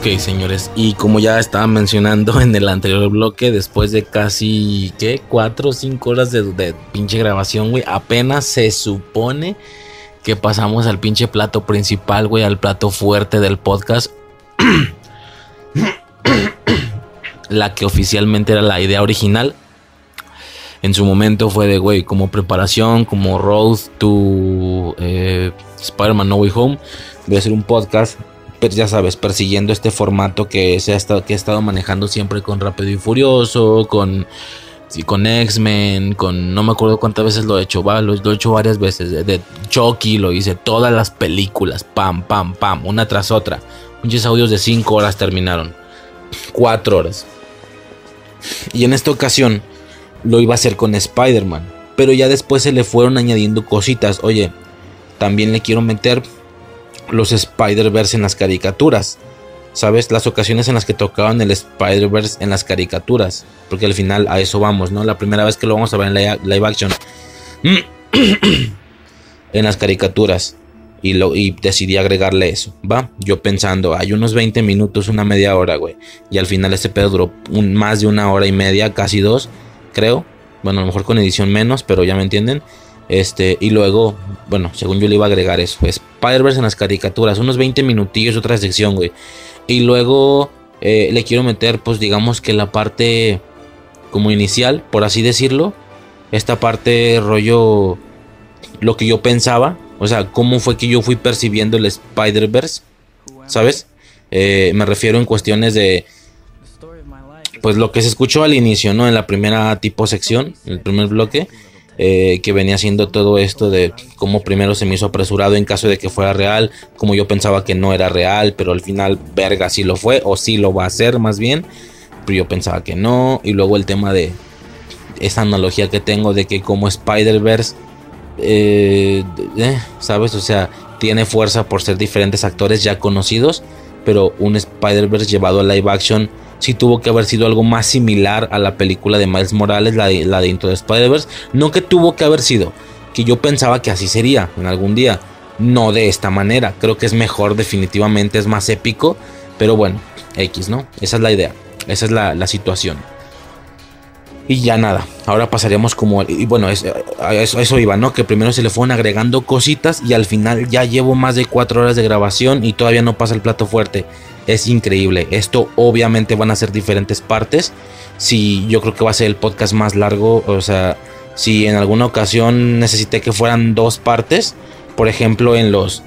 Ok, señores, y como ya estaba mencionando en el anterior bloque, después de casi, ¿qué? Cuatro o cinco horas de, pinche grabación, güey, apenas se supone que pasamos al pinche plato principal, güey, al plato fuerte del podcast. la que oficialmente era la idea original. En su momento fue de, güey, como preparación, como road to eh, Spider-Man No Way Home. Voy a hacer un podcast ya sabes, persiguiendo este formato que, se ha estado, que he estado manejando siempre con Rápido y Furioso, con, con X-Men, con no me acuerdo cuántas veces lo he hecho, va, lo, he hecho varias veces, de, Chucky lo hice, todas las películas, pam, pam, pam, una tras otra. Muchos audios de 5 horas terminaron, 4 horas. Y en esta ocasión lo iba a hacer con Spider-Man, pero ya después se le fueron añadiendo cositas, oye, también le quiero meter los Spider-Verse en las caricaturas. ¿Sabes? Las ocasiones en las que tocaban el Spider-Verse en las caricaturas. Porque al final a eso vamos, ¿no? La primera vez que lo vamos a ver en live, action. en las caricaturas. Y, lo, y decidí agregarle eso, ¿va? Yo pensando, hay unos 20 minutos, una media hora, güey. Y al final este pedo duró más de una hora y media, casi dos, creo. Bueno, a lo mejor con edición menos, pero ya me entienden. Este, y luego, bueno, según yo le iba a agregar eso, Spider-Verse en las caricaturas, unos 20 minutillos, otra sección, güey. Y luego eh, le quiero meter, pues digamos que la parte como inicial, por así decirlo. Esta parte rollo, lo que yo pensaba, o sea, cómo fue que yo fui percibiendo el Spider-Verse, ¿sabes? Eh, me refiero en cuestiones de, pues lo que se escuchó al inicio, ¿no? En la primera tipo sección, en el primer bloque eh, que venía haciendo todo esto de cómo primero se me hizo apresurado en caso de que fuera real, como yo pensaba que no era real, pero al final, verga, sí lo fue, o sí lo va a hacer más bien, pero yo pensaba que no, y luego el tema de esa analogía que tengo de que como Spider-Verse, eh, eh, ¿sabes? O sea, tiene fuerza por ser diferentes actores ya conocidos, pero un Spider-Verse llevado a live action si tuvo que haber sido algo más similar a la película de Miles Morales, la de, la de Into the Spider-Verse. No que tuvo que haber sido, que yo pensaba que así sería en algún día. No de esta manera. Creo que es mejor, definitivamente es más épico. Pero bueno, X, ¿no? Esa es la idea. Esa es la, situación. Y ya nada. Ahora pasaríamos como. Y bueno, eso, eso, iba, ¿no? Que primero se le fueron agregando cositas. Y al final ya llevo más de cuatro horas de grabación. Y todavía no pasa el plato fuerte es increíble. Esto obviamente van a ser diferentes partes. Si yo creo que va a ser el podcast más largo, o sea, si en alguna ocasión necesité que fueran dos partes, por ejemplo, en los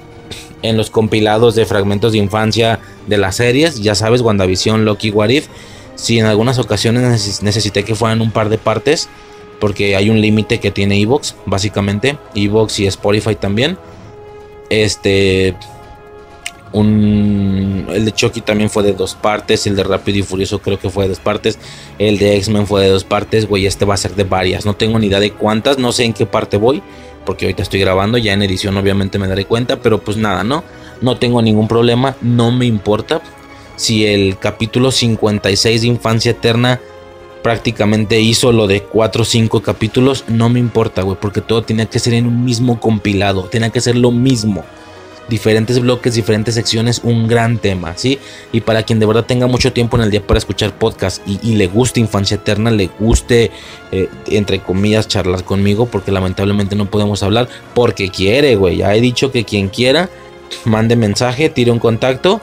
en los compilados de fragmentos de infancia de las series, ya sabes, WandaVision, Loki, What si en algunas ocasiones necesité que fueran un par de partes, porque hay un límite que tiene Evox, básicamente, Evox y Spotify también. Este, el de Chucky también fue de dos partes. El de Rápido y Furioso creo que fue de dos partes. El de X-Men fue de dos partes. Güey, este va a ser de varias. No tengo ni idea de cuántas. No sé en qué parte voy. Porque ahorita estoy grabando. Ya en edición obviamente me daré cuenta. Pero pues nada, ¿no? No tengo ningún problema. No me importa. Si el capítulo 56 de Infancia Eterna prácticamente hizo lo de 4 o 5 capítulos. No me importa, güey. Porque todo tenía que ser en un mismo compilado. Tenía que ser lo mismo diferentes bloques, diferentes secciones, un gran tema, ¿sí? Y para quien de verdad tenga mucho tiempo en el día para escuchar podcast y, le guste Infancia Eterna, le guste, eh, entre comillas, charlar conmigo, porque lamentablemente no podemos hablar, porque quiere, güey. Ya he dicho que quien quiera, mande mensaje, tire un contacto,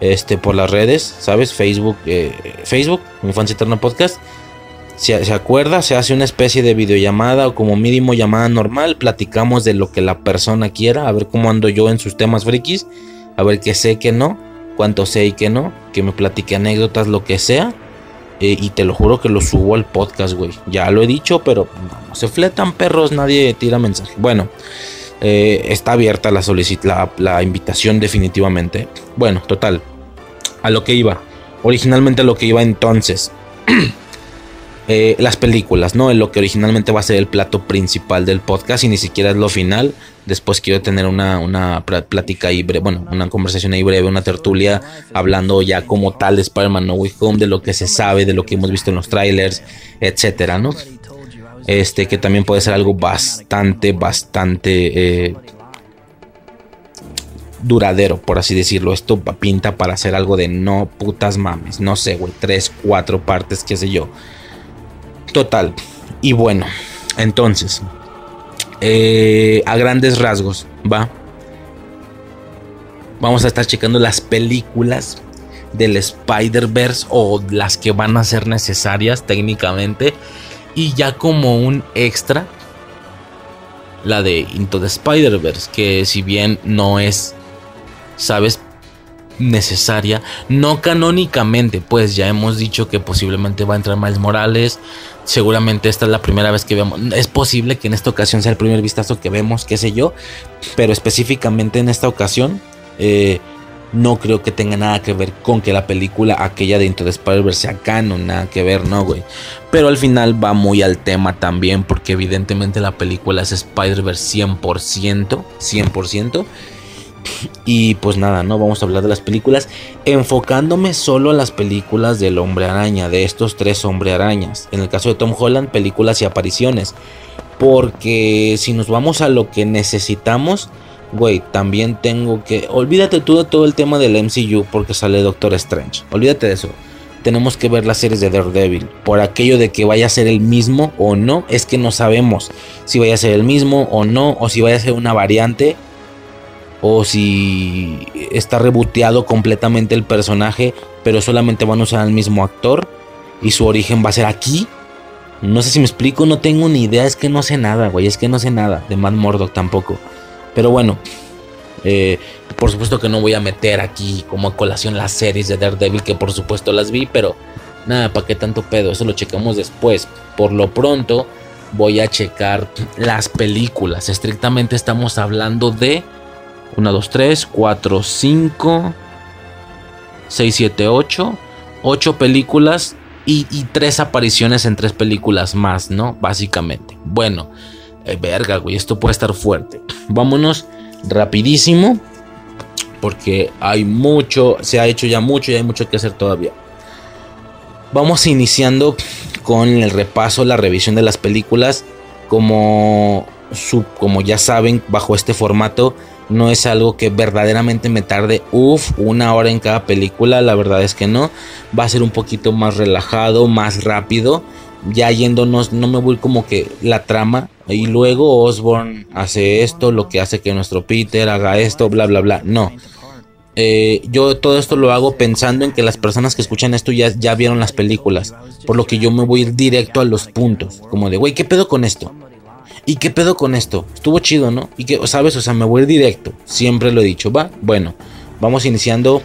este, por las redes, ¿sabes? Facebook, eh, Facebook, Infancia Eterna Podcast se, se, acuerda, se hace una especie de videollamada o como mínimo llamada normal, platicamos de lo que la persona quiera, a ver cómo ando yo en sus temas frikis, a ver qué sé, que no, cuánto sé y qué no, que me platique anécdotas, lo que sea. Eh, y te lo juro que lo subo al podcast, güey. Ya lo he dicho, pero no, se fletan perros, nadie tira mensaje. Bueno, eh, está abierta la, la, la invitación definitivamente. Bueno, total. A lo que iba. Originalmente a lo que iba entonces. Eh, las películas, ¿no? En lo que originalmente va a ser el plato principal del podcast y ni siquiera es lo final. Después quiero tener una, una plática ahí breve, bueno, una conversación ahí breve, una tertulia, hablando ya como tal de Spider-Man No Way Home, de lo que se sabe, de lo que hemos visto en los trailers, etcétera, ¿no? Este, que también puede ser algo bastante, bastante. Eh, duradero, por así decirlo. Esto pinta para hacer algo de no putas mames. No sé, güey. Tres, cuatro partes, qué sé yo. Total. Y bueno, entonces, eh, a grandes rasgos, ¿va? Vamos a estar checando las películas del Spider-Verse o las que van a ser necesarias técnicamente. Y ya como un extra, la de Into the Spider-Verse, que si bien no es, sabes, necesaria, no canónicamente, pues ya hemos dicho que posiblemente va a entrar Miles Morales, seguramente esta es la primera vez que vemos, es posible que en esta ocasión sea el primer vistazo que vemos, qué sé yo, pero específicamente en esta ocasión, eh, no creo que tenga nada que ver con que la película aquella de Into the Spider-Verse sea canon, nada que ver, no, güey. Pero al final va muy al tema también, porque evidentemente la película es Spider-Verse 100%, 100%. Y pues nada, no vamos a hablar de las películas, enfocándome solo a las películas del hombre araña, de estos tres hombre arañas. En el caso de Tom Holland, películas y apariciones. Porque si nos vamos a lo que necesitamos, güey, también tengo que... Olvídate tú de todo el tema del MCU porque sale Doctor Strange. Olvídate de eso. Tenemos que ver las series de Daredevil. Por aquello de que vaya a ser el mismo o no, es que no sabemos si vaya a ser el mismo o no, o si vaya a ser una variante, o si está reboteado completamente el personaje, pero solamente van a usar al mismo actor y su origen va a ser aquí. No sé si me explico, no tengo ni idea, es que no sé nada, güey, es que no sé nada. De Matt Murdock tampoco. Pero bueno, eh, por supuesto que no voy a meter aquí como a colación las series de Daredevil, que por supuesto las vi, pero nada, ¿para qué tanto pedo? Eso lo checamos después. Por lo pronto voy a checar las películas. Estrictamente estamos hablando de 1, 2, 3, 4, 5, 6, 7, 8. 8 películas y, y 3 apariciones en 3 películas más, ¿no? Básicamente. Bueno. Eh, verga, güey, esto puede estar fuerte. Vámonos rapidísimo. Porque hay mucho, se ha hecho ya mucho y hay mucho que hacer todavía. Vamos iniciando con el repaso, la revisión de las películas. Como, como ya saben, bajo este formato no es algo que verdaderamente me tarde, uff, una hora en cada película. La verdad es que no. Va a ser un poquito más relajado, más rápido ya yéndonos, no me voy como que la trama. Y luego Osborne hace esto, lo que hace que nuestro Peter haga esto, bla, bla, bla. No. Eh, yo todo esto lo hago pensando en que las personas que escuchan esto ya, ya vieron las películas. Por lo que yo me voy a ir directo a los puntos. Como de, güey, ¿qué pedo con esto? ¿Y qué pedo con esto? Estuvo chido, ¿no? Y que, ¿sabes? O sea, me voy directo. Siempre lo he dicho. Va, bueno, vamos iniciando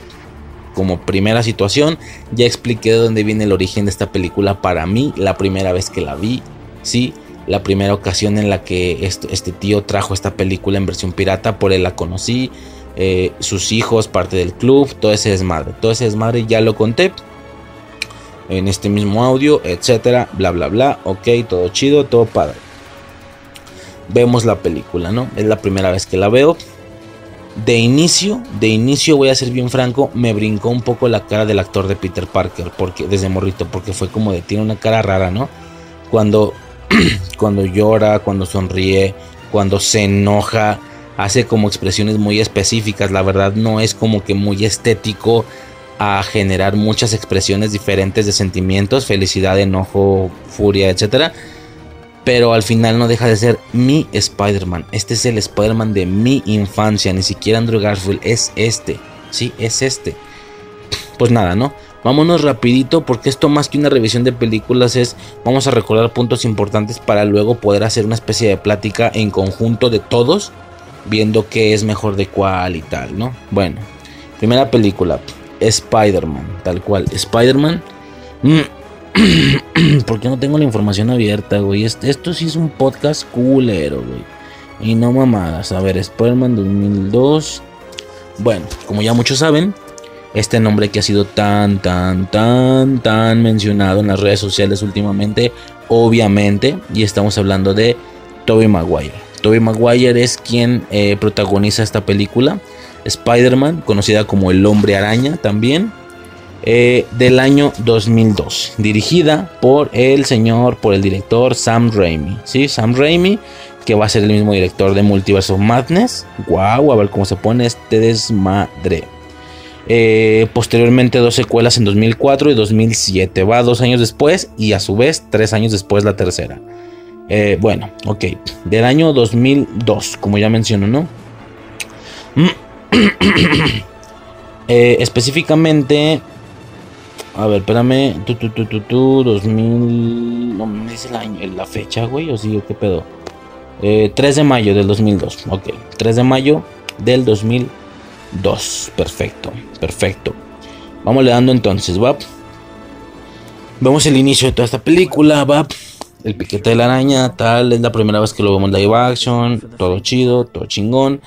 como primera situación, ya expliqué de dónde viene el origen de esta película para mí, la primera vez que la vi, sí, la primera ocasión en la que este, tío trajo esta película en versión pirata, por él la conocí, eh, sus hijos, parte del club, todo ese desmadre, todo ese desmadre ya lo conté en este mismo audio, etcétera, bla bla bla, ok, todo chido, todo padre. Vemos la película, ¿no? Es la primera vez que la veo de inicio, de inicio voy a ser bien franco, me brincó un poco la cara del actor de Peter Parker, porque desde morrito, porque fue como de tiene una cara rara, ¿no? Cuando cuando llora, cuando sonríe, cuando se enoja, hace como expresiones muy específicas, la verdad no es como que muy estético a generar muchas expresiones diferentes de sentimientos, felicidad, enojo, furia, etcétera pero al final no deja de ser mi Spider-Man. Este es el Spider-Man de mi infancia, ni siquiera Andrew Garfield, es este. Sí, es este. Pues nada, ¿no? Vámonos rapidito porque esto más que una revisión de películas es vamos a recordar puntos importantes para luego poder hacer una especie de plática en conjunto de todos viendo qué es mejor de cuál y tal, ¿no? Bueno, primera película, Spider-Man, tal cual, Spider-Man. Mm, porque no tengo la información abierta, güey. Esto sí es un podcast culero, güey. Y no mamadas. A ver, Spider-Man 2002. Bueno, como ya muchos saben, este nombre que ha sido tan, tan, tan, tan mencionado en las redes sociales últimamente, obviamente, y estamos hablando de Tobey Maguire. Tobey Maguire es quien eh, protagoniza esta película. Spider-Man, conocida como el hombre araña también. Eh, del año 2002, dirigida por el señor, por el director Sam Raimi. ¿sí? Sam Raimi, que va a ser el mismo director de Multiverse of Madness. Guau, a ver cómo se pone este desmadre. Eh, posteriormente dos secuelas en 2004 y 2007. Va dos años después y a su vez tres años después la tercera. Eh, bueno, ok. Del año 2002, como ya menciono, ¿no? Específicamente... A ver, espérame. Tu, tu, tu, tu, tu, 2000... No me dice la, la fecha, güey. O sí, ¿qué pedo? 3 de mayo del 2002. Ok. 3 de mayo del 2002. Perfecto. Perfecto. Vamos le dando entonces, ¿va? Vemos el inicio de toda esta película, ¿va? el piquete de la araña, tal, es la primera vez que lo vemos live action, todo chido, todo chingón.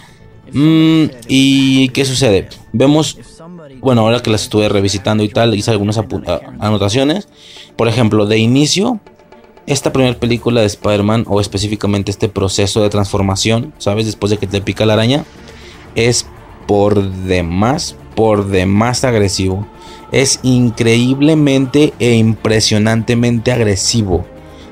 Mm, ¿Y qué sucede? Vemos, bueno, ahora que las estuve revisitando y tal, hice algunas anotaciones. Por ejemplo, de inicio, esta primera película de Spider-Man, o específicamente este proceso de transformación, ¿sabes? Después de que te pica la araña, es por demás, por demás agresivo. Es increíblemente e impresionantemente agresivo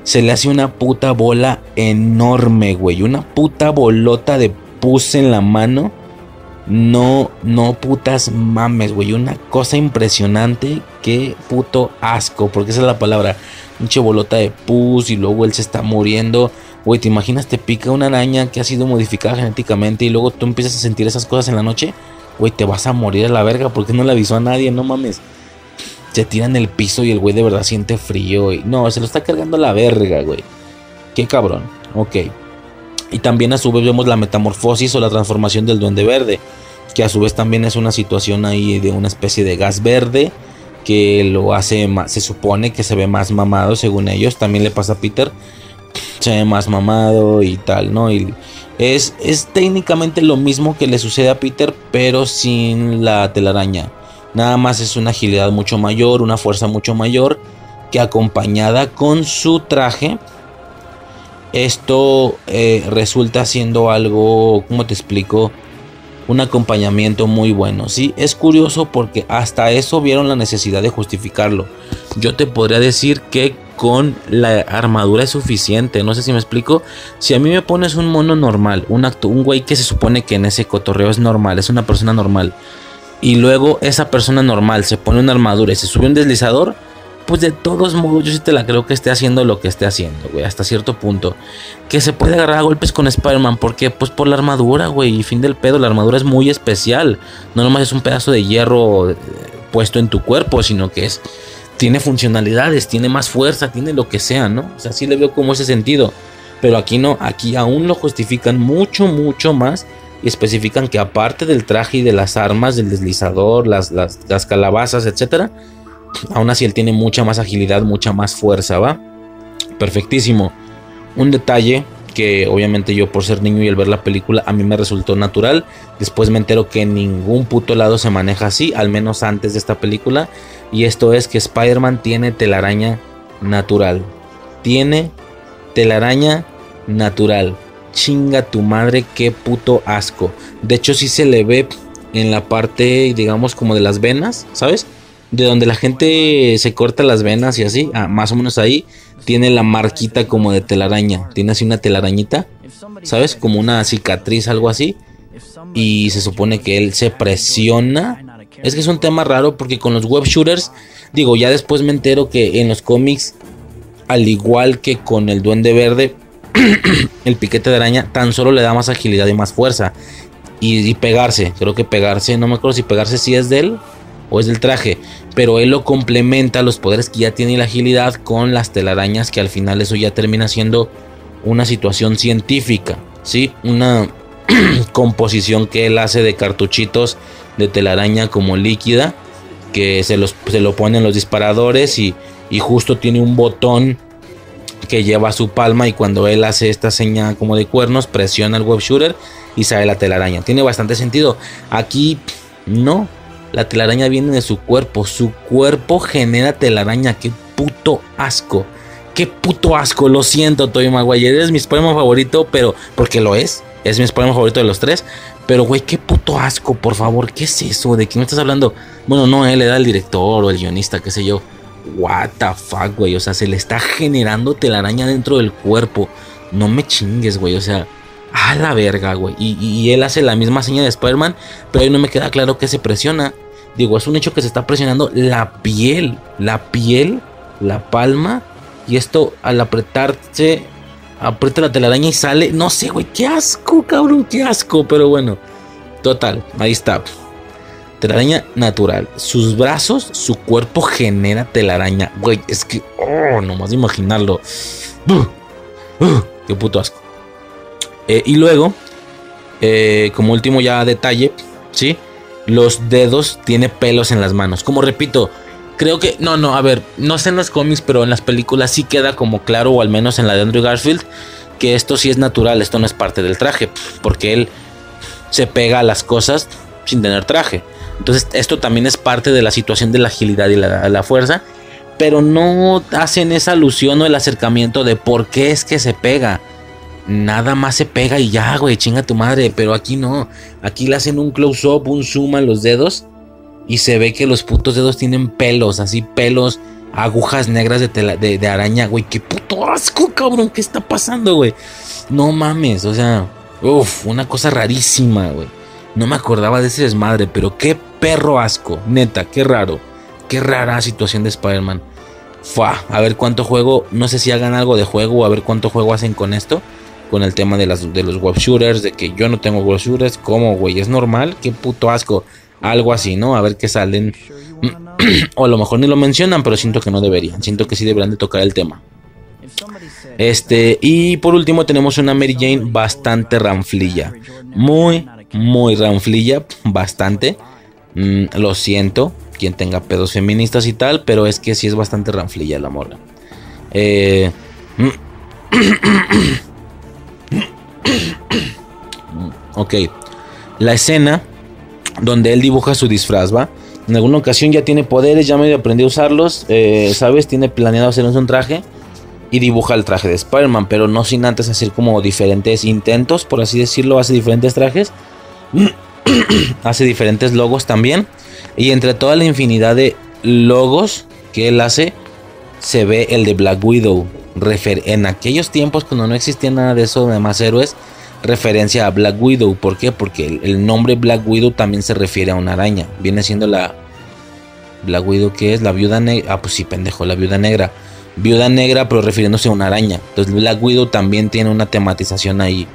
se le hace una puta bola enorme, güey. Una puta bolota de pus en la mano. No, no putas mames, güey. Una cosa impresionante. Qué puto asco. Porque esa es la palabra. Pinche bolota de pus y luego él se está muriendo. Güey, ¿te imaginas? Te pica una araña que ha sido modificada genéticamente y luego tú empiezas a sentir esas cosas en la noche. Güey, te vas a morir a la verga porque no le avisó a nadie, no mames se tira en el piso y el güey de verdad siente frío. No, se lo está cargando la verga, güey. Qué cabrón. Ok. Y también a su vez vemos la metamorfosis o la transformación del duende verde. Que a su vez también es una situación ahí de una especie de gas verde. Que lo hace más, se supone que se ve más mamado según ellos. También le pasa a Peter. Se ve más mamado y tal, ¿no? Y es, es técnicamente lo mismo que le sucede a Peter, pero sin la telaraña. Nada más es una agilidad mucho mayor, una fuerza mucho mayor, que acompañada con su traje, esto eh, resulta siendo algo, ¿cómo te explico? Un acompañamiento muy bueno. Sí, es curioso porque hasta eso vieron la necesidad de justificarlo. Yo te podría decir que con la armadura es suficiente. No sé si me explico. Si a mí me pones un mono normal, un, acto, un güey que se supone que en ese cotorreo es normal, es una persona normal y luego esa persona normal se pone una armadura y se sube un deslizador, pues de todos modos yo sí te la creo que esté haciendo lo que esté haciendo, güey, hasta cierto punto. Que se puede agarrar a golpes con Spider-Man, porque pues por la armadura, güey, y fin del pedo, la armadura es muy especial. No nomás es un pedazo de hierro eh, puesto en tu cuerpo, sino que es tiene funcionalidades, tiene más fuerza, tiene lo que sea, ¿no? O sea, sí le veo como ese sentido. Pero aquí no, aquí aún lo justifican mucho, mucho más y especifican que aparte del traje y de las armas, del deslizador, las, las, calabazas, etc., aún así él tiene mucha más agilidad, mucha más fuerza, ¿va? Perfectísimo. Un detalle que obviamente yo por ser niño y al ver la película a mí me resultó natural. Después me entero que en ningún puto lado se maneja así, al menos antes de esta película. Y esto es que Spider-Man tiene telaraña natural. Tiene telaraña natural chinga tu madre, qué puto asco. De hecho, sí se le ve en la parte, digamos, como de las venas, ¿sabes? De donde la gente se corta las venas y así, ah, más o menos ahí, tiene la marquita como de telaraña. Tiene así una telarañita, ¿sabes? Como una cicatriz, algo así. Y se supone que él se presiona. Es que es un tema raro porque con los web shooters, digo, ya después me entero que en los cómics, al igual que con el duende verde, el piquete de araña tan solo le da más agilidad y más fuerza. Y, pegarse, creo que pegarse, no me acuerdo si pegarse si es de él o es del traje, pero él lo complementa los poderes que ya tiene la agilidad con las telarañas que al final eso ya termina siendo una situación científica, ¿sí? Una composición que él hace de cartuchitos de telaraña como líquida que se, los, se lo ponen los disparadores y, y justo tiene un botón que lleva su palma y cuando él hace esta seña como de cuernos presiona el web shooter y sale la telaraña. Tiene bastante sentido. Aquí no, la telaraña viene de su cuerpo, su cuerpo genera telaraña, qué puto asco. Qué puto asco, lo siento, Toy Maguire. Es mi Spider-Man favorito, pero porque lo es. Es mi Spider-Man favorito de los tres. Pero, güey, qué puto asco, por favor. ¿Qué es eso? ¿De quién me estás hablando? Bueno, no, él era el director o el guionista, qué sé yo what the fuck, güey. O sea, se le está generando telaraña dentro del cuerpo. no me chingues, güey. O sea, a la verga, güey. Y, él hace la misma señal de Spider-Man, pero ahí no me queda claro que se presiona. Digo, es un hecho que se está presionando la piel, la piel, la palma. Y esto al apretarse, aprieta la telaraña y sale. No sé, güey, qué asco, cabrón, qué asco. Pero bueno, total, ahí está. Telaraña natural. Sus brazos, su cuerpo genera telaraña. Güey, es que, oh, nomás de imaginarlo. qué puto asco. Eh, y luego, eh, como último ya detalle, ¿sí? Los dedos tiene pelos en las manos. Como repito, creo que, no, no, a ver, no sé en los cómics, pero en las películas sí queda como claro, o al menos en la de Andrew Garfield, que esto sí es natural, esto no es parte del traje, porque él se pega a las cosas sin tener traje. Entonces esto también es parte de la situación de la agilidad y la, la fuerza, pero no hacen esa alusión o el acercamiento de por qué es que se pega nada más se pega y ya, güey, chinga tu madre. Pero aquí no. Aquí le hacen un close-up, un zoom a los dedos. Y se ve que los putos dedos tienen pelos, así pelos, agujas negras de, araña, güey. Qué puto asco, cabrón. ¿Qué está pasando, güey? No mames, o sea, uff, una cosa rarísima, güey. No me acordaba de ese desmadre, pero qué perro asco, neta, qué raro. Qué rara situación de Spider-Man. Fua, a ver cuánto juego, no sé si hagan algo de juego, a ver cuánto juego hacen con esto con el tema de, las, de los web shooters, de que yo no tengo web shooters, ¿cómo, güey? ¿Es normal? Qué puto asco. Algo así, ¿no? A ver qué salen. o a lo mejor ni lo mencionan, pero siento que no deberían. Siento que sí deberían de tocar el tema. Este, y por último tenemos una Mary Jane bastante ranflilla. Muy, muy ranflilla, bastante. Mm, lo siento, quien tenga pedos feministas y tal, pero es que sí es bastante ranflilla la morra. Eh, ok. La escena donde él dibuja su disfraz, ¿va? En alguna ocasión ya tiene poderes, ya medio aprendió a usarlos, eh, ¿sabes? Tiene planeado hacernos un traje y dibuja el traje de Spider-Man, pero no sin antes hacer como diferentes intentos, por así decirlo, hace diferentes trajes, hace diferentes logos también, y entre toda la infinidad de logos que él hace, se ve el de Black Widow, en aquellos tiempos cuando no existía nada de eso de más héroes, referencia a Black Widow. ¿Por qué? Porque el, nombre Black Widow también se refiere a una araña. Viene siendo la Black Widow que es la viuda negra. Ah, pues sí, pendejo, la viuda negra. Viuda negra, pero refiriéndose a una araña. Entonces Black Widow también tiene una tematización ahí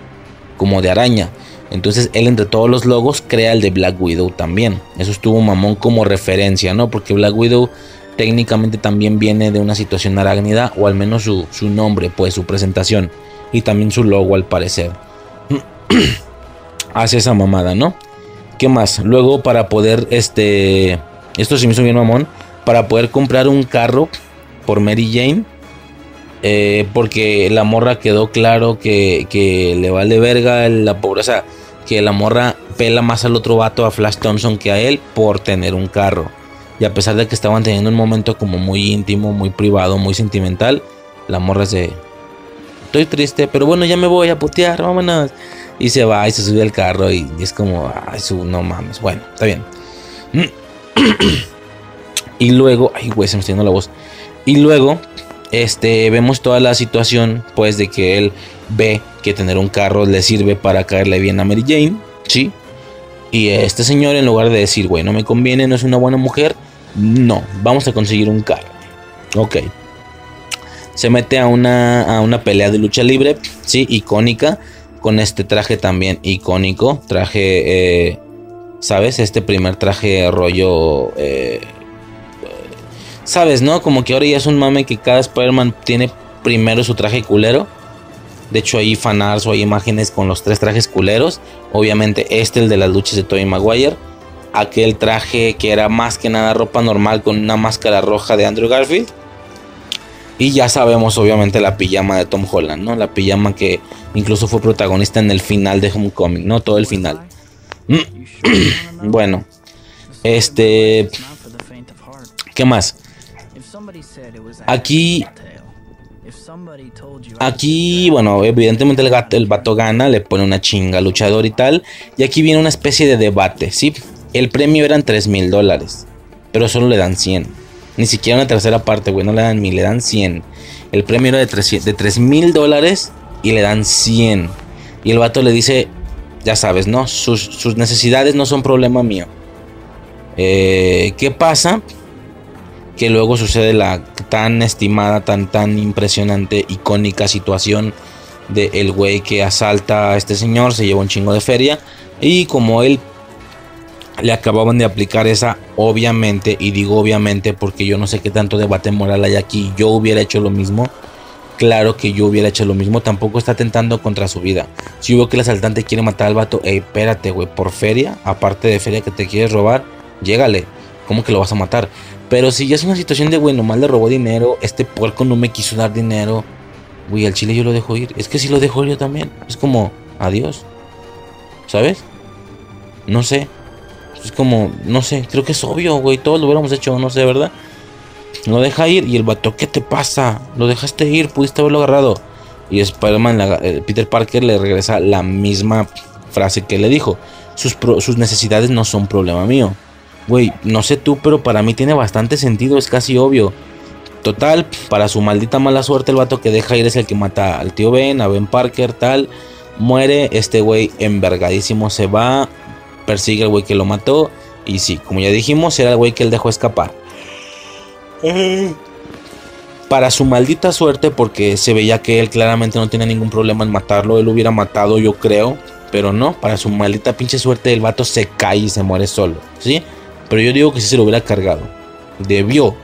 como de araña. Entonces él entre todos los logos crea el de Black Widow también. Eso estuvo mamón como referencia, ¿no? Porque Black Widow técnicamente también viene de una situación arácnida, o al menos su, nombre, pues su presentación, y también su logo al parecer. Hace esa mamada, ¿no? ¿Qué más? Luego para poder, este, esto se me hizo bien mamón, para poder comprar un carro por Mary Jane, eh, porque la morra quedó claro que, que le vale verga la pobreza, que la morra pela más al otro vato, a Flash Thompson, que a él por tener un carro. Y a pesar de que estaban teniendo un momento como muy íntimo, muy privado, muy sentimental, la morra se... Estoy triste, pero bueno, ya me voy a putear, vámonos. Y se va y se sube al carro y, es como, ay, su, no mames. Bueno, está bien. y luego, ay, güey, se me está yendo la voz. Y luego, este, vemos toda la situación, pues, de que él ve que tener un carro le sirve para caerle bien a Mary Jane, ¿sí? Y este señor, en lugar de decir, güey, no me conviene, no es una buena mujer, no, vamos a conseguir un carro. Ok. Se mete a una, a una pelea de lucha libre, sí, icónica, con este traje también icónico, traje, eh, ¿sabes? Este primer traje rollo... Eh, ¿Sabes, no? Como que ahora ya es un mame que cada Spider-Man tiene primero su traje culero de hecho, hay fanarts o hay imágenes con los tres trajes culeros. Obviamente, este, el de las luchas de Tobey Maguire. Aquel traje que era más que nada ropa normal con una máscara roja de Andrew Garfield. Y ya sabemos, obviamente, la pijama de Tom Holland, ¿no? La pijama que incluso fue protagonista en el final de Homecoming, ¿no? Todo el final. bueno, este. ¿Qué más? Aquí Aquí, bueno, evidentemente el, gato, el vato gana, le pone una chinga al luchador y tal. Y aquí viene una especie de debate, ¿sí? El premio eran 3 mil dólares, pero solo le dan 100. Ni siquiera una tercera parte, güey, no le dan mil, le dan 100. El premio era de 3 mil dólares y le dan 100. Y el vato le dice, ya sabes, ¿no? Sus, necesidades no son problema mío. Eh, ¿Qué pasa? Que luego sucede la tan estimada, tan, tan impresionante, icónica situación de el güey que asalta a este señor, se lleva un chingo de feria. Y como él le acababan de aplicar esa, obviamente, y digo obviamente porque yo no sé qué tanto debate moral hay aquí, yo hubiera hecho lo mismo. Claro que yo hubiera hecho lo mismo, tampoco está tentando contra su vida. Si hubo que el asaltante quiere matar al vato, ey, espérate, güey, por feria, aparte de feria que te quieres robar, llégale. ¿Cómo que lo vas a matar? Pero si ya es una situación de, güey, nomás le robó dinero, este puerco no me quiso dar dinero, güey, al chile yo lo dejo ir. Es que si lo dejo yo también, es como, adiós. ¿Sabes? No sé. Es como, no sé, creo que es obvio, güey, todos lo hubiéramos hecho, no sé, ¿verdad? Lo deja ir y el vato, ¿qué te pasa? Lo dejaste ir, pudiste haberlo agarrado. Y Spider-Man, eh, Peter Parker le regresa la misma frase que le dijo. Sus, sus necesidades no son problema mío. Güey, no sé tú, pero para mí tiene bastante sentido, es casi obvio. Total, para su maldita mala suerte, el vato que deja ir es el que mata al tío Ben, a Ben Parker, tal. Muere, este güey envergadísimo se va, persigue al güey que lo mató. Y sí, como ya dijimos, era el güey que él dejó escapar. Para su maldita suerte, porque se veía que él claramente no tenía ningún problema en matarlo, él hubiera matado, yo creo, pero no, para su maldita pinche suerte, el vato se cae y se muere solo, ¿sí? Pero yo digo que si se lo hubiera cargado, debió,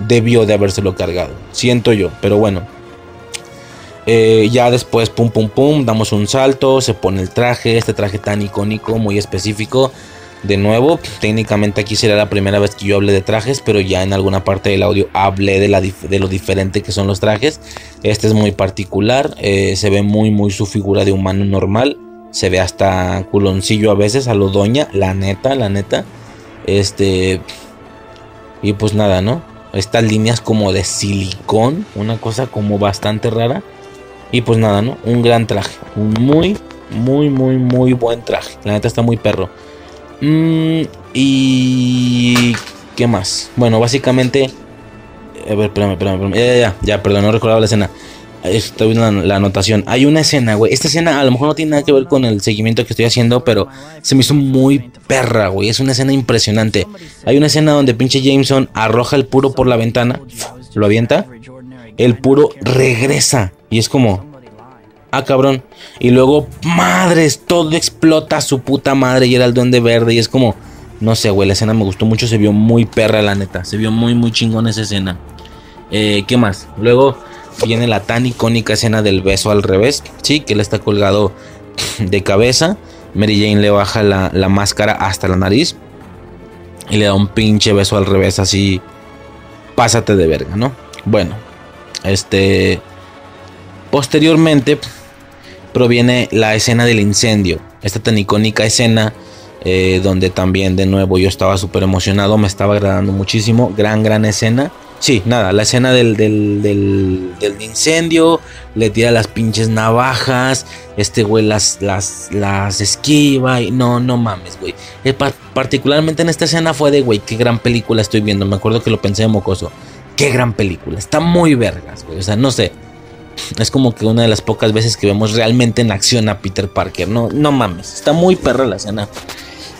debió de habérselo cargado, siento yo, pero bueno. Eh, ya después, pum, pum, pum, damos un salto, se pone el traje, este traje tan icónico, muy específico de nuevo, técnicamente aquí será la primera vez que yo hable de trajes, pero ya en alguna parte del audio hablé de, la de lo diferente que son los trajes. Este es muy particular, eh, se ve muy muy su figura de humano normal, se ve hasta culoncillo a veces, a lo doña, la neta, la neta. Este, y pues nada, ¿no? Estas líneas como de silicón, una cosa como bastante rara. Y pues nada, ¿no? Un gran traje, un muy, muy, muy, muy buen traje. La neta está muy perro. Mm, y. ¿Qué más? Bueno, básicamente. A ver, espérame, espérame, Ya, ya, ya, perdón, no recordaba la escena. Estoy viendo la, anotación. Hay una escena, güey. Esta escena a lo mejor no tiene nada que ver con el seguimiento que estoy haciendo, pero se me hizo muy perra, güey. Es una escena impresionante. Hay una escena donde pinche Jameson arroja el puro por la ventana, lo avienta. El puro regresa. Y es como, ah, cabrón. Y luego, madres, todo explota su puta madre y era el duende verde. Y es como, no sé, güey, la escena me gustó mucho. Se vio muy perra, la neta. Se vio muy, muy chingón esa escena. Eh, ¿Qué más? Luego viene la tan icónica escena del beso al revés. Sí, que él está colgado de cabeza. Mary Jane le baja la, la máscara hasta la nariz. Y le da un pinche beso al revés, así. Pásate de verga, ¿no? Bueno, este. Posteriormente proviene la escena del incendio. Esta tan icónica escena eh, donde también de nuevo yo estaba súper emocionado, me estaba agradando muchísimo. Gran, gran escena. Sí, nada, la escena del, del, del, incendio, le tira las pinches navajas, este güey las, las, las esquiva y no, no mames, güey. Eh, particularmente en esta escena fue de, güey, qué gran película estoy viendo. Me acuerdo que lo pensé de mocoso. Qué gran película, está muy vergas, güey. O sea, no sé, es como que una de las pocas veces que vemos realmente en acción a Peter Parker. No, no mames, está muy perra la escena.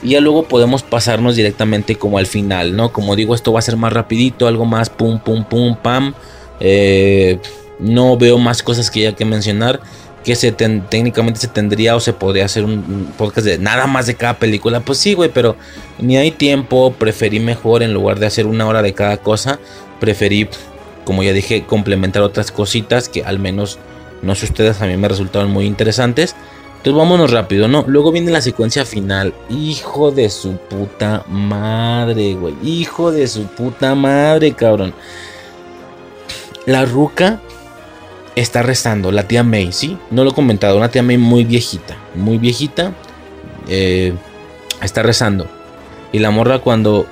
Y ya luego podemos pasarnos directamente como al final, ¿no? Como digo, esto va a ser más rapidito, algo más pum, pum, pum, pam. Eh, no veo más cosas que haya que mencionar. Que se técnicamente se tendría o se podría hacer un podcast de nada más de cada película. Pues sí, güey, pero ni hay tiempo. Preferí mejor en lugar de hacer una hora de cada cosa. Preferí como ya dije, complementar otras cositas que al menos, no sé ustedes, a mí me resultaron muy interesantes. Entonces vámonos rápido, ¿no? Luego viene la secuencia final. Hijo de su puta madre, güey. Hijo de su puta madre, cabrón. La ruca está rezando, la tía May, ¿sí? No lo he comentado, una tía May muy viejita, muy viejita. Eh, está rezando. Y la morra cuando...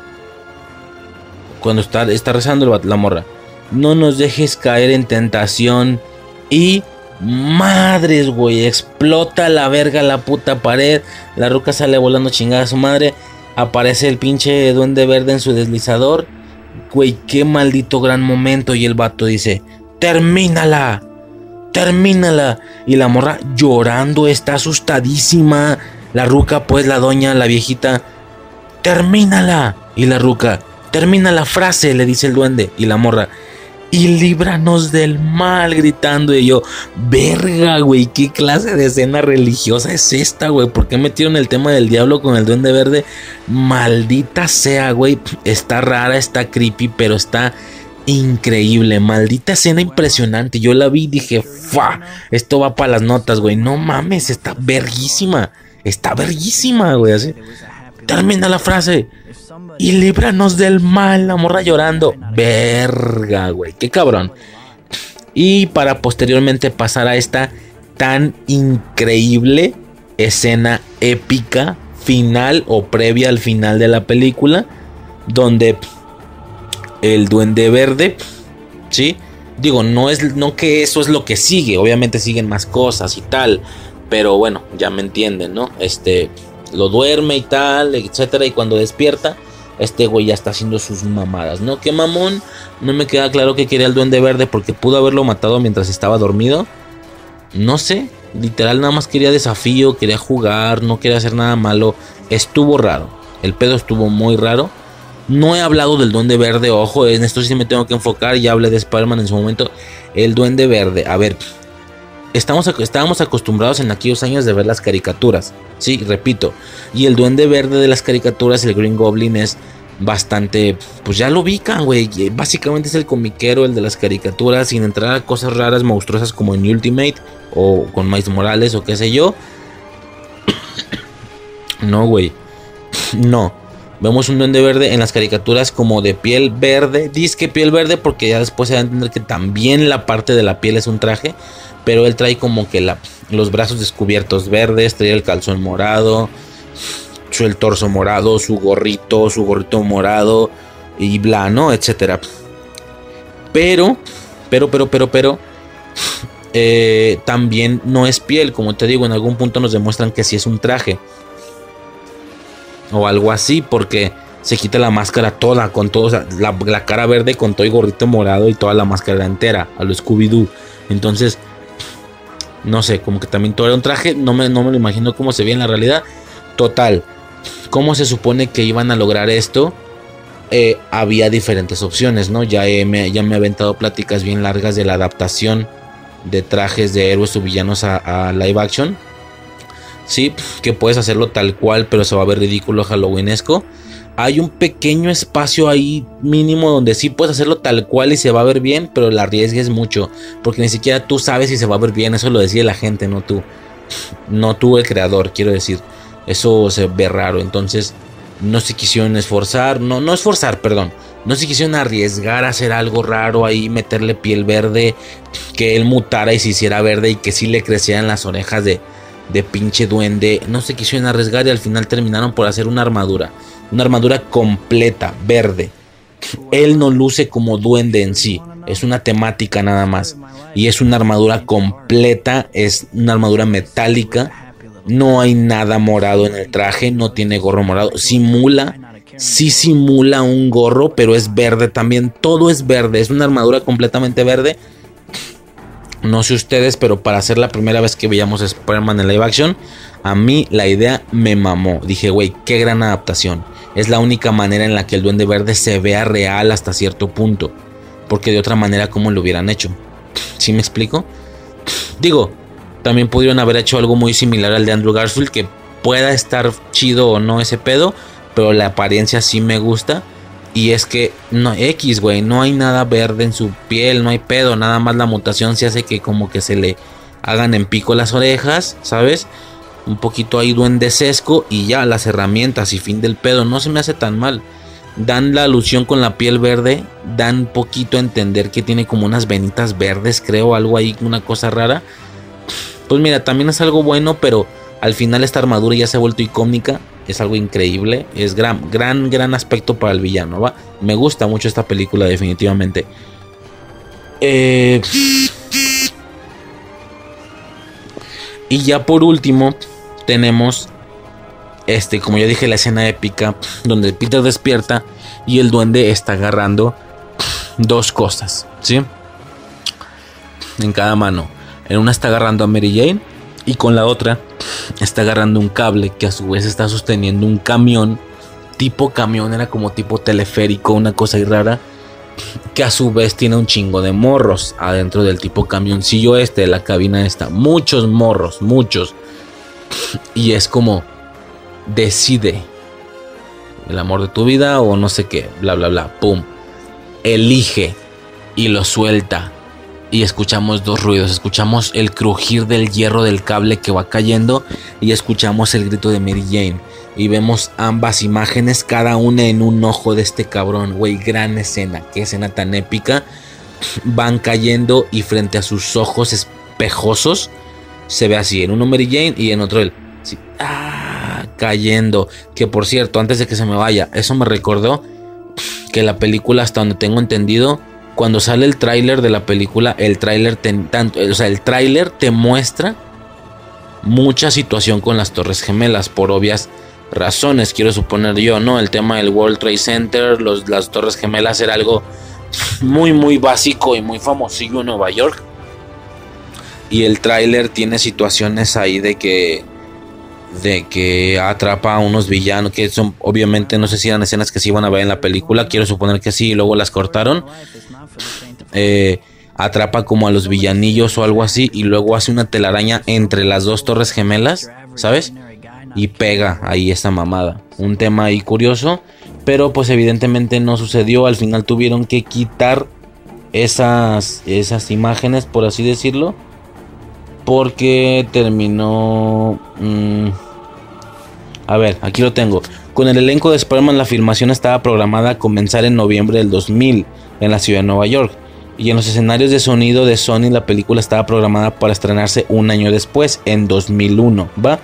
Cuando está, está rezando la morra no nos dejes caer en tentación. Y madres, güey, explota la verga la puta pared. La ruca sale volando chingada a su madre. Aparece el pinche duende verde en su deslizador. Güey, qué maldito gran momento. Y el vato dice, termínala. termínala. Y la morra llorando, está asustadísima. La ruca, pues la doña, la viejita, termínala. Y la ruca, termina la frase, le dice el duende. Y la morra, y líbranos del mal, gritando. Y yo, verga, güey, ¿qué clase de escena religiosa es esta, güey? ¿Por qué metieron el tema del diablo con el duende verde? Maldita sea, güey. Está rara, está creepy, pero está increíble. Maldita escena impresionante. Yo la vi y dije, fa, esto va para las notas, güey. No mames, está verguísima. Está verguísima, güey. Así. Termina la frase y líbranos del mal, la morra llorando. Verga, güey, qué cabrón. Y para posteriormente pasar a esta tan increíble escena épica final o previa al final de la película, donde el duende verde, ¿sí? Digo, no es no que eso es lo que sigue, obviamente siguen más cosas y tal, pero bueno, ya me entienden, ¿no? Este lo duerme y tal, etcétera, y cuando despierta este güey ya está haciendo sus mamadas, ¿no? Qué mamón, no me queda claro que quería el duende verde porque pudo haberlo matado mientras estaba dormido. No sé, literal nada más quería desafío, quería jugar, no quería hacer nada malo. Estuvo raro, el pedo estuvo muy raro. No he hablado del duende verde, ojo, en esto sí me tengo que enfocar, ya hablé de Spider-Man en su momento. El duende verde, a ver, estamos, estábamos acostumbrados en aquellos años de ver las caricaturas. Sí, repito. Y el duende verde de las caricaturas, el Green Goblin, es bastante. Pues ya lo ubican, güey. Básicamente es el comiquero, el de las caricaturas, sin entrar a cosas raras, monstruosas como en Ultimate o con Miles Morales o qué sé yo. no, güey. No. Vemos un duende verde en las caricaturas como de piel verde. Disque piel verde porque ya después se va a entender que también la parte de la piel es un traje pero él trae como que los brazos descubiertos verdes, trae el calzón morado, el torso morado, su gorrito, su gorrito morado y bla, ¿no? Etcétera. Pero, pero, pero, pero, pero, eh, también no es piel, como te digo, en algún punto nos demuestran que sí es un traje. O algo así, porque se quita la máscara toda, con todo, la, la, cara verde con todo el gorrito morado y toda la máscara entera, a lo Scooby-Doo. Entonces, no sé, como que también todo era un traje. No me, no me lo imagino cómo se ve en la realidad. Total. ¿Cómo se supone que iban a lograr esto? Eh, había diferentes opciones, ¿no? Ya, me, ya me he aventado pláticas bien largas de la adaptación de trajes de héroes o villanos a, a live action. Sí, que puedes hacerlo tal cual, pero se va a ver ridículo halloweenesco hay un pequeño espacio ahí mínimo donde sí puedes hacerlo tal cual y se va a ver bien, pero la arriesgues mucho, porque ni siquiera tú sabes si se va a ver bien, eso lo decide la gente, no tú. No tú el creador, quiero decir. Eso se ve raro, entonces no se quisieron esforzar, no no esforzar, perdón. No se quisieron arriesgar a hacer algo raro ahí, meterle piel verde, que él mutara y se hiciera verde y que sí le crecieran las orejas de, de pinche duende. No se quisieron arriesgar y al final terminaron por hacer una armadura. Una armadura completa, verde. Él no luce como duende en sí, es una temática nada más. Y es una armadura completa, es una armadura metálica. No hay nada morado en el traje, no tiene gorro morado. Simula, sí simula un gorro, pero es verde también. Todo es verde, es una armadura completamente verde. No sé ustedes, pero para ser la primera vez que veíamos Spider-Man en live action, a mí la idea me mamó. Dije, güey, qué gran adaptación. Es la única manera en la que el duende verde se vea real hasta cierto punto. Porque de otra manera, ¿cómo lo hubieran hecho? ¿Sí me explico? Digo, también pudieron haber hecho algo muy similar al de Andrew Garfield, que pueda estar chido o no ese pedo, pero la apariencia sí me gusta. Y es que no X, güey, no hay nada verde en su piel, no hay pedo, nada más la mutación se hace que como que se le hagan en pico las orejas, ¿sabes? un poquito ahí duendesesco y ya las herramientas y fin del pedo. No se me hace tan mal. Dan la alusión con la piel verde, dan poquito a entender que tiene como unas venitas verdes, creo, algo ahí, una cosa rara. Pues mira, también es algo bueno, pero al final esta armadura ya se ha vuelto icónica, es algo increíble, es gran, gran, gran aspecto para el villano, ¿va? Me gusta mucho esta película, definitivamente. Eh, y ya por último, tenemos, este, como ya dije, la escena épica donde Peter despierta y el duende está agarrando dos cosas, ¿sí? En cada mano. En una está agarrando a Mary Jane y con la otra está agarrando un cable que a su vez está sosteniendo un camión. Tipo camión, era como tipo teleférico, una cosa rara. Que a su vez tiene un chingo de morros adentro del tipo camioncillo este de la cabina esta. Muchos morros, muchos. Y es como, decide el amor de tu vida o no sé qué, bla, bla, bla, pum. Elige y lo suelta. Y escuchamos dos ruidos. Escuchamos el crujir del hierro del cable que va cayendo y escuchamos el grito de Mary Jane. Y vemos ambas imágenes, cada una en un ojo de este cabrón, güey. Gran escena, qué escena tan épica. Van cayendo y frente a sus ojos espejosos se ve así, en uno Mary Jane y en otro él. ah, cayendo. Que por cierto, antes de que se me vaya, eso me recordó que la película, hasta donde tengo entendido, cuando sale el tráiler de la película, el tráiler tanto, o sea, el tráiler te muestra mucha situación con las Torres Gemelas por obvias razones, quiero suponer yo, ¿no? El tema del World Trade Center, las Torres Gemelas era algo muy muy básico y muy famosillo en Nueva York. Y el tráiler tiene situaciones ahí de que de que atrapa a unos villanos que son obviamente no sé si eran escenas que se iban a ver en la película, quiero suponer que sí y luego las cortaron. Eh, atrapa como a los villanillos o algo así y luego hace una telaraña entre las dos torres gemelas, ¿sabes? Y pega ahí esta mamada. Un tema ahí curioso, pero pues evidentemente no sucedió, al final tuvieron que quitar esas esas imágenes, por así decirlo porque terminó... Mm, a ver, aquí lo tengo. Con el elenco de Spider-Man la filmación estaba programada a comenzar en noviembre del 2000 en la ciudad de Nueva York. Y en los escenarios de sonido de Sony la película estaba programada para estrenarse un año después, en 2001, ¿va?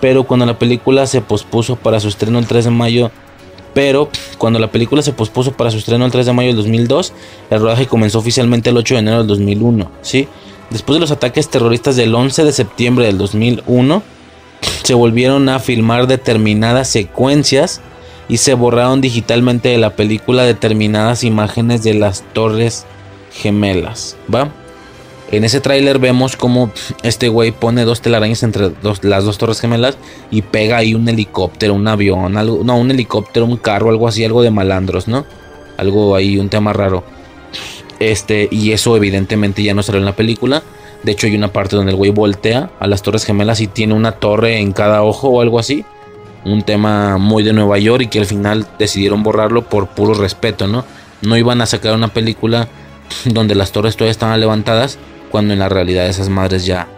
Pero cuando la película se pospuso para su estreno el 3 de mayo pero cuando la película se pospuso para su estreno el 3 de mayo del 2002, el rodaje comenzó oficialmente el 8 de enero del 2001, ¿sí? Después de los ataques terroristas del 11 de septiembre del 2001, se volvieron a filmar determinadas secuencias y se borraron digitalmente de la película determinadas imágenes de las torres gemelas, ¿va? En ese tráiler vemos como este güey pone dos telarañas entre las dos torres gemelas y pega ahí un helicóptero, un avión, algo, no, un helicóptero, un carro, algo así, algo de malandros, ¿no? Algo ahí, un tema raro. Este, y eso evidentemente ya no salió en la película. De hecho, hay una parte donde el güey voltea a las Torres Gemelas y tiene una torre en cada ojo o algo así. Un tema muy de Nueva York y que al final decidieron borrarlo por puro respeto, ¿no? No iban a sacar una película donde las torres todavía estaban levantadas cuando en la realidad esas madres ya,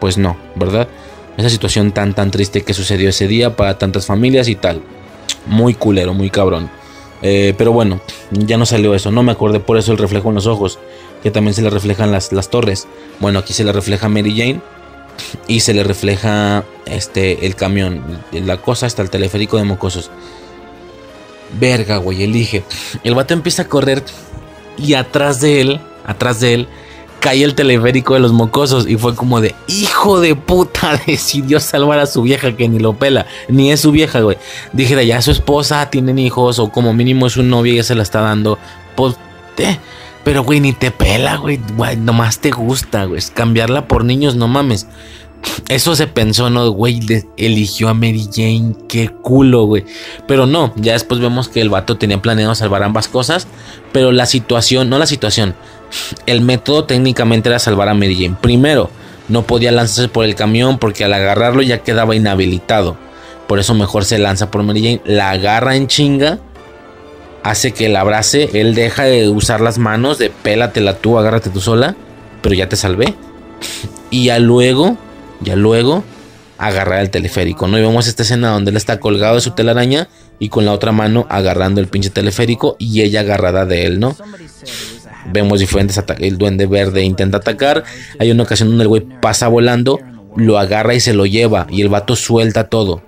pues no, ¿verdad? Esa situación tan tan triste que sucedió ese día para tantas familias y tal. Muy culero, muy cabrón. Eh, pero bueno, ya no salió eso. No me acordé por eso el reflejo en los ojos. Que también se le reflejan las, las torres. Bueno, aquí se le refleja Mary Jane. Y se le refleja este el camión. La cosa hasta el teleférico de mocosos. Verga, güey, elige. El vato empieza a correr. Y atrás de él, atrás de él, cae el teleférico de los mocosos y fue como de hijo de puta decidió salvar a su vieja que ni lo pela, ni es su vieja, güey. Dije, ya su esposa, tienen hijos o como mínimo es un novio y ya se la está dando. Pues, eh, pero güey, ni te pela, güey, güey, nomás te gusta, güey. Cambiarla por niños, no mames. Eso se pensó, ¿no? Güey, eligió a Mary Jane. Qué culo, güey. Pero no, ya después vemos que el vato tenía planeado salvar ambas cosas. Pero la situación, no la situación. El método técnicamente era salvar a Mary Jane. Primero, no podía lanzarse por el camión porque al agarrarlo ya quedaba inhabilitado. Por eso mejor se lanza por Mary Jane. La agarra en chinga. Hace que la abrace. Él deja de usar las manos. De pélatela tú, agárrate tú sola. Pero ya te salvé. Y ya luego ya luego agarrar el teleférico, ¿no? Y vemos esta escena donde él está colgado de su telaraña y con la otra mano agarrando el pinche teleférico y ella agarrada de él, ¿no? Vemos diferentes ataques. El duende verde intenta atacar. Hay una ocasión donde el güey pasa volando, lo agarra y se lo lleva. Y el vato suelta todo.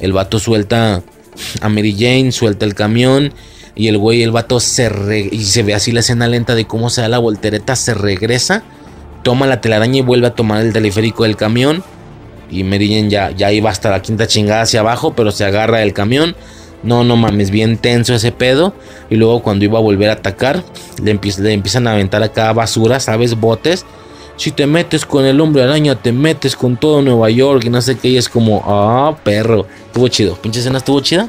El vato suelta a Mary Jane, suelta el camión. Y el güey, el vato se y se ve así la escena lenta de cómo se da la voltereta, se regresa toma la telaraña y vuelve a tomar el teleférico del camión. Y Meridian ya, ya iba hasta la quinta chingada hacia abajo, pero se agarra del camión. No, no mames, bien tenso ese pedo. Y luego cuando iba a volver a atacar, le, empiezan a aventar acá basura, ¿sabes? Botes. si te metes con el hombre araña, te metes con todo Nueva York y no sé qué. Y es como, ah, perro. Estuvo chido. Pinche escena estuvo chida.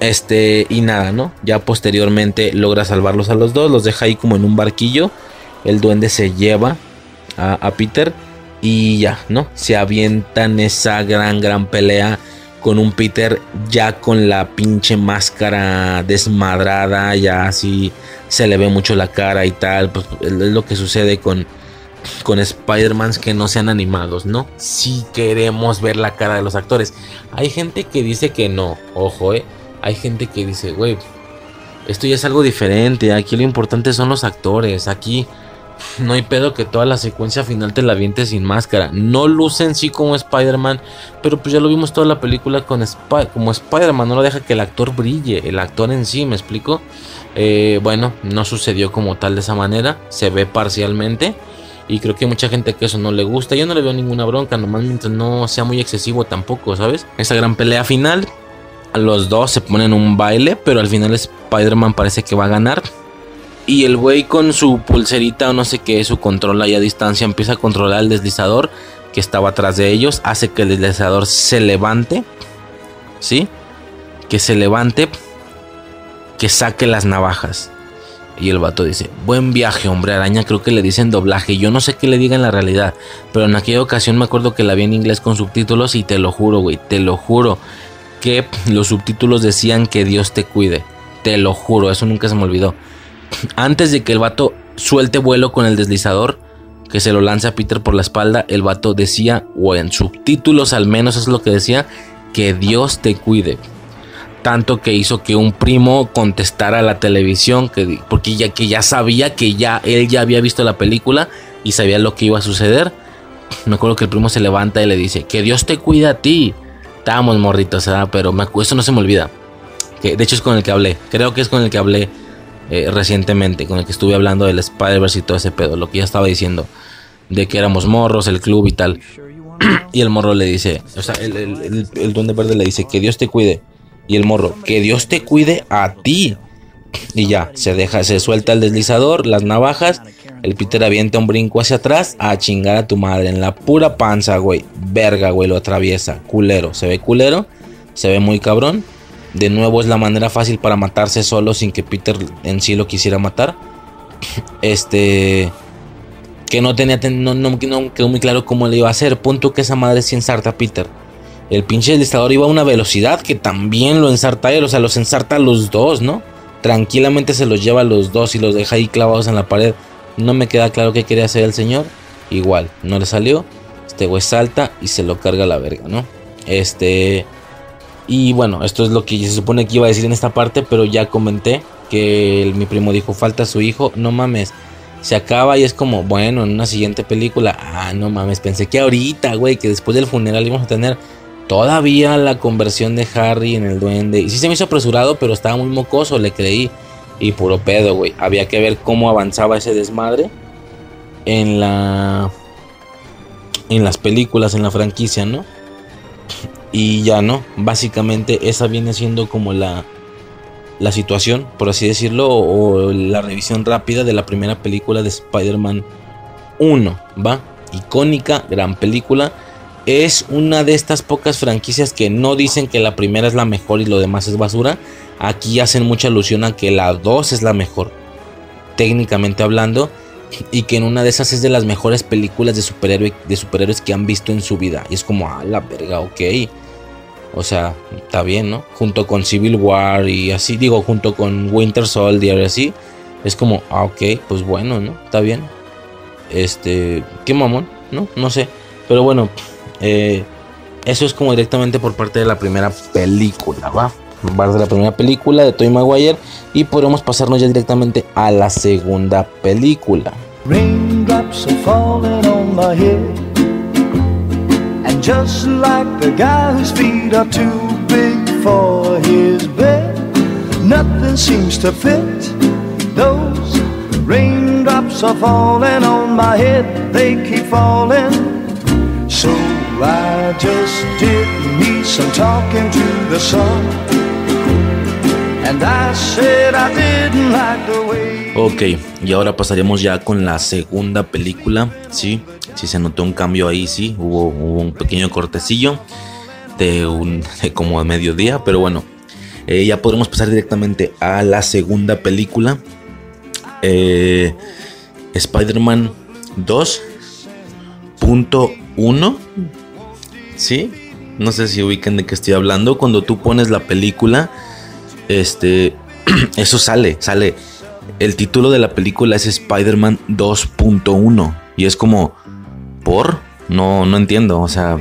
Este, y nada, ¿no? Ya posteriormente logra salvarlos a los dos. Los deja ahí como en un barquillo. El duende se lleva a Peter. Y ya, ¿no? Se avientan esa gran, gran pelea con un Peter ya con la pinche máscara desmadrada, ya así se le ve mucho la cara y tal, pues es lo que sucede con, con Spider-Man que no sean animados, ¿no? Si queremos ver la cara de los actores. Hay gente que dice que no, ojo, ¿eh? Hay gente que dice, güey, esto ya es algo diferente, aquí lo importante son los actores, aquí no hay pedo que toda la secuencia final te la viente sin máscara. No luce en sí como Spider-Man, pero pues ya lo vimos toda la película con como Spider-Man. No lo deja que el actor brille, el actor en sí, ¿me explico? Eh, bueno, no sucedió como tal de esa manera, se ve parcialmente. Y creo que hay mucha gente que eso no le gusta. Yo no le veo ninguna bronca, nomás mientras no sea muy excesivo tampoco, ¿sabes? Esa gran pelea final, los dos se ponen un baile, pero al final Spider-Man parece que va a ganar. Y el güey con su pulserita o no sé qué, su control ahí a distancia, empieza a controlar el deslizador que estaba atrás de ellos. Hace que el deslizador se levante. ¿Sí? Que se levante. Que saque las navajas. Y el vato dice, buen viaje, hombre araña, creo que le dicen doblaje. Yo no sé qué le diga en la realidad. Pero en aquella ocasión me acuerdo que la vi en inglés con subtítulos y te lo juro, güey, te lo juro. Que los subtítulos decían que Dios te cuide. Te lo juro, eso nunca se me olvidó antes de que el vato suelte vuelo con el deslizador, que se lo lanza a Peter por la espalda, el vato decía, o en subtítulos al menos es lo que decía, que Dios te cuide. Tanto que hizo que un primo contestara a la televisión, que, porque ya, que ya sabía que ya él ya había visto la película y sabía lo que iba a suceder. Me acuerdo que el primo se levanta y le dice, que Dios te cuide a ti. Estábamos morritos, pero me, eso no se me olvida. Que, de hecho es con el que hablé, creo que es con el que hablé eh, recientemente, con el que estuve hablando del Spider-Verse y todo ese pedo, lo que ya estaba diciendo, de que éramos morros, el club y tal. y el morro le dice, o sea, el, el, duende verde le dice, que Dios te cuide. Y el morro, que Dios te cuide a ti. Y ya, se deja, se suelta el deslizador, las navajas. El Peter avienta un brinco hacia atrás a chingar a tu madre en la pura panza, güey. Verga, güey, lo atraviesa. Culero, se ve culero, se ve muy cabrón. De nuevo es la manera fácil para matarse solo sin que Peter en sí lo quisiera matar. Este. Que no tenía. No, no, quedó muy claro cómo le iba a hacer. Punto que esa madre sí ensarta a Peter. El pinche deslizador iba a una velocidad que también lo ensarta él. O sea, los ensarta a los dos, ¿no? Tranquilamente se los lleva a los dos y los deja ahí clavados en la pared. No me queda claro qué quería hacer el señor. Igual, no le salió. Este güey salta y se lo carga a la verga, ¿no? Este. Y bueno, esto es lo que se supone que iba a decir en esta parte, pero ya comenté que mi primo dijo, falta su hijo, no mames. Se acaba y es como, bueno, en una siguiente película, ah, no mames, pensé que ahorita, güey, que después del funeral íbamos a tener todavía la conversión de Harry en el duende. Y sí se me hizo apresurado, pero estaba muy mocoso, le creí. Y puro pedo, güey. Había que ver cómo avanzaba ese desmadre en la... En las películas, en la franquicia, ¿no? Y ya no, básicamente esa viene siendo como la, la situación, por así decirlo, o, la revisión rápida de la primera película de Spider-Man 1, ¿va? Icónica, gran película. Es una de estas pocas franquicias que no dicen que la primera es la mejor y lo demás es basura. Aquí hacen mucha alusión a que la 2 es la mejor, técnicamente hablando y que en una de esas es de las mejores películas de, superhéroe, de superhéroes que han visto en su vida. Y es como, ah, la verga, ok. O sea, está bien, ¿no? Junto con Civil War y así, digo, junto con Winter Soldier y así. Es como, ah, ok, pues bueno, ¿no? Está bien. Este, qué mamón, ¿no? No sé. Pero bueno, eh, eso es como directamente por parte de la primera película, ¿va? De la primera película de Toy Maguire y podemos pasarnos ya directamente a la segunda película. Raindrops are falling on my head. And just like the guy whose feet are too big for his bed Nothing seems to fit. Those raindrops are falling on my head. They keep falling. So I just did me some talking to the sun Ok, y ahora pasaremos ya con la segunda película, ¿sí? Sí se notó un cambio ahí, sí, hubo, un pequeño cortecillo de un de como a mediodía, pero bueno, eh, ya podremos pasar directamente a la segunda película, eh, Spider-Man 2.1, ¿sí? No sé si ubican de qué estoy hablando, cuando tú pones la película, este, eso sale, sale. El título de la película es Spider-Man 2.1 y es como, ¿por? No, no entiendo, o sea,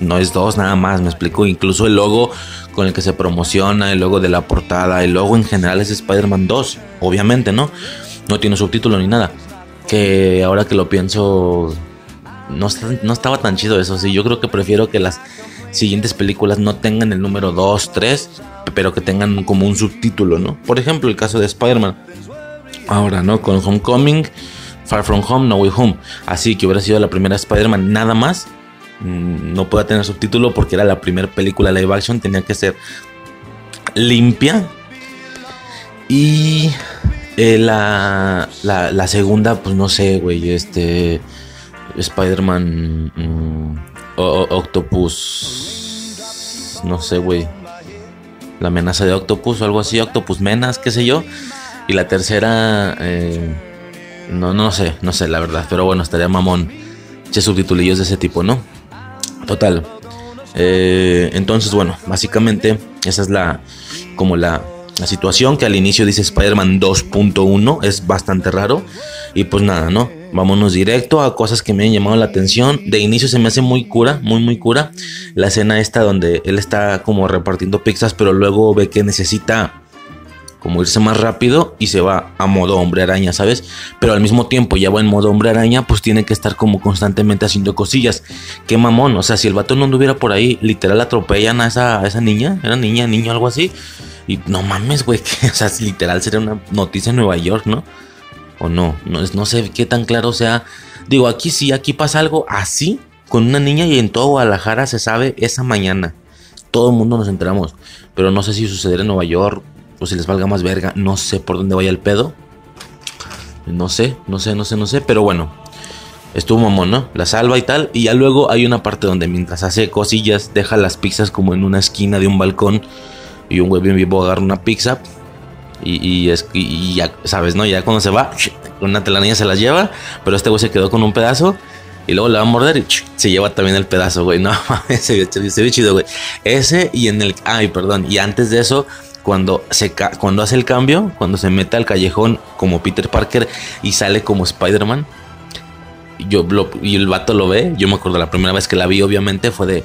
no es dos nada más, me explico. Incluso el logo con el que se promociona, el logo de la portada, el logo en general es Spider-Man 2, obviamente, ¿no? No tiene subtítulo ni nada. Que ahora que lo pienso, no, no estaba tan chido eso, sí. Yo creo que prefiero que las siguientes películas no tengan el número 2, 3, pero que tengan como un subtítulo, ¿no? Por ejemplo, el caso de Spider-Man. Ahora, ¿no? Con Homecoming, Far From Home, No Way Home. Así que hubiera sido la primera Spider-Man nada más. Mm, no pueda tener subtítulo porque era la primera película live action. Tenía que ser limpia. Y eh, la, la, segunda, pues no sé, güey. Este. Spider-Man. Mm, Octopus. No sé, güey la amenaza de Octopus o algo así, Octopus Menas, qué sé yo. Y la tercera, eh, no, no sé, no sé la verdad, pero bueno, estaría mamón. Che subtitulillos de ese tipo, ¿no? Total. Eh, entonces, bueno, básicamente esa es la, como la, la situación que al inicio dice Spider-Man 2.1, es bastante raro. Y pues nada, ¿no? Vámonos directo a cosas que me han llamado la atención. De inicio se me hace muy cura, muy, muy cura. La escena esta donde él está como repartiendo pizzas, pero luego ve que necesita como irse más rápido y se va a modo hombre araña, ¿sabes? Pero al mismo tiempo ya va en modo hombre araña, pues tiene que estar como constantemente haciendo cosillas. Qué mamón, o sea, si el vato no anduviera por ahí, literal atropellan a esa, a esa niña, era niña, niño, algo así. Y no mames, güey, que, o sea, literal sería una noticia en Nueva York, ¿no? o no. No, no sé qué tan claro sea. Digo, aquí sí, aquí pasa algo así con una niña y en todo Guadalajara se sabe esa mañana. Todo el mundo nos enteramos. Pero no sé si sucederá en Nueva York o si les valga más verga. No sé por dónde vaya el pedo. No sé, no sé, no sé, no sé. Pero bueno, estuvo mamón, ¿no? La salva y tal. Y ya luego hay una parte donde mientras hace cosillas, deja las pizzas como en una esquina de un balcón. Y un güey bien vivo agarra una pizza y, es, y, ya, ¿sabes? ¿No? Ya cuando se va, una telaraña se las lleva, pero este güey se quedó con un pedazo y luego le va a morder y se lleva también el pedazo, güey. No, se ve, chido, güey. Ese y en el... Ay, perdón. Y antes de eso, cuando, se, cuando hace el cambio, cuando se mete al callejón como Peter Parker y sale como Spider-Man, yo y el vato lo ve. Yo me acuerdo la primera vez que la vi, obviamente, fue de...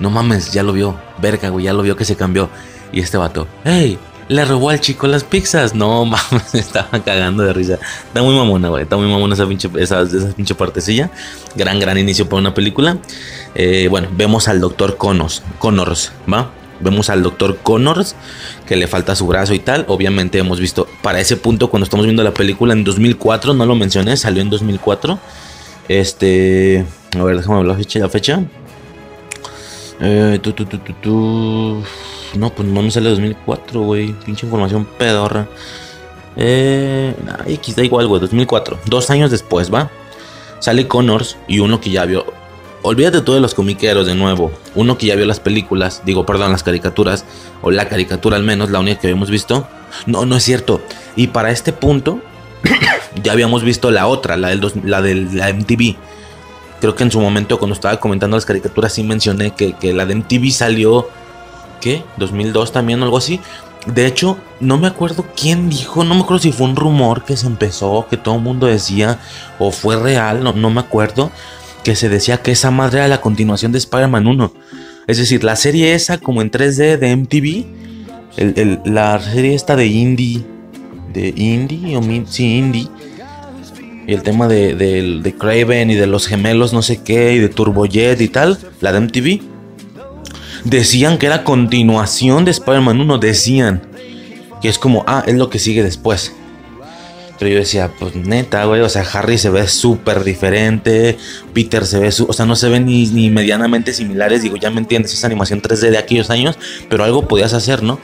No mames, ya lo vio. Verga, güey, ya lo vio que se cambió. Y este vato, hey, le robó al chico las pizzas. No mames, estaba cagando de risa. Está muy mamona, güey. Está muy mamona esa pinche, esa, pinche partecilla. Gran, gran inicio para una película. Eh, bueno, vemos al doctor Connors, Connors, ¿va? Vemos al doctor Connors que le falta su brazo y tal. Obviamente hemos visto para ese punto cuando estamos viendo la película en 2004, no lo mencioné, salió en 2004. Este, a ver, déjame ver la fecha. La fecha. Eh, tu, tu, tu, no, pues no me sale 2004, güey. Pinche información pedorra. Eh, X da igual, güey. 2004. Dos años después, ¿va? Sale Connors y uno que ya vio. Olvídate tú de los comiqueros de nuevo. Uno que ya vio las películas, digo, perdón, las caricaturas, o la caricatura al menos, la única que habíamos visto. No, no es cierto. Y para este punto, ya habíamos visto la otra, la del la MTV. Creo que en su momento, cuando estaba comentando las caricaturas, sí mencioné que, que la de MTV salió ¿qué? 2002 también, algo así. De hecho, no me acuerdo quién dijo, no me acuerdo si fue un rumor que se empezó, que todo el mundo decía, o fue real, no, no me acuerdo, que se decía que esa madre era la continuación de Spider-Man 1. Es decir, la serie esa como en 3D de MTV, la serie esta de Indie, de Indie, o sí, Indie, y el tema de, de, de Craven y de los gemelos, no sé qué, y de Turbojet y tal, la de MTV Decían que era continuación de Spider-Man 1. Decían que es como, ah, es lo que sigue después. Pero yo decía, pues neta, güey, o sea, Harry se ve súper diferente, Peter se ve, o sea, no se ven ni, medianamente similares, digo, ya me entiendes, esa animación 3D de aquellos años, pero algo podías hacer, ¿no?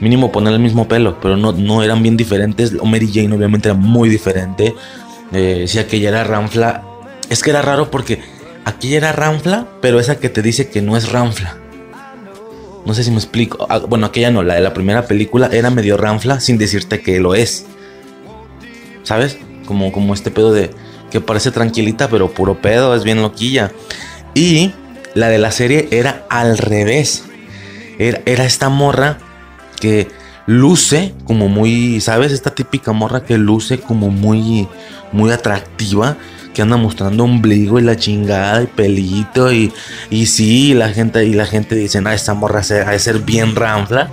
Mínimo poner el mismo pelo, pero no, no eran bien diferentes. O Mary Jane obviamente era muy diferente. Eh, decía que era Ramfla. Es que era raro porque aquí era Ramfla, pero esa que te dice que no es Ramfla. No sé si me explico. Ah, bueno, aquella no, la de la primera película era medio Ramfla sin decirte que lo es. ¿Sabes? Como, como este pedo de que parece tranquilita, pero puro pedo, es bien loquilla. Y la de la serie era al revés. Era, era esta morra que luce como muy, ¿sabes? Esta típica morra que luce como muy, muy atractiva, que anda mostrando ombligo y la chingada y pelito y, y sí, la gente, y la gente dice, ah, esta morra ha de ser bien ranfla.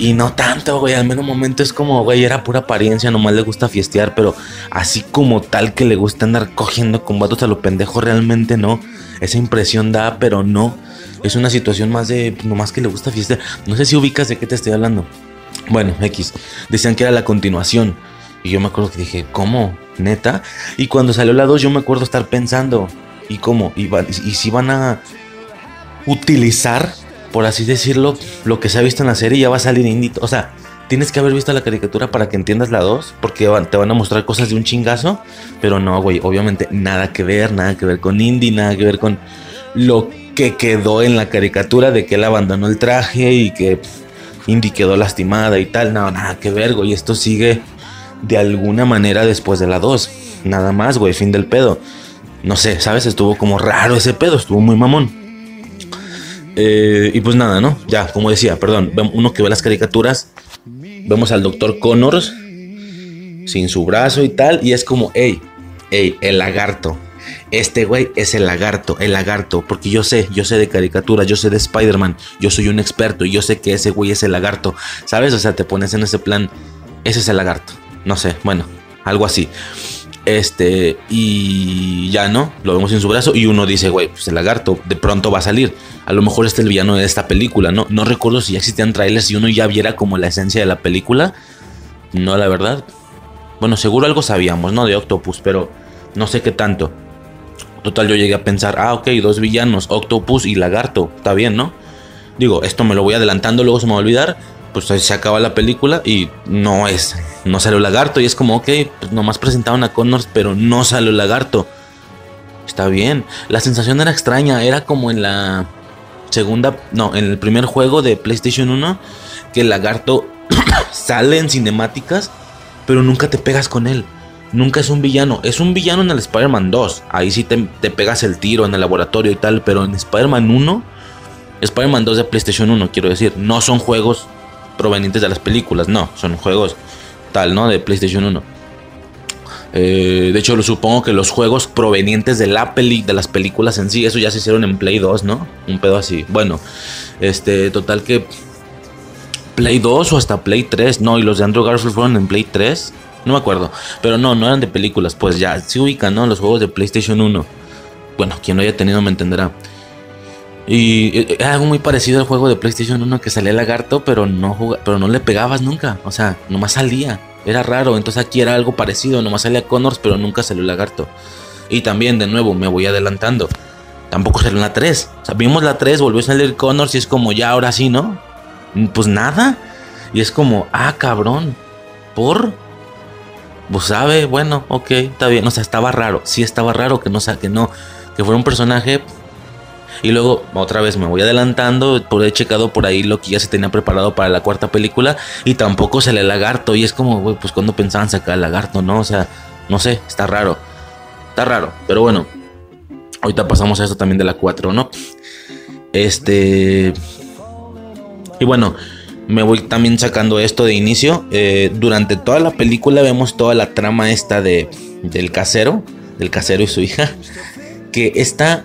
Y no tanto, güey, al menos momento es como, güey, era pura apariencia, nomás le gusta fiestear, pero así como tal que le gusta andar cogiendo con a lo pendejo, realmente no. Esa impresión da, pero no. Es una situación más de, nomás que le gusta fiestear. No sé si ubicas de qué te estoy hablando. Bueno, X. Decían que era la continuación. Y yo me acuerdo que dije, ¿cómo? ¿Neta? Y cuando salió la 2 yo me acuerdo estar pensando, ¿y cómo? ¿Y, y si van a utilizar por así decirlo, lo que se ha visto en la serie ya va a salir indie. O sea, tienes que haber visto la caricatura para que entiendas la 2, porque te van a mostrar cosas de un chingazo. Pero no, güey, obviamente nada que ver, nada que ver con indie, nada que ver con lo que quedó en la caricatura de que él abandonó el traje y que Indy quedó lastimada y tal. No, nada que ver, güey. Esto sigue de alguna manera después de la 2. Nada más, güey, fin del pedo. No sé, ¿sabes? Estuvo como raro ese pedo, estuvo muy mamón. Eh, y pues nada, ¿no? Ya, como decía, perdón, uno que ve las caricaturas, vemos al doctor Connors sin su brazo y tal, y es como, hey, hey, el lagarto. Este güey es el lagarto, el lagarto, porque yo sé, yo sé de caricaturas, yo sé de Spider-Man, yo soy un experto y yo sé que ese güey es el lagarto, ¿sabes? O sea, te pones en ese plan, ese es el lagarto, no sé, bueno, algo así. Este, y ya no, lo vemos en su brazo y uno dice, güey, pues el lagarto de pronto va a salir. A lo mejor este es el villano de esta película, ¿no? No recuerdo si ya existían trailers y uno ya viera como la esencia de la película. No, la verdad. Bueno, seguro algo sabíamos, ¿no? De Octopus, pero no sé qué tanto. Total, yo llegué a pensar, ah, ok, dos villanos, Octopus y Lagarto, está bien, ¿no? Digo, esto me lo voy adelantando, luego se me va a olvidar pues se acaba la película y no es, no sale el lagarto y es como, ok, pues nomás presentaron a Connors, pero no sale el lagarto. Está bien, la sensación era extraña, era como en la segunda, no, en el primer juego de PlayStation 1, que el lagarto sale en cinemáticas, pero nunca te pegas con él. Nunca es un villano. Es un villano en el Spider-Man 2. Ahí sí te, te, pegas el tiro en el laboratorio y tal. Pero en Spider-Man 1, Spider-Man 2 de PlayStation 1, quiero decir, no son juegos provenientes de las películas, no, son juegos tal, ¿no? De PlayStation 1. Eh, de hecho, lo supongo que los juegos provenientes de la peli, de las películas en sí, eso ya se hicieron en Play 2, ¿no? Un pedo así. Bueno, este, total que Play 2 o hasta Play 3, no, y los de Andrew Garfield fueron en Play 3, no me acuerdo, pero no, no eran de películas, pues ya se ubican, ¿no? Los juegos de PlayStation 1. Bueno, quien lo haya tenido me entenderá. Y eh, algo muy parecido al juego de PlayStation 1 que salía el lagarto, pero no, pero no le pegabas nunca. O sea, nomás salía. Era raro. Entonces aquí era algo parecido. Nomás salía Connors, pero nunca salió el lagarto. Y también, de nuevo, me voy adelantando. Tampoco salió la 3. O sea, vimos la 3, volvió a salir Connors y es como, ya, ahora sí, ¿no? Pues nada. Y es como, ah, cabrón. ¿Por? Pues sabe, bueno, ok, está bien. O sea, estaba raro. Sí, estaba raro que no, que no, que fuera un personaje y luego otra vez me voy adelantando, por he checado por ahí lo que ya se tenía preparado para la cuarta película y tampoco sale el lagarto. Y es como, güey, pues cuando pensaban sacar el lagarto, ¿no? O sea, no sé, está raro. Está raro, pero bueno. Ahorita pasamos a esto también de la 4, ¿no? Este... Y bueno, me voy también sacando esto de inicio. Eh, durante toda la película vemos toda la trama esta de, del casero, del casero y su hija, que está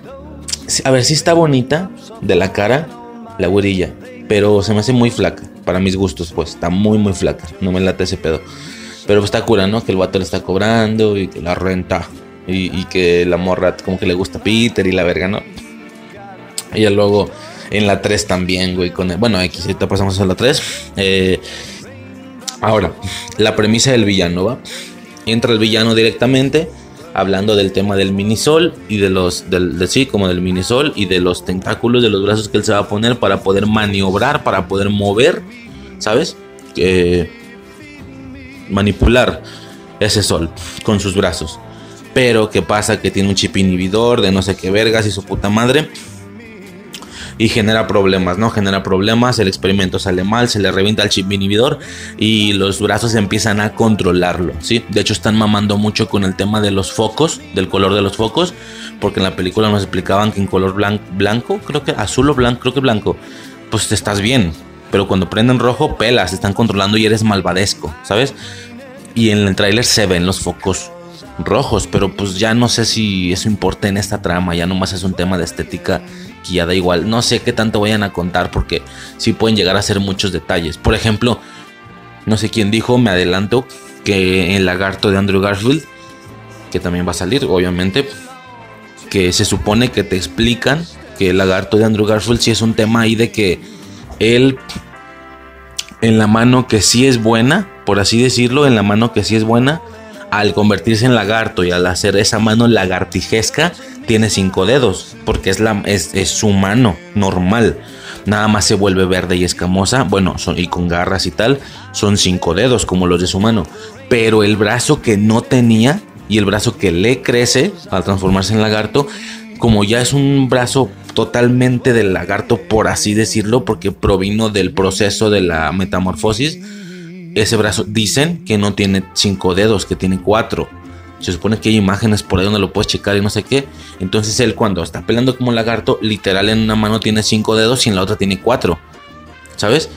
a ver si está bonita de la cara la güerilla, pero se me hace muy flaca para mis gustos, pues está muy muy flaca, no me late ese pedo. Pero está cura, ¿no? Que el vato le está cobrando y que la renta y, que la morra como que le gusta Peter y la verga, ¿no? Y luego en la 3 también, güey, bueno, X, ahorita pasamos a la 3. Eh, ahora, la premisa del villano, ¿va? Entra el villano directamente hablando del tema del minisol y de los, del, de, sí, como del minisol y de los tentáculos de los brazos que él se va a poner para poder maniobrar, para poder mover ¿sabes? manipular ese sol con sus brazos. Pero ¿qué pasa? Que tiene un chip inhibidor de no sé qué vergas y su puta madre. Y genera problemas, ¿no? Genera problemas, el experimento sale mal, se le revienta el chip inhibidor y los brazos empiezan a controlarlo, ¿sí? De hecho están mamando mucho con el tema de los focos, del color de los focos, porque en la película nos explicaban que en color blanco, creo que azul o blanco, creo que blanco, pues estás bien, pero cuando prenden rojo, pelas, están controlando y eres malvadesco, ¿sabes? Y en el tráiler se ven los focos rojos, pero pues ya no sé si eso importa en esta trama, ya nomás es un tema de estética ya da igual. No sé qué tanto vayan a contar porque sí pueden llegar a ser muchos detalles. Por ejemplo, no sé quién dijo, me adelanto, que el lagarto de Andrew Garfield, que también va a salir, obviamente, que se supone que te explican que el lagarto de Andrew Garfield sí es un tema ahí de que él en la mano que sí es buena, por así decirlo, en la mano que sí es buena, al convertirse en lagarto y al hacer esa mano lagartijesca, tiene cinco dedos, porque es, la, es, su mano normal. Nada más se vuelve verde y escamosa, bueno, son, y con garras y tal, son cinco dedos como los de su mano. Pero el brazo que no tenía y el brazo que le crece al transformarse en lagarto, como ya es un brazo totalmente del lagarto, por así decirlo, porque provino del proceso de la metamorfosis, ese brazo dicen que no tiene cinco dedos, que tiene cuatro. Se supone que hay imágenes por ahí donde lo puedes checar y no sé qué. Entonces él cuando está peleando como lagarto, literal en una mano tiene cinco dedos y en la otra tiene cuatro. ¿Sabes?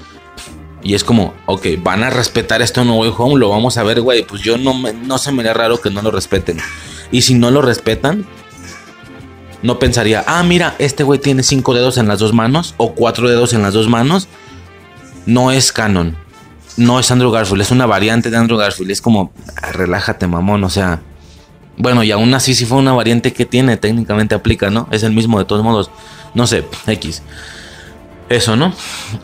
Y es como, ok, van a respetar esto en No Way Home, lo vamos a ver, güey. Pues yo no, me, no se me haría raro que no lo respeten. Y si no lo respetan, no pensaría, ah, mira, este güey tiene cinco dedos en las dos manos o cuatro dedos en las dos manos. No es canon no es Andrew Garfield, es una variante de Andrew Garfield. Es como, ah, relájate, mamón, o sea. Bueno, y aún así, si fue una variante que tiene, técnicamente aplica, ¿no? Es el mismo de todos modos. No sé, X. Eso, ¿no?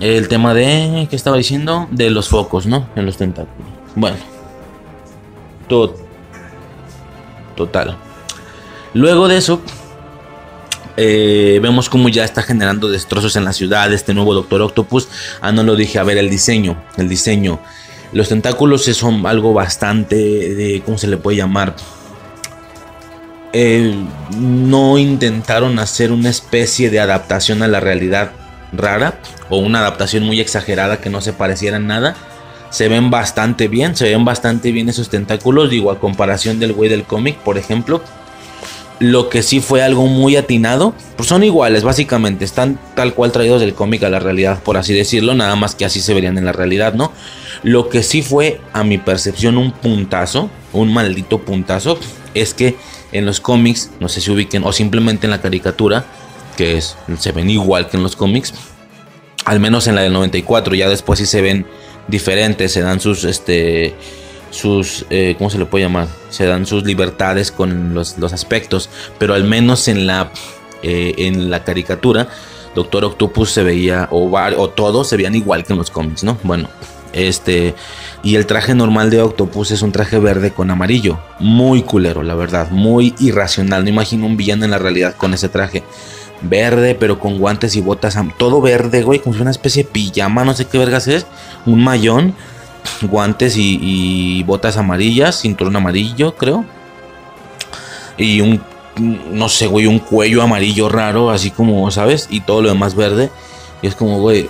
El tema de. ¿Qué estaba diciendo? De los focos, ¿no? En los tentáculos. Bueno. Total. Luego de eso, eh, vemos como ya está generando destrozos en la ciudad este nuevo Doctor Octopus. Ah, no lo dije, a ver, el diseño, el diseño. Los tentáculos son algo bastante, ¿cómo se le puede llamar? Eh, no intentaron hacer una especie de adaptación a la realidad rara o una adaptación muy exagerada que no se pareciera en nada. Se ven bastante bien, se ven bastante bien esos tentáculos, digo, a comparación del güey del cómic, por ejemplo lo que sí fue algo muy atinado, pues son iguales, básicamente, están tal cual traídos del cómic a la realidad, por así decirlo, nada más que así se verían en la realidad, ¿no? Lo que sí fue, a mi percepción, un puntazo, un maldito puntazo, es que en los cómics, no sé si ubiquen, o simplemente en la caricatura, que es, se ven igual que en los cómics, al menos en la del 94, ya después sí se ven diferentes, se dan sus, este, sus, eh, ¿cómo se le puede llamar? Se dan sus libertades con los, aspectos, pero al menos en la, eh, en la caricatura, Doctor Octopus se veía, o, o todos se veían igual que en los cómics, ¿no? Bueno, este, y el traje normal de Octopus es un traje verde con amarillo, muy culero, la verdad, muy irracional, no imagino un villano en la realidad con ese traje. Verde, pero con guantes y botas, todo verde, güey, como si una especie de pijama, no sé qué vergas es, un mayón guantes y, botas amarillas, cinturón amarillo, creo. Y un, no sé, güey, un cuello amarillo raro, así como, ¿sabes? Y todo lo demás verde. Y es como, güey,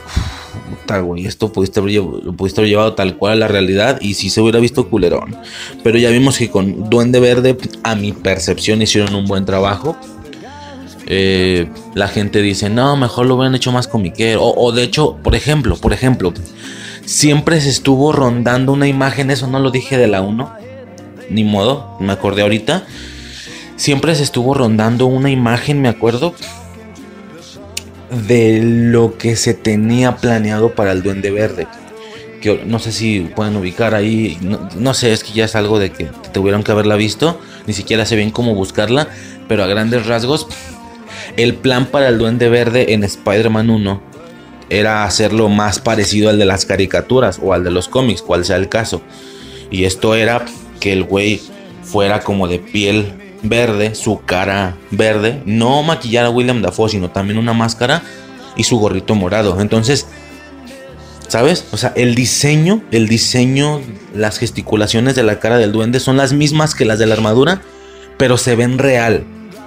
puta, güey, esto pudiste lo pudiste haber llevado tal cual a la realidad y si se hubiera visto culerón. Pero ya vimos que con Duende Verde, a mi percepción, hicieron un buen trabajo. Eh, la gente dice, no, mejor lo hubieran hecho más comiquero. O, o de hecho, por ejemplo, por ejemplo, siempre se estuvo rondando una imagen, eso no lo dije de la 1, ni modo, me acordé ahorita. Siempre se estuvo rondando una imagen, me acuerdo, de lo que se tenía planeado para el Duende Verde. Que no sé si pueden ubicar ahí, no, sé, es que ya es algo de que tuvieron que haberla visto, ni siquiera sé bien cómo buscarla, pero a grandes rasgos, el plan para el Duende Verde en Spider-Man 1 era hacerlo más parecido al de las caricaturas o al de los cómics, cual sea el caso. Y esto era que el güey fuera como de piel verde, su cara verde, no maquillar a William Dafoe, sino también una máscara y su gorrito morado. Entonces, ¿Sabes? O sea, el diseño, el diseño, las gesticulaciones de la cara del duende son las mismas que las de la armadura, pero se ven real.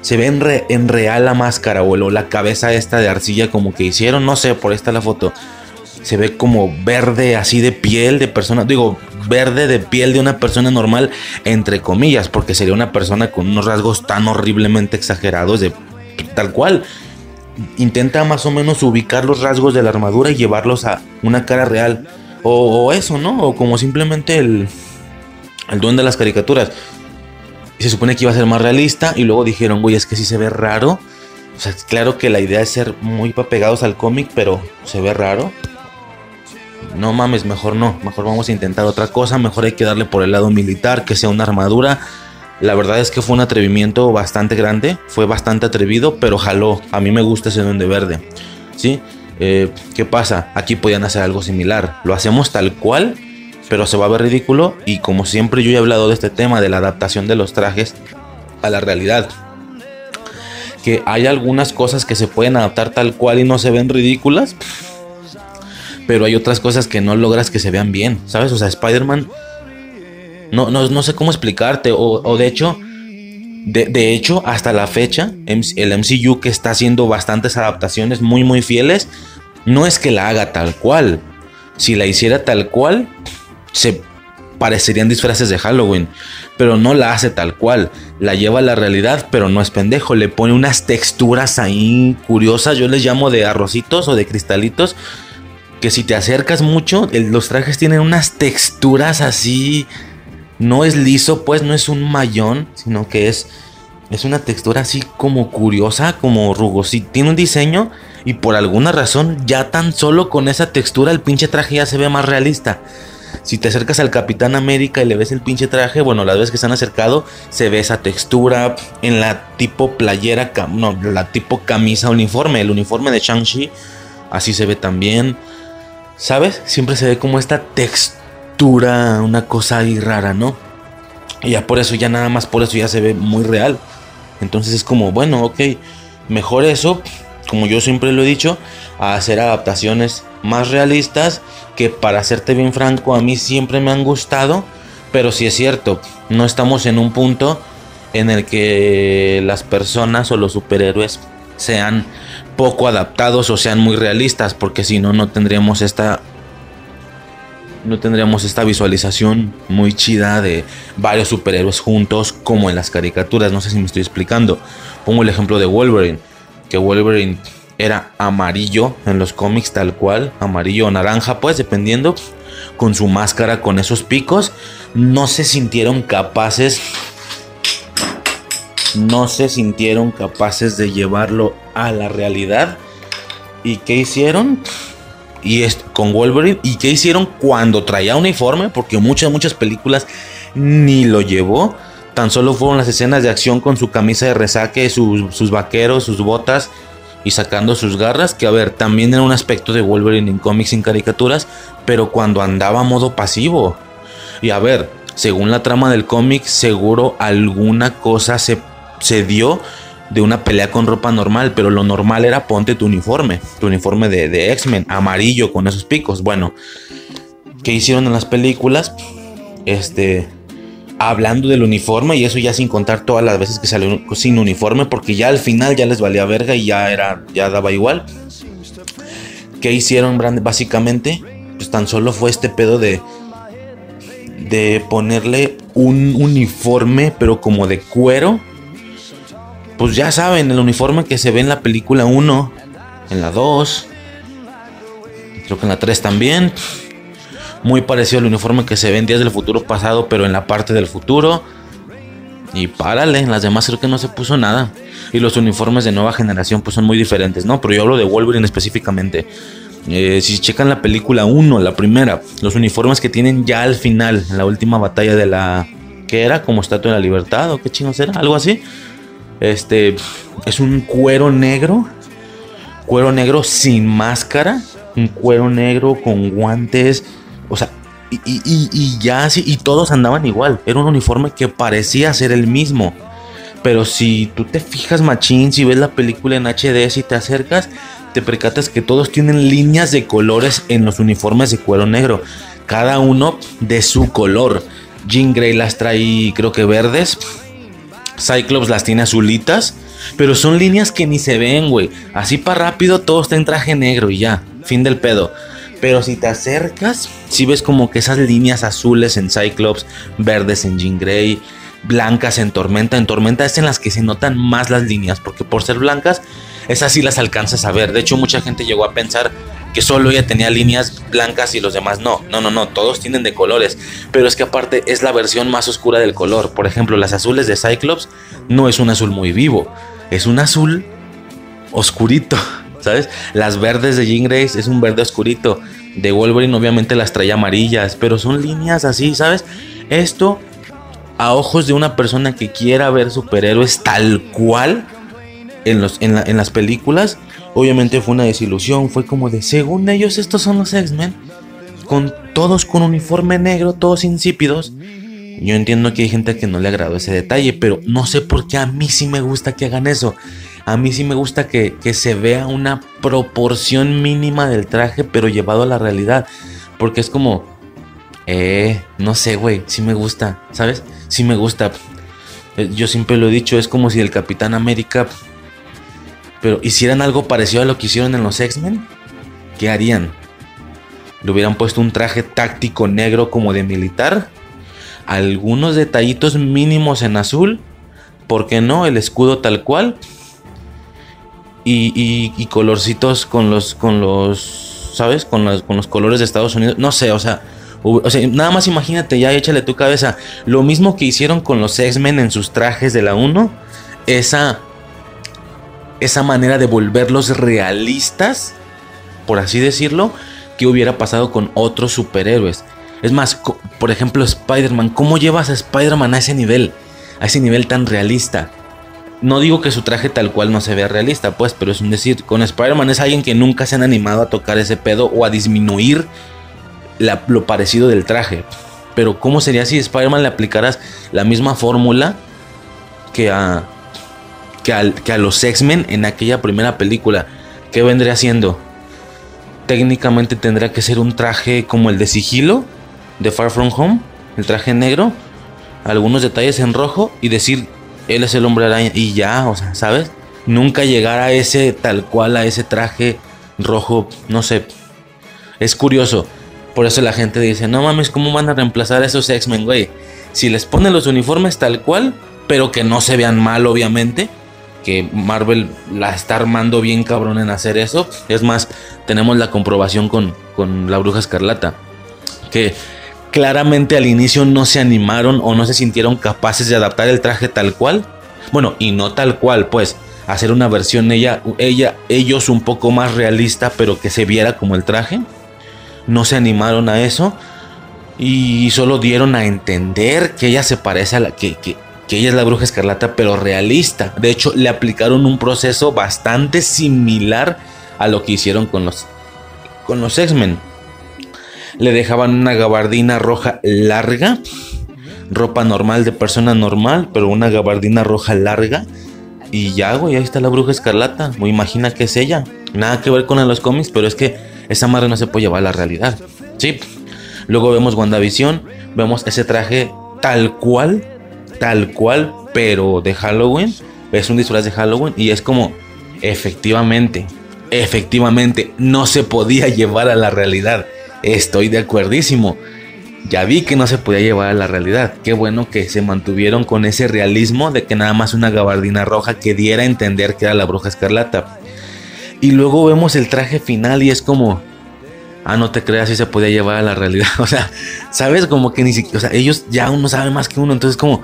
Se ve en, real la máscara o la cabeza esta de arcilla como que hicieron, no sé, por esta la foto. Se ve como verde así de piel de persona, digo, verde de piel de una persona normal, entre comillas, porque sería una persona con unos rasgos tan horriblemente exagerados de tal cual intenta más o menos ubicar los rasgos de la armadura y llevarlos a una cara real. O, eso, ¿no? O como simplemente el, el duende de las caricaturas. Y se supone que iba a ser más realista y luego dijeron, güey, es que sí se ve raro. O sea, claro que la idea es ser muy pegados al cómic, pero se ve raro. No mames, mejor no. Mejor vamos a intentar otra cosa. Mejor hay que darle por el lado militar, que sea una armadura la verdad es que fue un atrevimiento bastante grande, fue bastante atrevido, pero jaló. A mí me gusta ese duende verde. ¿Sí? Eh, ¿Qué pasa? Aquí podían hacer algo similar. Lo hacemos tal cual, pero se va a ver ridículo. Y como siempre yo he hablado de este tema, de la adaptación de los trajes a la realidad. Que hay algunas cosas que se pueden adaptar tal cual y no se ven ridículas. Pero hay otras cosas que no logras que se vean bien. ¿Sabes? O sea, Spider-Man no, no, no sé cómo explicarte. O, de hecho, de, hecho, hasta la fecha, el MCU que está haciendo bastantes adaptaciones muy, muy fieles, no es que la haga tal cual. Si la hiciera tal cual, se parecerían disfraces de Halloween. Pero no la hace tal cual. La lleva a la realidad, pero no es pendejo. Le pone unas texturas ahí curiosas. Yo les llamo de arrocitos o de cristalitos. Que si te acercas mucho, los trajes tienen unas texturas así no es liso, pues no es un mayón, sino que es, es una textura así como curiosa, como rugosita. Tiene un diseño y por alguna razón ya tan solo con esa textura el pinche traje ya se ve más realista. Si te acercas al Capitán América y le ves el pinche traje, bueno, las veces que se han acercado, se ve esa textura en la tipo playera, no, la tipo camisa uniforme, el uniforme de Shang-Chi, así se ve también. ¿Sabes? Siempre se ve como esta textura una cosa ahí rara, ¿no? Y ya por eso, ya nada más por eso ya se ve muy real. Entonces es como, bueno, ok, mejor eso, como yo siempre lo he dicho, a hacer adaptaciones más realistas que para serte bien franco a mí siempre me han gustado, pero si es cierto, no estamos en un punto en el que las personas o los superhéroes sean poco adaptados o sean muy realistas, porque si no, no tendríamos esta no tendríamos esta visualización muy chida de varios superhéroes juntos como en las caricaturas. No sé si me estoy explicando. Pongo el ejemplo de Wolverine, que Wolverine era amarillo en los cómics tal cual, amarillo o naranja, pues dependiendo, con su máscara con esos picos, no se sintieron capaces no se sintieron capaces de llevarlo a la realidad. ¿Y qué hicieron? y con Wolverine. ¿Y qué hicieron cuando traía uniforme? Porque muchas, muchas películas ni lo llevó. Tan solo fueron las escenas de acción con su camisa de resaque, sus, vaqueros, sus botas y sacando sus garras. Que a ver, también era un aspecto de Wolverine en cómics, en caricaturas. Pero cuando andaba a modo pasivo. Y a ver, según la trama del cómic, seguro alguna cosa se, se dio de una pelea con ropa normal, pero lo normal era ponte tu uniforme, tu uniforme de, X-Men, amarillo con esos picos. Bueno, ¿qué hicieron en las películas? Este, hablando del uniforme y eso ya sin contar todas las veces que salió sin uniforme, porque ya al final ya les valía verga y ya era, ya daba igual. ¿Qué hicieron básicamente? Pues tan solo fue este pedo de de ponerle un uniforme, pero como de cuero pues ya saben, el uniforme que se ve en la película 1, en la 2, creo que en la 3 también. Muy parecido al uniforme que se ve en Días del Futuro pasado, pero en la parte del futuro. Y párale, las demás creo que no se puso nada. Y los uniformes de nueva generación pues son muy diferentes, ¿no? Pero yo hablo de Wolverine específicamente. Eh, si checan la película 1, la primera, los uniformes que tienen ya al final, en la última batalla de la... ¿Qué era? ¿Como Estatua de la Libertad? ¿O qué chingos era? Algo así este es un cuero negro. Cuero negro sin máscara. Un cuero negro con guantes. O sea, y, ya así. Y todos andaban igual. Era un uniforme que parecía ser el mismo. Pero si tú te fijas, machín, si ves la película en HD, si te acercas, te percatas que todos tienen líneas de colores en los uniformes de cuero negro. Cada uno de su color. Jean Grey las trae, creo que verdes. Cyclops las tiene azulitas. Pero son líneas que ni se ven, güey. Así para rápido todo está en traje negro y ya. Fin del pedo. Pero si te acercas, si ves como que esas líneas azules en Cyclops, verdes en Jean Grey, blancas en Tormenta. En Tormenta es en las que se notan más las líneas, porque por ser blancas, esas sí las alcanzas a ver. De hecho, mucha gente llegó a pensar que solo ella tenía líneas blancas y los demás no. No, no, no, todos tienen de colores. Pero es que aparte es la versión más oscura del color. Por ejemplo, las azules de Cyclops no es un azul muy vivo, es un azul oscurito. ¿Sabes? Las verdes de Jean Grey es un verde oscurito. De Wolverine obviamente las trae amarillas, pero son líneas así, ¿sabes? Esto a ojos de una persona que quiera ver superhéroes tal cual en, los, en, en las películas, obviamente fue una desilusión. Fue como de, según ellos, estos son los X-Men, con todos con uniforme negro, todos insípidos. Yo entiendo que hay gente que no le agradó ese detalle, pero no sé por qué a mí sí me gusta que hagan eso. A mí sí me gusta que, se vea una proporción mínima del traje, pero llevado a la realidad. Porque es como, eh, no sé, güey, sí me gusta, ¿sabes? Sí me gusta. Eh, yo siempre lo he dicho, es como si el Capitán América, pero hicieran algo parecido a lo que hicieron en los X-Men. ¿Qué harían? Le hubieran puesto un traje táctico negro como de militar. Algunos detallitos mínimos en azul. ¿Por qué no? El escudo tal cual y, colorcitos con los, con los, ¿sabes? Con los, con los colores de Estados Unidos. No sé, o sea, o sea, nada más imagínate, ya échale tu cabeza. Lo mismo que hicieron con los X-Men en sus trajes de la 1, esa, esa manera de volverlos realistas, por así decirlo, que hubiera pasado con otros superhéroes. Es más, por ejemplo, Spider-Man, ¿cómo llevas a Spider-Man a ese nivel? A ese nivel tan realista. No digo que su traje tal cual no se vea realista, pues, pero es un decir, con Spider-Man es alguien que nunca se han animado a tocar ese pedo o a disminuir lo parecido del traje. Pero ¿cómo sería si Spider-Man le aplicaras la misma fórmula que a, que, a los X-Men en aquella primera película? ¿Qué vendría siendo? Técnicamente tendría que ser un traje como el de sigilo de Far From Home, el traje negro, algunos detalles en rojo y decir él es el hombre araña y ya, o sea, ¿sabes? Nunca llegar a ese tal cual, a ese traje rojo, no sé. Es curioso. Por eso la gente dice, no mames, ¿cómo van a reemplazar a esos X-Men, güey? Si les ponen los uniformes tal cual, pero que no se vean mal, obviamente. Que Marvel la está armando bien cabrón en hacer eso. Es más, tenemos la comprobación con, con la bruja escarlata. Que claramente al inicio no se animaron o no se sintieron capaces de adaptar el traje tal cual. Bueno, y no tal cual, pues hacer una versión ella, ella, ellos un poco más realista, pero que se viera como el traje. No se animaron a eso y solo dieron a entender que ella se parece a la que, que, que ella es la bruja escarlata, pero realista. De hecho, le aplicaron un proceso bastante similar a lo que hicieron con los con los X-Men le dejaban una gabardina roja larga, ropa normal de persona normal, pero una gabardina roja larga. Y ya, güey, ahí está la bruja escarlata. Me imagina que es ella. Nada que ver con los cómics, pero es que esa madre no se puede llevar a la realidad. Sí. Luego vemos WandaVision, vemos ese traje tal cual, tal cual, pero de Halloween. Es un disfraz de Halloween y es como, efectivamente, efectivamente, no se podía llevar a la realidad. Estoy de acuerdísimo. Ya vi que no se podía llevar a la realidad. Qué bueno que se mantuvieron con ese realismo de que nada más una gabardina roja que diera a entender que era la bruja escarlata. Y luego vemos el traje final y es como, ah, no te creas si se podía llevar a la realidad. O sea, sabes como que ni siquiera, o sea, ellos ya uno sabe más que uno, entonces como,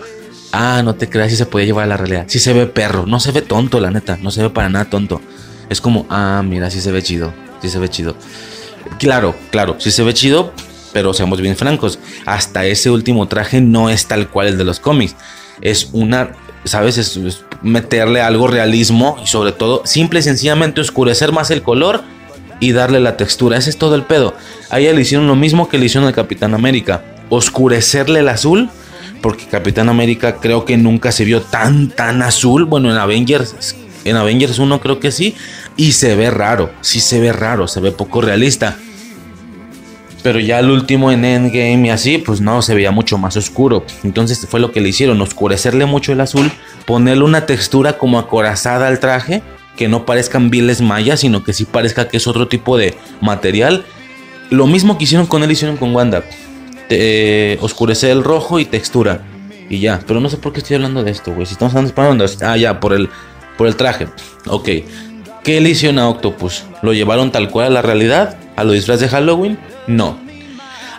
ah, no te creas si se podía llevar a la realidad. Si se ve perro, no se ve tonto, la neta, no se ve para nada tonto. Es como, ah, mira, sí se ve chido, sí se ve chido. Claro, claro, sí se ve chido, pero seamos bien francos, hasta ese último traje no es tal cual el de los cómics. Es una, ¿sabes? Es, meterle algo realismo y sobre todo, simple y sencillamente oscurecer más el color y darle la textura. Ese es todo el pedo. Ahí le hicieron lo mismo que le hicieron al Capitán América. Oscurecerle el azul. Porque Capitán América creo que nunca se vio tan, tan azul. Bueno, en Avengers, en Avengers 1 creo que sí. Y se ve raro, sí se ve raro, se ve poco realista. Pero ya el último en Endgame y así, pues no, se veía mucho más oscuro. Entonces fue lo que le hicieron, oscurecerle mucho el azul, ponerle una textura como acorazada al traje, que no parezcan viles mayas, sino que sí parezca que es otro tipo de material. Lo mismo que hicieron con él, hicieron con Wanda. Eh, oscurecer el rojo y textura. Y ya, pero no sé por qué estoy hablando de esto, güey. Si estamos hablando de... Ah, ya, por el, por el traje. Ok. ¿Qué le hicieron a Octopus? ¿Lo llevaron tal cual a la realidad? ¿A los disfraz de Halloween? No.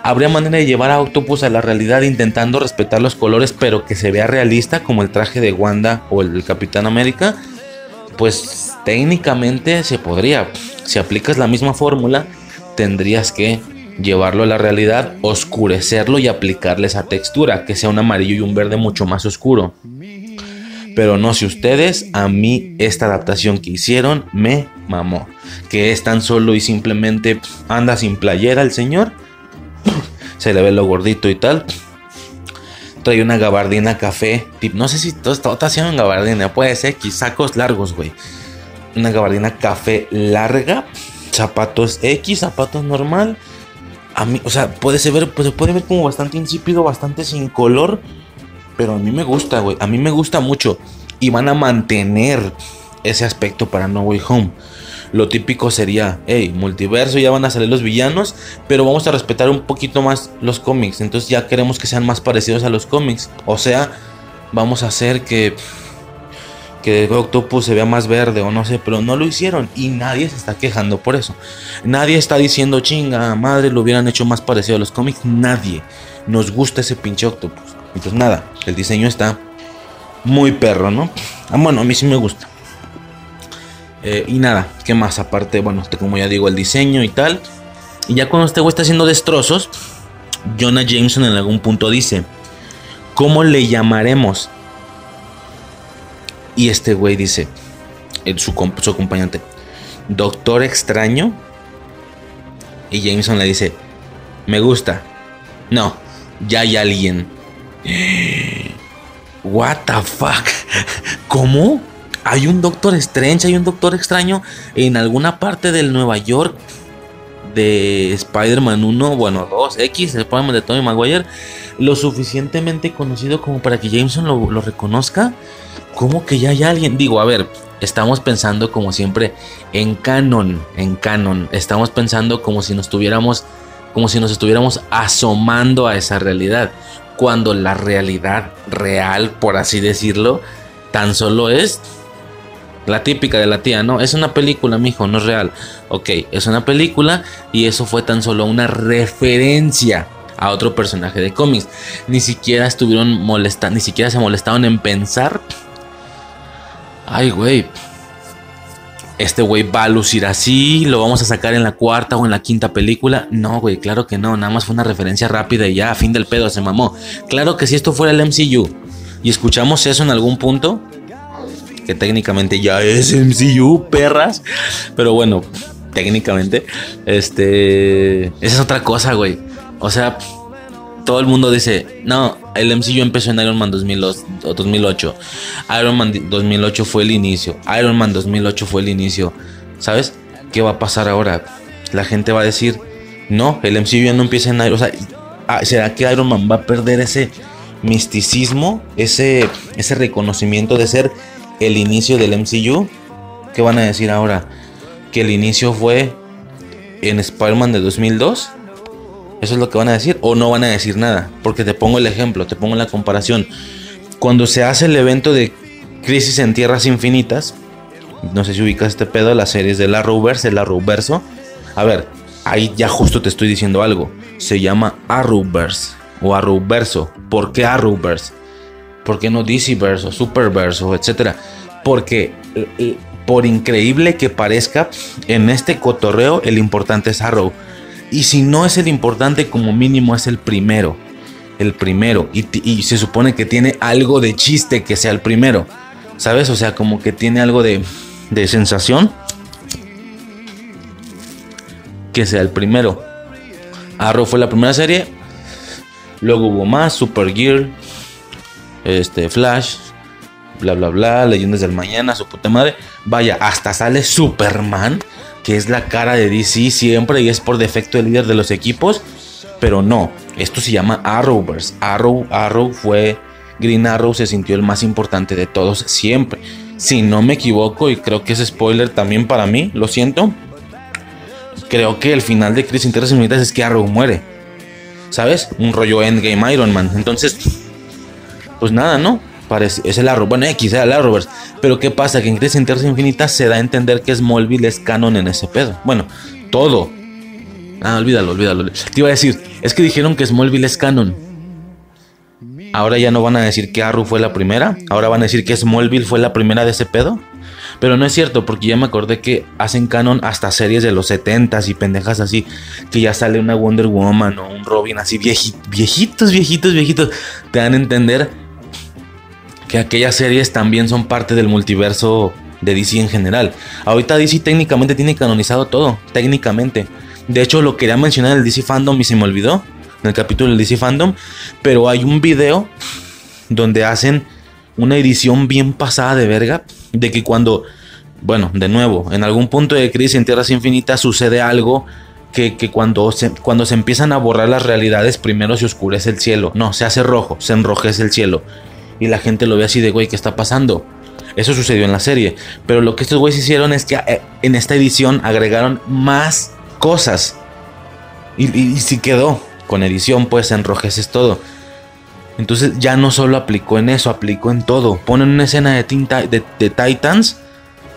¿Habría manera de llevar a Octopus a la realidad intentando respetar los colores pero que se vea realista como el traje de Wanda o el del Capitán América? Pues técnicamente se podría. Si aplicas la misma fórmula, tendrías que llevarlo a la realidad, oscurecerlo y aplicarle esa textura, que sea un amarillo y un verde mucho más oscuro. Pero no sé ustedes, a mí esta adaptación que hicieron me mamó. Que es tan solo y simplemente anda sin playera el señor. Se le ve lo gordito y tal. Trae una gabardina café. No sé si todo está haciendo en gabardina. Puede ser X, sacos largos, güey. Una gabardina café larga. Zapatos X, zapatos normal. A mí, o sea, puede ser, pues, puede ver como bastante insípido, bastante sin color pero a mí me gusta, güey. A mí me gusta mucho. Y van a mantener ese aspecto para No Way Home. Lo típico sería, hey, multiverso, ya van a salir los villanos, pero vamos a respetar un poquito más los cómics. Entonces ya queremos que sean más parecidos a los cómics. O sea, vamos a hacer que que Octopus se vea más verde o no sé, pero no lo hicieron y nadie se está quejando por eso. Nadie está diciendo, chinga, madre, lo hubieran hecho más parecido a los cómics. Nadie. Nos gusta ese pinche Octopus. Entonces nada, el diseño está muy perro, ¿no? Ah, bueno, a mí sí me gusta. Eh, y nada, ¿qué más? Aparte, bueno, como ya digo, el diseño y tal. Y ya cuando este güey está haciendo destrozos, Jonah Jameson en algún punto dice, ¿cómo le llamaremos? Y este güey dice, su, su acompañante, Doctor Extraño. Y Jameson le dice, me gusta. No, ya hay alguien. What the fuck? ¿Cómo? Hay un Doctor Strange, hay un Doctor Extraño en alguna parte del Nueva York de Spider-Man 1, bueno, 2, X, Spider-Man de Tony Maguire, lo suficientemente conocido como para que Jameson lo, lo reconozca. ¿Cómo que ya hay alguien? Digo, a ver, estamos pensando como siempre en canon, en canon. Estamos pensando como si nos tuviéramos, como si nos estuviéramos asomando a esa realidad cuando la realidad real, por así decirlo, tan solo es la típica de la tía, no, es una película, mijo, no es real. Ok, es una película y eso fue tan solo una referencia a otro personaje de cómics. Ni siquiera estuvieron molestando, ni siquiera se molestaron en pensar. Ay, güey, este güey va a lucir así, lo vamos a sacar en la cuarta o en la quinta película. No, güey, claro que no, nada más fue una referencia rápida y ya, a fin del pedo, se mamó. Claro que si esto fuera el MCU y escuchamos eso en algún punto, que técnicamente ya es MCU, perras, pero bueno, técnicamente, este, esa es otra cosa, güey. O sea, todo el mundo dice, no, el MCU empezó en Iron Man 2008. Iron Man 2008 fue el inicio. Iron Man 2008 fue el inicio. ¿Sabes? ¿Qué va a pasar ahora? La gente va a decir, no, el MCU ya no empieza en Iron Man. Ah, ¿será que Iron Man va a perder ese misticismo, ese, ese reconocimiento de ser el inicio del MCU? ¿Qué van a decir ahora? Que el inicio fue en Spider-Man de 2002 eso es lo que van a decir o no van a decir nada. Porque te pongo el ejemplo, te pongo la comparación. Cuando se hace el evento de Crisis en Tierras Infinitas, no sé si ubicas este pedo, las series de la Arrowverse, el Arrowverso. A ver, ahí ya justo te estoy diciendo algo. Se llama Arrowverse o Arrowverso. ¿Por qué Arrowverse? ¿Por qué no DCverse o Superverse o etcétera? Porque eh, eh, por increíble que parezca, en este cotorreo el importante es Arrow. Y si no es el importante, como mínimo es el primero. El primero. Y, se supone que tiene algo de chiste que sea el primero. ¿Sabes? O sea, como que tiene algo de, de sensación. Que sea el primero. Arrow fue la primera serie. Luego hubo más. Supergear. Este, Flash. bla, bla, bla, leyendas del mañana, su puta madre. Vaya, hasta sale Superman, que es la cara de DC siempre y es por defecto el líder de los equipos. Pero no, esto se llama Arrowverse. Arrow, Arrow fue, Green Arrow se sintió el más importante de todos siempre. Si no me equivoco, y creo que es spoiler también para mí, lo siento. Creo que el final de Crisis Internas Infinitas es que Arrow muere. ¿Sabes? Un rollo Endgame Iron Man. Entonces, pues nada, ¿no? Es el Arrow. Bueno, X, era el Arrowverse. Pero ¿qué pasa? Que en Crisis Internas Infinitas se da a entender que Smallville es canon en ese pedo. Bueno, todo. Ah, olvídalo, olvídalo. Te iba a decir, es que dijeron que Smallville es canon. Ahora ya no van a decir que Arrow fue la primera. Ahora van a decir que Smallville fue la primera de ese pedo. Pero no es cierto, porque ya me acordé que hacen canon hasta series de los 70s y pendejas así. Que ya sale una Wonder Woman o un Robin así viejitos, viejitos, viejitos. Te dan a entender que aquellas series también son parte del multiverso de DC en general. Ahorita DC técnicamente tiene canonizado todo, técnicamente. De hecho, lo quería mencionar en el DC Fandom y se me olvidó en el capítulo del DC Fandom, pero hay un video donde hacen una edición bien pasada de verga de que cuando, bueno, de nuevo, en algún punto de crisis en Tierras Infinitas sucede algo que, que, cuando, se, cuando se empiezan a borrar las realidades, primero se oscurece el cielo. No, se hace rojo, se enrojece el cielo. Y la gente lo ve así de, güey, ¿qué está pasando? Eso sucedió en la serie. Pero lo que estos güeyes hicieron es que eh, en esta edición agregaron más cosas. Y, si quedó con edición, pues enrojeces todo. Entonces ya no solo aplicó en eso, aplicó en todo. Ponen una escena de, tinta, de, de, Titans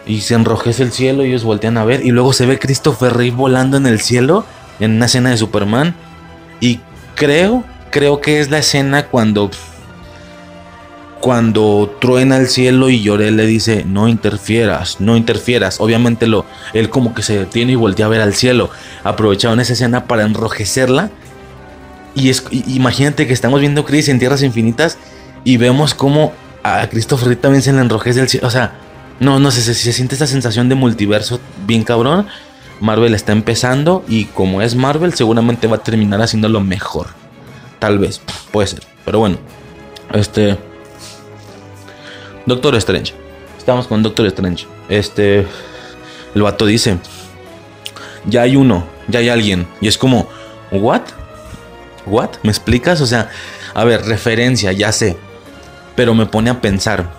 y se enrojece el cielo y ellos voltean a ver. Y luego se ve Christopher Reeve volando en el cielo en una escena de Superman. Y creo, creo que es la escena cuando cuando truena el cielo y Llorel le dice, no interfieras, no interfieras. Obviamente lo, él como que se detiene y voltea a ver al cielo. Aprovecharon esa escena para enrojecerla. Y es, imagínate que estamos viendo Crisis en Tierras Infinitas y vemos como a Christopher Reeve también se le enrojece el cielo. O sea, no, no sé se, se siente esta sensación de multiverso bien cabrón. Marvel está empezando y como es Marvel seguramente va a terminar haciéndolo mejor. Tal vez, puede ser. Pero bueno, este... Doctor Strange. Estamos con Doctor Strange. Este. El vato dice: Ya hay uno, ya hay alguien. Y es como, ¿what? ¿What? ¿Me explicas? O sea, a ver, referencia, ya sé. Pero me pone a pensar: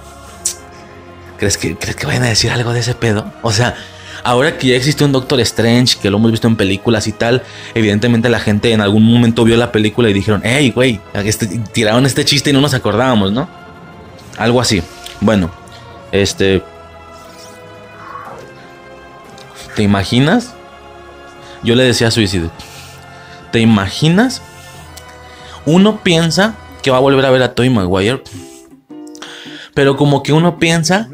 ¿crees que, ¿crees que vayan a decir algo de ese pedo? O sea. Ahora que ya existe un Doctor Strange, que lo hemos visto en películas y tal, evidentemente la gente en algún momento vio la película y dijeron, hey, güey, este, tiraron este chiste y no nos acordábamos, ¿no? Algo así. Bueno, este. ¿Te imaginas? Yo le decía suicidio. ¿Te imaginas? Uno piensa que va a volver a ver a Toy Maguire. Pero como que uno piensa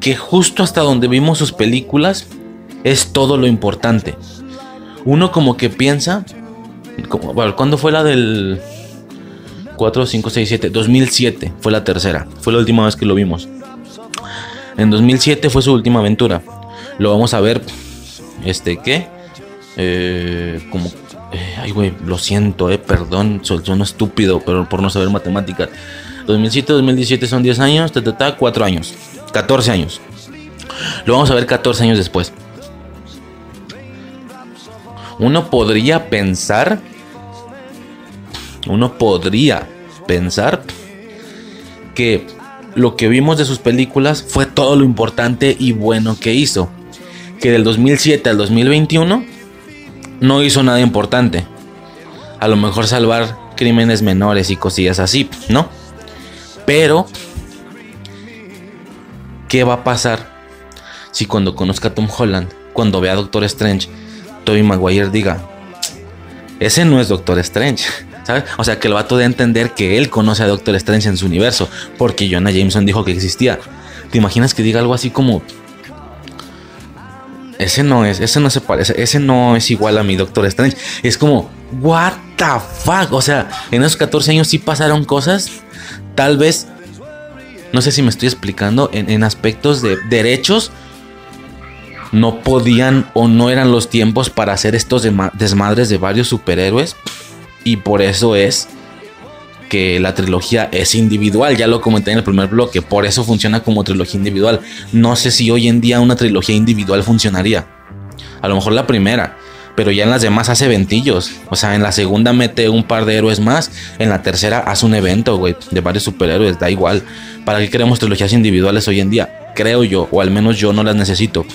que justo hasta donde vimos sus películas es todo lo importante. Uno como que piensa. Como, ¿Cuándo fue la del 4, 5, 6, 7. 2007 fue la tercera. Fue la última vez que lo vimos. En 2007 fue su última aventura. Lo vamos a ver. Este, ¿qué? Eh, como. Eh, ay, güey, lo siento, eh, perdón. Soy estúpido, pero por no saber matemáticas. 2007, 2017 son 10 años. Ta, ta, ta, 4 años. 14 años. Lo vamos a ver 14 años después. Uno podría pensar uno podría pensar que lo que vimos de sus películas fue todo lo importante y bueno que hizo. Que del 2007 al 2021 no hizo nada importante. A lo mejor salvar crímenes menores y cosillas así, ¿no? Pero, ¿qué va a pasar si cuando conozca a Tom Holland, cuando vea a Doctor Strange, Tobey Maguire diga, ese no es Doctor Strange? ¿Sabes? O sea, que el vato de entender que él conoce a Doctor Strange en su universo, porque Jonah Jameson dijo que existía. ¿Te imaginas que diga algo así como... Ese no es, ese no se parece, ese no es igual a mi Doctor Strange. Es como, what the fuck? O sea, en esos 14 años sí pasaron cosas. Tal vez, no sé si me estoy explicando, en, en aspectos de derechos, no podían o no eran los tiempos para hacer estos desmadres de varios superhéroes. Y por eso es que la trilogía es individual, ya lo comenté en el primer bloque, por eso funciona como trilogía individual. No sé si hoy en día una trilogía individual funcionaría. A lo mejor la primera, pero ya en las demás hace eventillos. O sea, en la segunda mete un par de héroes más, en la tercera hace un evento, güey, de varios superhéroes, da igual. ¿Para qué queremos trilogías individuales hoy en día? Creo yo, o al menos yo no las necesito.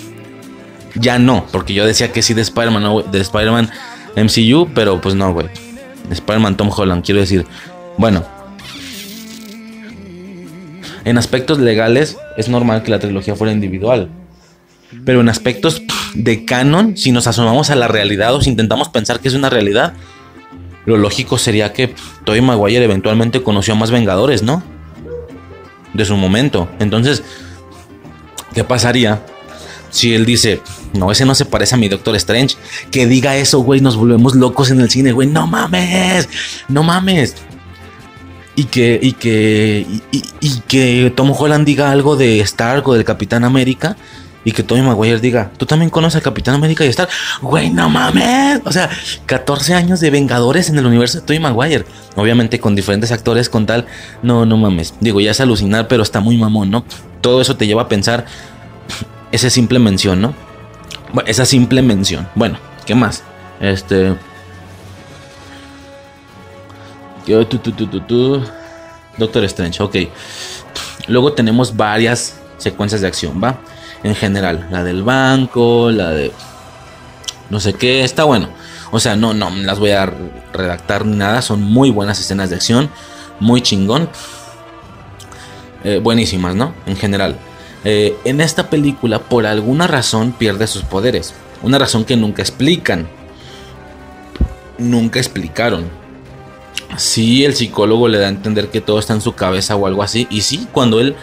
Ya no, porque yo decía que sí de Spider-Man, de Spider-Man MCU, pero pues no, güey. Spider-Man Tom Holland, quiero decir. Bueno. En aspectos legales es normal que la trilogía fuera individual. Pero en aspectos de canon, si nos asomamos a la realidad o si intentamos pensar que es una realidad, lo lógico sería que Tobey Maguire eventualmente conoció a más Vengadores, ¿no? De su momento. Entonces, ¿qué pasaría si él dice, no, ese no se parece a mi Doctor Strange? Que diga eso, güey, nos volvemos locos en el cine, güey, no mames, no mames. Y que, y que, y, que Tom Holland diga algo de Stark o del Capitán América y que Tobey Maguire diga, tú también conoces al Capitán América y Stark. Güey, no mames. O sea, 14 años de Vengadores en el universo de Tobey Maguire. Obviamente con diferentes actores, con tal. No, no mames. Digo, ya es alucinar, pero está muy mamón, ¿no? Todo eso te lleva a pensar esa simple mención, ¿no? Bueno, esa simple mención. Bueno, ¿qué más? Este. Doctor Strange, ok. Luego tenemos varias secuencias de acción, ¿va? en general. La del banco, la de no sé qué, está bueno. O sea, no, no las voy a redactar ni nada. Son muy buenas escenas de acción, muy chingón. Eh, buenísimas, ¿no? En general. Eh, en esta película, por alguna razón, pierde sus poderes. Una razón que nunca explican. Nunca explicaron. Sí, el psicólogo le da a entender que todo está en su cabeza o algo así. Y sí, cuando él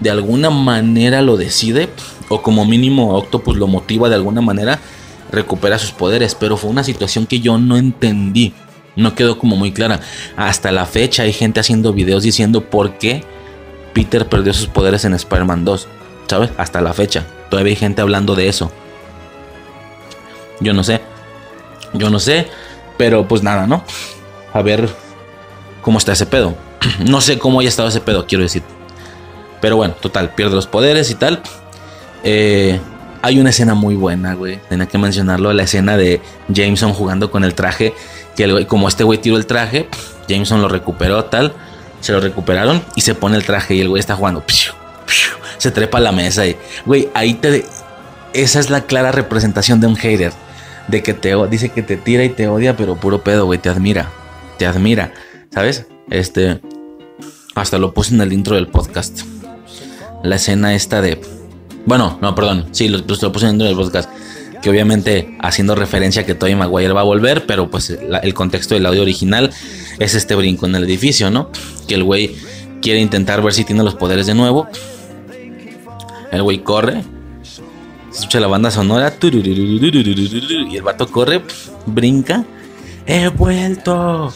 de alguna manera lo decide, o como mínimo Octopus lo motiva de alguna manera, recupera sus poderes. Pero fue una situación que yo no entendí. No quedó como muy clara. Hasta la fecha hay gente haciendo videos diciendo por qué Peter perdió sus poderes en Spider-Man 2. ¿Sabes? Hasta la fecha. Todavía hay gente hablando de eso. Yo no sé. Yo no sé. Pero pues nada, ¿no? A ver cómo está ese pedo. No sé cómo haya estado ese pedo, quiero decir. Pero bueno, total, pierde los poderes y tal. Eh, hay una escena muy buena, güey. Tenía que mencionarlo. La escena de Jameson jugando con el traje. Que como este güey tiró el traje, Jameson lo recuperó, tal. Se lo recuperaron y se pone el traje y el güey está jugando. Se trepa a la mesa y, güey, ahí te. Esa es la clara representación de un hater. De que te dice que te tira y te odia, pero puro pedo, güey. Te admira. Te admira. ¿Sabes? Este. Hasta lo puse en el intro del podcast la escena esta de... Bueno, no, perdón, sí, lo, pues, lo puse en el podcast. Que obviamente haciendo referencia a que Tobey Maguire va a volver, pero pues el contexto del audio original es este brinco en el edificio, ¿no? Que el güey quiere intentar ver si tiene los poderes de nuevo. El güey corre, escucha la banda sonora y el vato corre, brinca. He vuelto,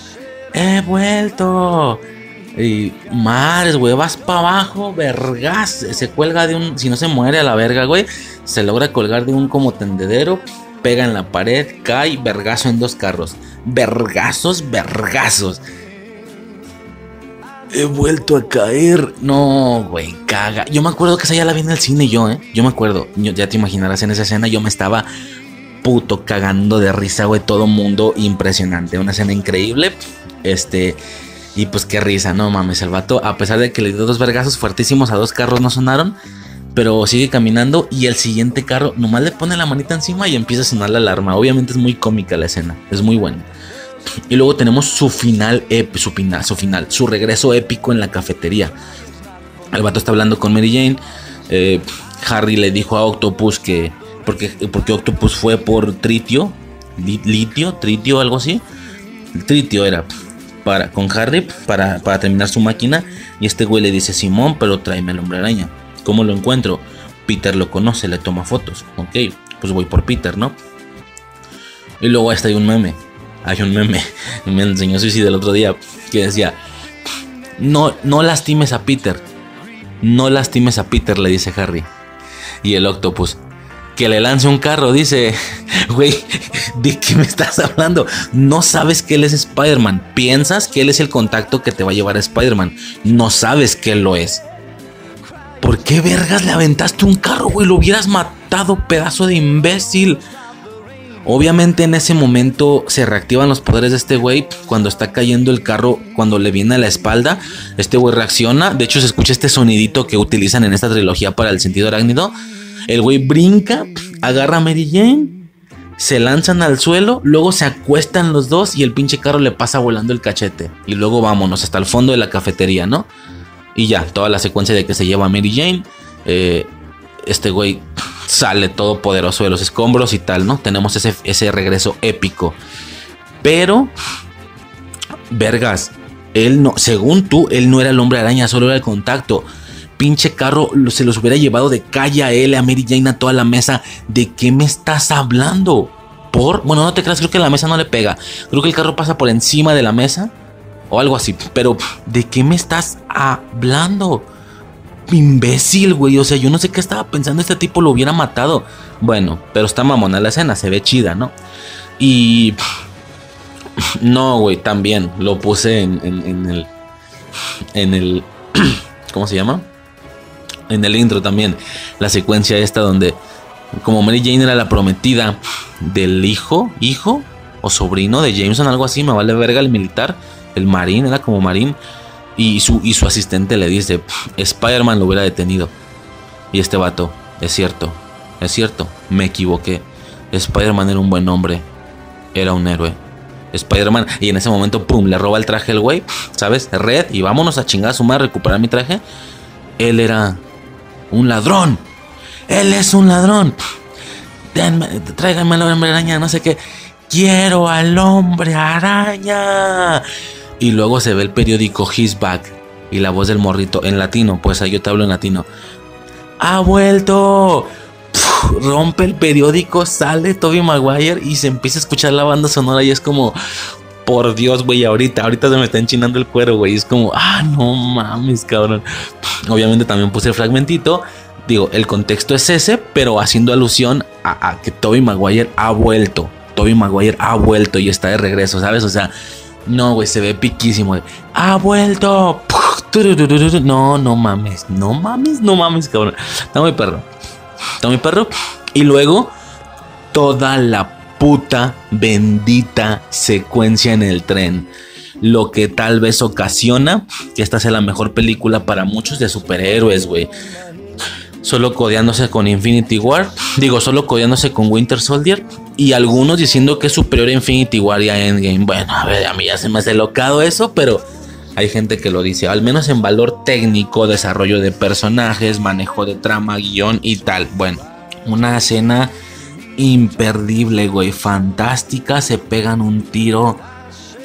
he vuelto. Y madres, güey, vas para abajo, vergas. Se cuelga de un. Si no se muere a la verga, güey. Se logra colgar de un como tendedero. Pega en la pared, cae, vergazo en dos carros. Vergazos, vergazos. He vuelto a caer. No, güey, caga. Yo me acuerdo que esa ya la vi en el cine yo, ¿eh? Yo me acuerdo. ya te imaginarás en esa escena, yo me estaba puto cagando de risa, güey. Todo mundo impresionante. Una escena increíble. Este. Y pues qué risa, no mames, el vato, a pesar de que le dio dos vergazos fuertísimos a dos carros, no sonaron. Pero sigue caminando y el siguiente carro nomás le pone la manita encima y empieza a sonar la alarma. Obviamente es muy cómica la escena, es muy buena. Y luego tenemos su final, su final, su final, su regreso épico en la cafetería. El vato está hablando con Mary Jane. Eh, Harry le dijo a Octopus que. Porque, porque Octopus fue por tritio. Litio, tritio, algo así. Tritio era con Harry para, terminar su máquina. Y este güey le dice, Simón, pero tráeme el hombre araña. ¿Cómo lo encuentro? Peter lo conoce, le toma fotos. Ok, pues voy por Peter, ¿no? Y luego hasta hay un meme. Hay un meme. Me enseñó Suicide el otro día. Que decía, no, no lastimes a Peter. No lastimes a Peter, le dice Harry. Y el Octopus, que le lance un carro. Dice, güey, ¿de qué me estás hablando? No sabes que él es Spider-Man. Piensas que él es el contacto que te va a llevar a Spider-Man. No sabes que él lo es. ¿Por qué vergas le aventaste un carro, güey? Lo hubieras matado, pedazo de imbécil. Obviamente en ese momento se reactivan los poderes de este güey cuando está cayendo el carro, cuando le viene a la espalda, este güey reacciona, de hecho se escucha este sonidito que utilizan en esta trilogía para el sentido arácnido, el güey brinca, agarra a Mary Jane, se lanzan al suelo, luego se acuestan los dos y el pinche carro le pasa volando el cachete. Y luego vámonos hasta el fondo de la cafetería, ¿no? Y ya, toda la secuencia de que se lleva a Mary Jane, eh, este güey sale todo poderoso de los escombros y tal, ¿no? Tenemos ese, ese regreso épico. Pero, vergas, él no, según tú, él no era el hombre araña, solo era el contacto. Pinche carro se los hubiera llevado de calle a él, a Mary Jane, a toda la mesa. ¿De qué me estás hablando? Por, bueno, no te creas, creo que la mesa no le pega. Creo que el carro pasa por encima de la mesa o algo así. Pero, ¿de qué me estás hablando? Imbécil, güey. O sea, yo no sé qué estaba pensando. Este tipo lo hubiera matado. Bueno, pero está mamona la escena, se ve chida, ¿no? Y. No, güey, también lo puse en, en, el. En el. ¿Cómo se llama? En el intro también. La secuencia esta donde. Como Mary Jane era la prometida del hijo, hijo o sobrino de Jameson, algo así, me vale verga el militar, el marín, era como marín y su, y su asistente le dice, Spider-Man lo hubiera detenido. Y este vato, es cierto, es cierto, me equivoqué. Spider-Man era un buen hombre, era un héroe. Spider-Man, y en ese momento, pum, le roba el traje al güey, ¿sabes? Red, y vámonos a chingar a su madre, recuperar mi traje. Él era un ladrón. Él es un ladrón. tráiganme al hombre araña, no sé qué. Quiero al hombre araña. Y luego se ve el periódico His Back y la voz del morrito en latino, pues ahí yo te hablo en latino. ¡Ha vuelto! rompe el periódico, sale Toby Maguire y se empieza a escuchar la banda sonora y es como, por Dios, güey, ahorita, ahorita se me está enchinando el cuero, güey. Es como, ah, no mames, cabrón. Obviamente también puse el fragmentito. Digo, el contexto es ese, pero haciendo alusión a, a que Toby Maguire ha vuelto. Toby Maguire ha vuelto y está de regreso, ¿sabes? O sea, no, güey, se ve piquísimo. ¡Ha vuelto! No, no mames. No mames, no mames, cabrón. Está muy perro. Está muy perro. Y luego, toda la puta bendita secuencia en el tren. Lo que tal vez ocasiona que esta sea la mejor película para muchos de superhéroes, güey solo codeándose con Infinity War, digo, solo codeándose con Winter Soldier, y algunos diciendo que es superior a Infinity War y Endgame. Bueno, a ver, a mí ya se me ha locado eso, pero hay gente que lo dice, al menos en valor técnico, desarrollo de personajes, manejo de trama, guion y tal. Bueno, una escena imperdible, güey, fantástica, se pegan un tiro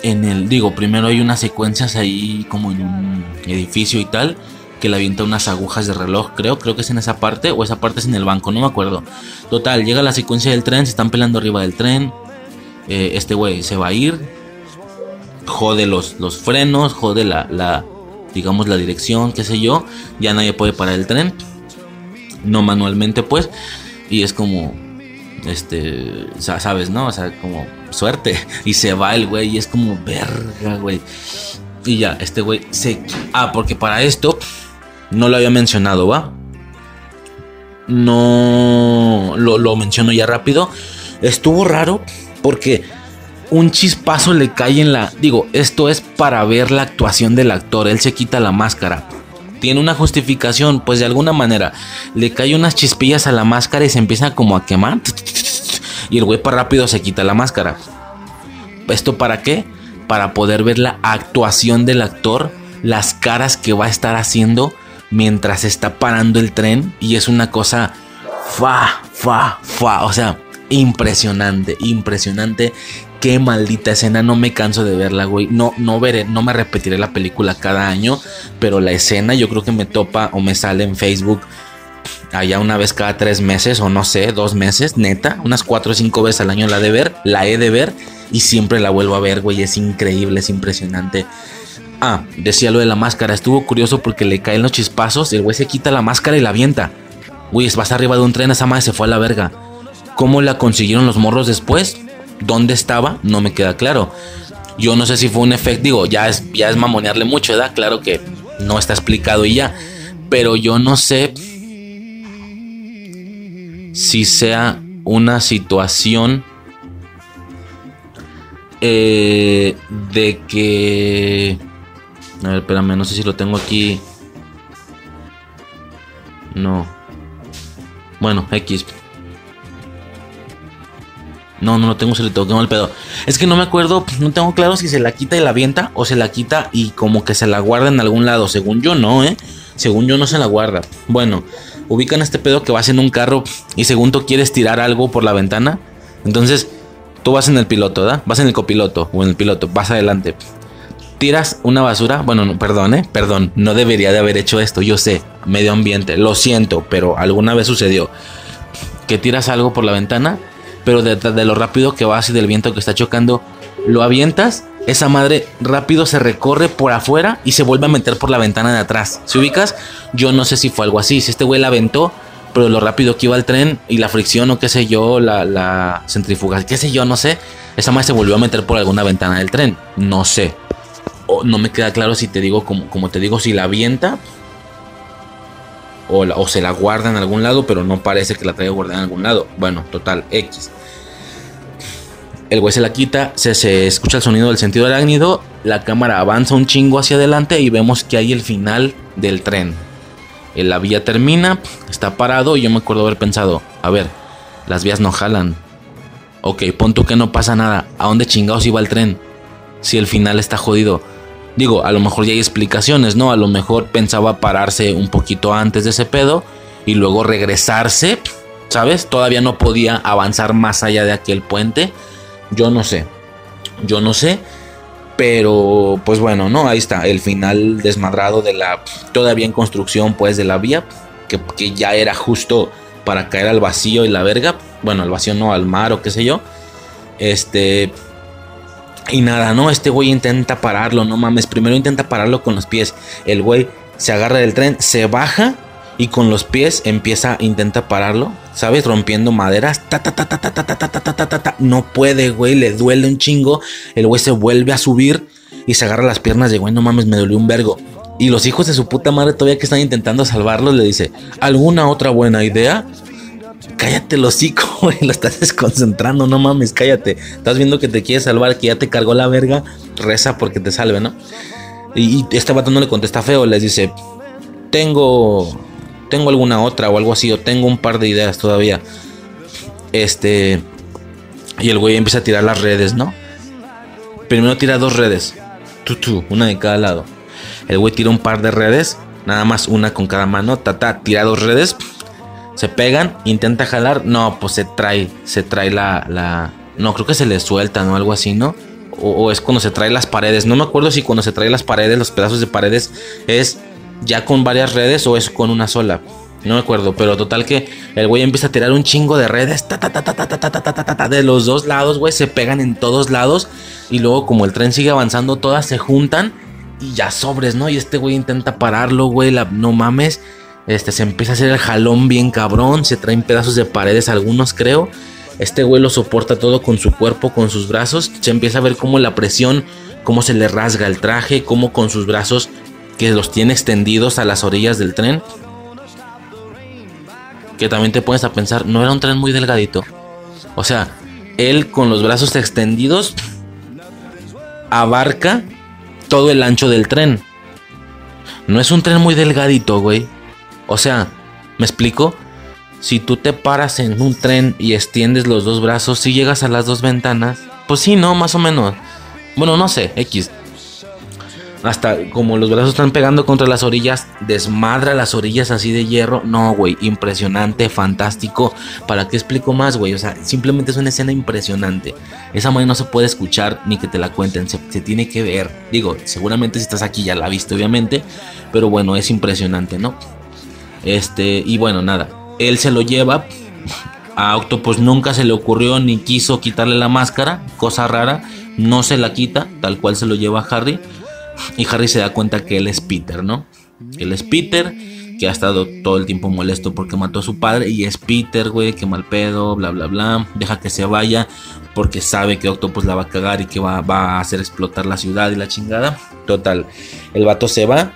en el, digo, primero hay unas secuencias ahí como en un edificio y tal que le avienta unas agujas de reloj, creo, creo que es en esa parte o esa parte es en el banco, no me acuerdo. Total, llega la secuencia del tren, se están peleando arriba del tren. Eh, este güey se va a ir, jode los, los frenos, jode la, la, digamos, la dirección, qué sé yo. Ya nadie puede parar el tren, no manualmente, pues. Y es como, este, sabes, ¿no? O sea, como suerte. Y se va el güey y es como, verga, güey. Y ya, este güey se... Ah, porque para esto no lo había mencionado, ¿va? No lo, menciono ya rápido. Estuvo raro porque un chispazo le cae en la... Digo, esto es para ver la actuación del actor. Él se quita la máscara. Tiene una justificación, pues de alguna manera le cae unas chispillas a la máscara y se empieza como a quemar. Y el güey para rápido se quita la máscara. ¿Esto para qué? Para poder ver la actuación del actor, las caras que va a estar haciendo mientras está parando el tren y es una cosa fa, fa, fa, o sea, impresionante, impresionante. Qué maldita escena, no me canso de verla, güey. No, no veré, no me repetiré la película cada año, pero la escena yo creo que me topa o me sale en Facebook allá una vez cada tres meses o no sé, dos meses, neta, unas cuatro o cinco veces al año la de ver, la he de ver y siempre la vuelvo a ver, güey. Es increíble, es impresionante. Ah, decía lo de la máscara. Estuvo curioso porque le caen los chispazos. El güey se quita la máscara y la avienta. Güey, vas arriba de un tren, esa madre se fue a la verga. ¿Cómo la consiguieron los morros después? ¿Dónde estaba? No me queda claro. Yo no sé si fue un efecto, digo, ya es, ya es mamonearle mucho, ¿verdad? Claro que no está explicado y ya. Pero yo no sé si sea una situación eh, de que... A ver, espérame, no sé si lo tengo aquí. No. Bueno, X. No, no lo tengo, se le toqué el pedo. Es que no me acuerdo, no tengo claro si se la quita y la avienta o se la quita y como que se la guarda en algún lado. Según yo no, ¿eh? Según yo no se la guarda. Bueno, ubican este pedo que vas en un carro y según tú quieres tirar algo por la ventana. Entonces, tú vas en el piloto, ¿verdad? Vas en el copiloto o en el piloto, vas adelante. Tiras una basura, bueno, no, perdón, ¿eh? Perdón, no debería de haber hecho esto, yo sé, medio ambiente, lo siento, pero alguna vez sucedió. Que tiras algo por la ventana pero de, lo rápido que vas y del viento que está chocando, lo avientas, esa madre rápido se recorre por afuera y se vuelve a meter por la ventana de atrás. ¿Se ubicas? Yo no sé si fue algo así, si este güey la aventó, pero lo rápido que iba el tren y la fricción o qué sé yo, la, la centrifuga, qué sé yo, no sé, esa madre se volvió a meter por alguna ventana del tren, no sé. No me queda claro si te digo, como, como te digo, si la avienta o, se la guarda en algún lado, pero no parece que la traiga guardada en algún lado. Bueno, total, X. El güey se la quita, se, se escucha el sonido del sentido arácnido, la cámara avanza un chingo hacia adelante y vemos que hay el final del tren. La vía termina, está parado y yo me acuerdo haber pensado, a ver, las vías no jalan. Ok, pon tú que no pasa nada. ¿A dónde chingados iba el tren? Si el final está jodido. Digo, a lo mejor ya hay explicaciones, ¿no? A lo mejor pensaba pararse un poquito antes de ese pedo y luego regresarse, ¿sabes? Todavía no podía avanzar más allá de aquel puente. Yo no sé. Yo no sé. Pero, pues bueno, ¿no? Ahí está, el final desmadrado de la... Todavía en construcción, pues, de la vía. Que, que ya era justo para caer al vacío y la verga. Bueno, al vacío no, al mar o qué sé yo. Este, y nada, no, este güey intenta pararlo, no mames. Primero intenta pararlo con los pies. El güey se agarra del tren, se baja y con los pies empieza, intenta pararlo, ¿sabes? Rompiendo maderas. Ta, ta, ta, ta, ta, ta, ta, ta, ta, ta, No puede, güey, le duele un chingo. El güey se vuelve a subir y se agarra las piernas de, güey, no mames, me dolió un vergo. Y los hijos de su puta madre todavía que están intentando salvarlo le dice, ¿alguna otra buena idea? Cállate el hocico, güey, lo estás desconcentrando, no mames, cállate. Estás viendo que te quiere salvar, que ya te cargó la verga, reza porque te salve, ¿no? Y, este vato no le contesta feo, les dice, tengo, tengo alguna otra o algo así, o tengo un par de ideas todavía. Este, y el güey empieza a tirar las redes, ¿no? Primero tira dos redes, tú, una de cada lado. El güey tira un par de redes, nada más una con cada mano, ta, tira dos redes, se pegan, intenta jalar, no, pues se trae, se trae la, la, no, creo que se le suelta, ¿no? Algo así, ¿no? O, es cuando se trae las paredes, no me acuerdo si cuando se trae las paredes, los pedazos de paredes, es ya con varias redes o es con una sola. No me acuerdo, pero total que el güey empieza a tirar un chingo de redes de los dos lados, güey, se pegan en todos lados y luego como el tren sigue avanzando, todas se juntan y ya sobres, ¿no? Y este güey intenta pararlo, güey, la, no mames. Este, se empieza a hacer el jalón bien cabrón. Se traen pedazos de paredes, algunos creo. Este güey lo soporta todo con su cuerpo, con sus brazos. Se empieza a ver cómo la presión, cómo se le rasga el traje, cómo con sus brazos que los tiene extendidos a las orillas del tren. Que también te pones a pensar, no era un tren muy delgadito. O sea, él con los brazos extendidos abarca todo el ancho del tren. No es un tren muy delgadito, güey. O sea, ¿me explico? Si tú te paras en un tren y extiendes los dos brazos, si llegas a las dos ventanas, pues sí, no, más o menos. Bueno, no sé, X. Hasta como los brazos están pegando contra las orillas, desmadra las orillas así de hierro. No, güey, impresionante, fantástico. ¿Para qué explico más, güey? O sea, simplemente es una escena impresionante. Esa manera no se puede escuchar ni que te la cuenten, se, se tiene que ver. Digo, seguramente si estás aquí ya la viste, obviamente. Pero bueno, es impresionante, ¿no? Este, y bueno, nada, él se lo lleva. A Octopus nunca se le ocurrió ni quiso quitarle la máscara, cosa rara, no se la quita, tal cual se lo lleva a Harry. Y Harry se da cuenta que él es Peter, ¿no? Él es Peter, que ha estado todo el tiempo molesto porque mató a su padre y es Peter, güey, que mal pedo, bla, bla, bla. Deja que se vaya porque sabe que Octopus la va a cagar y que va, va a hacer explotar la ciudad y la chingada. Total, el vato se va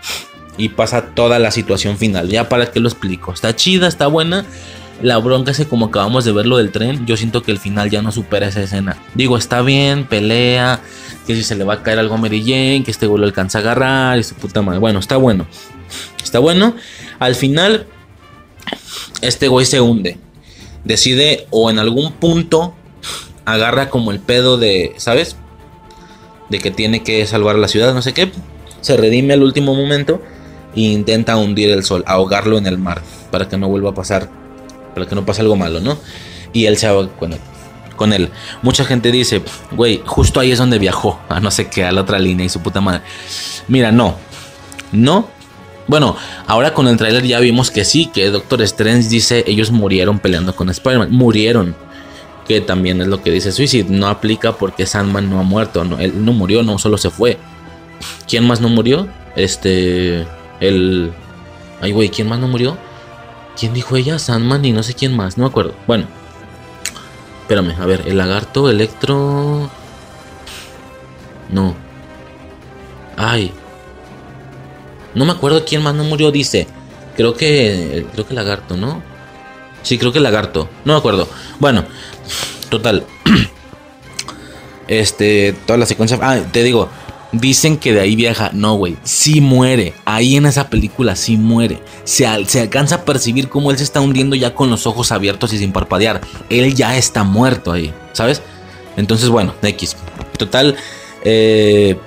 y pasa toda la situación final. Ya para que lo explico. Está chida, está buena. La bronca es como acabamos de ver lo del tren, yo siento que el final ya no supera esa escena. Digo, está bien, pelea, que si se le va a caer algo a Mary que este güey lo alcanza a agarrar y su puta madre. Bueno, está bueno. Está bueno. Al final, este güey se hunde. Decide o en algún punto agarra como el pedo de, ¿sabes? De que tiene que salvar la ciudad, no sé qué. Se redime al último momento e intenta hundir el sol, ahogarlo en el mar, para que no vuelva a pasar para que no pase algo malo, ¿no? Y él se va con él. Con él. Mucha gente dice, güey, justo ahí es donde viajó, a no sé qué, a la otra línea y su puta madre. Mira, no. No. Bueno, ahora con el tráiler ya vimos que sí, que Doctor Strange dice, ellos murieron peleando con Spider-Man. Murieron. Que también es lo que dice Suicide. No aplica porque Sandman no ha muerto. No, él no murió, no, solo se fue. ¿Quién más no murió? Este. El. Ay, güey, ¿quién más no murió? ¿Quién dijo ella? Sandman y no sé quién más, no me acuerdo. Bueno, espérame, a ver, el lagarto, Electro. No. Ay. No me acuerdo quién más no murió, dice. Creo que. Creo que lagarto, ¿no? Sí, creo que lagarto. No me acuerdo. Bueno, total. Este, toda la secuencia. Ah, te digo, Dicen que de ahí viaja. No, güey. Sí muere. Ahí en esa película sí muere. Se, se, alcanza a percibir cómo él se está hundiendo ya con los ojos abiertos y sin parpadear. Él ya está muerto ahí. ¿Sabes? Entonces, bueno, X. Total. Eh,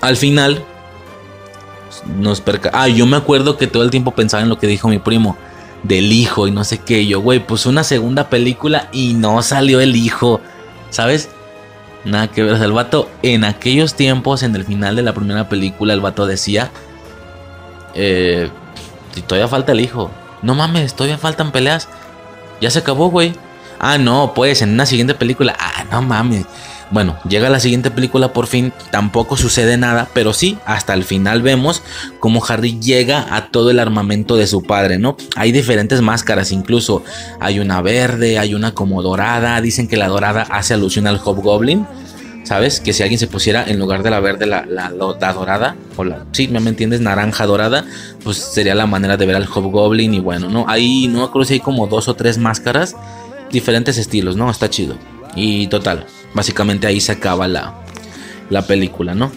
al final. Nos perca. Ah, yo me acuerdo que todo el tiempo pensaba en lo que dijo mi primo. Del hijo y no sé qué. Yo, güey, pues una segunda película y no salió el hijo. ¿Sabes? Nada que ver. el vato, en aquellos tiempos, en el final de la primera película, el vato decía: eh, todavía falta el hijo. No mames, todavía faltan peleas. Ya se acabó, güey. Ah, no, pues en una siguiente película. Ah, no mames. Bueno, llega la siguiente película por fin, tampoco sucede nada, pero sí, hasta el final vemos cómo Harry llega a todo el armamento de su padre, ¿no? Hay diferentes máscaras, incluso hay una verde, hay una como dorada, dicen que la dorada hace alusión al Hobgoblin, ¿sabes? Que si alguien se pusiera en lugar de la verde la, la, dorada, o la, sí, me entiendes, naranja dorada, pues sería la manera de ver al Hobgoblin y bueno, ¿no? Ahí no creo si hay como dos o tres máscaras, diferentes estilos, ¿no? Está chido. Y total, básicamente ahí se acaba la, la película, ¿no?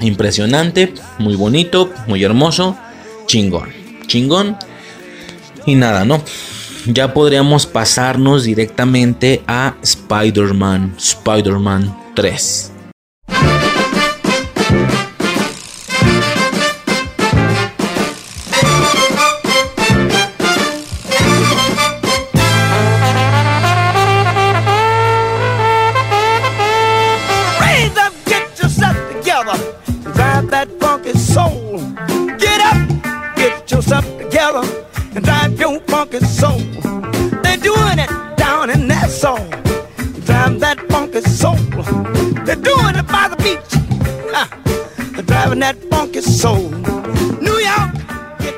Impresionante, muy bonito, muy hermoso, chingón, chingón. Y nada, ¿no? Ya podríamos pasarnos directamente a Spider-Man, Spider-Man 3.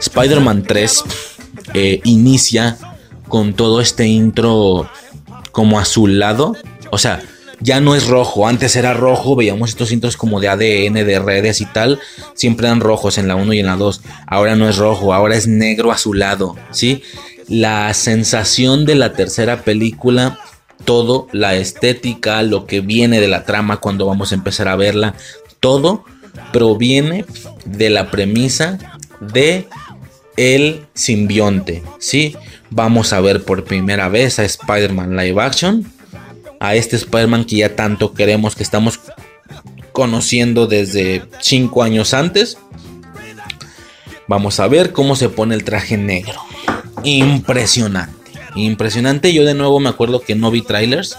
Spider-Man 3 eh, inicia con todo este intro como azulado. O sea, ya no es rojo. Antes era rojo, veíamos estos intros como de ADN, de redes y tal. Siempre eran rojos en la 1 y en la 2. Ahora no es rojo, ahora es negro azulado. ¿sí? La sensación de la tercera película, todo, la estética, lo que viene de la trama cuando vamos a empezar a verla, todo proviene de la premisa de el simbionte, ¿sí? Vamos a ver por primera vez a Spider-Man live action, a este Spider-Man que ya tanto queremos, que estamos conociendo desde 5 años antes. Vamos a ver cómo se pone el traje negro. Impresionante, impresionante. Yo de nuevo me acuerdo que no vi trailers.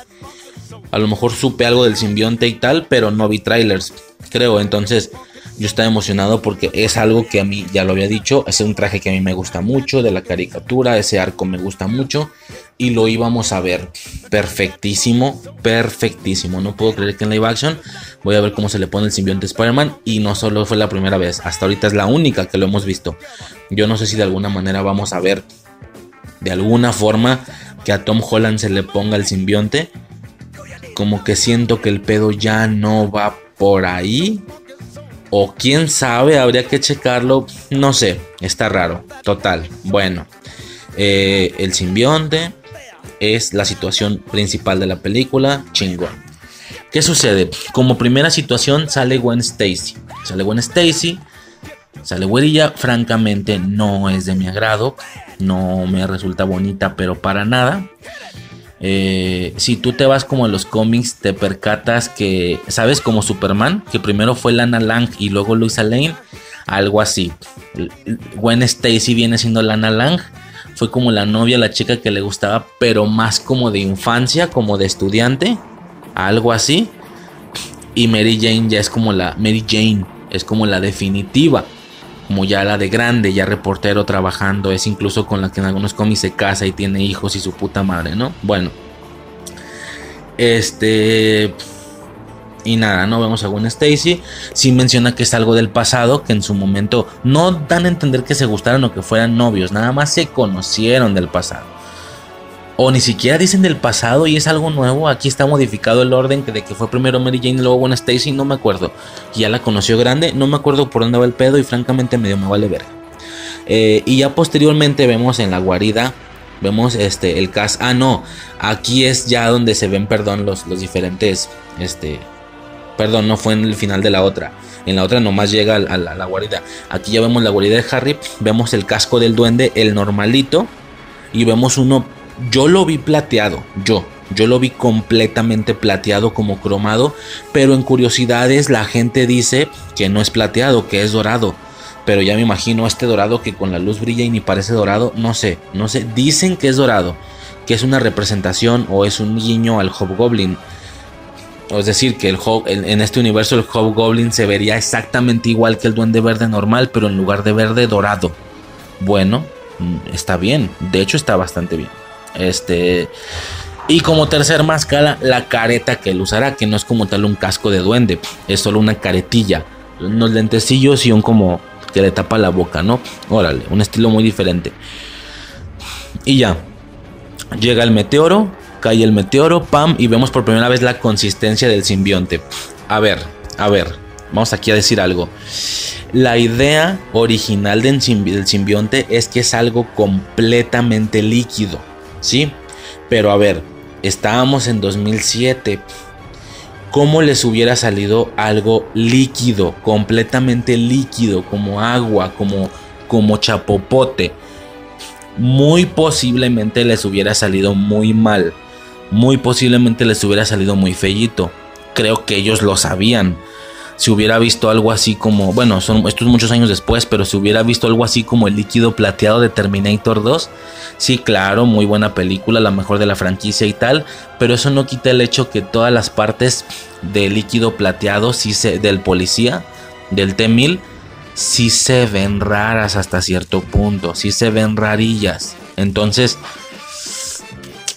A lo mejor supe algo del simbionte y tal, pero no vi trailers, creo. Entonces, yo estaba emocionado porque es algo que a mí, ya lo había dicho, es un traje que a mí me gusta mucho, de la caricatura, ese arco me gusta mucho. Y lo íbamos a ver perfectísimo, perfectísimo. No puedo creer que en live action voy a ver cómo se le pone el simbionte Spider-Man y no solo fue la primera vez, hasta ahorita es la única que lo hemos visto. Yo no sé si de alguna manera vamos a ver de alguna forma que a Tom Holland se le ponga el simbionte. Como que siento que el pedo ya no va por ahí. O quién sabe, habría que checarlo. No sé, está raro. Total. Bueno, eh, el simbionte es la situación principal de la película. Chingón. ¿Qué sucede? Como primera situación sale Gwen Stacy. Sale Gwen Stacy. Sale güerilla. Francamente no es de mi agrado. No me resulta bonita, pero para nada. Eh, si tú te vas como a los cómics, te percatas que, ¿sabes? Como Superman, que primero fue Lana Lang y luego Luisa Lane. Algo así. Gwen Stacy viene siendo Lana Lang fue como la novia, la chica que le gustaba, pero más como de infancia, como de estudiante, algo así. Y Mary Jane ya es como la Mary Jane, es como la definitiva, como ya la de grande, ya reportero trabajando, es incluso con la que en algunos cómics se casa y tiene hijos y su puta madre, ¿no? Bueno. Este y nada, no vemos a Gwen Stacy. Sí menciona que es algo del pasado, que en su momento no dan a entender que se gustaron o que fueran novios, nada más se conocieron del pasado. O ni siquiera dicen del pasado y es algo nuevo. Aquí está modificado el orden de que fue primero Mary Jane y luego Gwen Stacy, no me acuerdo. Ya la conoció grande, no me acuerdo por dónde va el pedo y francamente medio me vale ver. Eh, y ya posteriormente vemos en la guarida vemos este el cast ah no aquí es ya donde se ven perdón los, los diferentes este Perdón, no fue en el final de la otra. En la otra nomás llega a la, guarida. Aquí ya vemos la guarida de Harry. Vemos el casco del duende, el normalito. Y vemos uno. Yo lo vi plateado. Yo. Yo lo vi completamente plateado como cromado. Pero en curiosidades la gente dice que no es plateado, que es dorado. Pero ya me imagino este dorado que con la luz brilla y ni parece dorado. No sé, no sé. Dicen que es dorado. Que es una representación o es un guiño al Hobgoblin es decir, que el, en este universo el Hobgoblin se vería exactamente igual que el Duende Verde normal, pero en lugar de verde dorado. Bueno, mm, está bien. De hecho, está bastante bien. Este. Y como tercer máscara, la careta que él usará, que no es como tal un casco de duende, es solo una caretilla. Unos lentecillos y un como que le tapa la boca, ¿no? Órale, un estilo muy diferente. Y ya. Llega el meteoro, cae el meteoro, pam, y vemos por primera vez la consistencia del simbionte. A ver, a ver, vamos aquí a decir algo. La idea original del, simbionte es que es algo completamente líquido, ¿sí? Pero a ver, estábamos en 2007. ¿Cómo les hubiera salido algo líquido, completamente líquido, como agua, como, como chapopote? Muy posiblemente les hubiera salido muy mal muy posiblemente les hubiera salido muy fellito. Creo que ellos lo sabían. Si hubiera visto algo así como, bueno, son estos muchos años después, pero si hubiera visto algo así como el líquido plateado de Terminator 2, sí, claro, muy buena película, la mejor de la franquicia y tal, pero eso no quita el hecho que todas las partes del líquido plateado, sí se, del policía, del T-1000, sí se ven raras hasta cierto punto, sí se ven rarillas. Entonces,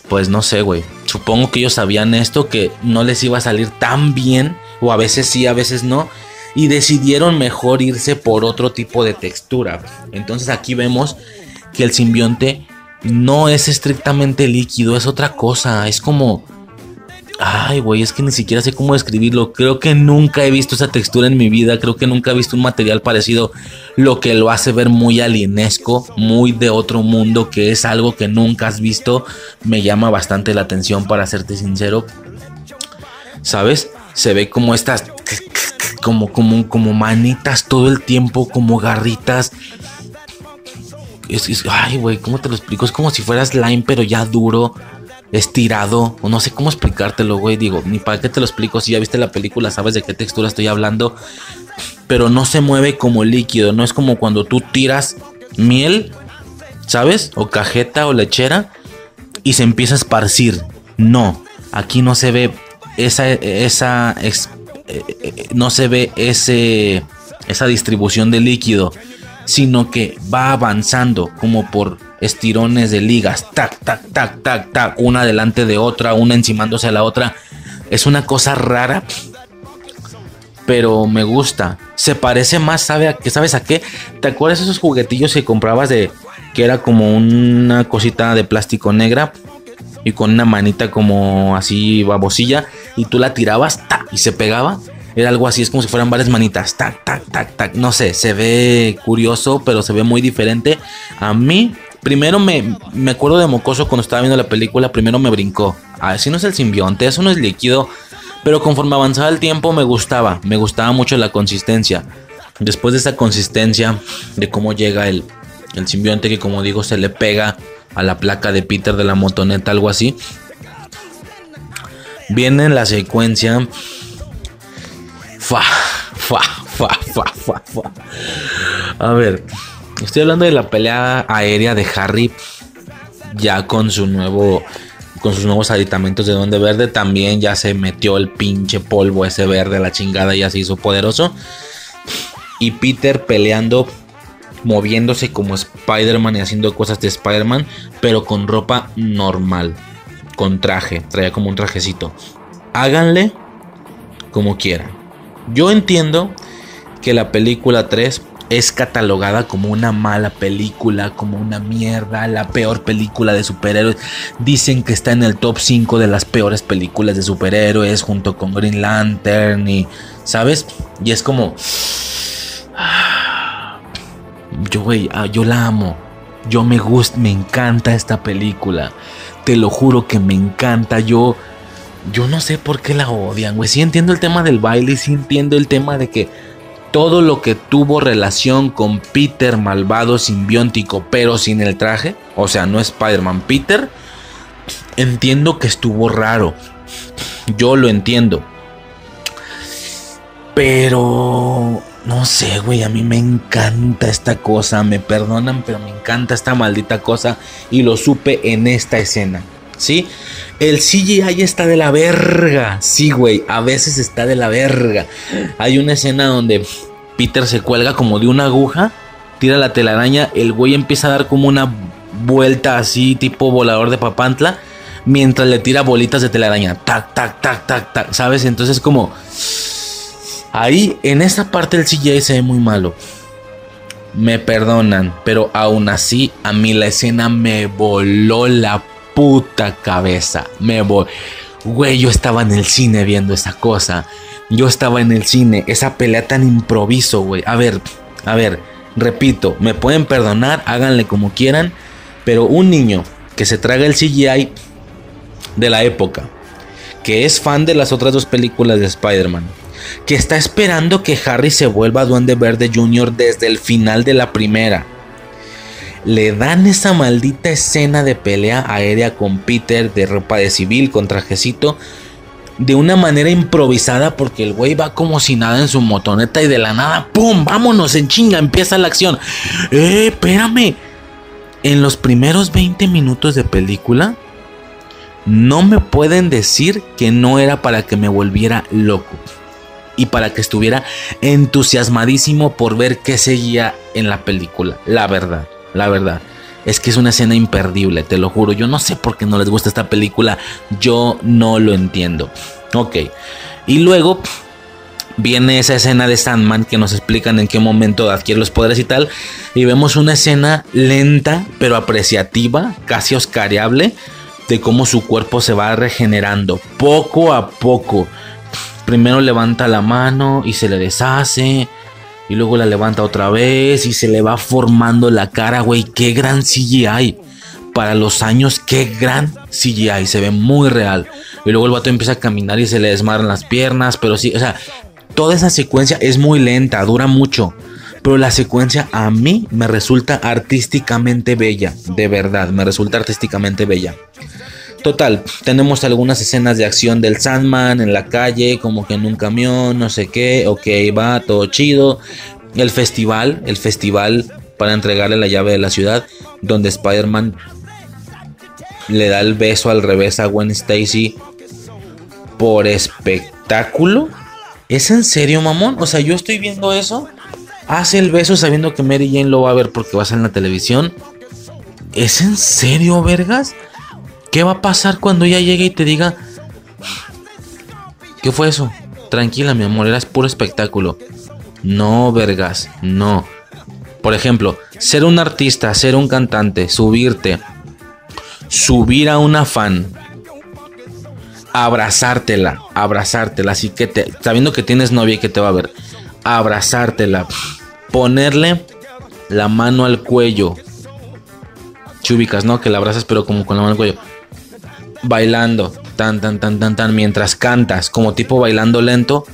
pues no sé, güey. Supongo que ellos sabían esto, que no les iba a salir tan bien, o a veces sí, a veces no, y decidieron mejor irse por otro tipo de textura. Entonces aquí vemos que el simbionte no es estrictamente líquido, es otra cosa, es como Ay, güey, es que ni siquiera sé cómo describirlo. Creo que nunca he visto esa textura en mi vida. Creo que nunca he visto un material parecido. Lo que lo hace ver muy alienesco, muy de otro mundo, que es algo que nunca has visto. Me llama bastante la atención, para serte sincero. ¿Sabes? Se ve como estas. Como, como, como manitas todo el tiempo, como garritas. Ay, güey, ¿cómo te lo explico? Es como si fueras slime, pero ya duro estirado, o no sé cómo explicártelo, güey. Digo, ni para qué te lo explico. Si ya viste la película, sabes de qué textura estoy hablando. Pero no se mueve como líquido, no es como cuando tú tiras miel, ¿sabes? O cajeta o lechera y se empieza a esparcir. No, aquí no se ve esa, esa, eh, eh, no se ve ese, esa distribución de líquido, sino que va avanzando como por estirones de ligas, tac, tac, tac, tac, tac, una delante de otra, una encimándose a la otra. Es una cosa rara, pero me gusta. Se parece más, ¿sabe a? ¿Sabes a qué? ¿Te acuerdas esos juguetillos que comprabas de que era como una cosita de plástico negra y con una manita como así babosilla y tú la tirabas y se pegaba? Era algo así, es como si fueran varias manitas. Tac, tac, tac, tac. No sé, se ve curioso, pero se ve muy diferente. A mí, primero me, me acuerdo de Mocoso cuando estaba viendo la película, primero me brincó. Así no es el simbionte, eso no es líquido. Pero conforme avanzaba el tiempo me gustaba, me gustaba mucho la consistencia. Después de esa consistencia, de cómo llega el, el simbionte que como digo se le pega a la placa de Peter de la motoneta, algo así. Viene la secuencia Fa, fa, fa, fa, fa, fa. A ver, estoy hablando de la pelea aérea de Harry. Ya con su nuevo. Con sus nuevos aditamentos de Donde Verde. También ya se metió el pinche polvo ese verde. La chingada ya se hizo poderoso. Y Peter peleando. Moviéndose como Spider-Man y haciendo cosas de Spider-Man. Pero con ropa normal. Con traje. Traía como un trajecito. Háganle como quieran. Yo entiendo que la película 3 es catalogada como una mala película, como una mierda, la peor película de superhéroes. Dicen que está en el top 5 de las peores películas de superhéroes junto con Green Lantern y, ¿sabes? Y es como... Yo, güey, ah, yo la amo. Yo me gusta, me encanta esta película. Te lo juro que me encanta. Yo yo no sé por qué la odian, güey. Sí entiendo el tema del baile, sí entiendo el tema de que todo lo que tuvo relación con Peter malvado simbiótico, pero sin el traje, o sea, no Spider-Man Peter, entiendo que estuvo raro. Yo lo entiendo. Pero no sé, güey, a mí me encanta esta cosa, me perdonan, pero me encanta esta maldita cosa y lo supe en esta escena. ¿sí? El CGI está de la verga. Sí, güey, a veces está de la verga. Hay una escena donde Peter se cuelga como de una aguja, tira la telaraña, el güey empieza a dar como una vuelta así, tipo volador de papantla, mientras le tira bolitas de telaraña. Tac, tac, tac, tac, tac, ¿sabes? Entonces como... Ahí, en esa parte el CGI se ve muy malo. Me perdonan, pero aún así a mí la escena me voló la puta cabeza. Me voy. Güey, yo estaba en el cine viendo esa cosa. Yo estaba en el cine. Esa pelea tan improviso, güey. A ver, a ver, repito, me pueden perdonar, háganle como quieran. Pero un niño que se traga el CGI de la época, que es fan de las otras dos películas de Spider-Man, que está esperando que Harry se vuelva Duende Verde Jr. desde el final de la primera le dan esa maldita escena de pelea aérea con Peter de ropa de civil con trajecito de una manera improvisada porque el güey va como si nada en su motoneta y de la nada, ¡pum! Vámonos en chinga, empieza la acción. ¡Eh, espérame! En los primeros 20 minutos de película, no me pueden decir que no era para que me volviera loco y para que estuviera entusiasmadísimo por ver qué seguía en la película, la verdad la verdad. Es que es una escena imperdible, te lo juro. Yo no sé por qué no les gusta esta película. Yo no lo entiendo. Ok. Y luego viene esa escena de Sandman que nos explican en qué momento adquiere los poderes y tal. Y vemos una escena lenta pero apreciativa, casi oscariable, de cómo su cuerpo se va regenerando poco a poco. Primero levanta la mano y se le deshace y luego la levanta otra vez y se le va formando la cara, güey. Qué gran CGI. Para los años, qué gran CGI. Se ve muy real. Y luego el vato empieza a caminar y se le desmadran las piernas. Pero sí, o sea, toda esa secuencia es muy lenta, dura mucho. Pero la secuencia a mí me resulta artísticamente bella. De verdad, me resulta artísticamente bella. Total, tenemos algunas escenas de acción del Sandman en la calle, como que en un camión, no sé qué, ok, va, todo chido. El festival, el festival para entregarle la llave de la ciudad, donde Spider-Man le da el beso al revés a Gwen Stacy por espectáculo. ¿Es en serio, mamón? O sea, yo estoy viendo eso. Hace el beso sabiendo que Mary Jane lo va a ver porque va a ser en la televisión. ¿Es en serio, vergas? ¿Qué va a pasar cuando ella llegue y te diga... ¿Qué fue eso? Tranquila, mi amor, eras puro espectáculo. No, vergas, no. Por ejemplo, ser un artista, ser un cantante, subirte, subir a una fan, abrazártela, abrazártela, así que te, sabiendo que tienes novia y que te va a ver, abrazártela, ponerle la mano al cuello, chubicas, ¿no? Que la abrazas pero como con la mano al cuello, bailando, tan, tan, tan, tan, tan, mientras cantas, como tipo bailando lento,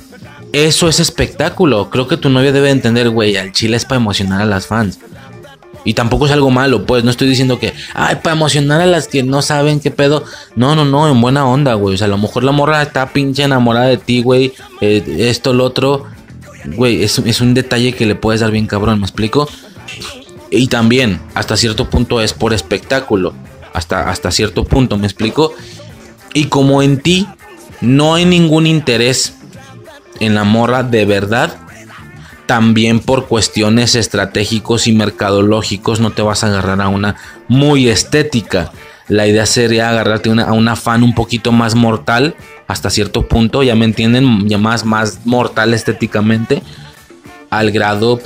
eso es espectáculo. Creo que tu novia debe entender, güey, al chile es para emocionar a las fans. Y tampoco es algo malo, pues no estoy diciendo que, ay, para emocionar a las que no saben qué pedo. No, no, no, en buena onda, güey. O sea, a lo mejor la morra está pinche enamorada de ti, güey. Eh, esto, lo otro. Güey, es, es un detalle que le puedes dar bien cabrón, ¿me explico? Y también, hasta cierto punto es por espectáculo. Hasta, hasta cierto punto, ¿me explico? Y como en ti no hay ningún interés en la morra de verdad, también por cuestiones estratégicos y mercadológicos no te vas a agarrar a una muy estética. La idea sería agarrarte a una fan un poquito más mortal hasta cierto punto, ya me entienden, ya más, más mortal estéticamente, al grado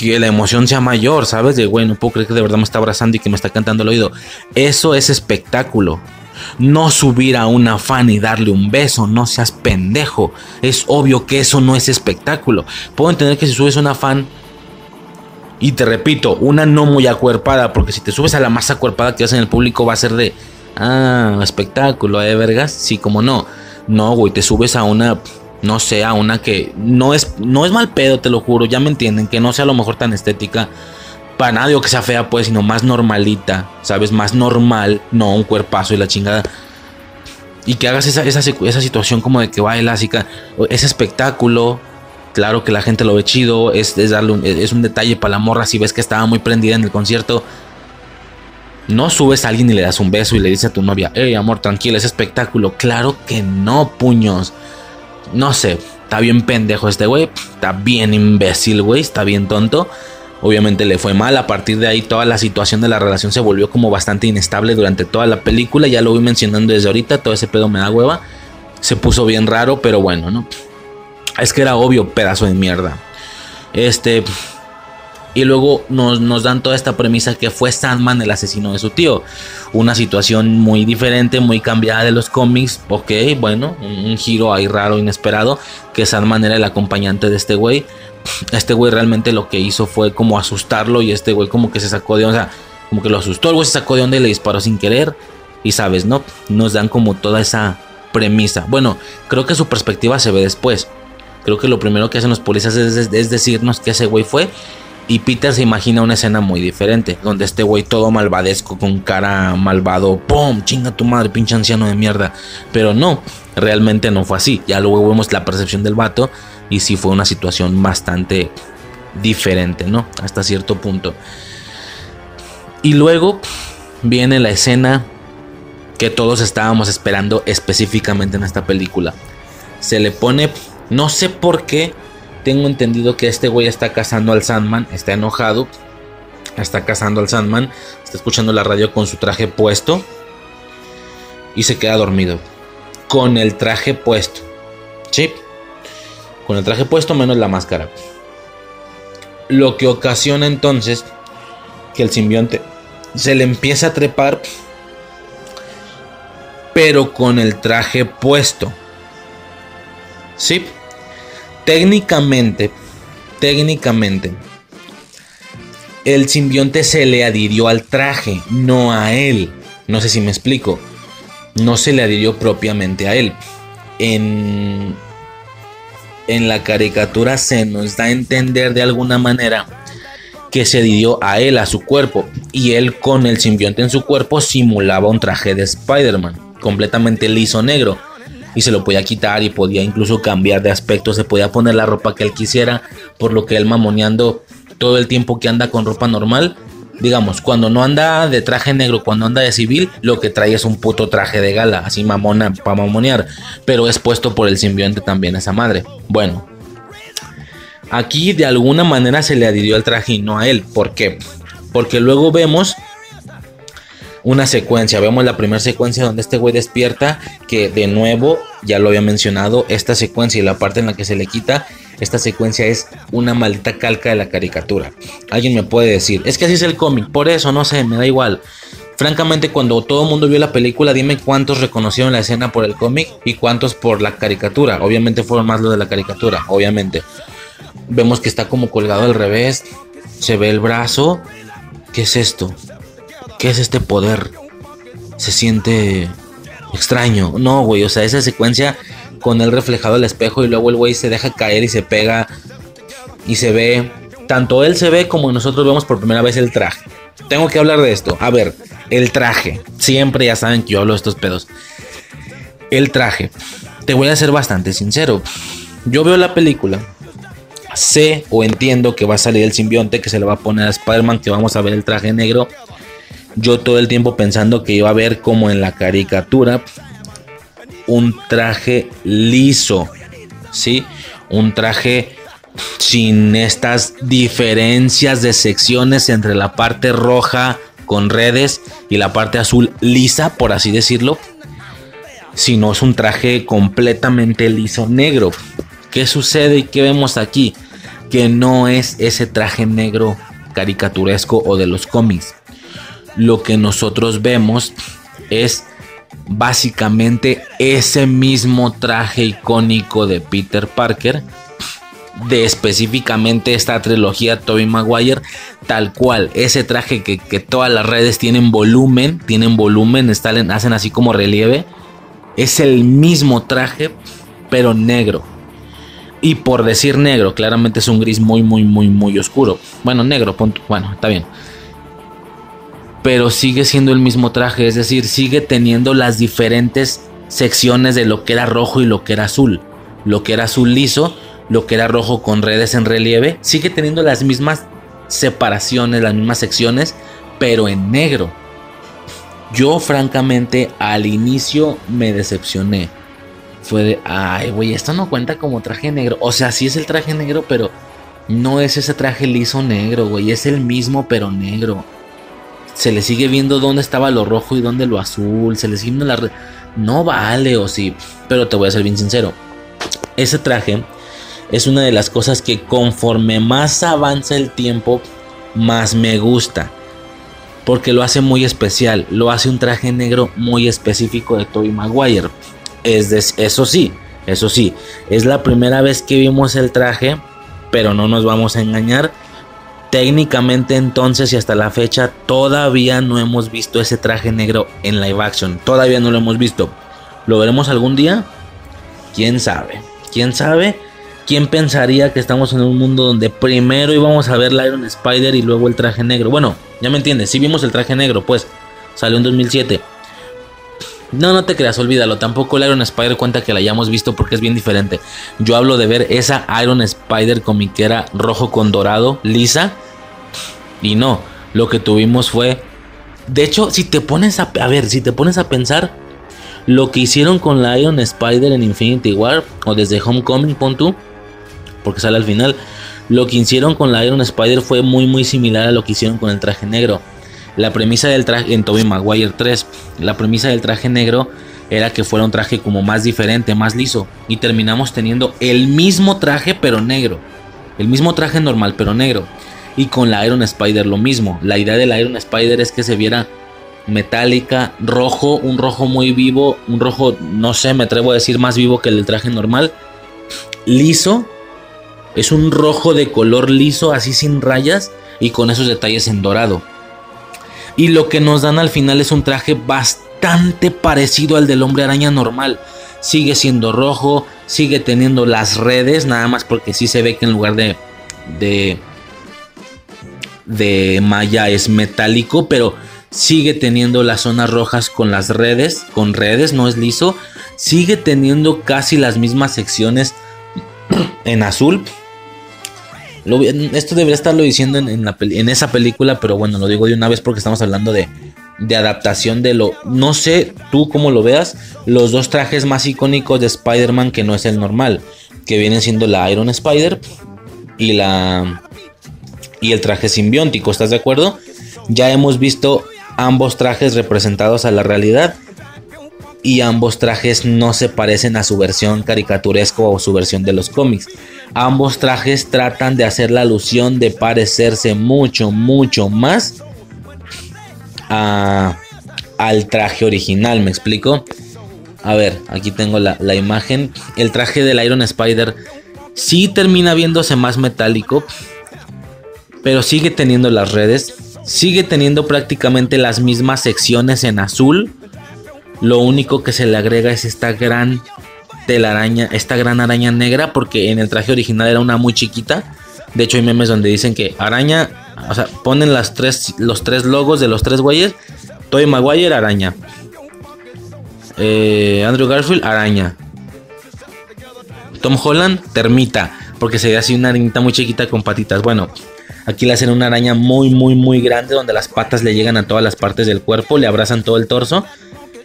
que la emoción sea mayor, ¿sabes? De, güey, no puedo creer que de verdad me está abrazando y que me está cantando el oído. Eso es espectáculo. No subir a una fan y darle un beso, no seas pendejo. Es obvio que eso no es espectáculo. Puedo entender que si subes a una fan y te repito, una no muy acuerpada, porque si te subes a la más acuerpada que hace en el público va a ser de, ah, espectáculo, ¿eh, vergas? Sí, como no. No, güey, te subes a una, no sé, a una que no es, no es mal pedo, te lo juro, ya me entienden, que no sea a lo mejor tan estética para nada digo que sea fea, pues, sino más normalita, ¿sabes? Más normal, no un cuerpazo y la chingada. Y que hagas esa, esa, esa situación como de que así que ese espectáculo. Claro que la gente lo ve chido, es, darle un, es un detalle para la morra si ves que estaba muy prendida en el concierto. No subes a alguien y le das un beso y le dices a tu novia, hey amor, tranquila, es espectáculo. Claro que no, puños. No sé, está bien pendejo este güey, está bien imbécil, güey, está bien tonto. Obviamente le fue mal, a partir de ahí toda la situación de la relación se volvió como bastante inestable durante toda la película, ya lo voy mencionando desde ahorita, todo ese pedo me da hueva, se puso bien raro, pero bueno, ¿no? Es que era obvio, pedazo de mierda. Este... Y luego nos, dan toda esta premisa que fue Sandman el asesino de su tío. Una situación muy diferente, muy cambiada de los cómics. Ok, bueno, un, giro ahí raro, inesperado. Que Sandman era el acompañante de este güey este güey realmente lo que hizo fue como asustarlo y este güey como que se sacó de onda, como que lo asustó, el güey se sacó de onda y le disparó sin querer y sabes, ¿no? Nos dan como toda esa premisa. Bueno, creo que su perspectiva se ve después. Creo que lo primero que hacen los policías es, decirnos que ese güey fue y Peter se imagina una escena muy diferente, donde este güey todo malvadesco, con cara malvado, ¡pum! Chinga tu madre, pinche anciano de mierda. Pero no, realmente no fue así. Ya luego vemos la percepción del vato y sí fue una situación bastante diferente, ¿no? Hasta cierto punto. Y luego viene la escena que todos estábamos esperando específicamente en esta película. Se le pone, no sé por qué, tengo entendido que este güey está cazando al Sandman, está enojado, está cazando al Sandman, está escuchando la radio con su traje puesto y se queda dormido. Con el traje puesto. ¿Sí? con el traje puesto menos la máscara. Lo que ocasiona entonces que el simbionte se le empieza a trepar, pero con el traje puesto. Sí, técnicamente, técnicamente, el simbionte se le adhirió al traje, no a él. No sé si me explico. No se le adhirió propiamente a él. En en la caricatura se nos da a entender de alguna manera que se dio a él, a su cuerpo, y él con el simbionte en su cuerpo simulaba un traje de Spider-Man, completamente liso negro, y se lo podía quitar y podía incluso cambiar de aspecto, se podía poner la ropa que él quisiera, por lo que él mamoneando todo el tiempo que anda con ropa normal, digamos, cuando no anda de traje negro, cuando anda de civil, lo que trae es un puto traje de gala, así mamona para mamonear, pero es puesto por el simbionte también esa madre. Bueno, aquí de alguna manera se le adhirió el traje y no a él, ¿por qué? Porque luego vemos una secuencia. Vemos la primera secuencia donde este güey despierta. Que de nuevo, ya lo había mencionado, esta secuencia y la parte en la que se le quita. Esta secuencia es una maldita calca de la caricatura. Alguien me puede decir, es que así es el cómic. Por eso, no sé, me da igual. Francamente, cuando todo el mundo vio la película, dime cuántos reconocieron la escena por el cómic y cuántos por la caricatura. Obviamente fueron más los de la caricatura, obviamente. Vemos que está como colgado al revés. Se ve el brazo. ¿Qué es esto? ¿Qué es este poder? Se siente extraño. No, güey, o sea, esa secuencia con él reflejado al espejo y luego el güey se deja caer y se pega y se ve. Tanto él se ve como nosotros vemos por primera vez el traje. Tengo que hablar de esto. A ver, el traje. Siempre ya saben que yo hablo de estos pedos. El traje. Te voy a ser bastante sincero. Yo veo la película. Sé o entiendo que va a salir el simbionte que se le va a poner a Spider-Man, que vamos a ver el traje negro. Yo todo el tiempo pensando que iba a ver como en la caricatura un traje liso, ¿sí? Un traje sin estas diferencias de secciones entre la parte roja con redes y la parte azul lisa, por así decirlo. Si no es un traje completamente liso negro. ¿Qué sucede y qué vemos aquí? Que no es ese traje negro caricaturesco o de los cómics. Lo que nosotros vemos es básicamente ese mismo traje icónico de Peter Parker de específicamente esta trilogía Tobey Maguire, tal cual, ese traje que, todas las redes tienen volumen, tienen volumen, hacen así como relieve, es el mismo traje, pero negro. Y por decir negro, claramente es un gris muy, muy, muy, muy oscuro. Bueno, negro, bueno, está bien. Pero sigue siendo el mismo traje, es decir, sigue teniendo las diferentes secciones de lo que era rojo y lo que era azul. Lo que era azul liso lo que era rojo con redes en relieve, sigue teniendo las mismas separaciones, las mismas secciones, pero en negro. Yo francamente al inicio me decepcioné. Fue de, ay, güey, esto no cuenta como traje negro. O sea, sí es el traje negro, pero no es ese traje liso negro, güey. Es el mismo, pero negro. Se le sigue viendo dónde estaba lo rojo y dónde lo azul. Se le sigue viendo la... No vale, o sí. Pero te voy a ser bien sincero. Ese traje es una de las cosas que conforme más avanza el tiempo, más me gusta. Porque lo hace muy especial. Lo hace un traje negro muy específico de Tobey Maguire. Es eso sí, eso sí. Es la primera vez que vimos el traje. Pero no nos vamos a engañar. Técnicamente entonces y hasta la fecha todavía no hemos visto ese traje negro en live action. Todavía no lo hemos visto. ¿Lo veremos algún día? ¿Quién sabe? ¿Quién sabe? ¿Quién pensaría que estamos en un mundo donde primero íbamos a ver la Iron Spider y luego el traje negro? Bueno, ya me entiendes, si vimos el traje negro, pues salió en 2007. No, no te creas, olvídalo. Tampoco el Iron Spider cuenta que la hayamos visto porque es bien diferente. Yo hablo de ver esa Iron Spider comiquera rojo con dorado, lisa. Y no, lo que tuvimos fue. De hecho, si te pones a, ver, si te pones a pensar, lo que hicieron con la Iron Spider en Infinity War o desde Homecoming, pon tú porque sale al final. Lo que hicieron con la Iron Spider fue muy muy similar a lo que hicieron con el traje negro. La premisa del traje en Tobey Maguire 3, la premisa del traje negro era que fuera un traje como más diferente, más liso y terminamos teniendo el mismo traje pero negro. El mismo traje normal pero negro. Y con la Iron Spider lo mismo. La idea de la Iron Spider es que se viera metálica, rojo, un rojo muy vivo, un rojo, no sé, me atrevo a decir más vivo que el del traje normal, liso es un rojo de color liso, así sin rayas y con esos detalles en dorado. Y lo que nos dan al final es un traje bastante parecido al del hombre araña normal. Sigue siendo rojo, sigue teniendo las redes, nada más porque sí se ve que en lugar de de de malla es metálico, pero sigue teniendo las zonas rojas con las redes, con redes, no es liso. Sigue teniendo casi las mismas secciones en azul, esto debería estarlo diciendo en, esa película, pero bueno, lo digo de una vez porque estamos hablando de, adaptación de lo... No sé tú cómo lo veas, los dos trajes más icónicos de Spider-Man que no es el normal, que vienen siendo la Iron Spider y la... Y el traje simbiótico, ¿estás de acuerdo? Ya hemos visto ambos trajes representados a la realidad y ambos trajes no se parecen a su versión caricaturesco o su versión de los cómics. Ambos trajes tratan de hacer la alusión de parecerse mucho, mucho más al traje original, ¿me explico? A ver, aquí tengo la, la imagen. El traje del Iron Spider sí termina viéndose más metálico, pero sigue teniendo las redes, sigue teniendo prácticamente las mismas secciones en azul lo único que se le agrega es esta gran telaraña, esta gran araña negra, porque en el traje original era una muy chiquita. De hecho, hay memes donde dicen que araña, o sea, ponen tres, los tres logos de los tres güeyes. Toy Maguire, araña. Eh, Andrew Garfield, araña. Tom Holland, termita, porque se ve así una arañita muy chiquita con patitas. Bueno, aquí le hacen una araña muy, muy, muy grande, donde las patas le llegan a todas las partes del cuerpo, le abrazan todo el torso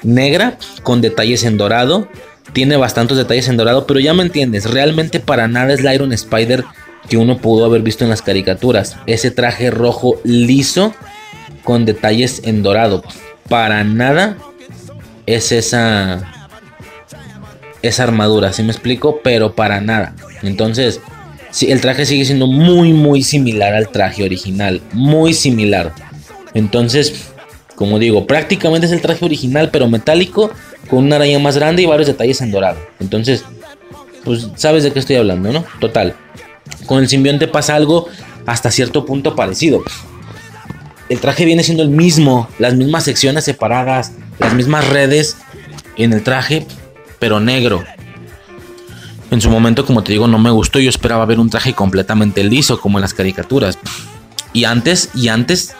negra con detalles en dorado. Tiene bastantes detalles en dorado, pero ya me entiendes, realmente para nada es la Iron Spider que uno pudo haber visto en las caricaturas. Ese traje rojo liso con detalles en dorado. Para nada es esa esa armadura, si me explico? Pero para nada. Entonces, sí, el traje sigue siendo muy muy similar al traje original, muy similar. Entonces, como digo, prácticamente es el traje original, pero metálico, con una araña más grande y varios detalles en dorado. Entonces, pues sabes de qué estoy hablando, ¿no? Total. Con el simbionte pasa algo hasta cierto punto parecido. El traje viene siendo el mismo, las mismas secciones separadas, las mismas redes en el traje, pero negro. En su momento, como te digo, no me gustó. Yo esperaba ver un traje completamente liso, como en las caricaturas. Y antes, y antes,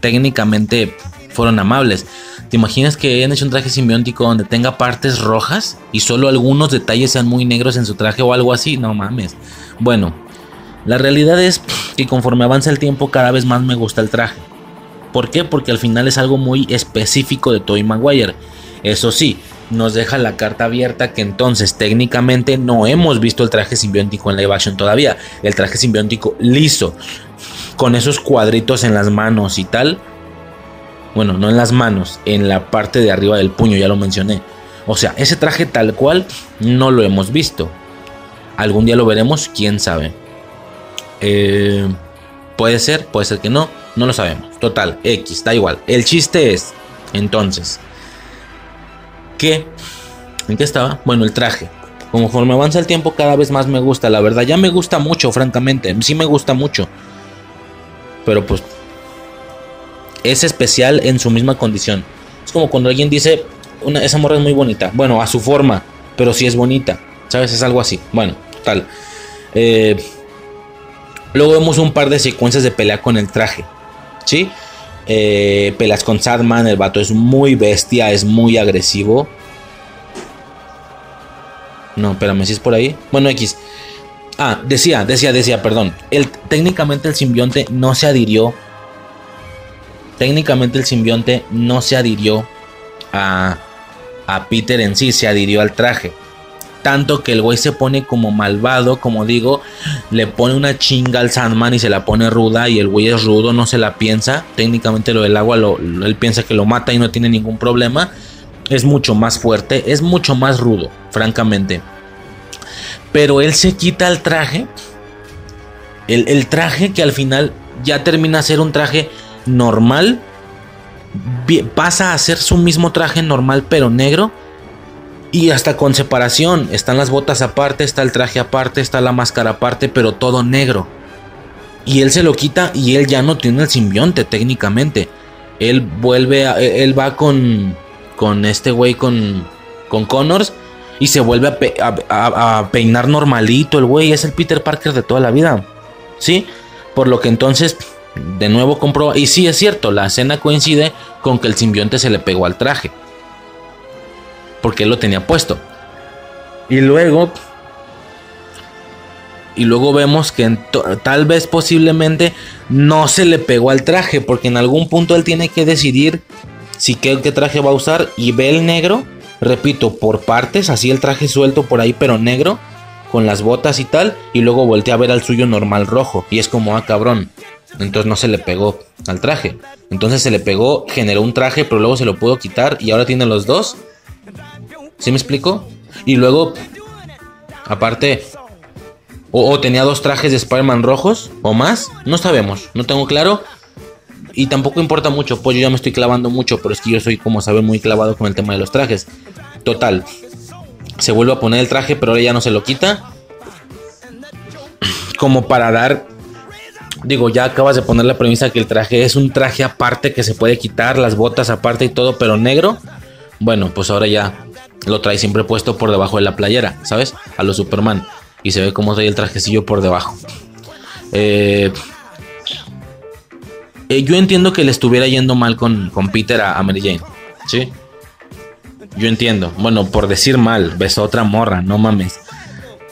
técnicamente fueron amables. ¿Te imaginas que hayan hecho un traje simbiótico donde tenga partes rojas y solo algunos detalles sean muy negros en su traje o algo así? No mames. Bueno, la realidad es que conforme avanza el tiempo cada vez más me gusta el traje. ¿Por qué? Porque al final es algo muy específico de Toy Maguire. Eso sí, nos deja la carta abierta que entonces técnicamente no hemos visto el traje simbiótico en live action todavía. El traje simbiótico liso, con esos cuadritos en las manos y tal bueno, no en las manos, en la parte de arriba del puño, ya lo mencioné. O sea, ese traje tal cual no lo hemos visto. Algún día lo veremos, quién sabe. Eh, puede ser, puede ser que no, no lo sabemos. Total, X, da igual. El chiste es, entonces, que... ¿En qué estaba? Bueno, el traje. Conforme avanza el tiempo cada vez más me gusta, la verdad. Ya me gusta mucho, francamente. Sí me gusta mucho. Pero pues es especial en su misma condición. Es como cuando alguien dice, una, esa morra es muy bonita. Bueno, a su forma, pero sí es bonita. ¿Sabes? Es algo así. Bueno, tal. Eh, luego vemos un par de secuencias de pelea con el traje. ¿Sí? Eh, peleas con Sadman. El vato es muy bestia, es muy agresivo. No, espérame, si es por ahí. Bueno, X. Ah, decía, decía, decía, perdón. El, técnicamente el simbionte no se adhirió técnicamente el simbionte no se adhirió a, a Peter en sí, se adhirió al traje. Tanto que el güey se pone como malvado, como digo, le pone una chinga al Sandman y se la pone ruda y el güey es rudo, no se la piensa. Técnicamente lo del agua, lo, él piensa que lo mata y no tiene ningún problema. Es mucho más fuerte, es mucho más rudo, francamente. Pero él se quita el traje. El, el traje que al final ya termina a ser un traje normal pasa a ser su mismo traje normal pero negro y hasta con separación. Están las botas aparte, está el traje aparte, está la máscara aparte, pero todo negro. Y él se lo quita y él ya no tiene el simbionte técnicamente. Él vuelve, a, e, él va con, con este güey, con, con Connors. Y se vuelve a, a, peinar normalito. El güey es el Peter Parker de toda la vida. ¿Sí? Por lo que entonces de nuevo compró. Y sí, es cierto, la escena coincide con que el simbionte se le pegó al traje. Porque él lo tenía puesto. Y luego. Y luego vemos que tal vez posiblemente no se le pegó al traje. Porque en algún punto él tiene que decidir si qué, qué traje va a usar. Y ve el negro. Repito, por partes. Así el traje suelto por ahí, pero negro. Con las botas y tal. Y luego voltea a ver al suyo normal rojo. Y es como, ah, cabrón Entonces no se le pegó al traje. Entonces se le pegó, generó un traje, pero luego se lo pudo quitar y ahora tiene los dos. ¿Sí me explico? Y luego, aparte, o, tenía dos trajes de Spider-Man rojos o más. No sabemos, no tengo claro. Y tampoco importa mucho, pues yo ya me estoy clavando mucho, pero es que yo soy, como saben, muy clavado con el tema de los trajes. Total, se vuelve a poner el traje, pero ahora ya no se lo quita. Como para dar digo, ya acabas de poner la premisa que el traje es un traje aparte que se puede quitar, las botas aparte y todo, pero negro. Bueno, pues ahora ya lo trae siempre puesto por debajo de la playera, ¿sabes? A lo Superman. Y se ve como trae el trajecillo por debajo. Eh, eh, yo entiendo que le estuviera yendo mal con, Peter a, Mary Jane. ¿Sí? Yo entiendo. Bueno, por decir mal, besó otra morra, no mames.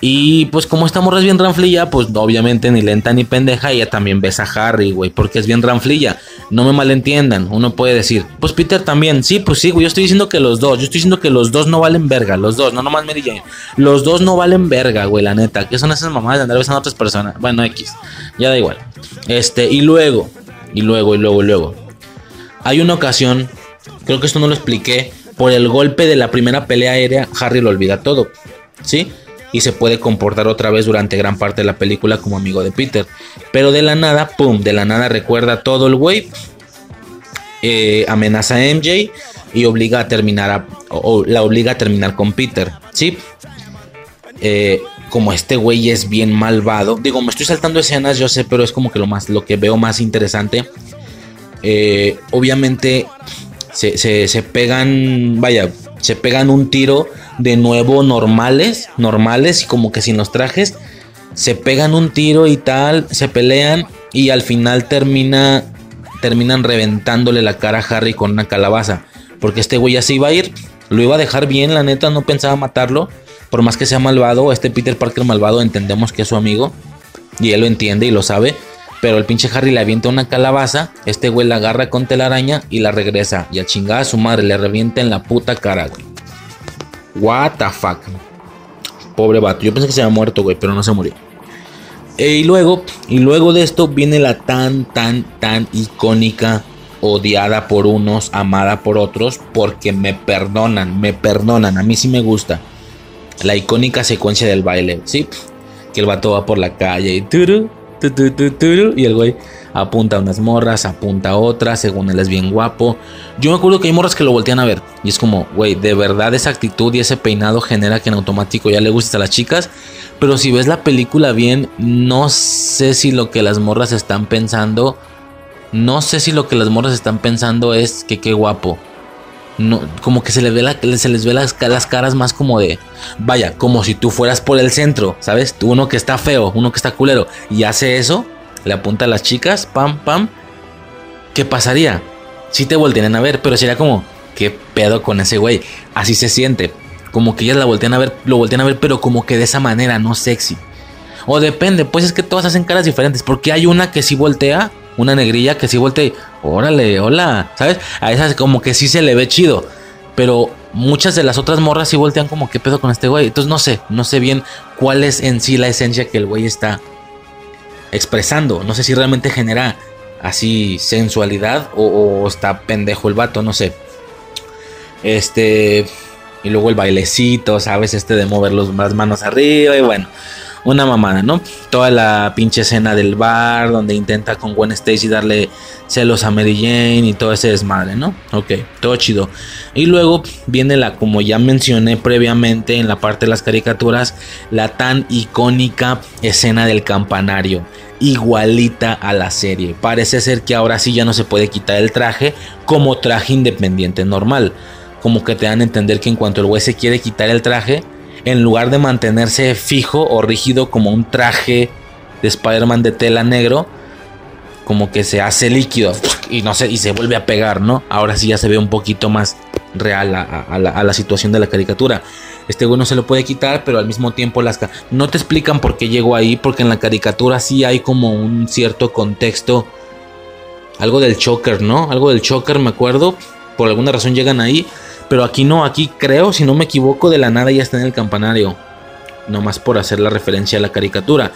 Y pues como esta morra es bien ranflilla, pues obviamente ni lenta ni pendeja, ella también besa a Harry, güey, porque es bien ranflilla. No me malentiendan, uno puede decir, pues Peter también, sí, pues sí, güey, yo estoy diciendo que los dos, yo estoy diciendo que los dos no valen verga, los dos, no nomás Mary Jane. Los dos no valen verga, güey, la neta. ¿Qué son esas mamadas de andar besando a otras personas? Bueno, X, ya da igual. Este, y luego, y luego, y luego, y luego. Hay una ocasión, creo que esto no lo expliqué, por el golpe de la primera pelea aérea, Harry lo olvida todo, ¿sí? Y se puede comportar otra vez durante gran parte de la película como amigo de Peter. Pero de la nada, pum, de la nada recuerda todo el güey, eh, amenaza a MJ y obliga a terminar o, la obliga a terminar con Peter, ¿sí? Eh, como este güey es bien malvado, digo, me estoy saltando escenas, yo sé, pero es como que lo más, lo que veo más interesante. Eh, obviamente se, se pegan, vaya, se pegan un tiro de nuevo normales, normales y como que sin los trajes, se pegan un tiro y tal, se pelean y al final termina terminan reventándole la cara a Harry con una calabaza, porque este güey ya se iba a ir, lo iba a dejar bien, la neta no pensaba matarlo, por más que sea malvado, este Peter Parker malvado entendemos que es su amigo y él lo entiende y lo sabe. Pero el pinche Harry le avienta una calabaza, este güey la agarra con telaraña y la regresa. Y a chingada a su madre le revienta en la puta cara, güey. What the fuck. Pobre vato. Yo pensé que se había muerto, güey, pero no se murió. E, y luego, y luego de esto viene la tan, tan, tan icónica, odiada por unos, amada por otros, porque me perdonan, me perdonan. A mí sí me gusta. La icónica secuencia del baile, ¿sí? Que el vato va por la calle y turu, y el güey apunta a unas morras, apunta a otras, según él es bien guapo. Yo me acuerdo que hay morras que lo voltean a ver y es como, güey, de verdad esa actitud y ese peinado genera que en automático ya le guste a las chicas. Pero si ves la película bien, no sé si lo que las morras están pensando, no sé si lo que las morras están pensando es que qué guapo. No, como que se, les ve la, se les ve las, las, caras más como de, vaya, como si tú fueras por el centro, ¿sabes? Uno que está feo, uno que está culero, y hace eso, le apunta a las chicas, pam, pam. ¿Qué pasaría? Si te voltean a ver, pero sería como, ¿qué pedo con ese güey? Así se siente. Como que ellas la voltean a ver, lo voltean a ver, pero como que de esa manera, no sexy. O depende, pues es que todas hacen caras diferentes. Porque hay una que sí voltea, una negrilla que sí voltea, órale, hola, ¿sabes? A esa como que sí se le ve chido. Pero muchas de las otras morras sí voltean como, ¿qué pedo con este güey? Entonces no sé, no sé bien cuál es en sí la esencia que el güey está expresando. No sé si realmente genera así sensualidad o, está pendejo el vato, no sé. Este. Y luego el bailecito, ¿sabes? Este de mover las manos arriba y bueno. Una mamada, ¿no? Toda la pinche escena del bar donde intenta con Gwen Stacy darle celos a Mary Jane y todo ese desmadre, ¿no? Ok, todo chido. Y luego viene la, como ya mencioné previamente en la parte de las caricaturas, la tan icónica escena del campanario igualita a la serie. Parece ser que ahora sí ya no se puede quitar el traje como traje independiente normal. Como que te dan a entender que en cuanto el güey se quiere quitar el traje, en lugar de mantenerse fijo o rígido como un traje de Spider-Man de tela negro, como que se hace líquido y no se, y se vuelve a pegar, ¿no? Ahora sí ya se ve un poquito más real a la situación de la caricatura este güey no se lo puede quitar, pero al mismo tiempo las no te explican por qué llegó ahí, porque en la caricatura sí hay como un cierto contexto, algo del choker, ¿no? Algo del choker, me acuerdo, por alguna razón llegan ahí, pero aquí no, aquí creo, si no me equivoco, de la nada ya está en el campanario, nomás por hacer la referencia a la caricatura.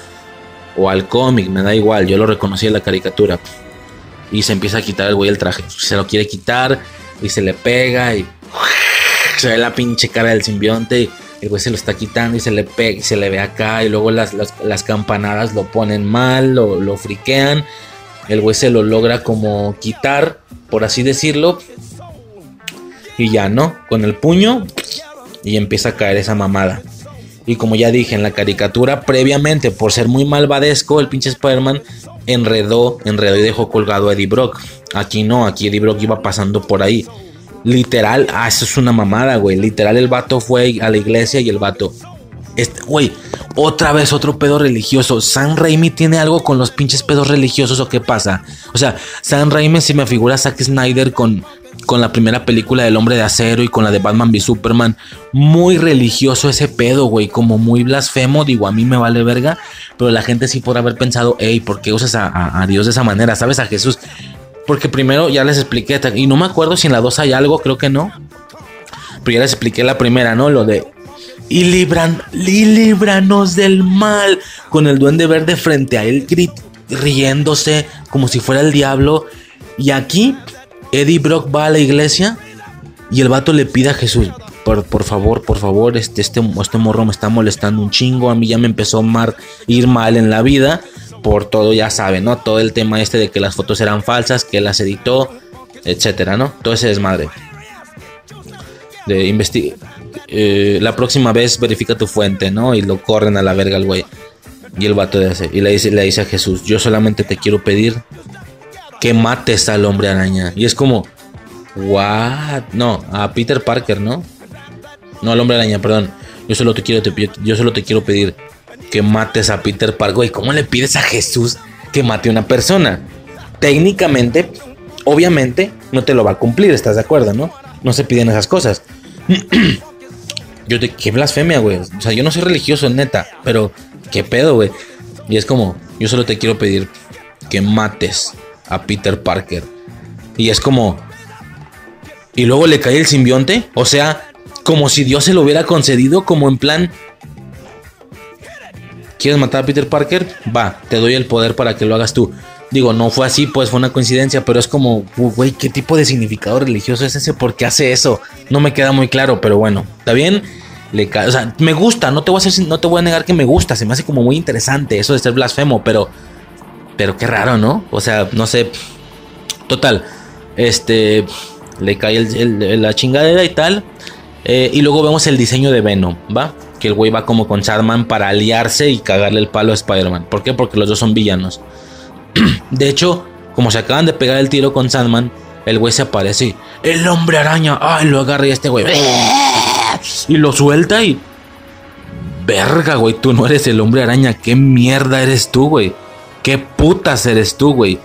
o al cómic, me da igual, yo lo reconocí en la caricatura. Y se empieza a quitar el güey el traje. Se lo quiere quitar y se le pega y se ve la pinche cara del simbionte. el güey se lo está quitando y se le pega y se le ve acá. Y luego las, campanadas lo ponen mal, lo, lo friquean. El güey se lo logra como quitar, por así decirlo. Y ya, ¿no? Con el puño y empieza a caer esa mamada. Y como ya dije en la caricatura, previamente, por ser muy malvadesco, el pinche Spider-Man enredó, enredó y dejó colgado a Eddie Brock. Aquí no, aquí Eddie Brock iba pasando por ahí. Literal, ah, eso es una mamada, güey. Literal, el vato fue a la iglesia y el vato. Este, güey, otra vez otro pedo religioso. ¿San Raimi tiene algo con los pinches pedos religiosos o qué pasa? O sea, San Raimi si me figura Zack Snyder con con la primera película del Hombre de Acero y con la de Batman v Superman. Muy religioso ese pedo, güey, como muy blasfemo. Digo, a mí me vale verga, pero la gente sí podrá haber pensado, hey, ¿por qué usas a, Dios de esa manera? ¿Sabes? A Jesús. Porque primero ya les expliqué, y no me acuerdo si en la 2 hay algo, creo que no. Pero ya les expliqué la primera, ¿no? Lo de y libran, y líbranos del mal. Con el duende verde frente a él, riéndose como si fuera el diablo. Y aquí Eddie Brock va a la iglesia y el vato le pide a Jesús, por, por favor, por favor, este, este, este, morro me está molestando un chingo, a mí ya me empezó a ir mal en la vida, por todo, ya saben, ¿no? Todo el tema este de que las fotos eran falsas, que las editó, etcétera, ¿no? Todo ese desmadre. De investigar. Eh, la próxima vez verifica tu fuente, ¿no? Y lo corren a la verga el güey. Y el vato dice, y le dice, le dice a Jesús, yo solamente te quiero pedir que mates al hombre araña. Y es como, what? No, a Peter Parker, ¿no? No al hombre araña, perdón. Yo solo te quiero, yo solo te quiero pedir que mates a Peter Parker. Güey, ¿cómo le pides a Jesús que mate a una persona? Técnicamente, obviamente, no te lo va a cumplir, ¿estás de acuerdo, no? No se piden esas cosas. yo te, qué blasfemia, güey. O sea, yo no soy religioso, neta, pero qué pedo, güey. Y es como, yo solo te quiero pedir que mates a Peter Parker. Y es como... Y luego le cae el simbionte. O sea, como si Dios se lo hubiera concedido, como en plan... ¿Quieres matar a Peter Parker? Va, te doy el poder para que lo hagas tú. Digo, no fue así, pues fue una coincidencia, pero es como, güey, ¿qué tipo de significado religioso es ese? ¿Por qué hace eso? No me queda muy claro, pero bueno, ¿está bien? Le o sea, me gusta, no te, voy a no te voy a negar que me gusta, se me hace como muy interesante eso de ser blasfemo, pero pero qué raro, ¿no? O sea, no sé. Total. Este. Le cae la chingadera y tal. Eh, y luego vemos el diseño de Venom, ¿va? Que el güey va como con Sandman para aliarse y cagarle el palo a Spider-Man. ¿Por qué? Porque los dos son villanos. de hecho, como se acaban de pegar el tiro con Sandman, el güey se aparece. El hombre araña. Ay, lo agarra y este güey. Y lo suelta y. Verga, güey, tú no eres el hombre araña. ¿Qué mierda eres tú, güey? ¿Qué putas eres tú, güey?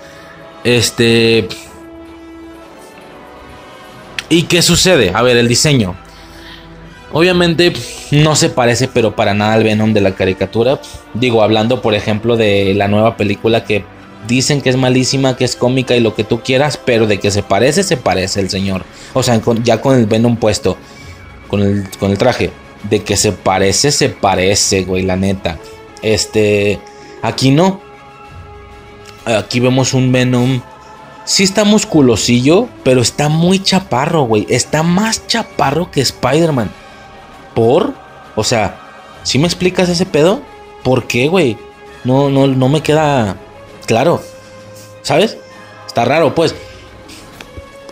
Este... ¿Y qué sucede? A ver, el diseño. Obviamente no se parece, pero para nada al Venom de la caricatura. Digo, hablando por ejemplo de la nueva película que dicen que es malísima, que es cómica y lo que tú quieras, pero de que se parece, se parece el señor. O sea, ya con el Venom puesto, con el, con el traje. De que se parece, se parece, güey, la neta. Este, aquí no. Aquí vemos un Venom. Sí está musculosillo, pero está muy chaparro, güey. Está más chaparro que Spider-Man. ¿Por? O sea, ¿sí me explicas ese pedo? ¿Por qué, güey? No, no, no me queda claro. ¿Sabes? Está raro, pues.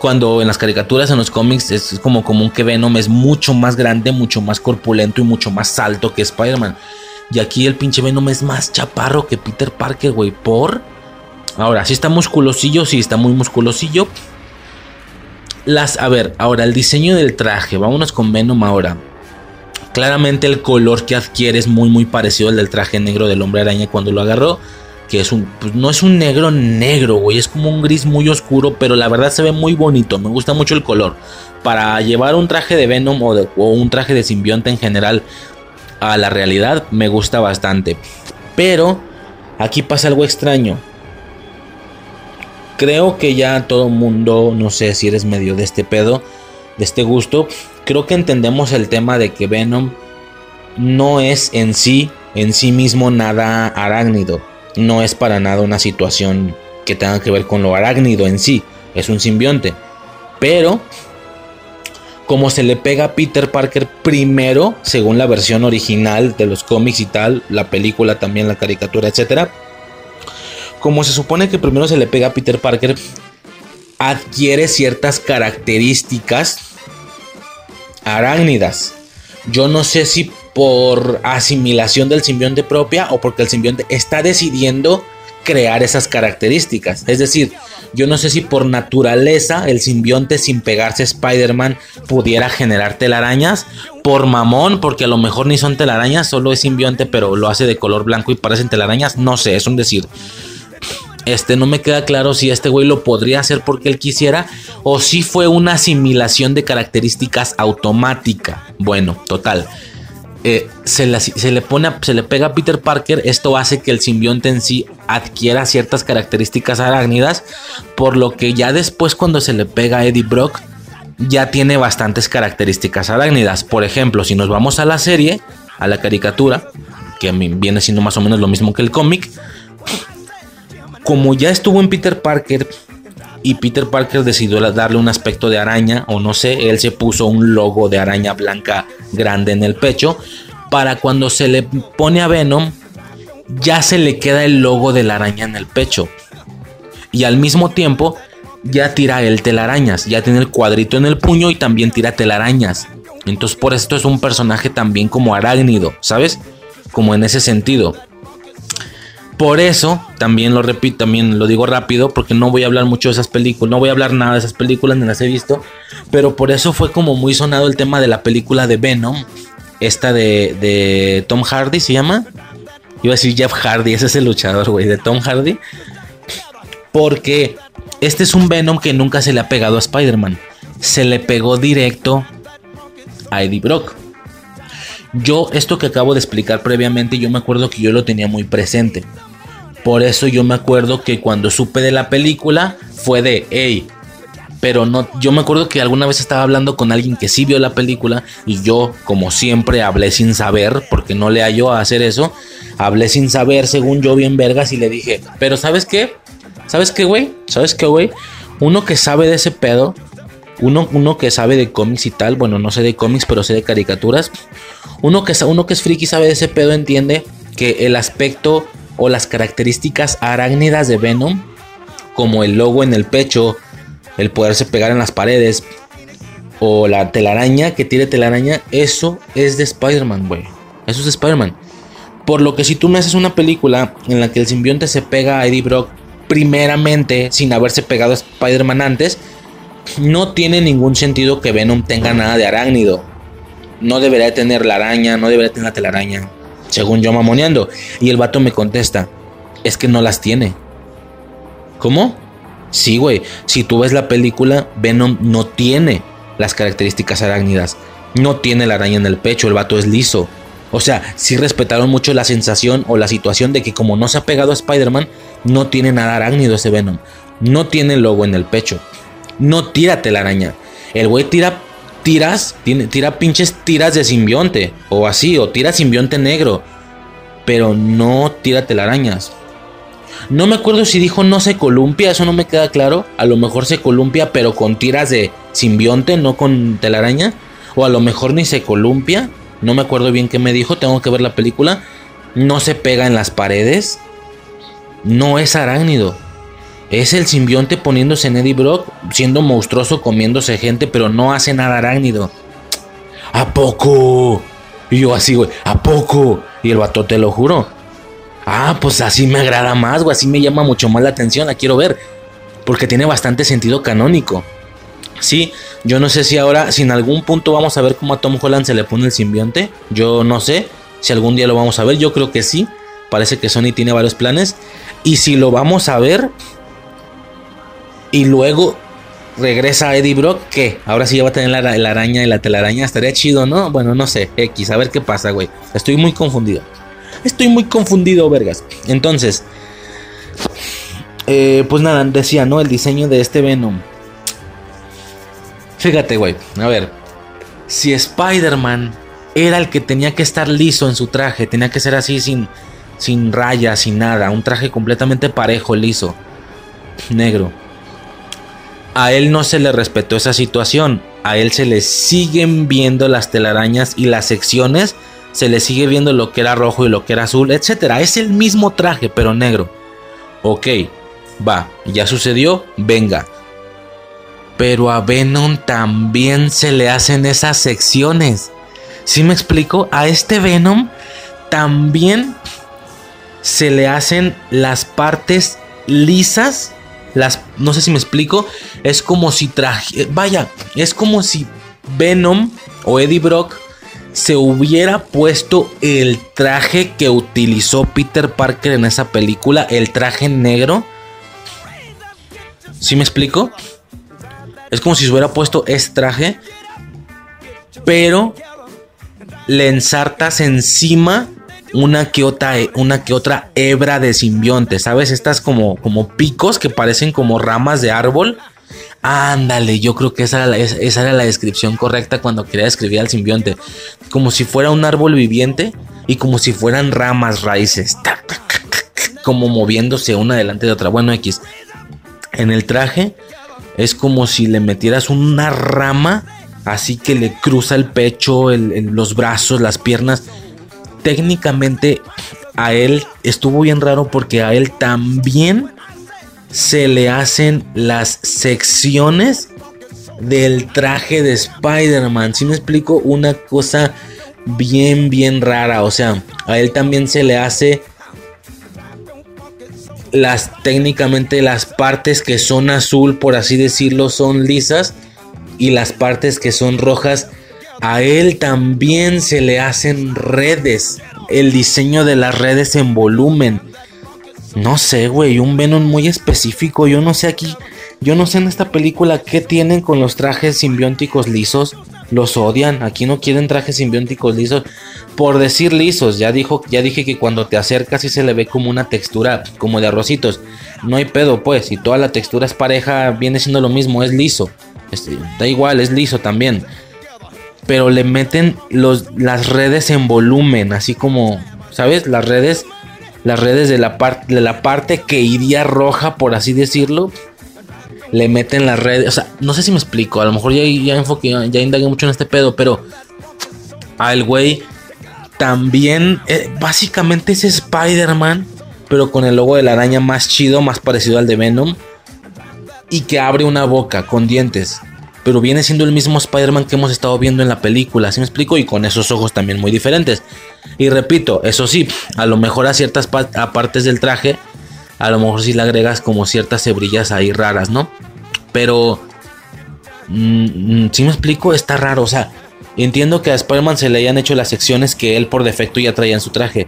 Cuando en las caricaturas, en los cómics, es como común que Venom es mucho más grande, mucho más corpulento y mucho más alto que Spider-Man. Y aquí el pinche Venom es más chaparro que Peter Parker, güey. ¿Por? Ahora, si está musculosillo, sí está muy musculosillo. Las, a ver, ahora el diseño del traje. Vámonos con Venom ahora. Claramente el color que adquiere es muy muy parecido al del traje negro del hombre araña cuando lo agarró. Que es un, pues no es un negro negro, güey. Es como un gris muy oscuro, pero la verdad se ve muy bonito. Me gusta mucho el color. Para llevar un traje de Venom o, o un traje de simbionte en general a la realidad, me gusta bastante. Pero aquí pasa algo extraño creo que ya todo mundo, no sé si eres medio de este pedo, de este gusto, creo que entendemos el tema de que Venom no es en sí, en sí mismo nada arácnido. no es para nada una situación que tenga que ver con lo arácnido en sí, es un simbionte. Pero como se le pega a Peter Parker primero, según la versión original de los cómics y tal, la película también, la caricatura, etc. Como se supone que primero se le pega a Peter Parker, adquiere ciertas características arácnidas. Yo no sé si por asimilación del simbionte propia o porque el simbionte está decidiendo crear esas características. Es decir, yo no sé si por naturaleza el simbionte sin pegarse Spider-Man pudiera generar telarañas. Por mamón, porque a lo mejor ni son telarañas, solo es simbionte, pero lo hace de color blanco y parecen telarañas. No sé, es un decir. Este, no me queda claro si este güey lo podría hacer porque él quisiera o si fue una asimilación de características automática. Bueno, total. Eh, se, le pega a Peter Parker, esto hace que el simbionte en sí adquiera ciertas características arácnidas, por lo que ya después cuando se le pega a Eddie Brock ya tiene bastantes características arácnidas. Por ejemplo, si nos vamos a la serie, a la caricatura, que viene siendo más o menos lo mismo que el cómic, como ya estuvo en Peter Parker y Peter Parker decidió darle un aspecto de araña o no sé, él se puso un logo de araña blanca grande en el pecho para cuando se le pone a Venom ya se le queda el logo de la araña en el pecho y al mismo tiempo ya tira el telarañas, ya tiene el cuadrito en el puño y también tira telarañas. Entonces por esto es un personaje también como arácnido, ¿sabes? Como en ese sentido. Por eso, también lo repito, también lo digo rápido, porque no voy a hablar mucho de esas películas, no voy a hablar nada de esas películas, ni las he visto, pero por eso fue como muy sonado el tema de la película de Venom, esta de, Tom Hardy, ¿se llama? Iba a decir Jeff Hardy, ese es el luchador, güey, de Tom Hardy. Porque este es un Venom que nunca se le ha pegado a Spider-Man. Se le pegó directo a Eddie Brock. Yo, esto que acabo de explicar previamente, yo me acuerdo que yo lo tenía muy presente. Por eso yo me acuerdo que cuando supe de la película fue de, hey, pero no, yo me acuerdo que alguna vez estaba hablando con alguien que sí vio la película y yo, como siempre, hablé sin saber, porque no le hallo a hacer eso, hablé sin saber, según yo bien vergas, y le dije, pero ¿sabes qué? ¿Sabes qué, güey? ¿Sabes qué, güey? Uno que sabe de ese pedo, uno, uno que sabe de cómics y tal, bueno, no sé de cómics, pero sé de caricaturas, uno que, uno que es friki sabe de ese pedo entiende que el aspecto o las características arácnidas de Venom, como el logo en el pecho, el poderse pegar en las paredes, o la telaraña que tiene telaraña, eso es de Spider-Man, güey. Eso es de Spider-Man. Por lo que si tú me haces una película en la que el simbionte se pega a Eddie Brock primeramente sin haberse pegado a Spider-Man antes, no tiene ningún sentido que Venom tenga nada de arácnido. No debería tener la araña, no debería tener la telaraña según yo mamoneando. Y el vato me contesta, es que no las tiene. ¿Cómo? Sí, güey. Si tú ves la película, Venom no tiene las características arácnidas. No tiene la araña en el pecho, el vato es liso. O sea, sí respetaron mucho la sensación o la situación de que como no se ha pegado a Spider-Man, no tiene nada arácnido ese Venom. No tiene logo en el pecho. No tira telaraña. El güey tira tiras, tira pinches tiras de simbionte, o así, o tira simbionte negro, pero no tira telarañas. No me acuerdo si dijo no se columpia, eso no me queda claro. A lo mejor se columpia, pero con tiras de simbionte, no con telaraña. O a lo mejor ni se columpia. No me acuerdo bien qué me dijo, tengo que ver la película. No se pega en las paredes. No es arácnido. Es el simbionte poniéndose en Eddie Brock, siendo monstruoso, comiéndose gente, pero no hace nada arácnido. ¿A poco? Y yo así, güey, ¿a poco? Y el vato te lo juro. Ah, pues así me agrada más, güey, así me llama mucho más la atención, la quiero ver. Porque tiene bastante sentido canónico. Sí, yo no sé si ahora, si en algún punto vamos a ver cómo a Tom Holland se le pone el simbionte. Yo no sé si algún día lo vamos a ver, yo creo que sí. Parece que Sony tiene varios planes. Y si lo vamos a ver, y luego regresa Eddie Brock, que ahora sí ya va a tener la, araña y la telaraña. Estaría chido, ¿no? Bueno, no sé. X, a ver qué pasa, güey. Estoy muy confundido. Estoy muy confundido, vergas. Entonces, eh, pues nada, decía, ¿no? El diseño de este Venom. Fíjate, güey. A ver. Si Spider-Man era el que tenía que estar liso en su traje, tenía que ser así sin, sin rayas, sin nada, un traje completamente parejo, liso, negro. A él no se le respetó esa situación, a él se le siguen viendo las telarañas y las secciones, se le sigue viendo lo que era rojo y lo que era azul, etc. Es el mismo traje, pero negro. Ok, va, ya sucedió, venga. Pero a Venom también se le hacen esas secciones. ¿Sí me explico? A este Venom también se le hacen las partes lisas. Las, no sé si me explico. Es como si traje. Vaya, es como si Venom o Eddie Brock se hubiera puesto el traje que utilizó Peter Parker en esa película, el traje negro. ¿Sí me explico? Es como si se hubiera puesto ese traje, pero le ensartas encima una que otra, una otra hebra de simbionte, ¿sabes? Estas como, como picos que parecen como ramas de árbol. Ándale, yo creo que esa era, la, esa era la descripción correcta cuando quería describir al simbionte. Como si fuera un árbol viviente y como si fueran ramas, raíces. Como moviéndose una delante de otra. Bueno, X. En el traje es como si le metieras una rama así que le cruza el pecho, los brazos, las piernas técnicamente a él estuvo bien raro porque a él también se le hacen las secciones del traje de Spider-Man. Si me explico, una cosa bien, bien rara. O sea, a él también se le hace las técnicamente las partes que son azul, por así decirlo, son lisas. Y las partes que son rojas a él también se le hacen redes. El diseño de las redes en volumen. No sé, güey, un Venom muy específico. Yo no sé aquí, yo no sé en esta película qué tienen con los trajes simbióticos lisos. Los odian. Aquí no quieren trajes simbióticos lisos. Por decir lisos, ya dijo, ya dije que cuando te acercas y se le ve como una textura, como de arrocitos. No hay pedo, pues. Si toda la textura es pareja, viene siendo lo mismo, es liso. Este, da igual, es liso también pero le meten los, las redes en volumen, así como, ¿sabes? Las redes, las redes de la, parte de la parte que iría roja, por así decirlo, le meten las redes, o sea, no sé si me explico, a lo mejor ya, ya ya indagué mucho en este pedo, pero al güey también, eh, básicamente es Spider-Man, pero con el logo de la araña más chido, más parecido al de Venom, y que abre una boca con dientes pero viene siendo el mismo Spider-Man que hemos estado viendo en la película, ¿sí me explico? Y con esos ojos también muy diferentes. Y repito, eso sí, a lo mejor a ciertas partes del traje, a lo mejor si le agregas como ciertas hebrillas ahí raras, ¿no? Pero, mm, mm, si me explico, está raro, o sea, entiendo que a Spider-Man se le hayan hecho las secciones que él por defecto ya traía en su traje,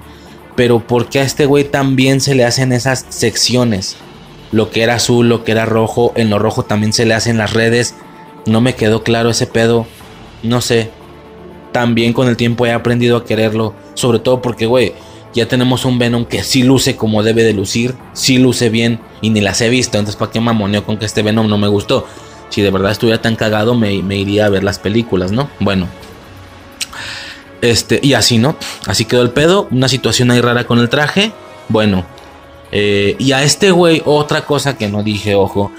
pero ¿por qué a este güey también se le hacen esas secciones? Lo que era azul, lo que era rojo, en lo rojo también se le hacen las redes no me quedó claro ese pedo. No sé. También con el tiempo he aprendido a quererlo. Sobre todo porque, güey, ya tenemos un Venom que sí luce como debe de lucir. Sí luce bien. Y ni las he visto. Entonces, ¿para qué mamoneo con que este Venom no me gustó? Si de verdad estuviera tan cagado, me, iría a ver las películas, ¿no? Bueno. Este, y así, ¿no? Así quedó el pedo. Una situación ahí rara con el traje. Bueno. Eh, y a este güey, otra cosa que no dije, ojo.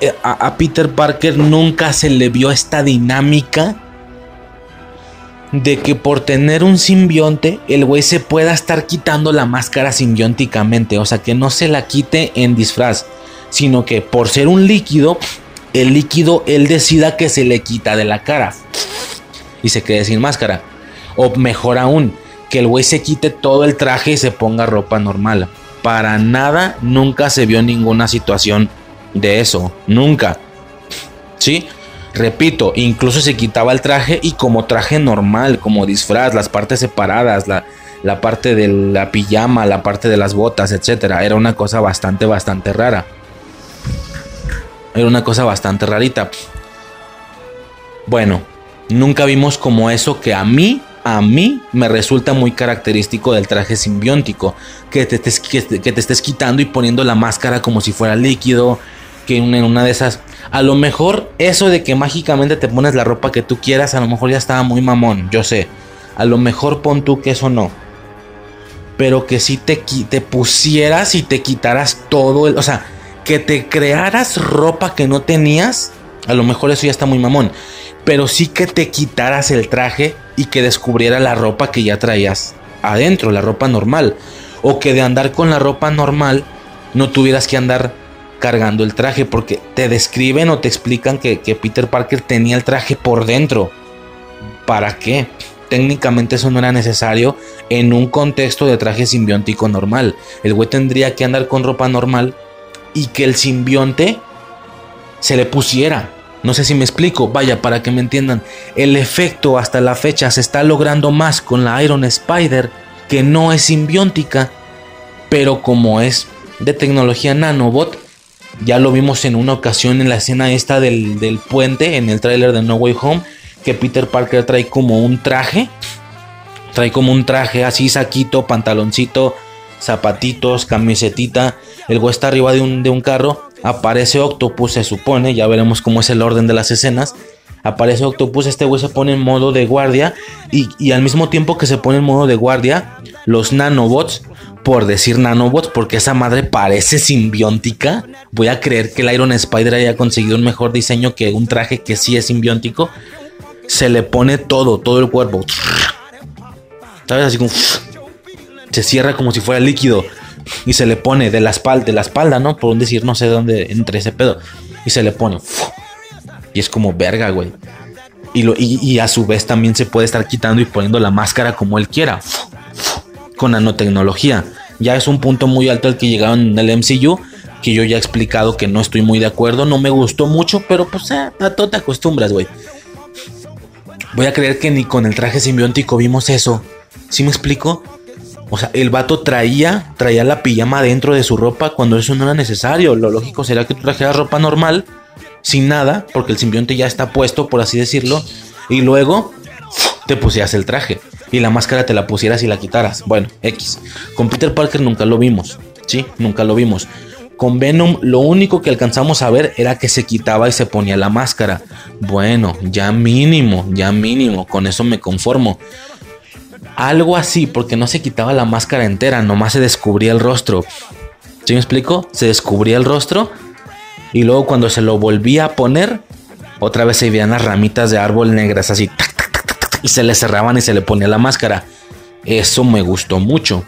Eh, a, Peter Parker nunca se le vio esta dinámica de que por tener un simbionte, el güey se pueda estar quitando la máscara simbióticamente. O sea, que no se la quite en disfraz, sino que por ser un líquido, el líquido él decida que se le quita de la cara y se quede sin máscara. O mejor aún, que el güey se quite todo el traje y se ponga ropa normal. Para nada, nunca se vio ninguna situación de eso, nunca. ¿Sí? Repito, incluso se quitaba el traje y como traje normal, como disfraz, las partes separadas, la, la parte de la pijama, la parte de las botas, etcétera. Era una cosa bastante, bastante rara. Era una cosa bastante rarita. Bueno, nunca vimos como eso que a mí, a mí me resulta muy característico del traje simbiótico. Que te, que te estés quitando y poniendo la máscara como si fuera líquido que en una de esas. A lo mejor eso de que mágicamente te pones la ropa que tú quieras, a lo mejor ya estaba muy mamón, yo sé. A lo mejor pon tú que eso no. pero que si te, te pusieras y te quitaras todo el, o sea, que te crearas ropa que no tenías, a lo mejor eso ya está muy mamón, pero sí que te quitaras el traje y que descubriera la ropa que ya traías adentro, la ropa normal, o que de andar con la ropa normal no tuvieras que andar cargando el traje porque te describen o te explican que, que Peter Parker tenía el traje por dentro. ¿Para qué? técnicamente eso no era necesario en un contexto de traje simbiótico normal. El güey tendría que andar con ropa normal y que el simbionte se le pusiera. No sé si me explico, vaya, para que me entiendan. El efecto hasta la fecha se está logrando más con la Iron Spider, que no es simbiótica, pero como es de tecnología nanobot, ya lo vimos en una ocasión en la escena esta del, del puente, en el tráiler de No Way Home, que Peter Parker trae como un traje. Trae como un traje así, saquito, pantaloncito, zapatitos, camisetita. El güey está arriba de un, de un carro. Aparece Octopus, se supone. Ya veremos cómo es el orden de las escenas. Aparece Octopus, este güey se pone en modo de guardia. Y, y al mismo tiempo que se pone en modo de guardia, los nanobots por decir nanobots, porque esa madre parece simbiótica. Voy a creer que el Iron Spider haya conseguido un mejor diseño que un traje que sí es simbiótico se le pone todo, todo el cuerpo. ¿Sabes? Así como se cierra como si fuera líquido y se le pone de la espalda, de la espalda, ¿no? Por decir, no sé dónde entre ese pedo y se le pone y es como verga, güey. Y, lo, y, a su vez también se puede estar quitando y poniendo la máscara como él quiera con nanotecnología. Ya es un punto muy alto al que llegaron en el MCU que yo ya he explicado que no estoy muy de acuerdo, no me gustó mucho, pero pues eh, a todo te acostumbras, güey. Voy a creer que ni con el traje simbiótico vimos eso. ¿Sí me explico? O sea, el vato traía, traía la pijama dentro de su ropa cuando eso no era necesario. Lo lógico sería que tú trajeras ropa normal, sin nada, porque el simbionte ya está puesto, por así decirlo. Y luego te pusieras el traje. Y la máscara te la pusieras y la quitaras. Bueno, X. Con Peter Parker nunca lo vimos. Sí, nunca lo vimos. Con Venom lo único que alcanzamos a ver era que se quitaba y se ponía la máscara. Bueno, ya mínimo, ya mínimo, con eso me conformo. Algo así, porque no se quitaba la máscara entera, nomás se descubría el rostro. ¿Sí me explico? Se descubría el rostro y luego cuando se lo volvía a poner, otra vez se veían las ramitas de árbol negras así, y se le cerraban y se le ponía la máscara. Eso me gustó mucho.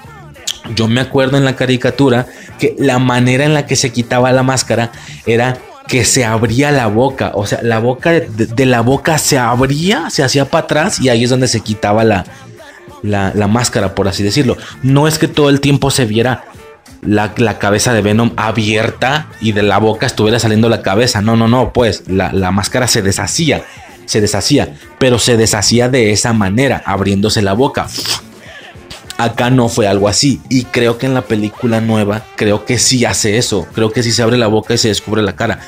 Yo me acuerdo en la caricatura que la manera en la que se quitaba la máscara era que se abría la boca, o sea, la boca de, la boca se abría, se hacía para atrás y ahí es donde se quitaba la, la, máscara, por así decirlo. No es que todo el tiempo se viera la, la, cabeza de Venom abierta y de la boca estuviera saliendo la cabeza, no, no, no, pues la, la máscara se deshacía, se deshacía, pero se deshacía de esa manera, abriéndose la boca. Acá no fue algo así. Y creo que en la película nueva, creo que sí hace eso. Creo que sí se abre la boca y se descubre la cara.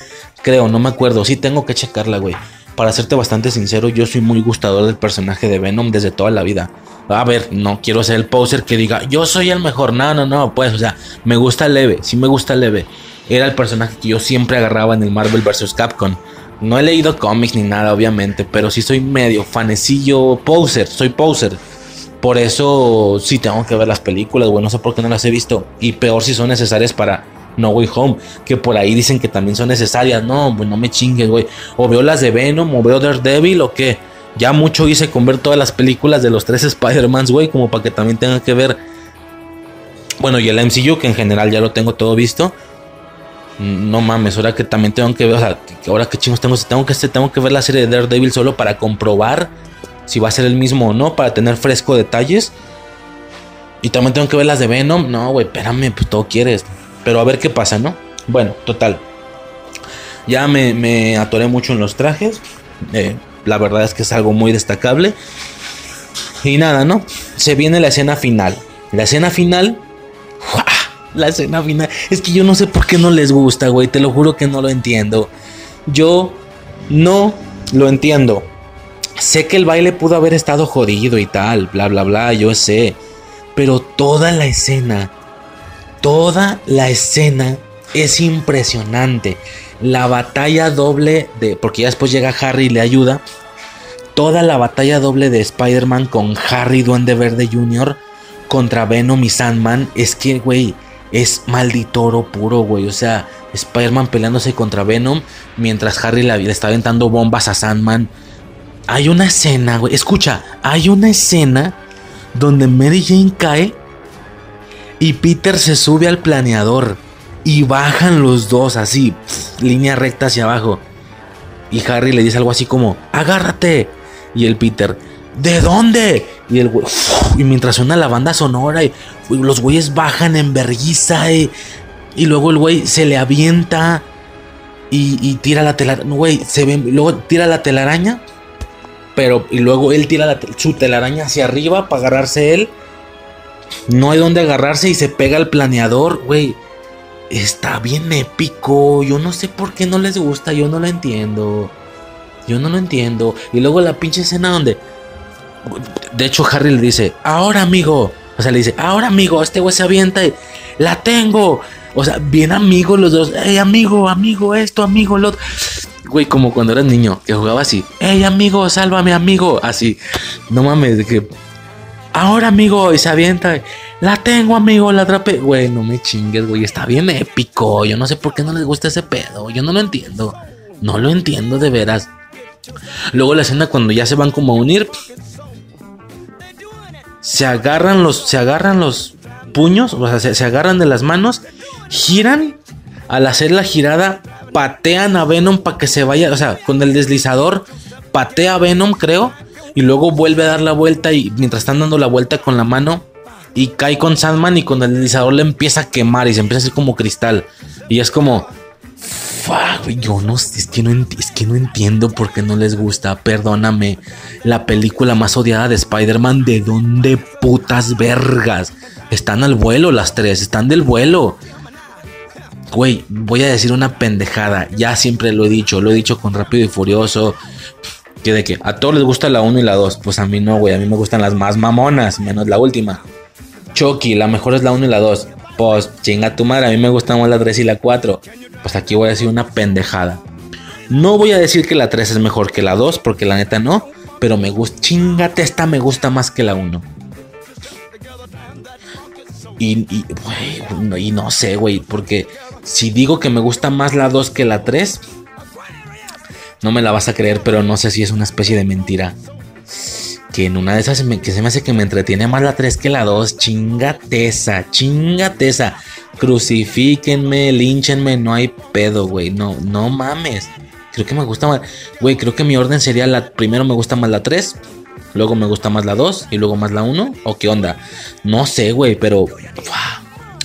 Creo, no me acuerdo. Sí tengo que checarla, güey. Para serte bastante sincero, yo soy muy gustador del personaje de Venom desde toda la vida. A ver, no quiero ser el poser que diga, yo soy el mejor. No, no, no, pues, o sea, me gusta leve, sí me gusta leve. Era el personaje que yo siempre agarraba en el Marvel vs. Capcom. No he leído cómics ni nada, obviamente, pero sí soy medio fanecillo poser, soy poser. Por eso sí tengo que ver las películas, güey. No sé por qué no las he visto. Y peor si son necesarias para No Way Home. Que por ahí dicen que también son necesarias. No, pues no me chingues, güey. O veo las de Venom, o veo Daredevil, o qué. Ya mucho hice con ver todas las películas de los tres Spider-Mans, güey. Como para que también tenga que ver. Bueno, y el MCU, que en general ya lo tengo todo visto. No mames, ahora que también tengo que ver. O sea, ahora que chingos tengo. Tengo que, tengo que ver la serie de Daredevil solo para comprobar si va a ser el mismo o no, para tener fresco detalles. Y también tengo que ver las de Venom. No, güey, espérame, pues todo quieres. Pero a ver qué pasa, ¿no? Bueno, total. Ya me, atoré mucho en los trajes. Eh, la verdad es que es algo muy destacable. Y nada, ¿no? Se viene la escena final. La escena final. La escena final. Es que yo no sé por qué no les gusta, güey. Te lo juro que no lo entiendo. Yo no lo entiendo. Sé que el baile pudo haber estado jodido y tal, bla, bla, bla, yo sé. Pero toda la escena, toda la escena es impresionante. La batalla doble de... Porque ya después llega Harry y le ayuda. Toda la batalla doble de Spider-Man con Harry Duende Verde Jr. contra Venom y Sandman es que, güey, es maldito oro puro, güey. O sea, Spider-Man peleándose contra Venom mientras Harry le está aventando bombas a Sandman. Hay una escena, güey. Escucha, hay una escena donde Mary Jane cae y Peter se sube al planeador y bajan los dos así, línea recta hacia abajo. Y Harry le dice algo así como, agárrate. Y el Peter, ¿de dónde? Y el güey, y mientras suena la banda sonora y los güeyes bajan en vergüenza y, y luego el güey se le avienta y, tira la telaraña, güey, se ve, luego tira la telaraña, pero y luego él tira su telaraña hacia arriba para agarrarse él. No hay donde agarrarse y se pega al planeador, güey. Está bien épico. Yo no sé por qué no les gusta. Yo no lo entiendo. Yo no lo entiendo. Y luego la pinche escena donde. De hecho, Harry le dice: Ahora, amigo. O sea, le dice: Ahora, amigo. Este güey se avienta y. La tengo. O sea, bien amigos los dos. Ey, amigo, amigo, esto, amigo, lo otro. Güey, como cuando eras niño, que jugaba así. Ey, amigo, sálvame, amigo. Así. No mames, que. Ahora, amigo, y se avienta. La tengo, amigo, la atrapé. Güey, no me chingues, güey. Está bien épico. Yo no sé por qué no les gusta ese pedo. Yo no lo entiendo. No lo entiendo de veras. Luego la escena cuando ya se van como a unir. Se agarran los. Se agarran los puños. O sea, se, se agarran de las manos. Giran. Al hacer la girada. Patean a Venom para que se vaya. O sea, con el deslizador. Patea a Venom, creo. Y luego vuelve a dar la vuelta. Y mientras están dando la vuelta con la mano y cae con Sandman y con el deslizador le empieza a quemar y se empieza a hacer como cristal. Y es como, fuck, yo no, es que no, es que no entiendo por qué no les gusta. Perdóname, la película más odiada de Spider-Man, ¿de dónde putas vergas? Están al vuelo las tres, están del vuelo. Güey, voy a decir una pendejada. Ya siempre lo he dicho, lo he dicho con Rápido y Furioso. Que de que a todos les gusta la 1 y la 2. Pues a mí no, güey. A mí me gustan las más mamonas, menos la última. Chucky, la mejor es la 1 y la 2. Pues chinga tu madre, a mí me gustan más la 3 y la 4. Pues aquí voy a decir una pendejada. No voy a decir que la 3 es mejor que la 2, porque la neta no. Pero me gusta, chingate, esta me gusta más que la 1. Y, y, y no sé, güey, porque si digo que me gusta más la 2 que la 3, no me la vas a creer, pero no sé si es una especie de mentira que en una de esas que se me hace que me entretiene más la 3 que la 2. Chingateza, chingateza. Crucifíquenme, línchenme, no hay pedo, güey. No, no mames. Creo que me gusta más. Güey, creo que mi orden sería la. Primero me gusta más la 3. Luego me gusta más la 2. Y luego más la 1. ¿O qué onda? No sé, güey, pero.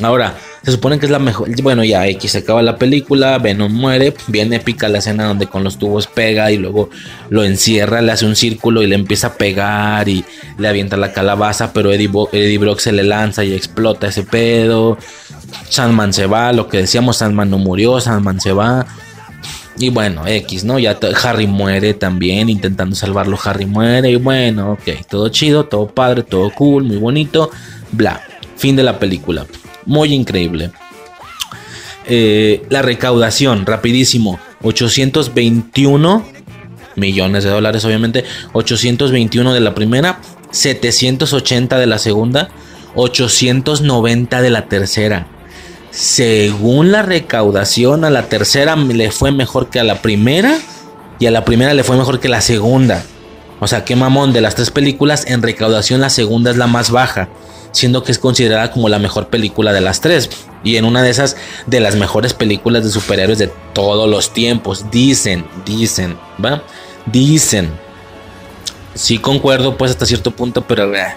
Ahora, se supone que es la mejor. Bueno, ya X se acaba la película. Venom muere. Bien épica la escena donde con los tubos pega y luego lo encierra, le hace un círculo y le empieza a pegar y le avienta la calabaza. Pero Eddie, Eddie Brock se le lanza y explota ese pedo. Sandman se va. Lo que decíamos, Sandman no murió. Sandman se va. Y bueno, X, ¿no? Ya Harry muere también, intentando salvarlo, Harry muere. Y bueno, ok, todo chido, todo padre, todo cool, muy bonito. Bla. Fin de la película muy increíble. Eh, la recaudación, rapidísimo, 821 millones de dólares, obviamente, 821 de la primera, 780 de la segunda, 890 de la tercera. Según la recaudación, a la tercera le fue mejor que a la primera y a la primera le fue mejor que la segunda. O sea, qué mamón, de las tres películas en recaudación la segunda es la más baja siendo que es considerada como la mejor película de las tres. Y en una de esas de las mejores películas de superhéroes de todos los tiempos. Dicen, dicen, ¿va? Dicen. Sí concuerdo pues hasta cierto punto, pero eh,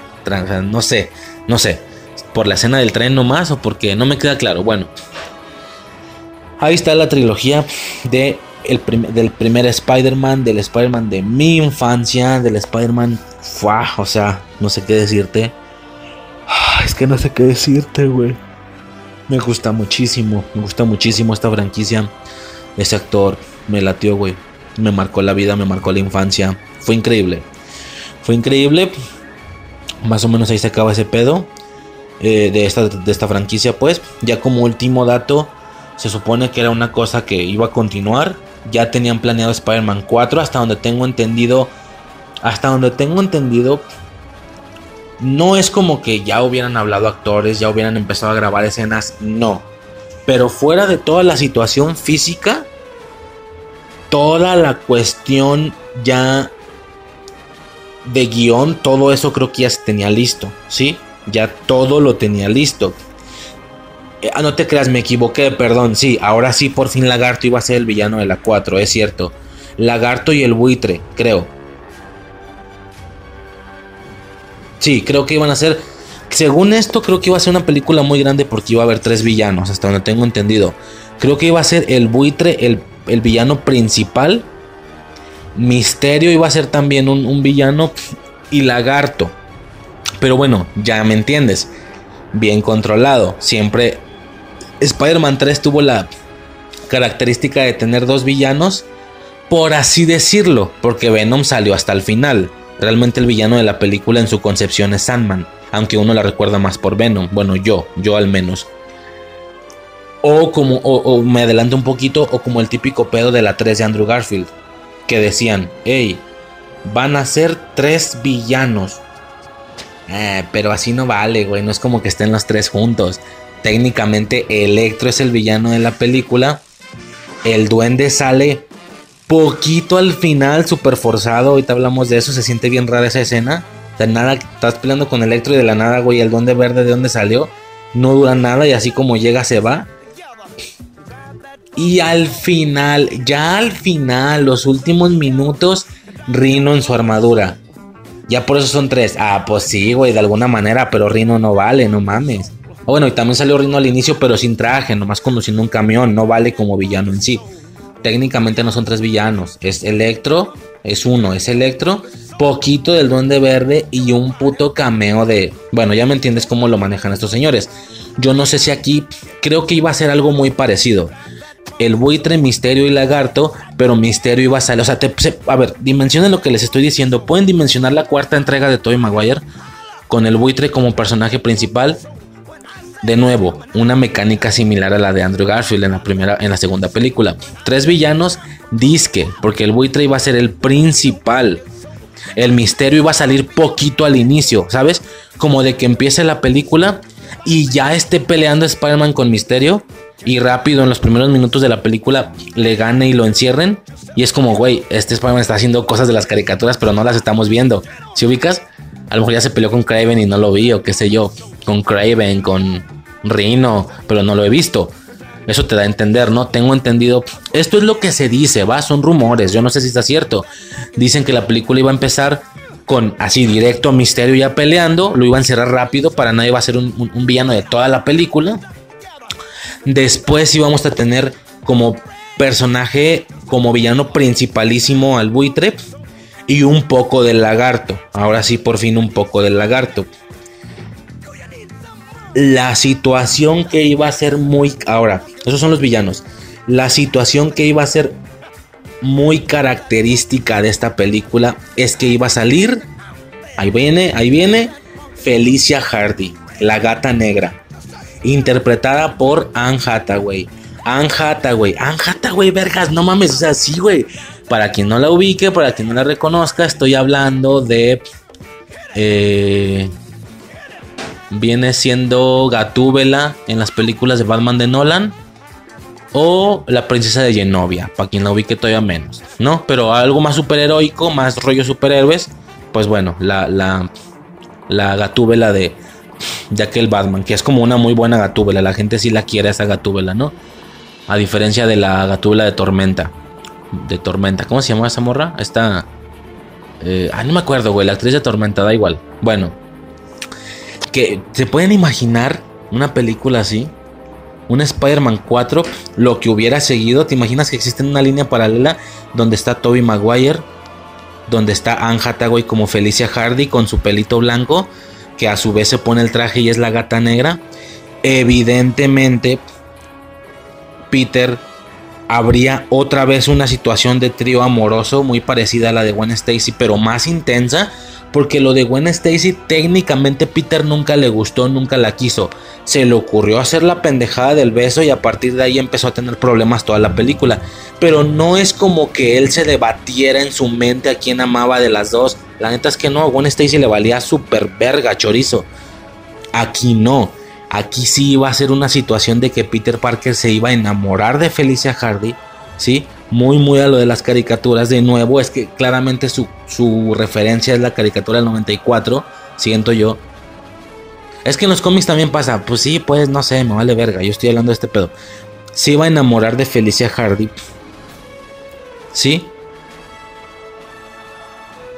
no sé, no sé. Por la escena del tren nomás o porque no me queda claro. Bueno. Ahí está la trilogía de el del primer Spider-Man, del Spider-Man de mi infancia, del Spider-Man, o sea, no sé qué decirte es que no sé qué decirte, güey. Me gusta muchísimo, me gusta muchísimo esta franquicia. Ese actor me latió, güey. Me marcó la vida, me marcó la infancia. Fue increíble. Fue increíble. Más o menos ahí se acaba ese pedo eh, de, esta, de esta franquicia, pues. Ya como último dato, se supone que era una cosa que iba a continuar. Ya tenían planeado Spider-Man 4, hasta donde tengo entendido. Hasta donde tengo entendido, No es como que ya hubieran hablado actores, ya hubieran empezado a grabar escenas, no. Pero fuera de toda la situación física, toda la cuestión ya de guion, todo eso creo que ya se tenía listo, ¿sí? Ya todo lo tenía listo. Eh, ah, no te creas, me equivoqué, perdón, sí, ahora sí por fin Lagarto iba a ser el villano de la 4, es cierto. Lagarto y el buitre, creo. Sí, creo que iban a ser. Según esto, creo que iba a ser una película muy grande porque iba a haber tres villanos, hasta donde tengo entendido. Creo que iba a ser el buitre, el, el villano principal. Misterio iba a ser también un, un villano. Y lagarto. Pero bueno, ya me entiendes. Bien controlado. Siempre. Spider-Man 3 tuvo la característica de tener dos villanos. Por así decirlo. Porque Venom salió hasta el final. Realmente el villano de la película en su concepción es Sandman, aunque uno la recuerda más por Venom, bueno yo, yo al menos. O como, o, me adelanto un poquito, o como el típico pedo de la 3 de Andrew Garfield, que decían, hey, van a ser tres villanos. Eh, pero así no vale, güey, no es como que estén los tres juntos. Técnicamente Electro es el villano de la película. El duende sale poquito al final, súper forzado. Ahorita hablamos de eso, se siente bien rara esa escena. De nada, estás peleando con Electro y de la nada, güey, el duende verde de dónde salió. No dura nada y así como llega se va. Y al final, ya al final, los últimos minutos, Rino en su armadura. Ya por eso son tres. Ah, pues sí, güey, de alguna manera, pero Rino no vale, no mames. bueno, y también salió Rino al inicio, pero sin traje, nomás conduciendo un camión, no vale como villano en sí técnicamente no son tres villanos. Es Electro, es uno, es Electro, poquito del Duende Verde y un puto cameo de... Bueno, ya me entiendes cómo lo manejan estos señores. Yo no sé si aquí creo que iba a ser algo muy parecido. El buitre, misterio y lagarto, pero misterio iba a salir. O sea, a ver, dimensionen lo que les estoy diciendo. Pueden dimensionar la cuarta entrega de Tobey Maguire con el buitre como personaje principal de nuevo, una mecánica similar a la de Andrew Garfield en la primera, en la segunda película. Tres villanos, disque, porque el buitre iba a ser el principal. El misterio iba a salir poquito al inicio, ¿sabes? Como de que empiece la película y ya esté peleando Spider-Man con misterio y rápido en los primeros minutos de la película le gane y lo encierren. Y es como, güey, este Spider-Man está haciendo cosas de las caricaturas, pero no las estamos viendo. Si ubicas, a lo mejor ya se peleó con Craven y no lo vi, o qué sé yo, con Craven, con Rino, pero no lo he visto. Eso te da a entender, ¿no? Tengo entendido. Esto es lo que se dice, va, son rumores. Yo no sé si está cierto. Dicen que la película iba a empezar con así directo a Misterio ya peleando. Lo iba a encerrar rápido para nadie va a ser un, un villano de toda la película. Después íbamos a tener como personaje, como villano principalísimo al buitre. Y un poco del lagarto. Ahora sí, por fin un poco del lagarto la situación que iba a ser muy... Ahora, esos son los villanos. La situación que iba a ser muy característica de esta película es que iba a salir... Ahí viene, ahí viene. Felicia Hardy, la gata negra. Interpretada por Anne Hathaway. Anne Hathaway. Anne Hathaway, vergas, no mames. O sea, sí, güey. Para quien no la ubique, para quien no la reconozca, estoy hablando de... Eh, viene siendo Gatúbela en las películas de Batman de Nolan. O la princesa de Genovia, para quien la ubique todavía menos, ¿no? Pero algo más superheroico, más rollo superhéroes, pues bueno, la, la, la Gatúbela de, de aquel Batman, que es como una muy buena Gatúbela, la gente sí la quiere esa Gatúbela, ¿no? A diferencia de la Gatúbela de Tormenta, de Tormenta, ¿cómo se llama esa morra? Esta... Ah, no me acuerdo, güey, la actriz de Tormenta, da igual. Bueno, que se pueden imaginar una película así, un Spider-Man 4, lo que hubiera seguido. ¿Te imaginas que existe una línea paralela donde está Toby Maguire, donde está Anne Hathaway como Felicia Hardy con su pelito blanco, que a su vez se pone el traje y es la gata negra? Evidentemente, Peter habría otra vez una situación de trío amoroso muy parecida a la de Gwen Stacy, pero más intensa Porque lo de Gwen Stacy técnicamente Peter nunca le gustó, nunca la quiso. Se le ocurrió hacer la pendejada del beso y a partir de ahí empezó a tener problemas toda la película. Pero no es como que él se debatiera en su mente a quién amaba de las dos. La neta es que no, a Gwen Stacy le valía super verga chorizo. Aquí no. Aquí sí iba a ser una situación de que Peter Parker se iba a enamorar de Felicia Hardy, ¿sí? Muy, muy a lo de las caricaturas. De nuevo, es que claramente su, su referencia es la caricatura del 94, siento yo. Es que en los cómics también pasa, pues sí, pues no sé, me vale verga, yo estoy hablando de este pedo. Se iba a enamorar de Felicia Hardy, ¿sí?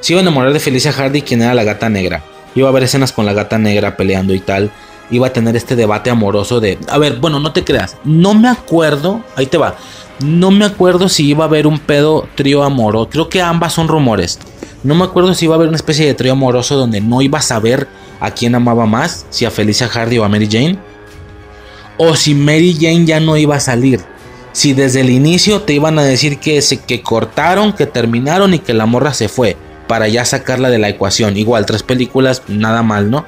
Se iba a enamorar de Felicia Hardy, quien era la gata negra. Iba a haber escenas con la gata negra peleando y tal iba a tener este debate amoroso de, a ver, bueno, no te creas, no me acuerdo, ahí te va, no me acuerdo si iba a haber un pedo trío amoroso, creo que ambas son rumores, no me acuerdo si iba a haber una especie de trío amoroso donde no iba a saber a quién amaba más, si a Felicia Hardy o a Mary Jane, o si Mary Jane ya no iba a salir. Si desde el inicio te iban a decir que, se, que cortaron, que terminaron y que la morra se fue para ya sacarla de la ecuación. Igual, tres películas, nada mal, ¿no?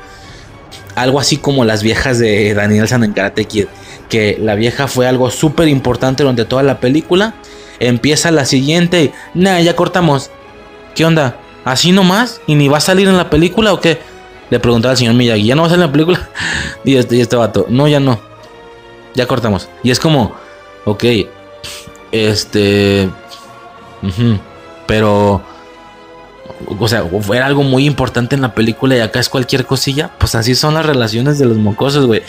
algo así como las viejas de Daniel San que la vieja fue algo súper importante durante toda la película. Empieza la siguiente y, nah, ya cortamos. ¿Qué onda? ¿Así nomás? ¿Y ni va a salir en la película o qué? Le preguntaba al señor Miyagi, ¿ya no va a salir en la película? y, este, y este vato, no, ya no. Ya cortamos. Y es como, ok, este... pero o sea, era algo muy importante en la película y acá es cualquier cosilla, pues así son las relaciones de los mocosos, güey.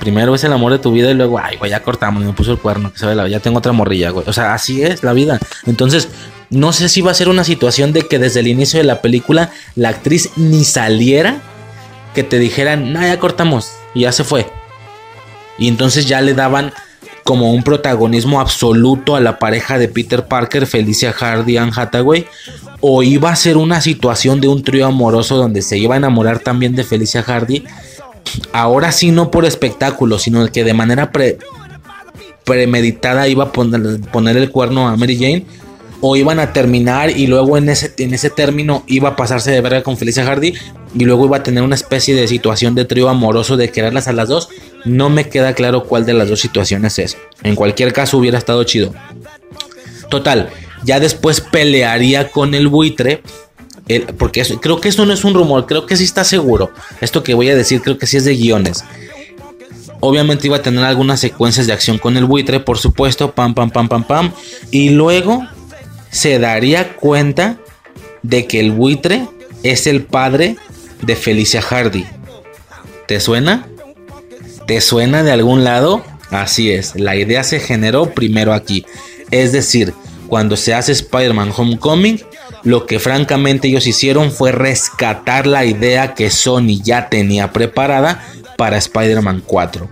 Primero es el amor de tu vida y luego, ay, güey, ya cortamos, me puso el cuerno, que sabe la, ya tengo otra morrilla, güey. O sea, así es la vida. Entonces, no sé si va a ser una situación de que desde el inicio de la película la actriz ni saliera, que te dijeran, no, ya cortamos y ya se fue. Y entonces ya le daban como un protagonismo absoluto a la pareja de Peter Parker, Felicia Hardy, Anne Hathaway, o iba a ser una situación de un trío amoroso donde se iba a enamorar también de Felicia Hardy, ahora sí no por espectáculo, sino que de manera premeditada iba a poner, el cuerno a Mary Jane, o iban a terminar y luego en ese, en ese término iba a pasarse de verga con Felicia Hardy y luego iba a tener una especie de situación de trío amoroso de quererlas a las dos. No me queda claro cuál de las dos situaciones es. En cualquier caso hubiera estado chido. Total, ya después pelearía con el buitre. Porque creo que eso no es un rumor, creo que sí está seguro. Esto que voy a decir creo que sí es de guiones. Obviamente iba a tener algunas secuencias de acción con el buitre, por supuesto, pam, pam, pam, pam, pam. Y luego se daría cuenta de que el buitre es el padre de Felicia Hardy. ¿Te suena? ¿Te suena de algún lado? Así es, la idea se generó primero aquí. Es decir, cuando se hace Spider-Man Homecoming, lo que francamente ellos hicieron fue rescatar la idea que Sony ya tenía preparada para Spider-Man 4.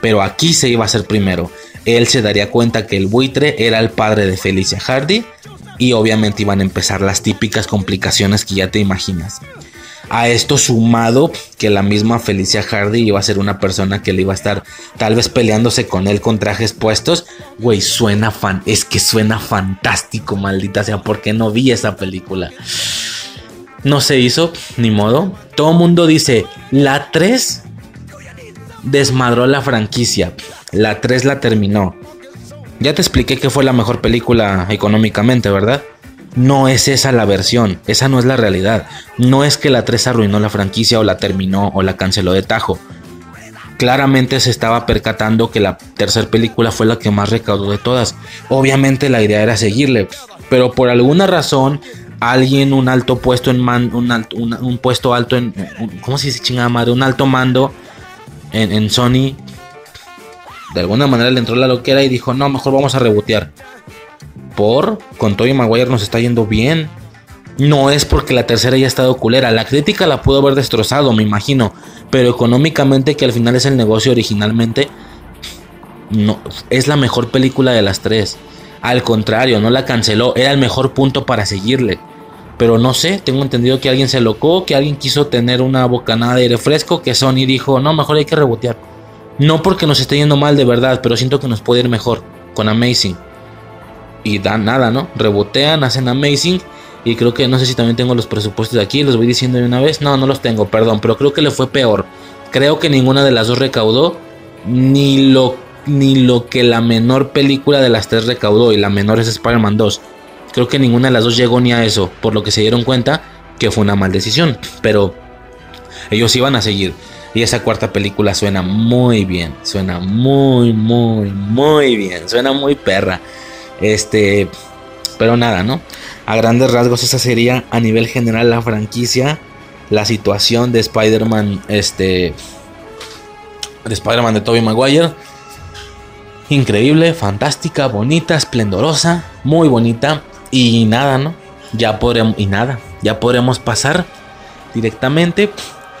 Pero aquí se iba a hacer primero. Él se daría cuenta que el buitre era el padre de Felicia Hardy y obviamente iban a empezar las típicas complicaciones que ya te imaginas. A esto sumado que la misma Felicia Hardy iba a ser una persona que le iba a estar tal vez peleándose con él con trajes puestos. Güey, suena fan, es que suena fantástico, maldita sea, ¿por qué no vi esa película? No se hizo, ni modo. Todo mundo dice, la 3 desmadró la franquicia. La 3 la terminó. Ya te expliqué que fue la mejor película económicamente, ¿verdad? No es esa la versión, esa no es la realidad. No es que la 3 arruinó la franquicia o la terminó o la canceló de tajo. Claramente se estaba percatando que la tercera película fue la que más recaudó de todas. Obviamente la idea era seguirle, pero por alguna razón alguien un alto puesto en man, un, puesto alto en ¿cómo se dice chingada madre? Un alto mando en, en Sony de alguna manera le entró la loquera y dijo, "No, mejor vamos a rebotear." Por con Tobey Maguire nos está yendo bien. No es porque la tercera haya estado culera. La crítica la pudo haber destrozado, me imagino. Pero económicamente, que al final es el negocio originalmente, no, es la mejor película de las tres. Al contrario, no la canceló. Era el mejor punto para seguirle. Pero no sé, tengo entendido que alguien se locó, que alguien quiso tener una bocanada de aire fresco, que Sony dijo, no, mejor hay que rebotear. No porque nos esté yendo mal de verdad, pero siento que nos puede ir mejor con Amazing y dan nada, ¿no? Rebotean, hacen Amazing Y creo que no sé si también tengo los presupuestos de aquí, los voy diciendo de una vez. No, no los tengo, perdón, pero creo que le fue peor. Creo que ninguna de las dos recaudó ni lo, ni lo que la menor película de las tres recaudó. Y la menor es Spider-Man 2. Creo que ninguna de las dos llegó ni a eso, por lo que se dieron cuenta que fue una mal decisión. Pero ellos iban a seguir. Y esa cuarta película suena muy bien. Suena muy, muy, muy bien. Suena muy perra. Este. Pero nada, ¿no? A grandes rasgos, esa sería a nivel general la franquicia. La situación de Spider-Man. Este. De Spider-Man de Tobey Maguire. Increíble, fantástica, bonita, esplendorosa. Muy bonita. Y nada, ¿no? Ya podremos. Y nada. Ya podremos pasar directamente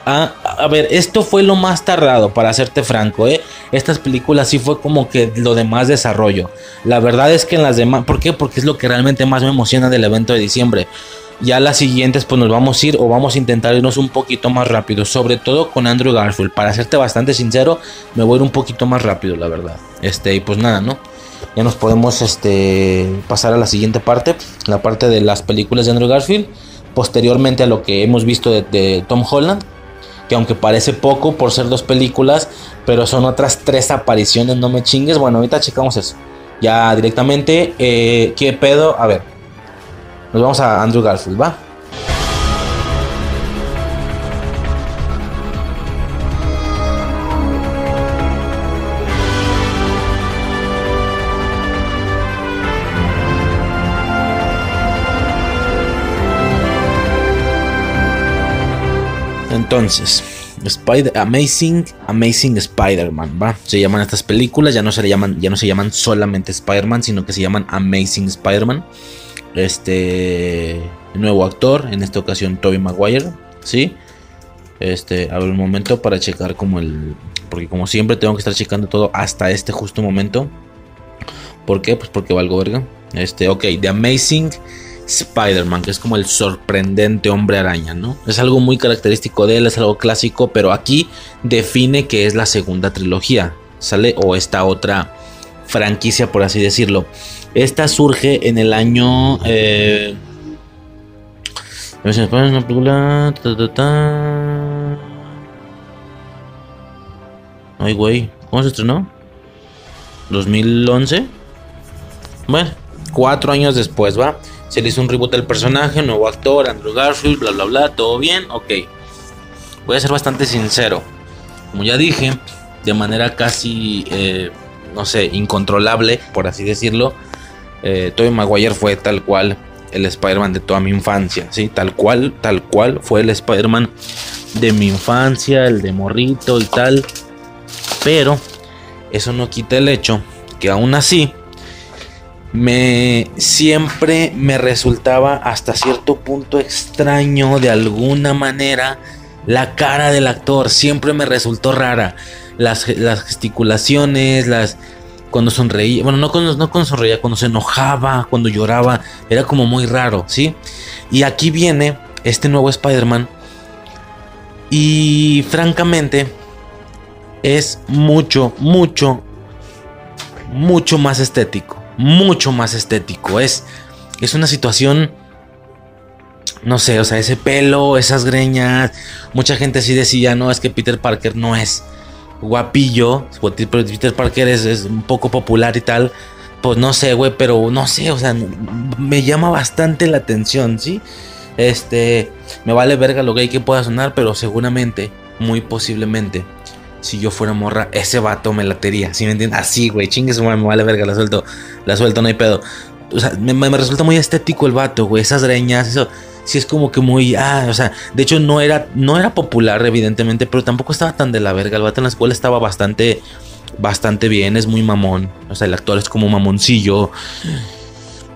a, ver, esto fue lo más tardado, para serte franco, ¿eh? Estas películas sí fue como que lo de más desarrollo. La verdad es que en las demás, ¿por qué? Porque es lo que realmente más me emociona del evento de diciembre. Ya las siguientes, pues nos vamos a ir o vamos a intentar irnos un poquito más rápido, sobre todo con Andrew Garfield. Para serte bastante sincero, me voy a ir un poquito más rápido, la verdad. Este, y pues nada, ¿no? Ya nos podemos este, pasar a la siguiente parte, la parte de las películas de Andrew Garfield, posteriormente a lo que hemos visto de Tom Holland que aunque parece poco por ser dos películas, pero son otras tres apariciones, no me chingues. Bueno, ahorita checamos eso. Ya directamente, eh, ¿qué pedo? A ver, nos vamos a Andrew Garfield, ¿va? Entonces, Spider Amazing, Amazing Spider-Man, ¿va? Se llaman estas películas, ya no se llaman, ya no se llaman solamente Spider-Man, sino que se llaman Amazing Spider-Man. Este nuevo actor, en esta ocasión Tobey Maguire, ¿sí? Este, a un momento para checar como el porque como siempre tengo que estar checando todo hasta este justo momento. ¿Por qué? Pues porque valgo verga. Este, ok, The Amazing Spider-Man, que es como el sorprendente hombre araña, ¿no? Es algo muy característico de él, es algo clásico, pero aquí define que es la segunda trilogía, ¿sale? O esta otra franquicia, por así decirlo. Esta surge en el año... Ay, güey, ¿cómo se estrenó? ¿2011? Bueno, cuatro años después, ¿va? Se le hizo un reboot del personaje, nuevo actor, Andrew Garfield, bla bla bla, todo bien, ok. Voy a ser bastante sincero. Como ya dije, de manera casi, eh, no sé, incontrolable, por así decirlo, eh, Tobey Maguire fue tal cual el Spider-Man de toda mi infancia, ¿sí? Tal cual, tal cual fue el Spider-Man de mi infancia, el de morrito y tal. Pero eso no quita el hecho que aún así me siempre me resultaba hasta cierto punto extraño de alguna manera la cara del actor. Siempre me resultó rara. Las, gesticulaciones las cuando sonreía bueno no cuando, no cuando sonreía cuando se enojaba cuando lloraba era como muy raro sí y aquí viene este nuevo Spider-Man y francamente es mucho mucho mucho más estético mucho más estético. Es, es una situación, no sé, o sea, ese pelo, esas greñas. Mucha gente sí decía, no, es que Peter Parker no es guapillo. Peter Parker es, es un poco popular y tal. Pues no sé, güey, pero no sé, o sea, me llama bastante la atención, ¿sí? Este, me vale verga lo gay que pueda sonar, pero seguramente, muy posiblemente, si yo fuera morra, ese vato me latería. ¿Sí me entiendes? Así, güey, chingue su me vale verga, la suelto, la suelto, no hay pedo. O sea, me, resulta muy estético el vato, güey, esas greñas, eso. Sí es como que muy, ah, o sea, de hecho no era, no era popular evidentemente, pero tampoco estaba tan de la verga. El vato en la escuela estaba bastante, bastante bien, es muy mamón. O sea, el actor es como mamoncillo.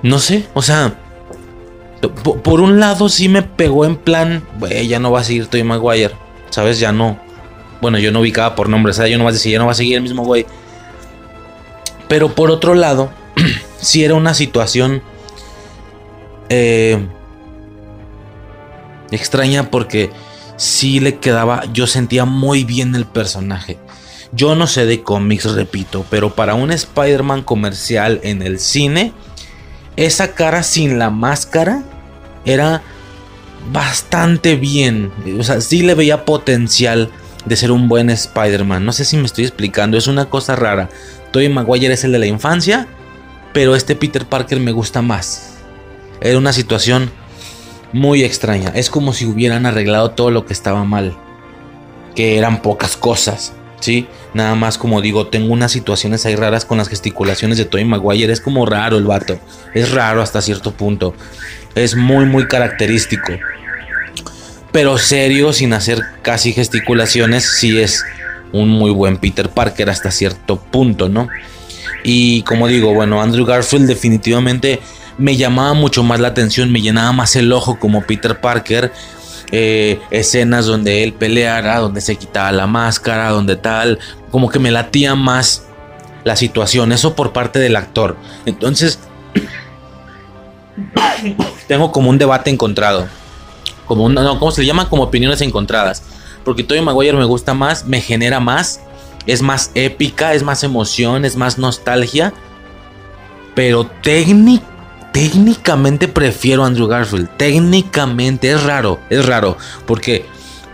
No sé, o sea, por, un lado sí me pegó en plan, güey, ya no va a seguir Toy Maguire, ¿sabes? Ya no. Bueno, yo no ubicaba por nombre, o sea, yo no decir, ya no va a seguir el mismo güey. Pero por otro lado, si era una situación eh, extraña porque sí le quedaba, yo sentía muy bien el personaje. Yo no sé de cómics, repito, pero para un Spider-Man comercial en el cine, esa cara sin la máscara era bastante bien. O sea, sí le veía potencial de ser un buen Spider-Man. No sé si me estoy explicando, es una cosa rara. Tobey Maguire es el de la infancia, pero este Peter Parker me gusta más. Era una situación muy extraña. Es como si hubieran arreglado todo lo que estaba mal. Que eran pocas cosas. ¿Sí? Nada más como digo, tengo unas situaciones ahí raras con las gesticulaciones de Tobey Maguire. Es como raro el vato. Es raro hasta cierto punto. Es muy, muy característico. Pero serio, sin hacer casi gesticulaciones, sí es un muy buen Peter Parker hasta cierto punto, ¿no? Y como digo, bueno, Andrew Garfield definitivamente me llamaba mucho más la atención, me llenaba más el ojo como Peter Parker. Eh, escenas donde él peleara, donde se quitaba la máscara, donde tal, como que me latía más la situación, eso por parte del actor. Entonces, tengo como un debate encontrado, como un, no, ¿cómo se le? Como opiniones encontradas, porque Tobey Maguire me gusta más, me genera más, es más épica, es más emoción, es más nostalgia, pero técnicamente técnicamente prefiero a Andrew Garfield. Técnicamente es raro, es raro. Porque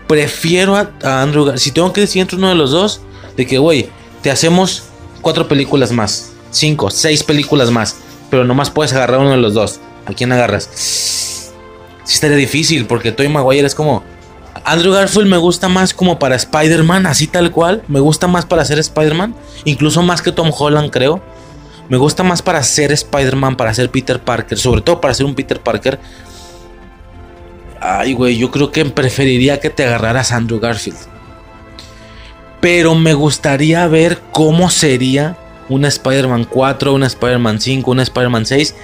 prefiero a, Andrew Garfield. Si tengo que decir entre uno de los dos, de que, güey, te hacemos cuatro películas más, cinco, seis películas más, pero nomás puedes agarrar uno de los dos. ¿A quién agarras? Sí estaría difícil, porque Toy Maguire es como. Andrew Garfield me gusta más como para Spider-Man, así tal cual. Me gusta más para ser Spider-Man. Incluso más que Tom Holland, creo. Me gusta más para ser Spider-Man, para ser Peter Parker, sobre todo para ser un Peter Parker. Ay, güey, yo creo que preferiría que te agarraras Andrew Garfield. Pero me gustaría ver cómo sería una Spider-Man 4, una Spider-Man 5, una Spider-Man 6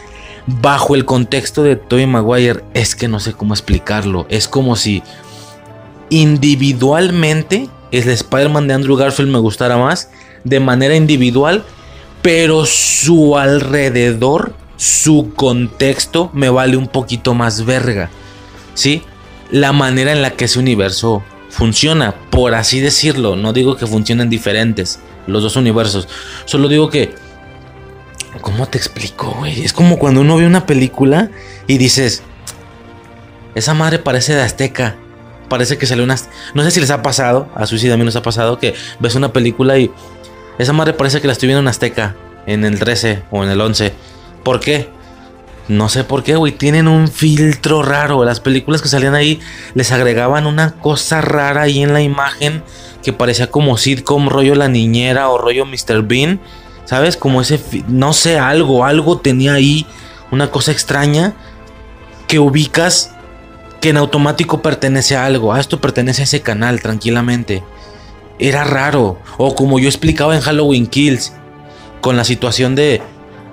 bajo el contexto de Tobey Maguire. Es que no sé cómo explicarlo. Es como si individualmente el Spider-Man de Andrew Garfield me gustara más. De manera individual pero su alrededor, su contexto me vale un poquito más verga. ¿Sí? La manera en la que ese universo funciona, por así decirlo. No digo que funcionen diferentes los dos universos. Solo digo que... ¿Cómo te explico, güey? Es como cuando uno ve una película y dices... Esa madre parece de Azteca. Parece que salió una... No sé si les ha pasado, a Suicida a mí nos ha pasado, que ves una película y esa madre parece que la estoy viendo en Azteca, en el 13 o en el 11. ¿Por qué? No sé por qué, güey. Tienen un filtro raro. Las películas que salían ahí les agregaban una cosa rara ahí en la imagen que parecía como sitcom, rollo La Niñera o rollo Mr. Bean. ¿Sabes? Como ese, no sé, algo, algo tenía ahí, una cosa extraña que ubicas que en automático pertenece a algo. Ah, esto pertenece a ese canal, tranquilamente era raro. O como yo explicaba en Halloween Kills, con la situación de,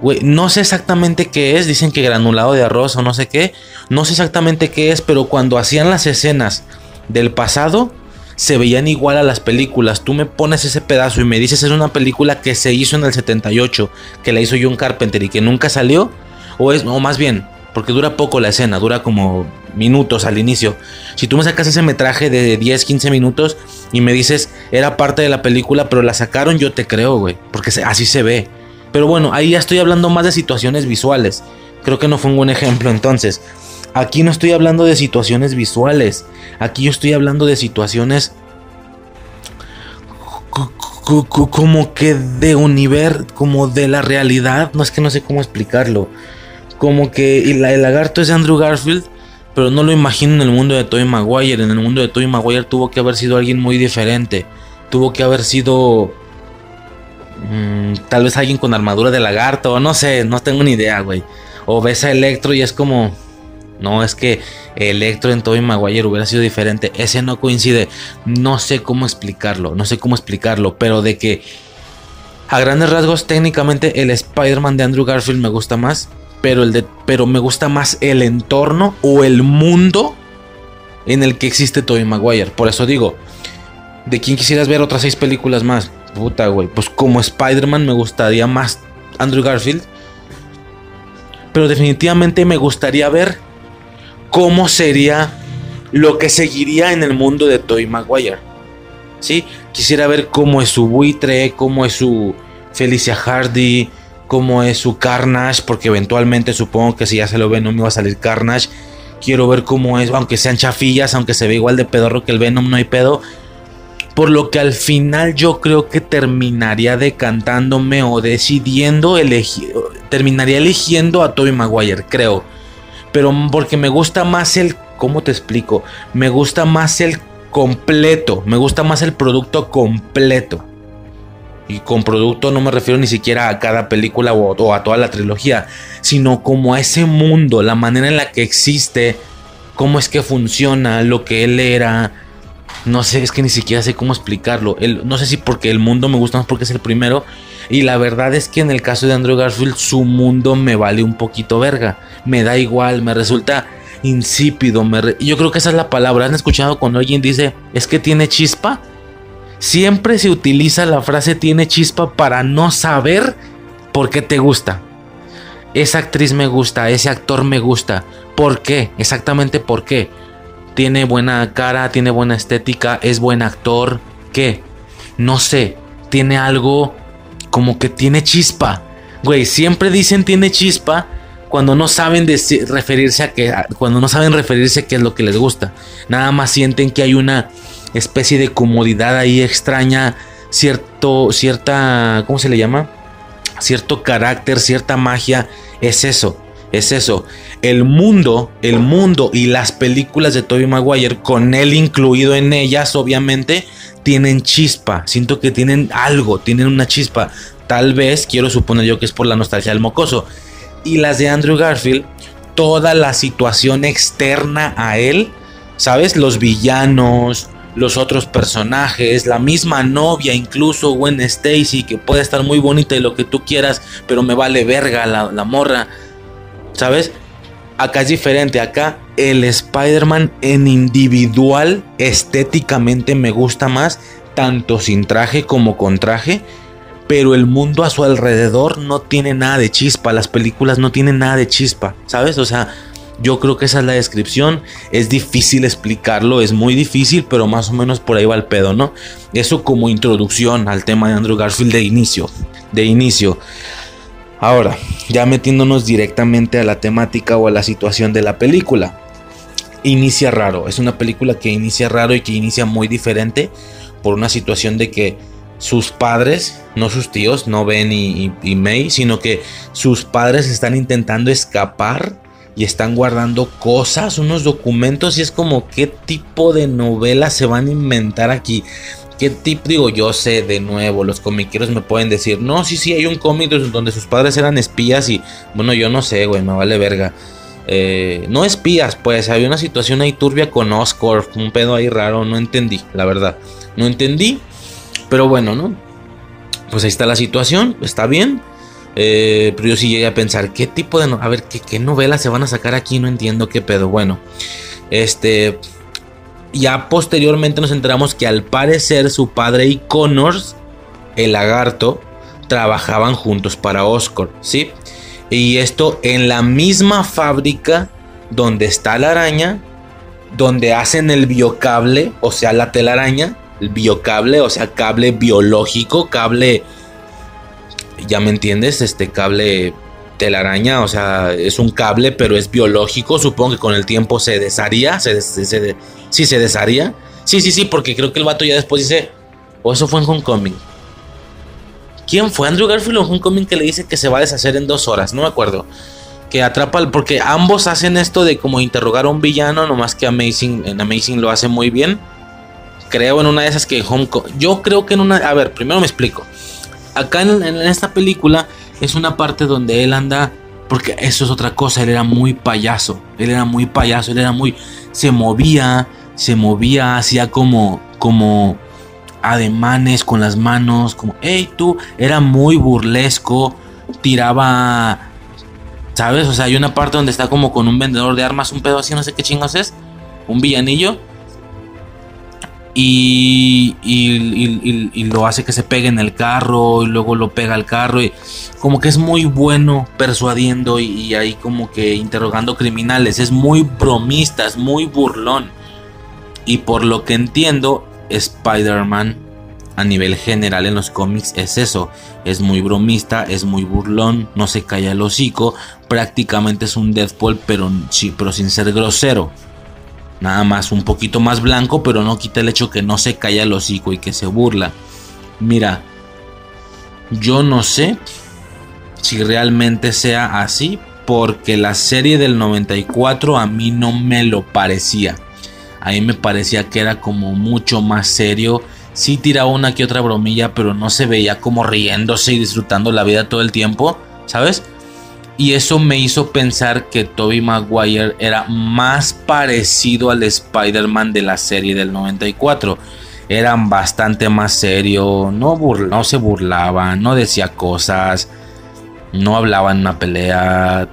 güey, no sé exactamente qué es, dicen que granulado de arroz o no sé qué, no sé exactamente qué es, pero cuando hacían las escenas del pasado, se veían igual a las películas. Tú me pones ese pedazo y me dices es una película que se hizo en el 78, que la hizo John Carpenter y que nunca salió, o es, o más bien, porque dura poco la escena, dura como minutos al inicio. Si tú me sacas ese metraje de 10, 15 minutos y me dices, era parte de la película, pero la sacaron, yo te creo, güey, porque así se ve. Pero bueno, ahí ya estoy hablando más de situaciones visuales. Creo que no fue un buen ejemplo entonces. Aquí no estoy hablando de situaciones visuales. Aquí yo estoy hablando de situaciones como que de universo, como de la realidad. No es que no sé cómo explicarlo. Como que el lagarto es Andrew Garfield pero no lo imagino en el mundo de Tobey Maguire. En el mundo de Tobey Maguire tuvo que haber sido alguien muy diferente. Tuvo que haber sido mm, tal vez alguien con armadura de lagarto, o no sé, no tengo ni idea, güey. O ves a Electro y es como no, es que Electro en Tobey Maguire hubiera sido diferente. Ese no coincide. No sé cómo explicarlo. No sé cómo explicarlo. Pero de que a grandes rasgos, técnicamente el Spider-Man de Andrew Garfield me gusta más pero, el de, pero me gusta más el entorno o el mundo en el que existe Tobey Maguire. Por eso digo, ¿de quién quisieras ver otras seis películas más? Puta, güey. Pues como Spider-Man me gustaría más Andrew Garfield. Pero definitivamente me gustaría ver cómo sería lo que seguiría en el mundo de Tobey Maguire. ¿Sí? Quisiera ver cómo es su buitre, cómo es su Felicia Hardy, cómo es su Carnage, porque eventualmente supongo que si ya se lo ve no me va a salir Carnage. quiero ver cómo es, aunque sean chafillas, aunque se ve igual de pedorro que el Venom, no hay pedo. Por lo que al final yo creo que terminaría decantándome o decidiendo elegir, terminaría eligiendo a Tobey Maguire, creo. Pero porque me gusta más el, ¿cómo te explico? Me gusta más el completo, me gusta más el producto completo. Y con producto no me refiero ni siquiera a cada película o, a toda la trilogía, sino como a ese mundo, la manera en la que existe, cómo es que funciona, lo que él era. No sé, es que ni siquiera sé cómo explicarlo. no sé si porque el mundo me gusta más porque es el primero. Y la verdad es que en el caso de Andrew Garfield, su mundo me vale un poquito verga. Me da igual, me resulta insípido. Yo creo que esa es la palabra. ¿Han escuchado cuando alguien dice, es que tiene chispa? Siempre se utiliza la frase tiene chispa para no saber por qué te gusta. Esa actriz me gusta, ese actor me gusta. ¿Por qué? Exactamente por qué. Tiene buena cara, tiene buena estética, es buen actor. ¿Qué? No sé. Tiene algo como que tiene chispa. Güey, siempre dicen tiene chispa cuando no saben referirse a que cuando no saben referirse a qué es lo que les gusta. Nada más sienten que hay una especie de comodidad ahí extraña, cierto, cierta, ¿cómo se le llama? Cierto carácter, cierta magia, es eso, es eso. El mundo, el mundo y las películas de Tobey Maguire, con él incluido en ellas, obviamente, tienen chispa. Siento que tienen algo, tienen una chispa. Tal vez, quiero suponer yo que es por la nostalgia del mocoso. Y las de Andrew Garfield, toda la situación externa a él, ¿sabes? Los villanos, los otros personajes, la misma novia, incluso Gwen Stacy, que puede estar muy bonita y lo que tú quieras, pero me vale verga la, la morra, ¿sabes? Acá es diferente, acá el Spider-Man en individual estéticamente me gusta más, tanto sin traje como con traje, pero el mundo a su alrededor no tiene nada de chispa, las películas no tienen nada de chispa, ¿sabes? O sea, yo creo que esa es la descripción. Es difícil explicarlo, es muy difícil, pero más o menos por ahí va el pedo, ¿no? Eso como introducción al tema de Andrew Garfield de inicio. De inicio. Ahora, ya metiéndonos directamente a la temática o a la situación de la película. Inicia raro. Es una película que inicia raro y que inicia muy diferente por una situación de que sus padres, no sus tíos, no Ben y, May, sino que sus padres están intentando escapar y están guardando cosas, unos documentos y es como qué tipo de novela se van a inventar aquí. ¿Qué tipo? Digo, yo sé de nuevo, los comiqueros me pueden decir, no, sí, sí, hay un cómic donde sus padres eran espías y, bueno, yo no sé, güey, me vale verga. Eh, no espías, pues había una situación ahí turbia con Oscar, un pedo ahí raro, no entendí, la verdad. No entendí, pero bueno, ¿no? Pues ahí está la situación, está bien. Eh, pero yo sí llegué a pensar, ¿qué tipo de... a ver, ¿qué, ¿qué novelas se van a sacar aquí? No entiendo qué pedo. Bueno, este... Ya posteriormente nos enteramos que al parecer su padre y Connors, el lagarto, trabajaban juntos para Oscar, ¿sí? Y esto en la misma fábrica donde está la araña, donde hacen el biocable, o sea, la telaraña, el biocable, o sea, cable biológico, cable ya me entiendes, este cable telaraña, o sea, es un cable, pero es biológico, supongo que con el tiempo se desharía, se, sí, se desharía. Sí, sí, sí, porque creo que el vato ya después dice, o eso fue en Homecoming. ¿Quién fue? Andrew Garfield en Homecoming que le dice que se va a deshacer en dos horas, no me acuerdo. Que atrapa, porque ambos hacen esto de como interrogar a un villano, nomás que Amazing, en Amazing lo hace muy bien. Creo en una de esas que Homecoming, yo creo que en una, a ver, primero me explico acá en, esta película es una parte donde él anda porque eso es otra cosa, él era muy payaso, él era muy payaso, él era muy se movía, se movía, hacía como como ademanes con las manos, como hey tú, era muy burlesco, tiraba ¿sabes? O sea, hay una parte donde está como con un vendedor de armas, un pedo así, no sé qué chingos es, un villanillo y, y, lo hace que se pegue en el carro y luego lo pega al carro y como que es muy bueno persuadiendo y, ahí como que interrogando criminales, es muy bromista, es muy burlón y por lo que entiendo Spider-Man a nivel general en los cómics es eso. Es muy bromista, es muy burlón, no se calla el hocico. Prácticamente es un Deadpool, pero, sí, pero sin ser grosero. Nada más un poquito más blanco, pero no quita el hecho que no se calla el hocico y que se burla. Mira, yo no sé si realmente sea así, porque la serie del 94 a mí no me lo parecía. A mí me parecía que era como mucho más serio. Sí tiraba una que otra bromilla, pero no se veía como riéndose y disfrutando la vida todo el tiempo, ¿sabes? Y eso me hizo pensar que Toby Maguire era más parecido al Spider-Man de la serie del 94. Eran bastante más serio, no, no se burlaba, no decía cosas, no hablaba en una pelea.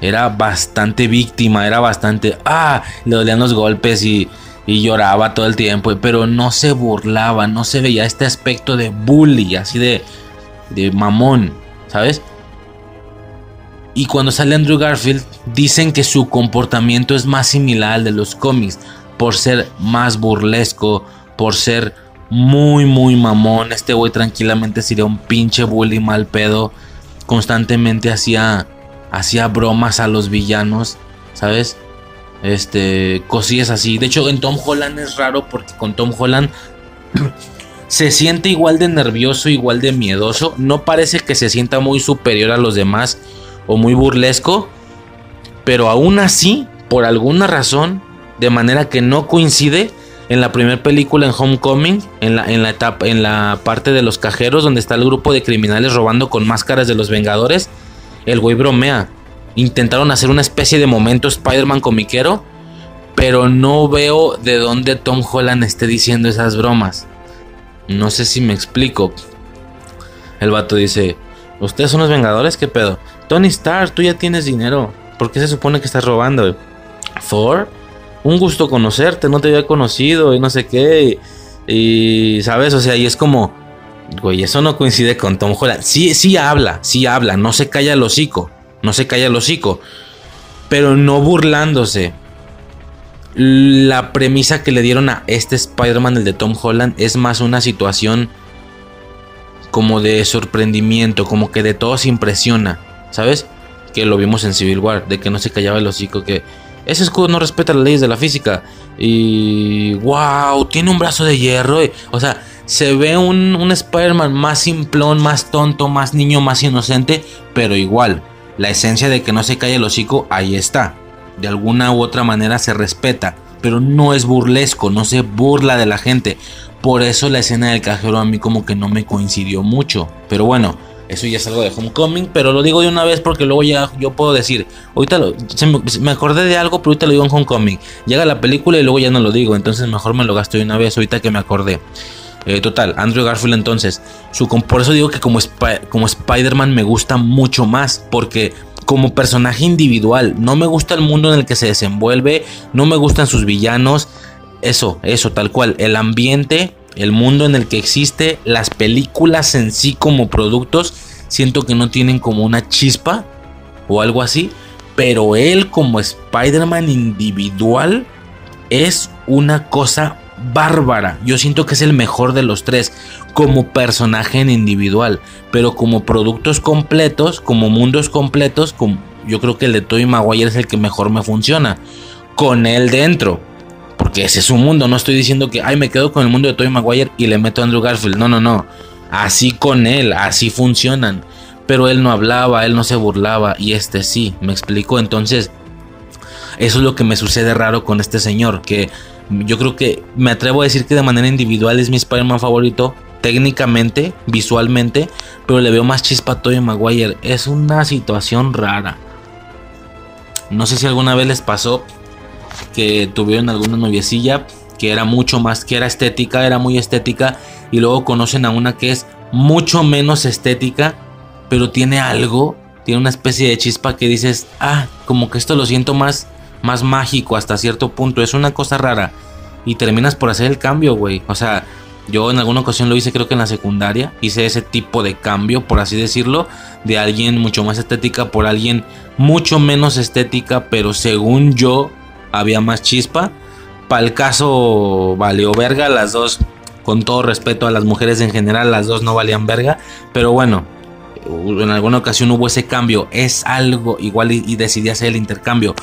Era bastante víctima, era bastante... Ah, le dolían los golpes y, y lloraba todo el tiempo, pero no se burlaba, no se veía este aspecto de bully, así de, de mamón, ¿sabes? Y cuando sale Andrew Garfield, dicen que su comportamiento es más similar al de los cómics, por ser más burlesco, por ser muy, muy mamón. Este güey tranquilamente sería un pinche bully mal pedo. Constantemente hacía, hacía bromas a los villanos, ¿sabes? Este, cosillas así. De hecho, en Tom Holland es raro porque con Tom Holland se siente igual de nervioso, igual de miedoso. No parece que se sienta muy superior a los demás o muy burlesco, pero aún así, por alguna razón, de manera que no coincide, en la primera película en Homecoming, en la, en la etapa, en la parte de los cajeros donde está el grupo de criminales robando con máscaras de los Vengadores, el güey bromea. Intentaron hacer una especie de momento Spider-Man comiquero, pero no veo de dónde Tom Holland esté diciendo esas bromas. No sé si me explico. El vato dice, ¿ustedes son los Vengadores? ¿Qué pedo? Tony Stark, tú ya tienes dinero. ¿Por qué se supone que estás robando? Thor, un gusto conocerte, no te había conocido y no sé qué. Y, sabes, o sea, y es como, güey, eso no coincide con Tom Holland. Sí, sí habla, sí habla, no se calla el hocico, no se calla el hocico, pero no burlándose. La premisa que le dieron a este Spider-Man, el de Tom Holland, es más una situación como de sorprendimiento, como que de todo se impresiona. ¿sabes? Que lo vimos en Civil War, de que no se callaba el hocico, que ese escudo no respeta las leyes de la física. Y wow, tiene un brazo de hierro. o sea, se ve un, un Spider-Man más simplón, más tonto, más niño, más inocente, pero igual, la esencia de que no se calla el hocico, ahí está. De alguna u otra manera se respeta, pero no es burlesco, no se burla de la gente. Por eso la escena del cajero a mí como que no me coincidió mucho. Pero bueno, eso ya es algo de Homecoming, pero lo digo de una vez porque luego ya yo puedo decir, ahorita lo, me, acordé de algo, pero ahorita lo digo en Homecoming. Llega la película y luego ya no lo digo, entonces mejor me lo gasto de una vez ahorita que me acordé. Eh, total, Andrew Garfield entonces, su, por eso digo que como, como Spider-Man me gusta mucho más, porque como personaje individual, no me gusta el mundo en el que se desenvuelve, no me gustan sus villanos, eso, eso, tal cual, el ambiente el mundo en el que existe, las películas en sí como productos, siento que no tienen como una chispa o algo así, pero él como Spider-Man individual es una cosa bárbara. Yo siento que es el mejor de los tres como personaje en individual, pero como productos completos, como mundos completos, yo creo que el de Tobey Maguire es el que mejor me funciona. Con él dentro, porque ese es su mundo. No estoy diciendo que, ay, me quedo con el mundo de Tobey Maguire y le meto a Andrew Garfield. No, no, no. Así con él, así funcionan. Pero él no hablaba, él no se burlaba y este sí, me explicó. Entonces, eso es lo que me sucede raro con este señor. Que yo creo que me atrevo a decir que de manera individual es mi Spider-Man favorito. Técnicamente, visualmente, pero le veo más chispa a Tobey Maguire. Es una situación rara. No sé si alguna vez les pasó que tuvieron alguna noviecilla que era mucho más, que era estética, era muy estética, y luego conocen a una que es mucho menos estética, pero tiene algo, tiene una especie de chispa que dices, ah, como que esto lo siento más, más mágico hasta cierto punto, es una cosa rara, y terminas por hacer el cambio, güey, o sea, yo en alguna ocasión lo hice creo que en la secundaria, hice ese tipo de cambio, por así decirlo, de alguien mucho más estética por alguien mucho menos estética, pero según yo había más chispa. Para el caso valió verga, las dos Con todo respeto a las mujeres en general, las dos no valían verga. Pero bueno, en alguna ocasión hubo ese cambio. Es algo igual y, decidí hacer el intercambio.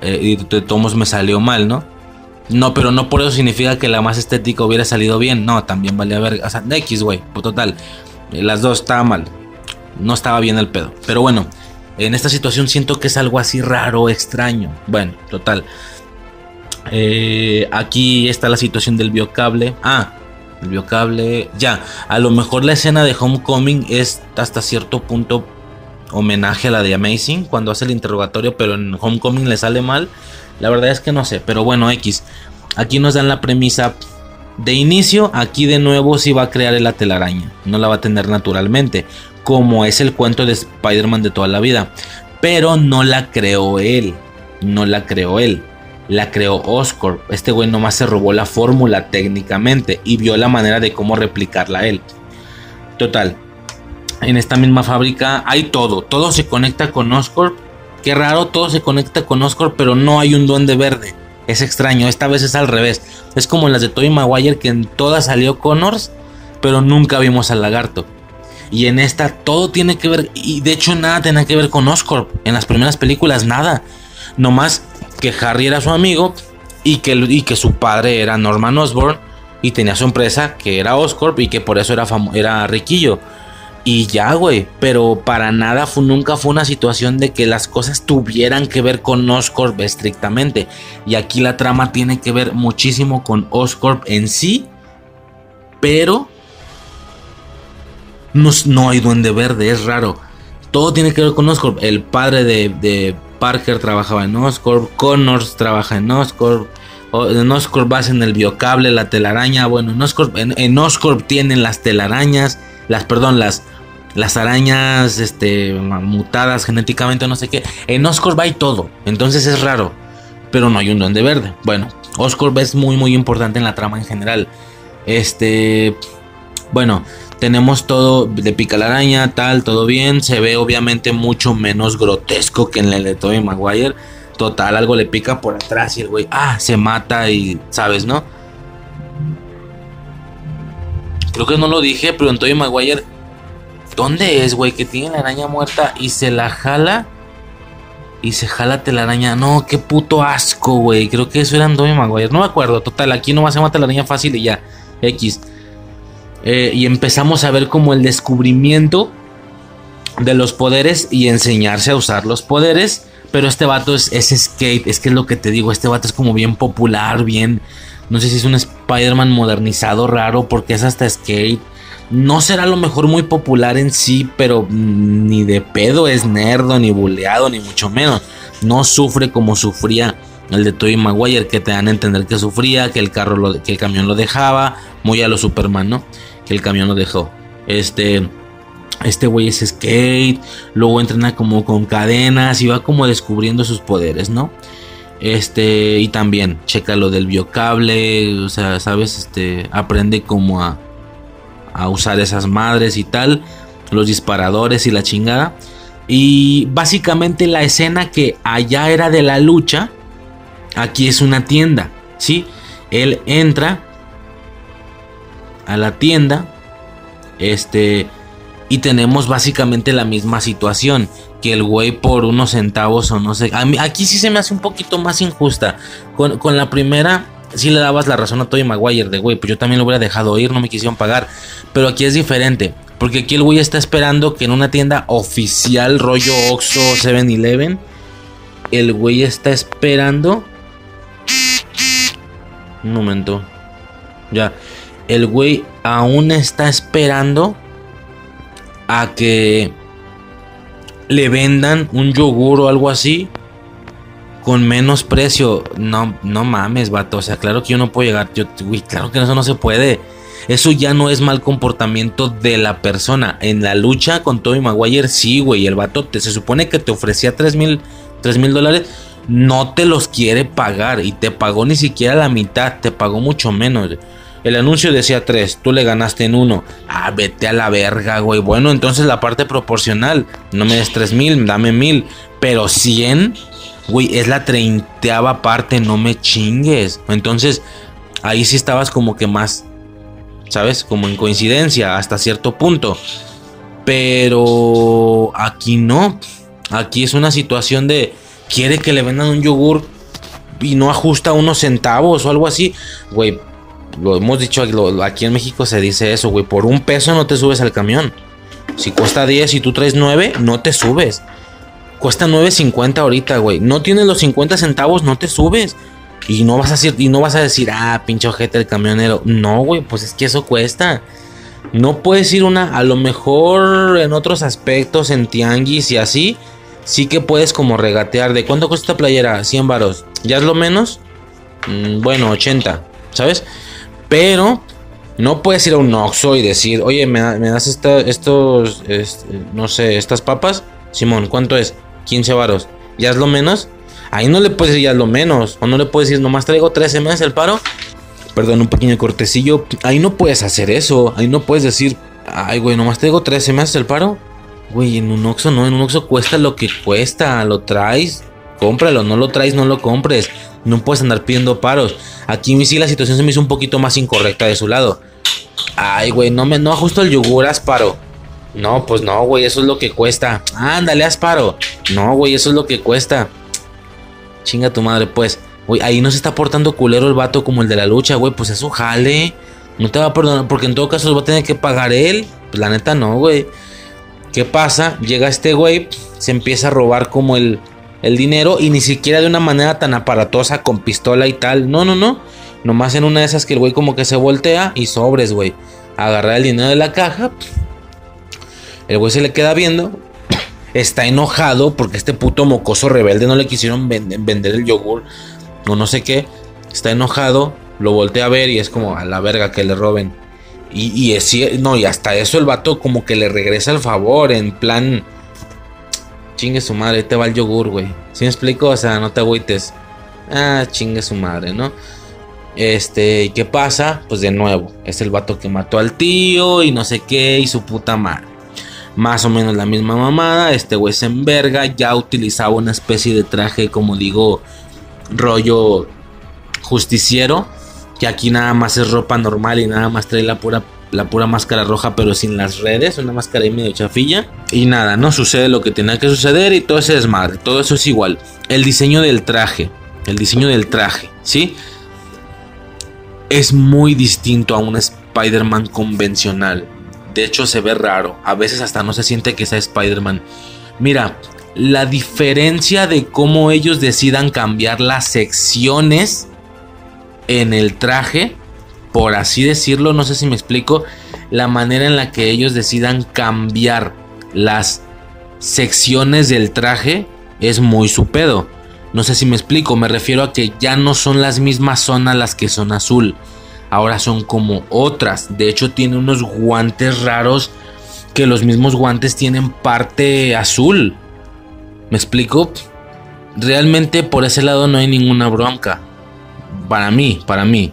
Eh, y de todos me salió mal, ¿no? No, pero no por eso significa que la más estética hubiera salido bien. No, también valía verga. O sea, X, güey. Pues total. Eh, las dos estaban mal. No estaba bien el pedo. Pero bueno, en esta situación siento que es algo así raro, extraño. Bueno, total. Eh, aquí está la situación del biocable. Ah, el biocable. Ya, a lo mejor la escena de Homecoming es hasta cierto punto homenaje a la de Amazing cuando hace el interrogatorio, pero en Homecoming le sale mal. La verdad es que no sé, pero bueno, X. Aquí nos dan la premisa de inicio. Aquí de nuevo sí va a crear la telaraña. No la va a tener naturalmente, como es el cuento de Spider-Man de toda la vida. Pero no la creó él. No la creó él la creó Oscorp. Este güey nomás se robó la fórmula técnicamente y vio la manera de cómo replicarla él. Total, en esta misma fábrica hay todo, todo se conecta con Oscorp. Qué raro, todo se conecta con Oscorp, pero no hay un duende verde. Es extraño, esta vez es al revés. Es como en las de Tobey Maguire que en todas salió Connors, pero nunca vimos al lagarto. Y en esta todo tiene que ver, y de hecho nada tiene que ver con Oscorp. En las primeras películas nada. Nomás que Harry era su amigo y que, y que su padre era Norman Osborn y tenía su empresa que era Oscorp y que por eso era, era riquillo. Y ya, güey, pero para nada fue, nunca fue una situación de que las cosas tuvieran que ver con Oscorp estrictamente. Y aquí la trama tiene que ver muchísimo con Oscorp en sí, pero no, no hay duende verde, es raro. Todo tiene que ver con Oscorp. El padre de Parker trabajaba en Oscorp, Connors trabaja en Oscorp, en Oscorp vas en el biocable, la telaraña, bueno, en Oscorp, en, Oscorp tienen las telarañas, las, perdón, las, las arañas este, mutadas genéticamente, no sé qué. En Oscorp hay todo, entonces es raro, pero no hay un duende verde. Bueno, Oscorp es muy, muy importante en la trama en general. Este, bueno, tenemos todo de pica la araña, tal, todo bien. Se ve obviamente mucho menos grotesco que en el de Tobey Maguire. Total, algo le pica por atrás y el güey, ah, se mata y, ¿sabes, no? Creo que no lo dije, pero en Tobey Maguire, ¿dónde es, güey? Que tiene la araña muerta y se la jala. Y se jala araña. No, qué puto asco, güey. Creo que eso era Tobey Maguire. No me acuerdo. Total, aquí nomás se mata la araña fácil y ya. X. Eh, y empezamos a ver como el descubrimiento de los poderes y enseñarse a usar los poderes. Pero este vato es, es skate, es que es lo que te digo, este vato es como bien popular, bien... No sé si es un Spider-Man modernizado raro porque es hasta skate. No será a lo mejor muy popular en sí, pero ni de pedo es nerdo, ni buleado, ni mucho menos. No sufre como sufría el de Tobey Maguire, que te dan a entender que sufría, que el carro lo, que el camión lo dejaba, muy a lo Superman, ¿no? que el camión lo dejó. Este, este güey es skate, luego entrena como con cadenas y va como descubriendo sus poderes, ¿no? Este, y también checa lo del biocable, o sea, sabes, este, aprende como a, a usar esas madres y tal, los disparadores y la chingada. Y básicamente la escena que allá era de la lucha, aquí es una tienda, ¿sí? Él entra a la tienda. Este. Y tenemos básicamente la misma situación. Que el güey por unos centavos o no sé. aquí sí se me hace un poquito más injusta. Con, la primera. Si le dabas la razón a Toy Maguire de güey, pues yo también lo hubiera dejado ir, no me quisieron pagar. Pero aquí es diferente. Porque aquí el güey está esperando que en una tienda oficial, rollo Oxxo 7-Eleven, el güey está esperando. Un momento. Ya el güey aún está esperando a que le vendan un yogur o algo así con menos precio. No, no mames, vato. O sea, claro que yo no puedo llegar. Yo, güey, claro que eso no se puede. Eso ya no es mal comportamiento de la persona. En la lucha con Toby Maguire, sí, güey. El vato te, se supone que te ofrecía 3 mil dólares. No te los quiere pagar. Y te pagó ni siquiera la mitad. Te pagó mucho menos. El anuncio decía 3, tú le ganaste en 1. Ah, vete a la verga, güey. Bueno, entonces la parte proporcional, no me des 3 mil, dame mil. Pero 100, güey, es la treintaava parte, no me chingues. Entonces, ahí sí estabas como que más ¿sabes? Como en coincidencia hasta cierto punto. Pero aquí no. Aquí es una situación de quiere que le vendan un yogur y no ajusta unos centavos o algo así. Güey, lo hemos dicho aquí en México se dice eso, güey. Por un peso no te subes al camión. Si cuesta 10 y tú traes 9, no te subes. Cuesta 9.50 ahorita, güey. No tienes los 50 centavos, no te subes. Y no vas a decir, y no vas a decir, ah, pinche ojete el camionero. No, güey, pues es que eso cuesta. No puedes ir una, a lo mejor en otros aspectos, en tianguis y así. Sí que puedes como regatear. ¿De cuánto cuesta esta playera? 100 varos. ¿Ya es lo menos? Mm, bueno, 80, ¿sabes? Pero no puedes ir a un Oxxo y decir, oye, ¿me, das estos, no sé, estas papas? Simón, ¿cuánto es? 15 varos. ¿Ya es lo menos? Ahí no le puedes decir ya lo menos. O no le puedes decir, nomás traigo 13 meses el paro. Perdón, un pequeño cortecillo. Ahí no puedes hacer eso. Ahí no puedes decir, ay, güey, nomás traigo 13 meses el paro. Güey, en un Oxxo no, en un Oxxo cuesta lo que cuesta. Lo traes, cómpralo. No lo traes, no lo compres. No puedes andar pidiendo paros. Aquí sí la situación se me hizo un poquito más incorrecta de su lado. Ay, güey, no me no ajusto el yogur, Asparo. No, pues no, güey, eso es lo que cuesta. Ándale, Asparo. No, güey, eso es lo que cuesta. Chinga tu madre, pues. Güey, ahí no se está portando culero el vato como el de la lucha, güey. Pues eso jale. No te va a perdonar, porque en todo caso va a tener que pagar él. Pues la neta no, güey. ¿Qué pasa? Llega este güey, se empieza a robar como el, el dinero y ni siquiera de una manera tan aparatosa con pistola y tal. No, no, no. Nomás en una de esas que el güey como que se voltea y sobres, güey. Agarrar el dinero de la caja. El güey se le queda viendo. Está enojado porque este puto mocoso rebelde no le quisieron vender el yogur o no sé qué. Está enojado, lo voltea a ver y es como a la verga que le roben. Y, y no, y hasta eso el vato como que le regresa el favor en plan Chingue su madre, te va el yogur, güey. ¿Sí me explico? O sea, no te agüites. Ah, chingue su madre, ¿no? Este, ¿y qué pasa? Pues de nuevo, es el vato que mató al tío y no sé qué y su puta madre. Más o menos la misma mamada, este güey se enverga, ya utilizaba una especie de traje, como digo, rollo justiciero, que aquí nada más es ropa normal y nada más trae la pura la pura máscara roja pero sin las redes, una máscara ahí medio chafilla. Y nada, no sucede lo que tenía que suceder y todo ese desmadre, todo eso es igual. El diseño del traje, el diseño del traje, ¿sí? Es muy distinto a un Spider-Man convencional. De hecho se ve raro, a veces hasta no se siente que sea Spider-Man. Mira, la diferencia de cómo ellos decidan cambiar las secciones en el traje por así decirlo, no sé si me explico, la manera en la que ellos decidan cambiar las secciones del traje es muy su pedo. No sé si me explico, me refiero a que ya no son las mismas zonas las que son azul. Ahora son como otras. De hecho tiene unos guantes raros que los mismos guantes tienen parte azul. ¿Me explico? Realmente por ese lado no hay ninguna bronca. Para mí, para mí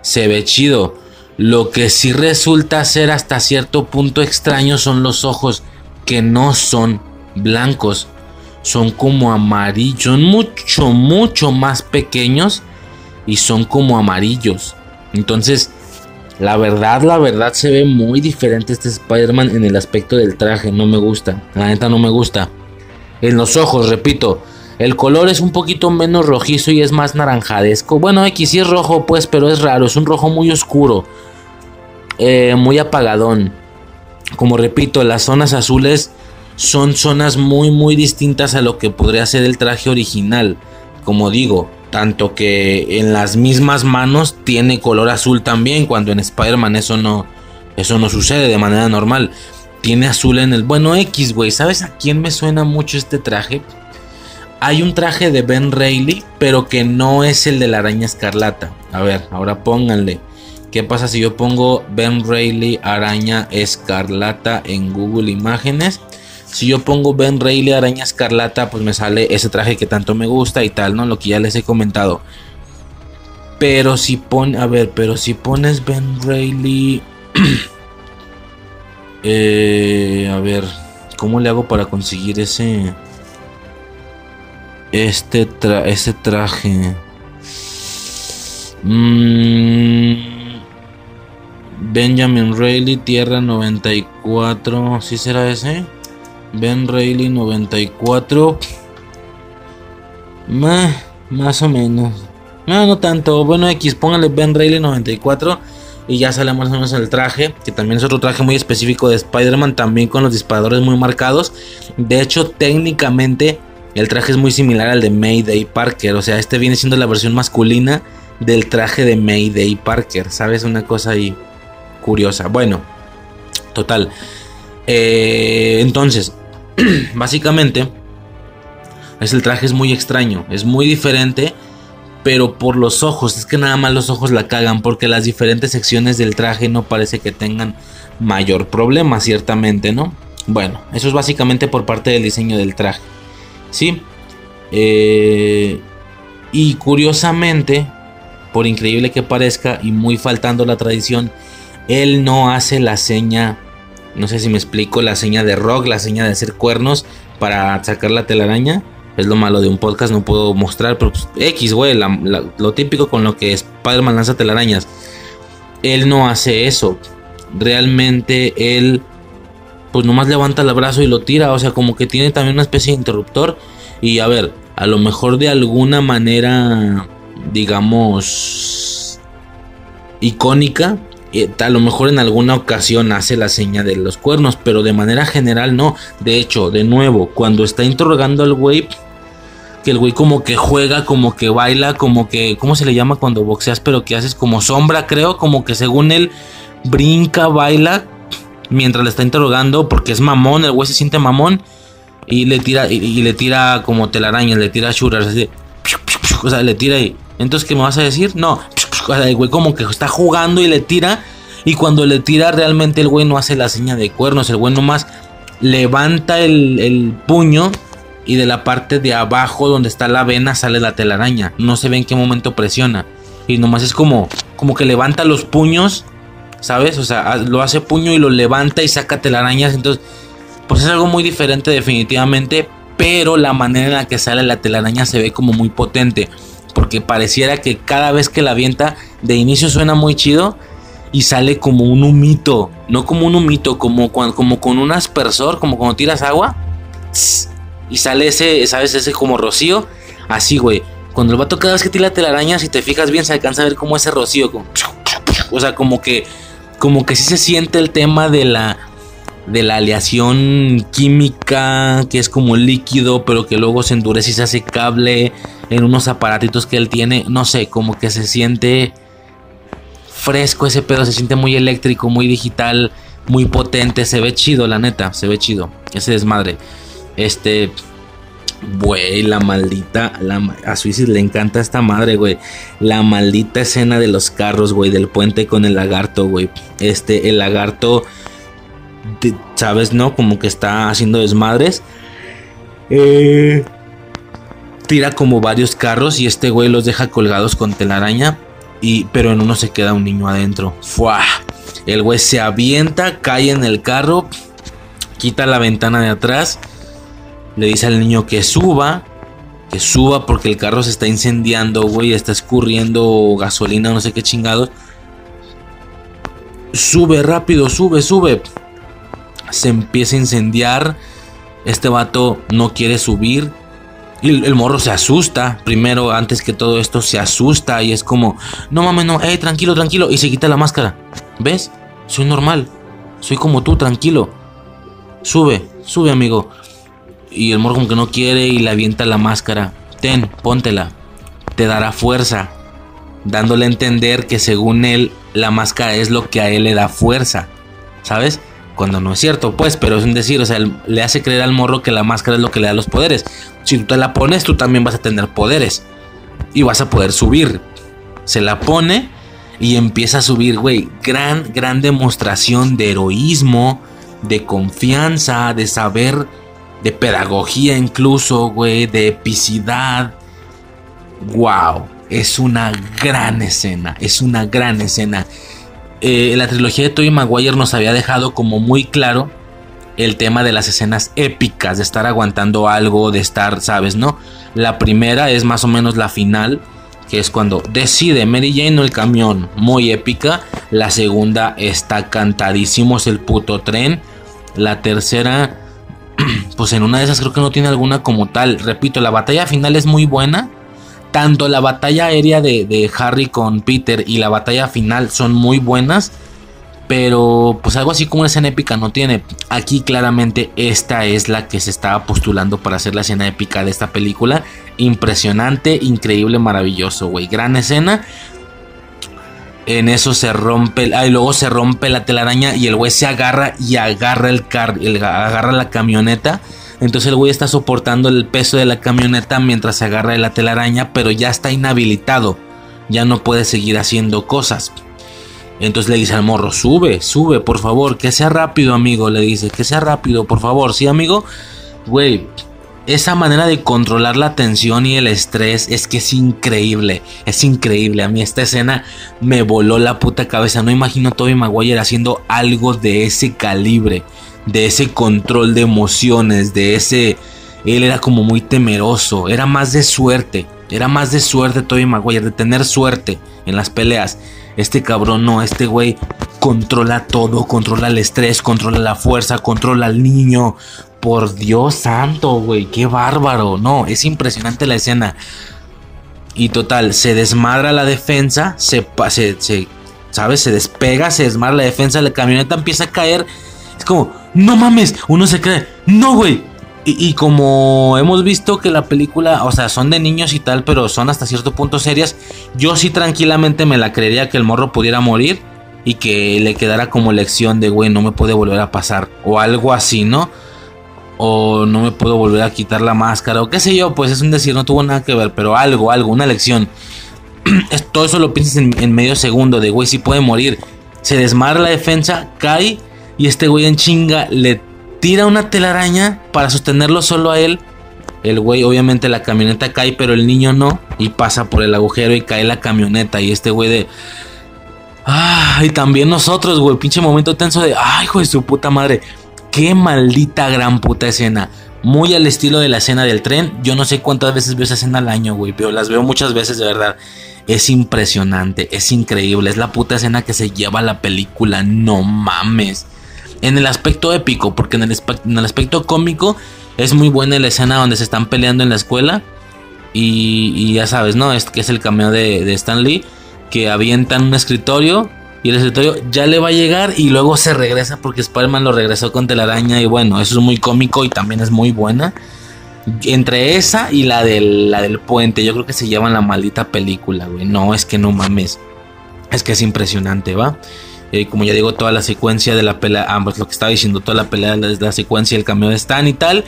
se ve chido. Lo que sí resulta ser hasta cierto punto extraño son los ojos que no son blancos. Son como amarillos, son mucho, mucho más pequeños y son como amarillos. Entonces, la verdad, la verdad se ve muy diferente este Spider-Man en el aspecto del traje. No me gusta, la neta no me gusta. En los ojos, repito, el color es un poquito menos rojizo y es más naranjadesco. Bueno, X sí es rojo, pues, pero es raro. Es un rojo muy oscuro. Eh, muy apagadón. Como repito, las zonas azules son zonas muy, muy distintas a lo que podría ser el traje original. Como digo, tanto que en las mismas manos tiene color azul también, cuando en Spider-Man eso no, eso no sucede de manera normal. Tiene azul en el... Bueno, X, güey. ¿Sabes a quién me suena mucho este traje? hay un traje de Ben Reilly, pero que no es el de la araña escarlata. A ver, ahora pónganle. ¿Qué pasa si yo pongo Ben Reilly araña escarlata en Google Imágenes? Si yo pongo Ben Reilly araña escarlata, pues me sale ese traje que tanto me gusta y tal, ¿no? Lo que ya les he comentado. Pero si pone, a ver, pero si pones Ben Reilly... eh, a ver, ¿cómo le hago para conseguir ese este ese traje. Mm, Benjamin Rayleigh, Tierra 94. ¿Sí será ese? Ben Rayleigh 94. más o menos. No, no tanto. Bueno, X, póngale Ben Rayleigh 94. Y ya sale más o menos el traje. Que también es otro traje muy específico de Spider-Man. También con los disparadores muy marcados. De hecho, técnicamente el traje es muy similar al de Mayday Parker. O sea, este viene siendo la versión masculina del traje de Mayday Parker. ¿Sabes? Una cosa ahí curiosa. Bueno, total. Eh, entonces, básicamente, es el traje es muy extraño. Es muy diferente. Pero por los ojos, es que nada más los ojos la cagan. Porque las diferentes secciones del traje no parece que tengan mayor problema, ciertamente, ¿no? Bueno, eso es básicamente por parte del diseño del traje. ¿sí? Eh, y curiosamente, por increíble que parezca y muy faltando la tradición, él no hace la seña, no sé si me explico, la seña de rock, la seña de hacer cuernos para sacar la telaraña. Es lo malo de un podcast, no puedo mostrar, pero pues, X, güey, lo típico con lo que Spider-Man lanza telarañas. Él no hace eso. Realmente él pues nomás levanta el brazo y lo tira. O sea, como que tiene también una especie de interruptor. Y a ver, a lo mejor de alguna manera, digamos, icónica. Eh, a lo mejor en alguna ocasión hace la seña de los cuernos, pero de manera general no. De hecho, de nuevo, cuando está interrogando al güey, que el güey como que juega, como que baila, como que, ¿cómo se le llama cuando boxeas? Pero que haces como sombra, creo, como que según él brinca, baila, mientras le está interrogando, porque es mamón, el güey se siente mamón y le tira y, le tira como telarañas, le tira shooters, así, o sea, le tira y entonces ¿qué me vas a decir? No, el güey como que está jugando y le tira y cuando le tira realmente el güey no hace la seña de cuernos, el güey nomás levanta el, puño y de la parte de abajo donde está la vena sale la telaraña. No se ve en qué momento presiona. Y nomás es como, como que levanta los puños ¿sabes? O sea, lo hace puño y lo levanta y saca telarañas. Entonces, pues es algo muy diferente definitivamente. Pero la manera en la que sale la telaraña se ve como muy potente. Porque pareciera que cada vez que la avienta, de inicio suena muy chido. Y sale como un humito. No como un humito, como, como con un aspersor, como cuando tiras agua. Y sale ese, ¿sabes? Ese como rocío. Así, güey. Cuando el vato cada vez que tira telaraña, si te fijas bien, se alcanza a ver como ese rocío. O sea, como que como que sí se siente el tema de la de la aleación química que es como líquido pero que luego se endurece y se hace cable en unos aparatitos que él tiene no sé como que se siente fresco ese pedo se siente muy eléctrico muy digital muy potente se ve chido la neta se ve chido ese desmadre este Güey, la maldita. a Suicide le encanta esta madre, güey. La maldita escena de los carros, güey. Del puente con el lagarto, güey. Este, el lagarto. ¿Sabes, no? Como que está haciendo desmadres. Eh, tira como varios carros y este güey los deja colgados con telaraña. Y, pero en uno se queda un niño adentro. ¡Fua! El güey se avienta, cae en el carro, quita la ventana de atrás le dice al niño que suba, que suba porque el carro se está incendiando, güey, está escurriendo gasolina, no sé qué chingados. Sube rápido, sube, sube. Se empieza a incendiar. Este vato no quiere subir. Y el, morro se asusta. Primero, antes que todo esto, se asusta. Y es como, no mames, no, hey, tranquilo, tranquilo. Y se quita la máscara. ¿Ves? Soy normal. Soy como tú, tranquilo. Sube, sube, amigo. Y el morro como que no quiere y le avienta la máscara. Ten, póntela. Te dará fuerza. Dándole a entender que según él, la máscara es lo que a él le da fuerza. ¿Sabes? Cuando no es cierto, pues, pero es un decir, o sea, le hace creer al morro que la máscara es lo que le da los poderes. Si tú te la pones, tú también vas a tener poderes. Y vas a poder subir. Se la pone y empieza a subir, güey. Gran, gran demostración de heroísmo, de confianza, de saber de pedagogía incluso, güey, de epicidad. Wow, es una gran escena, es una gran escena. Eh, la trilogía de Tobey Maguire nos había dejado como muy claro el tema de las escenas épicas, de estar aguantando algo, de estar, ¿sabes? ¿No? La primera es más o menos la final, que es cuando decide Mary Jane o el camión, muy épica. La segunda está cantadísimo, es el puto tren. La tercera, pues en una de esas creo que no tiene alguna como tal. Repito, la batalla final es muy buena. Tanto la batalla aérea de, Harry con Peter y la batalla final son muy buenas. Pero pues algo así como una escena épica no tiene. Aquí claramente esta es la que se estaba postulando para hacer la escena épica de esta película. Impresionante, increíble, maravilloso, güey. Gran escena. En eso se rompe, ah, y luego se rompe la telaraña y el güey se agarra y agarra el, car, agarra la camioneta. Entonces el güey está soportando el peso de la camioneta mientras se agarra de la telaraña, pero ya está inhabilitado. Ya no puede seguir haciendo cosas. Entonces le dice al morro, sube, sube, por favor, que sea rápido, amigo. Le dice, que sea rápido, por favor. Sí, amigo. Güey, esa manera de controlar la tensión y el estrés es que es increíble. Es increíble. A mí esta escena me voló la puta cabeza. No imagino a Toby Maguire haciendo algo de ese calibre. De ese control de emociones. De ese... Él era como muy temeroso. Era más de suerte. Era más de suerte Toby Maguire. De tener suerte en las peleas. Este cabrón no, este güey controla todo, controla el estrés, controla la fuerza, controla al niño. Por Dios santo, güey, qué bárbaro. No, es impresionante la escena. Y total, se desmadra la defensa, se, se, se. Se despega, se desmadra la defensa, la camioneta empieza a caer. Es como, no mames, uno se cree, no, güey, y, como hemos visto que la película, o sea, son de niños y tal, pero son hasta cierto punto serias, yo sí tranquilamente me la creería que el morro pudiera morir y que le quedara como lección de, güey, no me puede volver a pasar, o algo así, ¿no? O no me puedo volver a quitar la máscara, o qué sé yo, pues es un decir, no tuvo nada que ver, pero algo, algo, una lección. Todo eso lo piensas en, medio segundo, de, güey, sí puede morir. Se desmadra la defensa, cae y este güey en chinga le tira una telaraña para sostenerlo solo a él. El güey, obviamente la camioneta cae, pero el niño no. Y pasa por el agujero y cae la camioneta. Y este güey de... Ah, y también nosotros, güey. Pinche momento tenso de... Ay, hijo de su puta madre. Qué maldita gran puta escena. Muy al estilo de la escena del tren. Yo no sé cuántas veces veo esa escena al año, güey. Pero las veo muchas veces, de verdad. Es impresionante, es increíble. Es la puta escena que se lleva la película. No mames en el aspecto épico, porque en el, aspecto cómico es muy buena la escena donde se están peleando en la escuela. Y, ya sabes, ¿no? Es que es el cameo de, de Stan Lee, que avientan un escritorio y el escritorio ya le va a llegar y luego se regresa porque Spider-Man lo regresó con telaraña y bueno, eso es muy cómico y también es muy buena. Entre esa y la del, la del puente, yo creo que se llevan la maldita película, güey. No, es que no mames. Es que es impresionante, ¿va? Eh, como ya digo, toda la secuencia de la pelea, ambos, lo que estaba diciendo, toda la pelea, la, la secuencia del cambio de Stan y tal.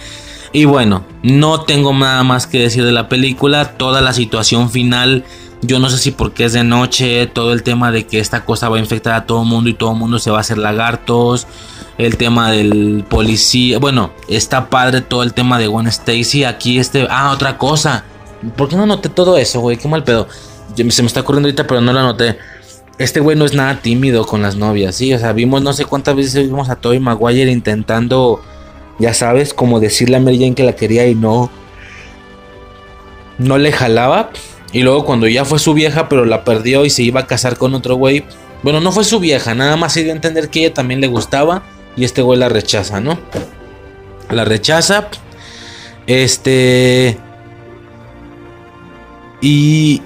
Y bueno, no tengo nada más que decir de la película, toda la situación final. Yo no sé si porque es de noche, todo el tema de que esta cosa va a infectar a todo el mundo y todo el mundo se va a hacer lagartos. El tema del policía. Bueno, está padre todo el tema de Gwen Stacy. Aquí este. Ah, otra cosa. ¿Por qué no noté todo eso, güey? Qué mal pedo. Se me está ocurriendo ahorita, pero no lo noté este güey no es nada tímido con las novias, sí, o sea, vimos no sé cuántas veces vimos a Toby Maguire intentando, ya sabes, como decirle a Mary Jane que la quería y no, no le jalaba. Y luego cuando ya fue su vieja, pero la perdió y se iba a casar con otro güey. Bueno, no fue su vieja, nada más se dio a entender que ella también le gustaba y este güey la rechaza, ¿no? La rechaza. Este... Y,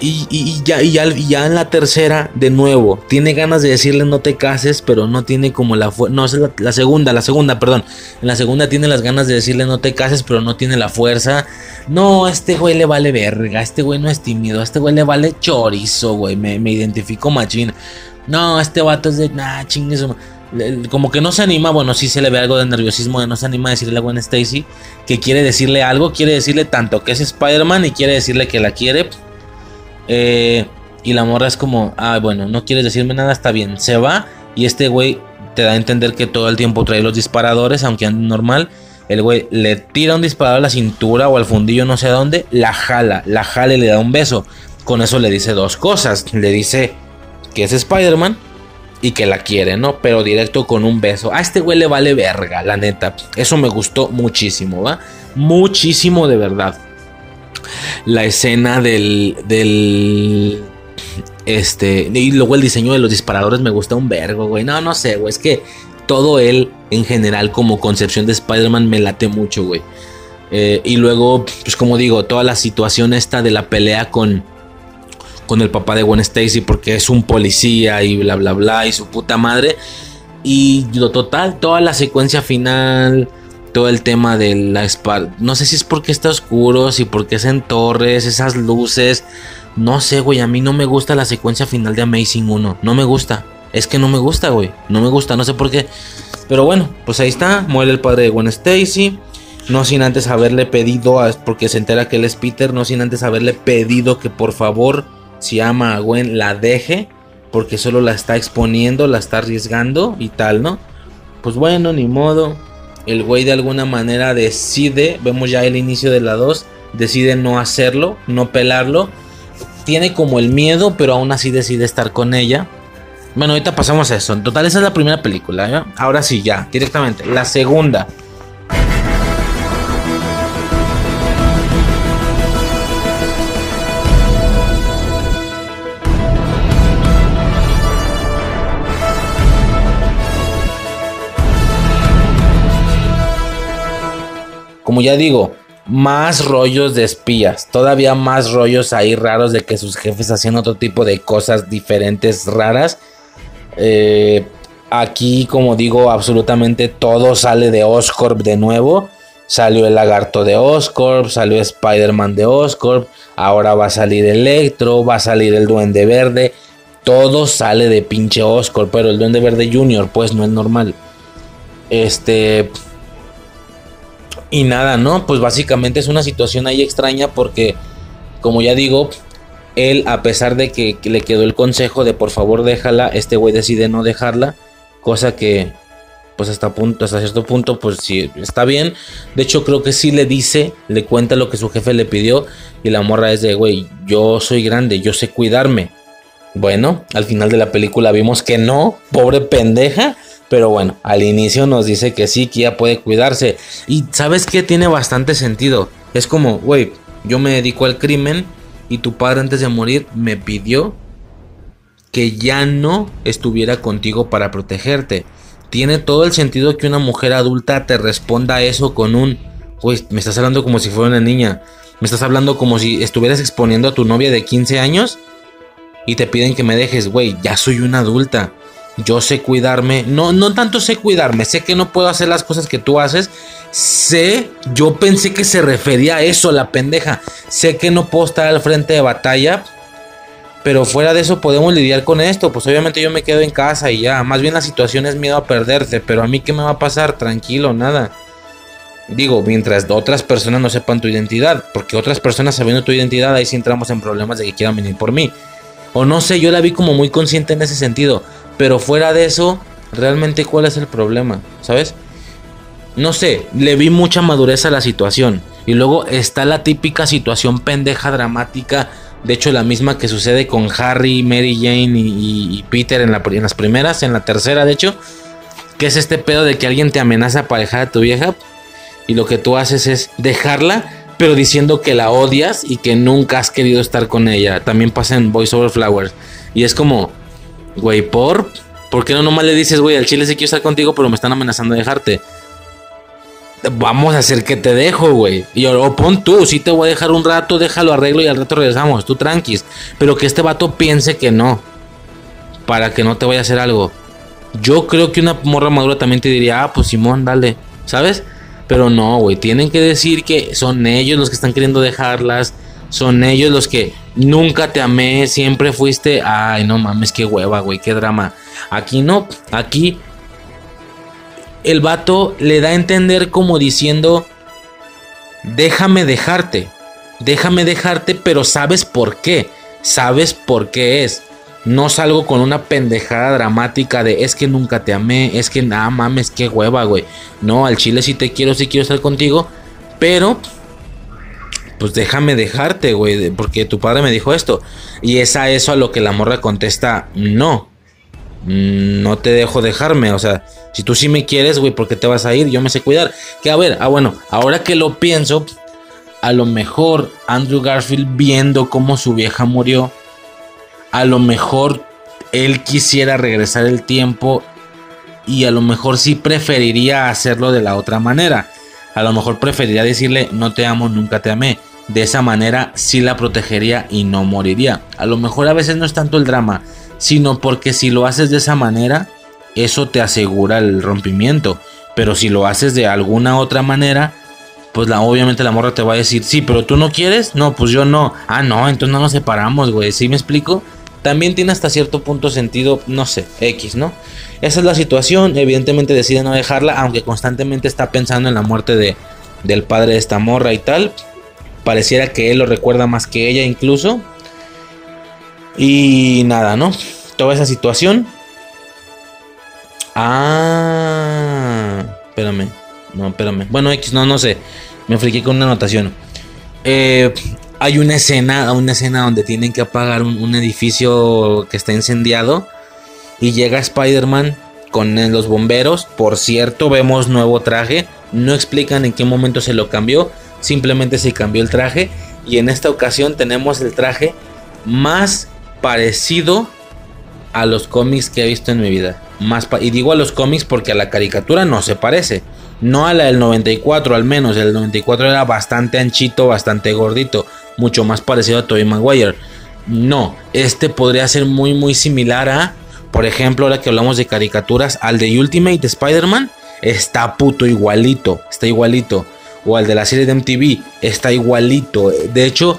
ya, y, ya, en la tercera, de nuevo, tiene ganas de decirle no te cases, pero no tiene como la fuerza. No, es la, segunda, la segunda, perdón. En la segunda tiene las ganas de decirle no te cases, pero no tiene la fuerza. No, este güey le vale verga, este güey no es tímido, este güey le vale chorizo, güey. Me, me identifico machín. No, este vato es de, nah, chingues. Como que no se anima, bueno, sí se le ve algo de nerviosismo de no se anima a decirle a Gwen Stacy que quiere decirle algo, quiere decirle tanto que es Spider-Man y quiere decirle que la quiere eh, y la morra es como, ah, bueno, no quieres decirme nada, está bien. Se va y este güey te da a entender que todo el tiempo trae los disparadores, aunque ande normal. El güey le tira un disparador a la cintura o al fundillo, no sé a dónde, la jala, la jala y le da un beso. Con eso le dice dos cosas. Le dice que es Spider-Man y que la quiere, ¿no? Pero directo con un beso. A este güey le vale verga, la neta. Eso me gustó muchísimo, ¿va? Muchísimo de verdad. La escena del, del, este, y luego el diseño de los disparadores me gusta un vergo, güey. No, no sé, güey, es que todo él en general como concepción de Spider-Man me late mucho, güey. Eh, y luego, pues como digo, toda la situación esta de la pelea con, con el papá de Gwen Stacy porque es un policía y bla, bla, bla, y su puta madre. Y lo total, toda la secuencia final, todo el tema de la No sé si es porque está oscuro, si porque es en torres, esas luces. No sé, güey, a mí no me gusta la secuencia final de Amazing 1. No me gusta. Es que no me gusta, güey. No me gusta, no sé por qué. Pero bueno, pues ahí está. Muere el padre de Gwen Stacy. No sin antes haberle pedido, porque se entera que él es Peter, no sin antes haberle pedido que por favor, si ama a Gwen, la deje. Porque solo la está exponiendo, la está arriesgando y tal, ¿no? Pues bueno, ni modo. El güey de alguna manera decide, vemos ya el inicio de la 2, decide no hacerlo, no pelarlo. Tiene como el miedo, pero aún así decide estar con ella. Bueno, ahorita pasamos a eso. En total, esa es la primera película. ¿ya? Ahora sí, ya, directamente. La segunda. Como ya digo, más rollos de espías, todavía más rollos ahí raros de que sus jefes hacían otro tipo de cosas diferentes, raras. Eh, aquí, como digo, absolutamente todo sale de Oscorp de nuevo. Salió el lagarto de Oscorp, salió Spider-Man de Oscorp, ahora va a salir Electro, va a salir el Duende Verde. Todo sale de pinche Oscorp, pero el Duende Verde Junior, pues no es normal. Este. Y nada, ¿no? Pues básicamente es una situación ahí extraña porque, como ya digo, él, a pesar de que, le quedó el consejo de por favor déjala, este güey decide no dejarla, cosa que pues hasta punto, hasta cierto punto, pues sí, está bien. De hecho, creo que sí le dice, le cuenta lo que su jefe le pidió. Y la morra es de, güey, yo soy grande, yo sé cuidarme. Bueno, al final de la película vimos que no, pobre pendeja. Pero bueno, al inicio nos dice que sí, que ya puede cuidarse. Y sabes que tiene bastante sentido. Es como, güey, yo me dedico al crimen y tu padre antes de morir me pidió que ya no estuviera contigo para protegerte. Tiene todo el sentido que una mujer adulta te responda a eso con un, güey, me estás hablando como si fuera una niña. Me estás hablando como si estuvieras exponiendo a tu novia de 15 años y te piden que me dejes, güey, ya soy una adulta. Yo sé cuidarme. No, no tanto sé cuidarme. Sé que no puedo hacer las cosas que tú haces. Sé, yo pensé que se refería a eso, la pendeja. Sé que no puedo estar al frente de batalla. Pero fuera de eso podemos lidiar con esto. Pues obviamente yo me quedo en casa y ya. Más bien la situación es miedo a perderte. Pero a mí qué me va a pasar? Tranquilo, nada. Digo, mientras otras personas no sepan tu identidad. Porque otras personas sabiendo tu identidad, ahí sí entramos en problemas de que quieran venir por mí. O no sé, yo la vi como muy consciente en ese sentido. Pero fuera de eso, realmente cuál es el problema, ¿sabes? No sé, le vi mucha madurez a la situación. Y luego está la típica situación pendeja dramática. De hecho, la misma que sucede con Harry, Mary Jane y, Peter en, las primeras, en la tercera, de hecho. Que es este pedo de que alguien te amenaza para dejar a tu vieja. Y lo que tú haces es dejarla, pero diciendo que la odias y que nunca has querido estar con ella. También pasa en Voice Over Flowers. Y es como, Güey, ¿por? ¿Por qué no nomás le dices, güey, al chile sí quiero estar contigo, pero me están amenazando de dejarte? Vamos a hacer que te dejo, güey. Y o pon tú, si te voy a dejar un rato, déjalo arreglo y al rato regresamos. Tú tranquis. Pero que este vato piense que no. Para que no te vaya a hacer algo. Yo creo que una morra madura también te diría, ah, pues Simón, dale. ¿Sabes? Pero no, güey. Tienen que decir que son ellos los que están queriendo dejarlas son ellos los que nunca te amé, siempre fuiste, ay, no mames, qué hueva, güey, qué drama. Aquí no, aquí el vato le da a entender como diciendo, déjame dejarte, déjame dejarte, pero sabes por qué, sabes por qué es. No salgo con una pendejada dramática de es que nunca te amé, es que nada mames, qué hueva, güey. No, al chile sí te quiero, sí quiero estar contigo, pero pues déjame dejarte, güey, porque tu padre me dijo esto. Y es a eso a lo que la morra contesta, no, no te dejo dejarme, o sea, si tú sí me quieres, güey, ¿por qué te vas a ir? Yo me sé cuidar. Que a ver, ah, bueno, ahora que lo pienso, a lo mejor Andrew Garfield viendo cómo su vieja murió, a lo mejor él quisiera regresar el tiempo y a lo mejor sí preferiría hacerlo de la otra manera. A lo mejor preferiría decirle no te amo, nunca te amé. De esa manera sí la protegería y no moriría. A lo mejor a veces no es tanto el drama, sino porque si lo haces de esa manera, eso te asegura el rompimiento. Pero si lo haces de alguna otra manera, pues la, obviamente la morra te va a decir, sí, pero tú no quieres, no, pues yo no. Ah, no, entonces no nos separamos, güey. ¿Sí me explico? También tiene hasta cierto punto sentido, no sé, X, ¿no? Esa es la situación, evidentemente decide no dejarla, aunque constantemente está pensando en la muerte de, del padre de esta morra y tal. Pareciera que él lo recuerda más que ella incluso. Y nada, ¿no? Toda esa situación. Ah, espérame. No, espérame. Bueno, X, no, no sé. Me friqué con una anotación. Eh, hay una escena, una escena donde tienen que apagar un, edificio que está incendiado. Y llega Spider-Man con los bomberos. Por cierto, vemos nuevo traje. No explican en qué momento se lo cambió. Simplemente se cambió el traje. Y en esta ocasión tenemos el traje más parecido a los cómics que he visto en mi vida. Más y digo a los cómics porque a la caricatura no se parece. No a la del 94 al menos. El 94 era bastante anchito, bastante gordito mucho más parecido a Tobey Maguire. No, este podría ser muy muy similar a, por ejemplo, ahora que hablamos de caricaturas, al de Ultimate Spider-Man, está puto igualito, está igualito. O al de la serie de MTV, está igualito. De hecho,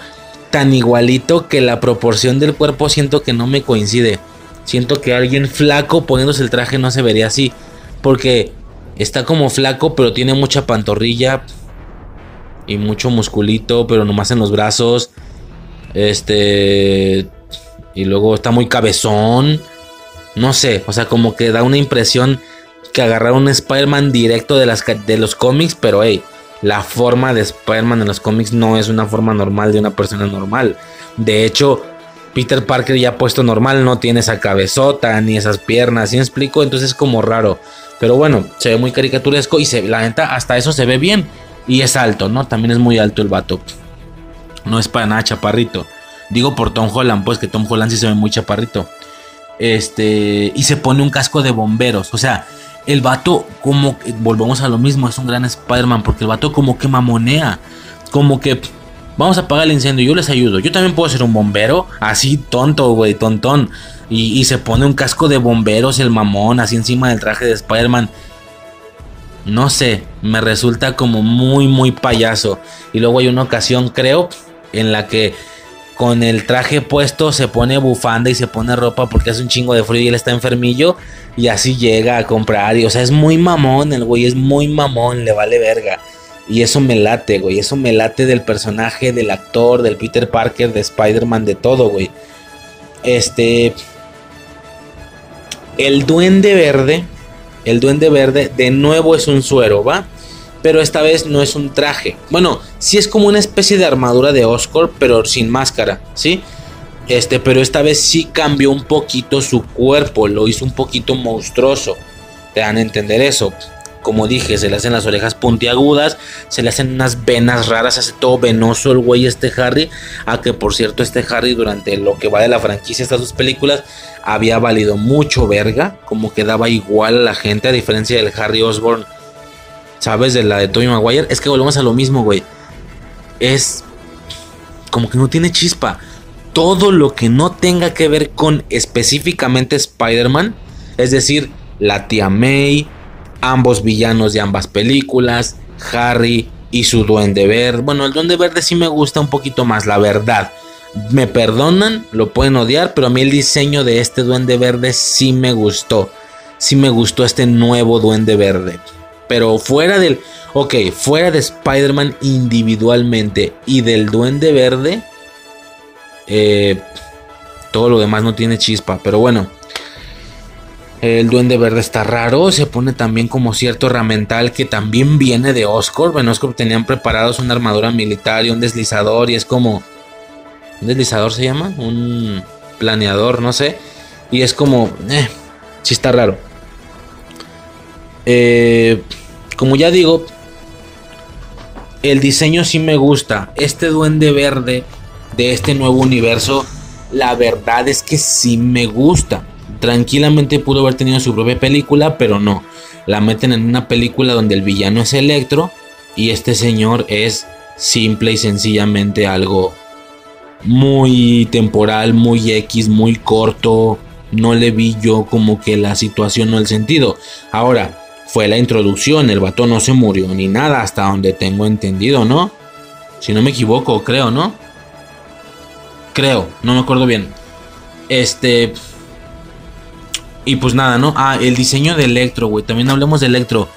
tan igualito que la proporción del cuerpo siento que no me coincide. Siento que alguien flaco poniéndose el traje no se vería así. Porque está como flaco, pero tiene mucha pantorrilla y mucho musculito, pero nomás en los brazos. Este. Y luego está muy cabezón. No sé, o sea, como que da una impresión que agarraron un Spider-Man directo de, las, de los cómics, pero hey, la forma de Spider-Man en los cómics no es una forma normal de una persona normal. De hecho, Peter Parker ya puesto normal no tiene esa cabezota ni esas piernas, ¿sí me explico? Entonces es como raro. Pero bueno, se ve muy caricaturesco y se, la neta hasta eso se ve bien. Y es alto, ¿no? También es muy alto el vato. No es para nada chaparrito. Digo por Tom Holland, pues que Tom Holland sí se ve muy chaparrito. Este. Y se pone un casco de bomberos. O sea, el vato, como. Volvemos a lo mismo, es un gran Spider-Man. Porque el vato, como que mamonea. Como que. Vamos a apagar el incendio, yo les ayudo. Yo también puedo ser un bombero. Así tonto, güey, tontón. Y, y se pone un casco de bomberos, el mamón, así encima del traje de Spider-Man no sé, me resulta como muy, muy payaso. Y luego hay una ocasión, creo, en la que con el traje puesto se pone bufanda y se pone ropa porque hace un chingo de frío y él está enfermillo. Y así llega a comprar. Y o sea, es muy mamón, el güey es muy mamón, le vale verga. Y eso me late, güey. Eso me late del personaje, del actor, del Peter Parker, de Spider-Man, de todo, güey. Este. El duende verde el duende verde de nuevo es un suero, ¿va? Pero esta vez no es un traje. Bueno, sí es como una especie de armadura de Oscar, pero sin máscara, ¿sí? Este, pero esta vez sí cambió un poquito su cuerpo, lo hizo un poquito monstruoso. Te dan a entender eso. Como dije, se le hacen las orejas puntiagudas, se le hacen unas venas raras, hace todo venoso el güey este Harry. A que por cierto, este Harry durante lo que va de la franquicia, estas dos películas, había valido mucho verga, como que daba igual a la gente, a diferencia del Harry Osborn, ¿sabes? De la de Tobey Maguire. Es que volvemos a lo mismo, güey. Es como que no tiene chispa. Todo lo que no tenga que ver con específicamente Spider-Man, es decir, la tía May, ambos villanos de ambas películas, Harry y su duende verde. Bueno, el duende verde sí me gusta un poquito más, la verdad. Me perdonan, lo pueden odiar, pero a mí el diseño de este duende verde sí me gustó. Sí me gustó este nuevo duende verde. Pero fuera del... Ok, fuera de Spider-Man individualmente y del duende verde... Eh, todo lo demás no tiene chispa. Pero bueno, el duende verde está raro, se pone también como cierto ramental que también viene de Oscorp. En Oscorp tenían preparados una armadura militar y un deslizador y es como... ¿Un deslizador se llama? Un planeador, no sé. Y es como... Eh, sí está raro. Eh, como ya digo, el diseño sí me gusta. Este duende verde de este nuevo universo, la verdad es que sí me gusta. Tranquilamente pudo haber tenido su propia película, pero no. La meten en una película donde el villano es Electro y este señor es simple y sencillamente algo muy temporal, muy X, muy corto. No le vi yo como que la situación o el sentido. Ahora, fue la introducción, el vato no se murió ni nada hasta donde tengo entendido, ¿no? Si no me equivoco, creo, ¿no? Creo, no me acuerdo bien. Este... Y pues nada, ¿no? Ah, el diseño de Electro, güey. También hablemos de Electro.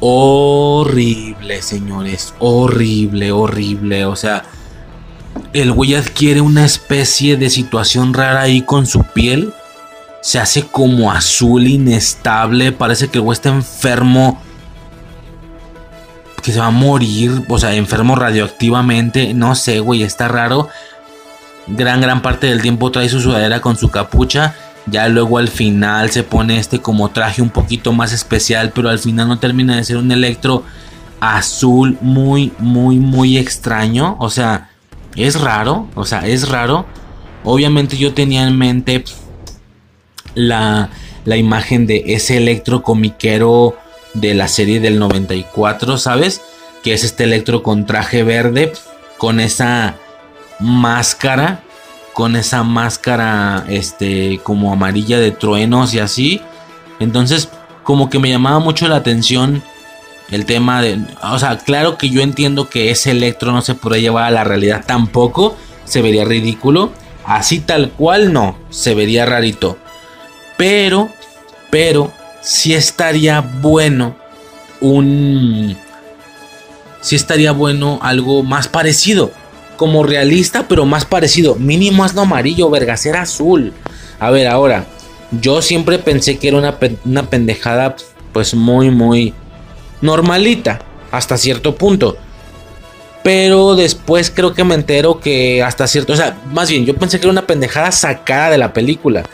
Horrible, señores. Horrible, horrible. O sea, el güey adquiere una especie de situación rara ahí con su piel se hace como azul, inestable. Parece que el güey está enfermo. Que se va a morir. O sea, enfermo radioactivamente. No sé, güey, está raro. Gran, gran parte del tiempo trae su sudadera con su capucha. Ya luego al final se pone este como traje un poquito más especial. Pero al final no termina de ser un electro azul muy, muy, muy extraño. O sea, es raro. O sea, es raro. Obviamente yo tenía en mente la, imagen de ese electro comiquero de la serie del 94, ¿sabes? Que es este electro con traje verde, con esa máscara, con esa máscara, este, como amarilla de truenos y así. Entonces, como que me llamaba mucho la atención el tema de, o sea, claro que yo entiendo que ese electro no se puede llevar a la realidad tampoco, se vería ridículo. Así tal cual no, se vería rarito. Pero, pero, sí estaría bueno un... Sí estaría bueno algo más parecido. Como realista, pero más parecido. Mínimo hazlo amarillo, vergas, era azul. A ver, ahora. Yo siempre pensé que era una, una pendejada, pues muy, muy normalita. Hasta cierto punto. Pero después creo que me entero que hasta cierto... O sea, más bien, yo pensé que era una pendejada sacada de la película.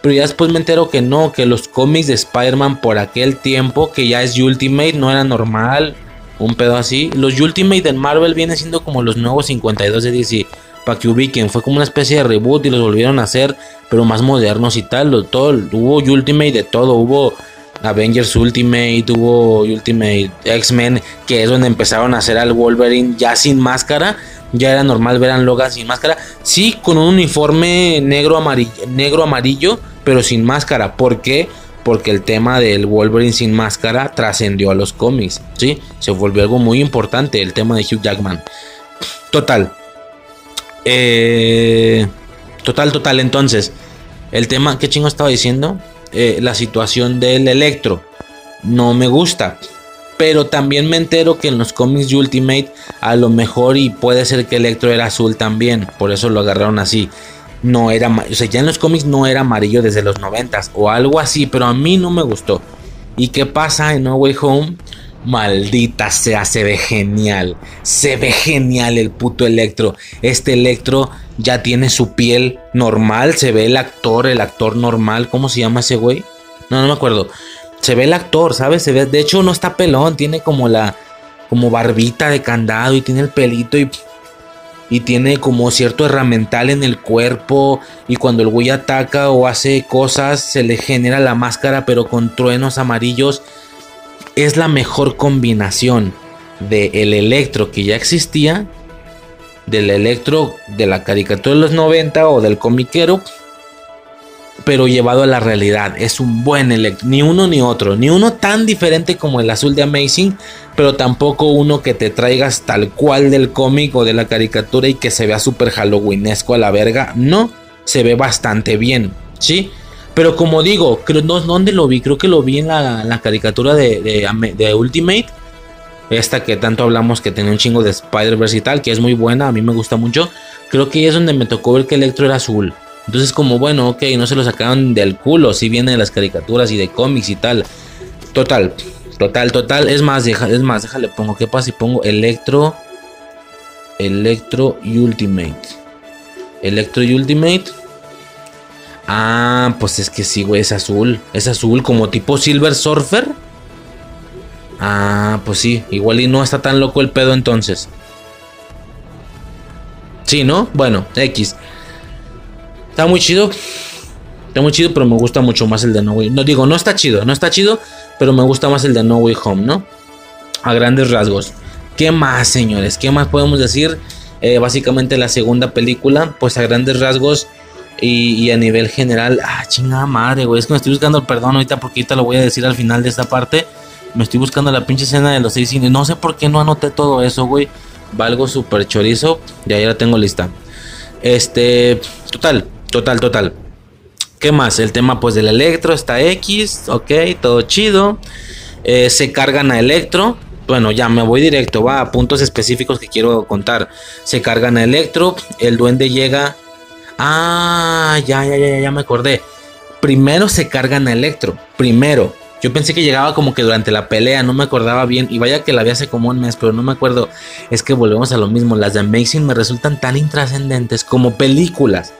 Pero ya después me entero que no, que los cómics de Spider-Man por aquel tiempo, que ya es Ultimate, no era normal. Un pedo así. Los Ultimate en Marvel vienen siendo como los nuevos 52 de DC. Para que ubiquen, fue como una especie de reboot y los volvieron a hacer, pero más modernos y tal. Todo, hubo Ultimate de todo. Hubo Avengers Ultimate, hubo Ultimate X-Men, que es donde empezaron a hacer al Wolverine ya sin máscara ya era normal ver a Logan sin máscara. Sí, con un uniforme negro amarillo, negro amarillo, pero sin máscara. ¿Por qué? Porque el tema del Wolverine sin máscara trascendió a los cómics. Sí, se volvió algo muy importante el tema de Hugh Jackman. Total. Eh, total, total. Entonces, el tema, ¿qué chingo estaba diciendo? Eh, la situación del Electro. No me gusta. Pero también me entero que en los cómics de Ultimate a lo mejor y puede ser que Electro era azul también. Por eso lo agarraron así. No era, o ya en los cómics no era amarillo desde los noventas o algo así, pero a mí no me gustó. ¿Y qué pasa en No Way Home? Maldita sea, se ve genial. Se ve genial el puto Electro. Este Electro ya tiene su piel normal. Se ve el actor, el actor normal. ¿Cómo se llama ese güey? No, no me acuerdo se ve el actor, ¿sabes? Se ve, de hecho no está pelón, tiene como la como barbita de candado y tiene el pelito y y tiene como cierto herramental en el cuerpo y cuando el güey ataca o hace cosas se le genera la máscara pero con truenos amarillos es la mejor combinación del el electro que ya existía del electro de la caricatura de los 90 o del comiquero pero llevado a la realidad. Es un buen electro, ni uno ni otro, ni uno tan diferente como el azul de Amazing, pero tampoco uno que te traigas tal cual del cómic o de la caricatura y que se vea súper halloweenesco a la verga. No, se ve bastante bien, ¿sí? Pero como digo, creo, no, ¿dónde lo vi? Creo que lo vi en la, caricatura de, de, Ultimate. Esta que tanto hablamos que tenía un chingo de Spider-Verse y tal, que es muy buena, a mí me gusta mucho. Creo que es donde me tocó ver que Electro era azul. Entonces como, bueno, ok, no se lo sacaron del culo, si viene de las caricaturas y de cómics y tal. Total, total, total. Es más, es más, déjale, pongo, ¿qué pasa si pongo Electro? Electro Ultimate. Electro Ultimate. Ah, pues es que sí, güey, es azul. Es azul, como tipo Silver Surfer. Ah, pues sí, igual y no está tan loco el pedo entonces. Sí, ¿no? Bueno, X. Está muy chido. Está muy chido, pero me gusta mucho más el de No Way. No digo, no está chido, no está chido, pero me gusta más el de No Way Home, ¿no? A grandes rasgos. ¿Qué más, señores? ¿Qué más podemos decir? Eh, básicamente la segunda película, pues a grandes rasgos y, a nivel general. Ah, chingada madre, güey. Es que me estoy buscando el perdón ahorita porque ahorita lo voy a decir al final de esta parte. Me estoy buscando la pinche escena de los seis cines. No sé por qué no anoté todo eso, güey. Valgo súper chorizo. Y ahí la tengo lista. Este, total, total, total. ¿Qué más? El tema pues del electro está X, ok, todo chido. Eh, se cargan a electro. Bueno, ya me voy directo, va a puntos específicos que quiero contar. Se cargan a electro. El duende llega. Ah, ya, ya, ya, ya me acordé. Primero se cargan a electro. Primero. Yo pensé que llegaba como que durante la pelea, no me acordaba bien. Y vaya que la vi hace como un mes, pero no me acuerdo. Es que volvemos a lo mismo. Las de Amazing me resultan tan intrascendentes como películas.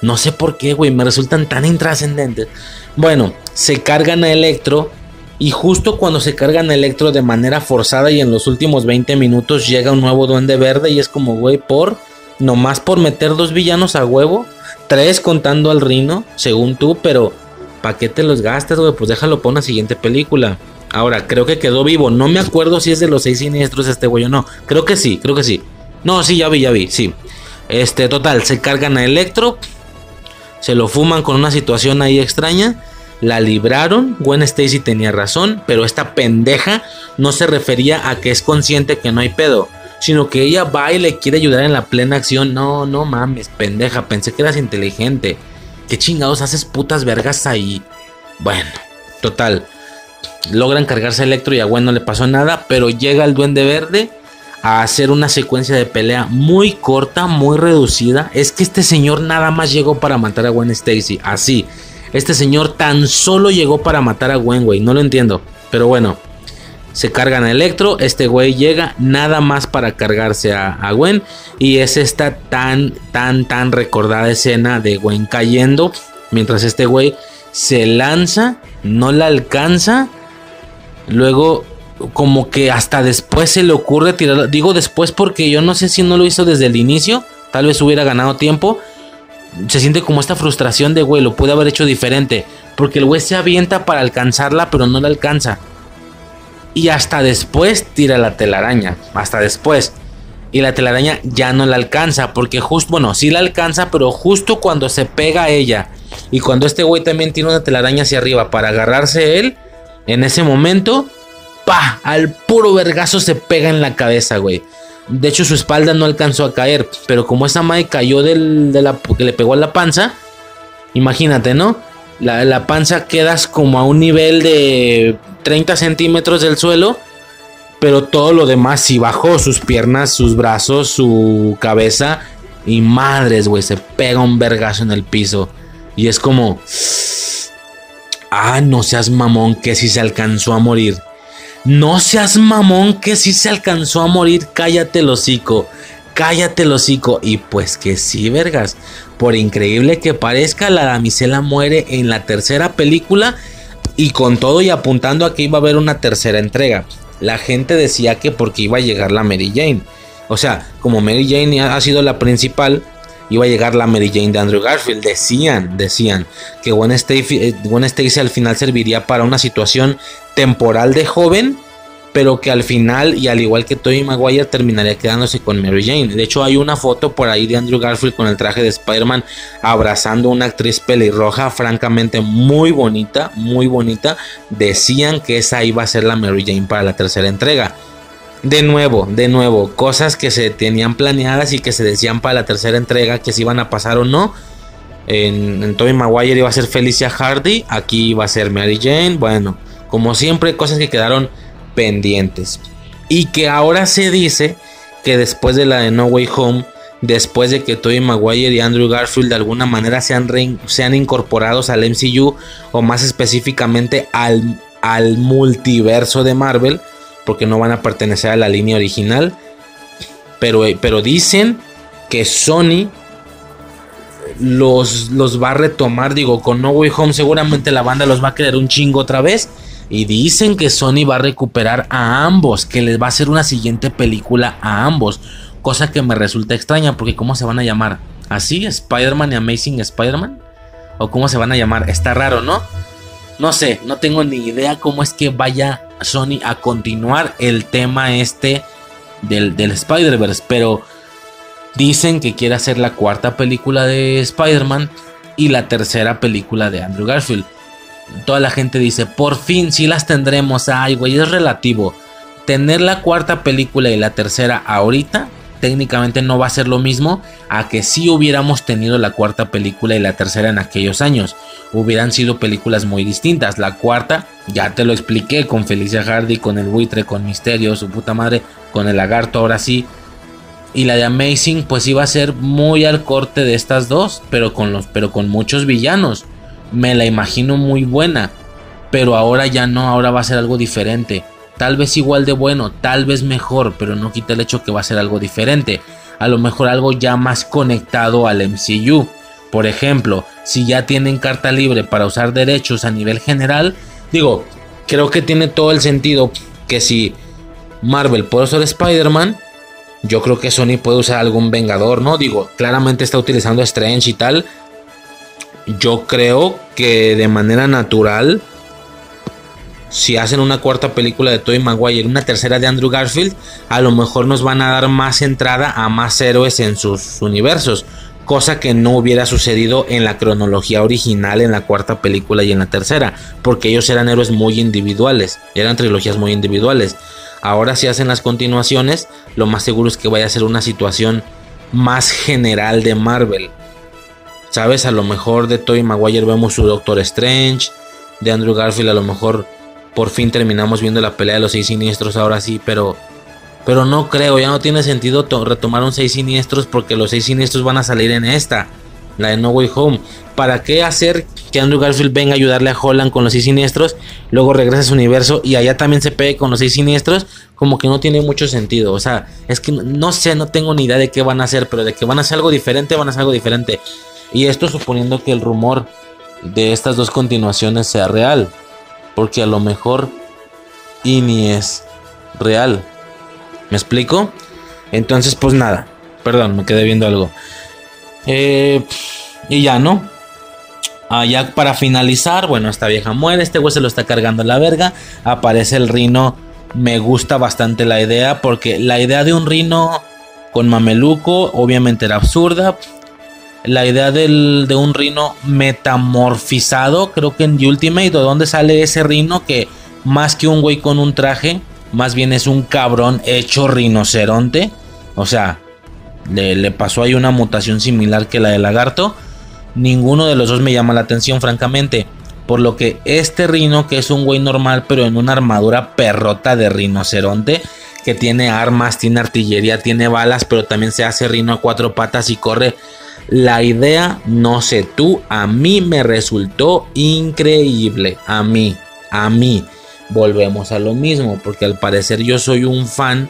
No sé por qué, güey, me resultan tan intrascendentes. Bueno, se cargan a Electro. Y justo cuando se cargan a Electro de manera forzada y en los últimos 20 minutos llega un nuevo duende verde y es como, güey, por... Nomás por meter dos villanos a huevo. Tres contando al Rino, según tú, pero ¿Para qué te los gastas, güey? Pues déjalo para una siguiente película. Ahora, creo que quedó vivo. No me acuerdo si es de los seis siniestros este güey o no. Creo que sí, creo que sí. No, sí, ya vi, ya vi, sí. Este, total, se cargan a Electro. Se lo fuman con una situación ahí extraña. La libraron. Gwen Stacy tenía razón. Pero esta pendeja no se refería a que es consciente que no hay pedo. Sino que ella va y le quiere ayudar en la plena acción. No, no mames, pendeja. Pensé que eras inteligente. ¿Qué chingados haces putas vergas ahí? Bueno, total. Logran cargarse Electro y a Gwen no le pasó nada, pero llega el Duende Verde a hacer una secuencia de pelea muy corta, muy reducida. Es que este señor nada más llegó para matar a Gwen Stacy, así. Este señor tan solo llegó para matar a Gwen, güey, no lo entiendo. Pero bueno, se cargan a Electro, este güey llega nada más para cargarse a, Gwen y es esta tan, tan, tan recordada escena de Gwen cayendo mientras este güey se lanza, no la alcanza, luego como que hasta después se le ocurre tirar, digo después porque yo no sé si no lo hizo desde el inicio, tal vez hubiera ganado tiempo, se siente como esta frustración de güey, lo puede haber hecho diferente, porque el güey se avienta para alcanzarla pero no la alcanza y hasta después tira la telaraña, hasta después. Y la telaraña ya no la alcanza, porque justo, bueno, sí la alcanza, pero justo cuando se pega a ella y cuando este güey también tiene una telaraña hacia arriba para agarrarse él, en ese momento, pa, al puro vergazo se pega en la cabeza, güey. De hecho, su espalda no alcanzó a caer, pero como esa madre cayó del, de la, que le pegó a la panza, imagínate, ¿no? La, la panza quedas como a un nivel de 30 centímetros del suelo, pero todo lo demás sí bajó, sus piernas, sus brazos, su cabeza y madres, güey, se pega un vergazo en el piso y es como, ah, no seas mamón que si se alcanzó a morir. No seas mamón que si se alcanzó a morir, cállate el hocico, cállate el hocico. Y pues que sí, vergas, por increíble que parezca, la damisela muere en la tercera película y con todo y apuntando a que iba a haber una tercera entrega. La gente decía que porque iba a llegar la Mary Jane. O sea, como Mary Jane ha sido la principal, iba a llegar la Mary Jane de Andrew Garfield. Decían, decían que Gwen Stacy, eh, Gwen Stacy al final serviría para una situación temporal de joven pero que al final y al igual que Tobey Maguire terminaría quedándose con Mary Jane. De hecho hay una foto por ahí de Andrew Garfield con el traje de Spider-Man abrazando a una actriz pelirroja francamente muy bonita, muy bonita. Decían que esa iba a ser la Mary Jane para la tercera entrega. De nuevo, de nuevo, cosas que se tenían planeadas y que se decían para la tercera entrega que si iban a pasar o no. En, en Tobey Maguire iba a ser Felicia Hardy, aquí iba a ser Mary Jane. Bueno, como siempre, cosas que quedaron pendientes. Y que ahora se dice que después de la de No Way Home, después de que Tobey Maguire y Andrew Garfield de alguna manera sean, sean incorporados al MCU o más específicamente al, al multiverso de Marvel, porque no van a pertenecer a la línea original, pero, pero dicen que Sony los, los va a retomar, digo, con No Way Home seguramente la banda los va a querer un chingo otra vez Y dicen que Sony va a recuperar a ambos, que les va a hacer una siguiente película a ambos. Cosa que me resulta extraña porque ¿cómo se van a llamar? ¿Así? ¿Spider-Man y Amazing Spider-Man? ¿O cómo se van a llamar? Está raro, ¿no? No sé, no tengo ni idea cómo es que vaya Sony a continuar el tema este del, del Spider-Verse. Pero dicen que quiere hacer la cuarta película de Spider-Man y la tercera película de Andrew Garfield. Toda la gente dice, por fin sí las tendremos. Ay, güey, es relativo. Tener la cuarta película y la tercera ahorita técnicamente no va a ser lo mismo a que si hubiéramos tenido la cuarta película y la tercera en aquellos años. Hubieran sido películas muy distintas. La cuarta, ya te lo expliqué, con Felicia Hardy, con el buitre, con Misterio, su puta madre, con el lagarto, ahora sí. Y la de Amazing, pues iba a ser muy al corte de estas dos, pero con, los, pero con muchos villanos. Me la imagino muy buena, pero ahora ya no, ahora va a ser algo diferente. Tal vez igual de bueno, tal vez mejor, pero no quita el hecho que va a ser algo diferente. A lo mejor algo ya más conectado al MCU. Por ejemplo, si ya tienen carta libre para usar derechos a nivel general, digo, creo que tiene todo el sentido que si Marvel puede usar Spider-Man, yo creo que Sony puede usar algún Vengador, ¿no? Digo, claramente está utilizando Strange y tal. Yo creo que de manera natural, si hacen una cuarta película de Tobey Maguire, una tercera de Andrew Garfield, a lo mejor nos van a dar más entrada a más héroes en sus universos. Cosa que no hubiera sucedido en la cronología original, en la cuarta película y en la tercera. Porque ellos eran héroes muy individuales. Eran trilogías muy individuales. Ahora si hacen las continuaciones, lo más seguro es que vaya a ser una situación más general de Marvel. ¿Sabes? A lo mejor de Tobey Maguire vemos su Doctor Strange. De Andrew Garfield a lo mejor por fin terminamos viendo la pelea de los seis siniestros ahora sí, pero... Pero no creo, ya no tiene sentido retomar un seis siniestros porque los seis siniestros van a salir en esta la de No Way Home. ¿Para qué hacer que Andrew Garfield venga a ayudarle a Holland con los seis siniestros? Luego regresa a su universo y allá también se pegue con los seis siniestros. Como que no tiene mucho sentido. O sea, es que no sé, no tengo ni idea de qué van a hacer, pero de que van a hacer algo diferente, van a hacer algo diferente. Y esto suponiendo que el rumor de estas dos continuaciones sea real. Porque a lo mejor y ni es real. ¿Me explico? Entonces, pues nada. Perdón, me quedé viendo algo. Eh, y ya, ¿no? Ah, ya para finalizar, bueno, esta vieja muere, este güey se lo está cargando la verga. Aparece el rino. Me gusta bastante la idea porque la idea de un rino con mameluco obviamente era absurda. La idea de un rino metamorfizado, creo que en Ultimate, ¿de dónde sale ese rino que más que un güey con un traje, más bien es un cabrón hecho rinoceronte? O sea, le, pasó ahí una mutación similar que la de lagarto. Ninguno de los dos me llama la atención, francamente. Por lo que este rino, que es un güey normal, pero en una armadura perrota de rinoceronte, que tiene armas, tiene artillería, tiene balas, pero también se hace rino a cuatro patas y corre. La idea, no sé tú, a mí me resultó increíble. A mí, a mí. Volvemos a lo mismo, porque al parecer yo soy un fan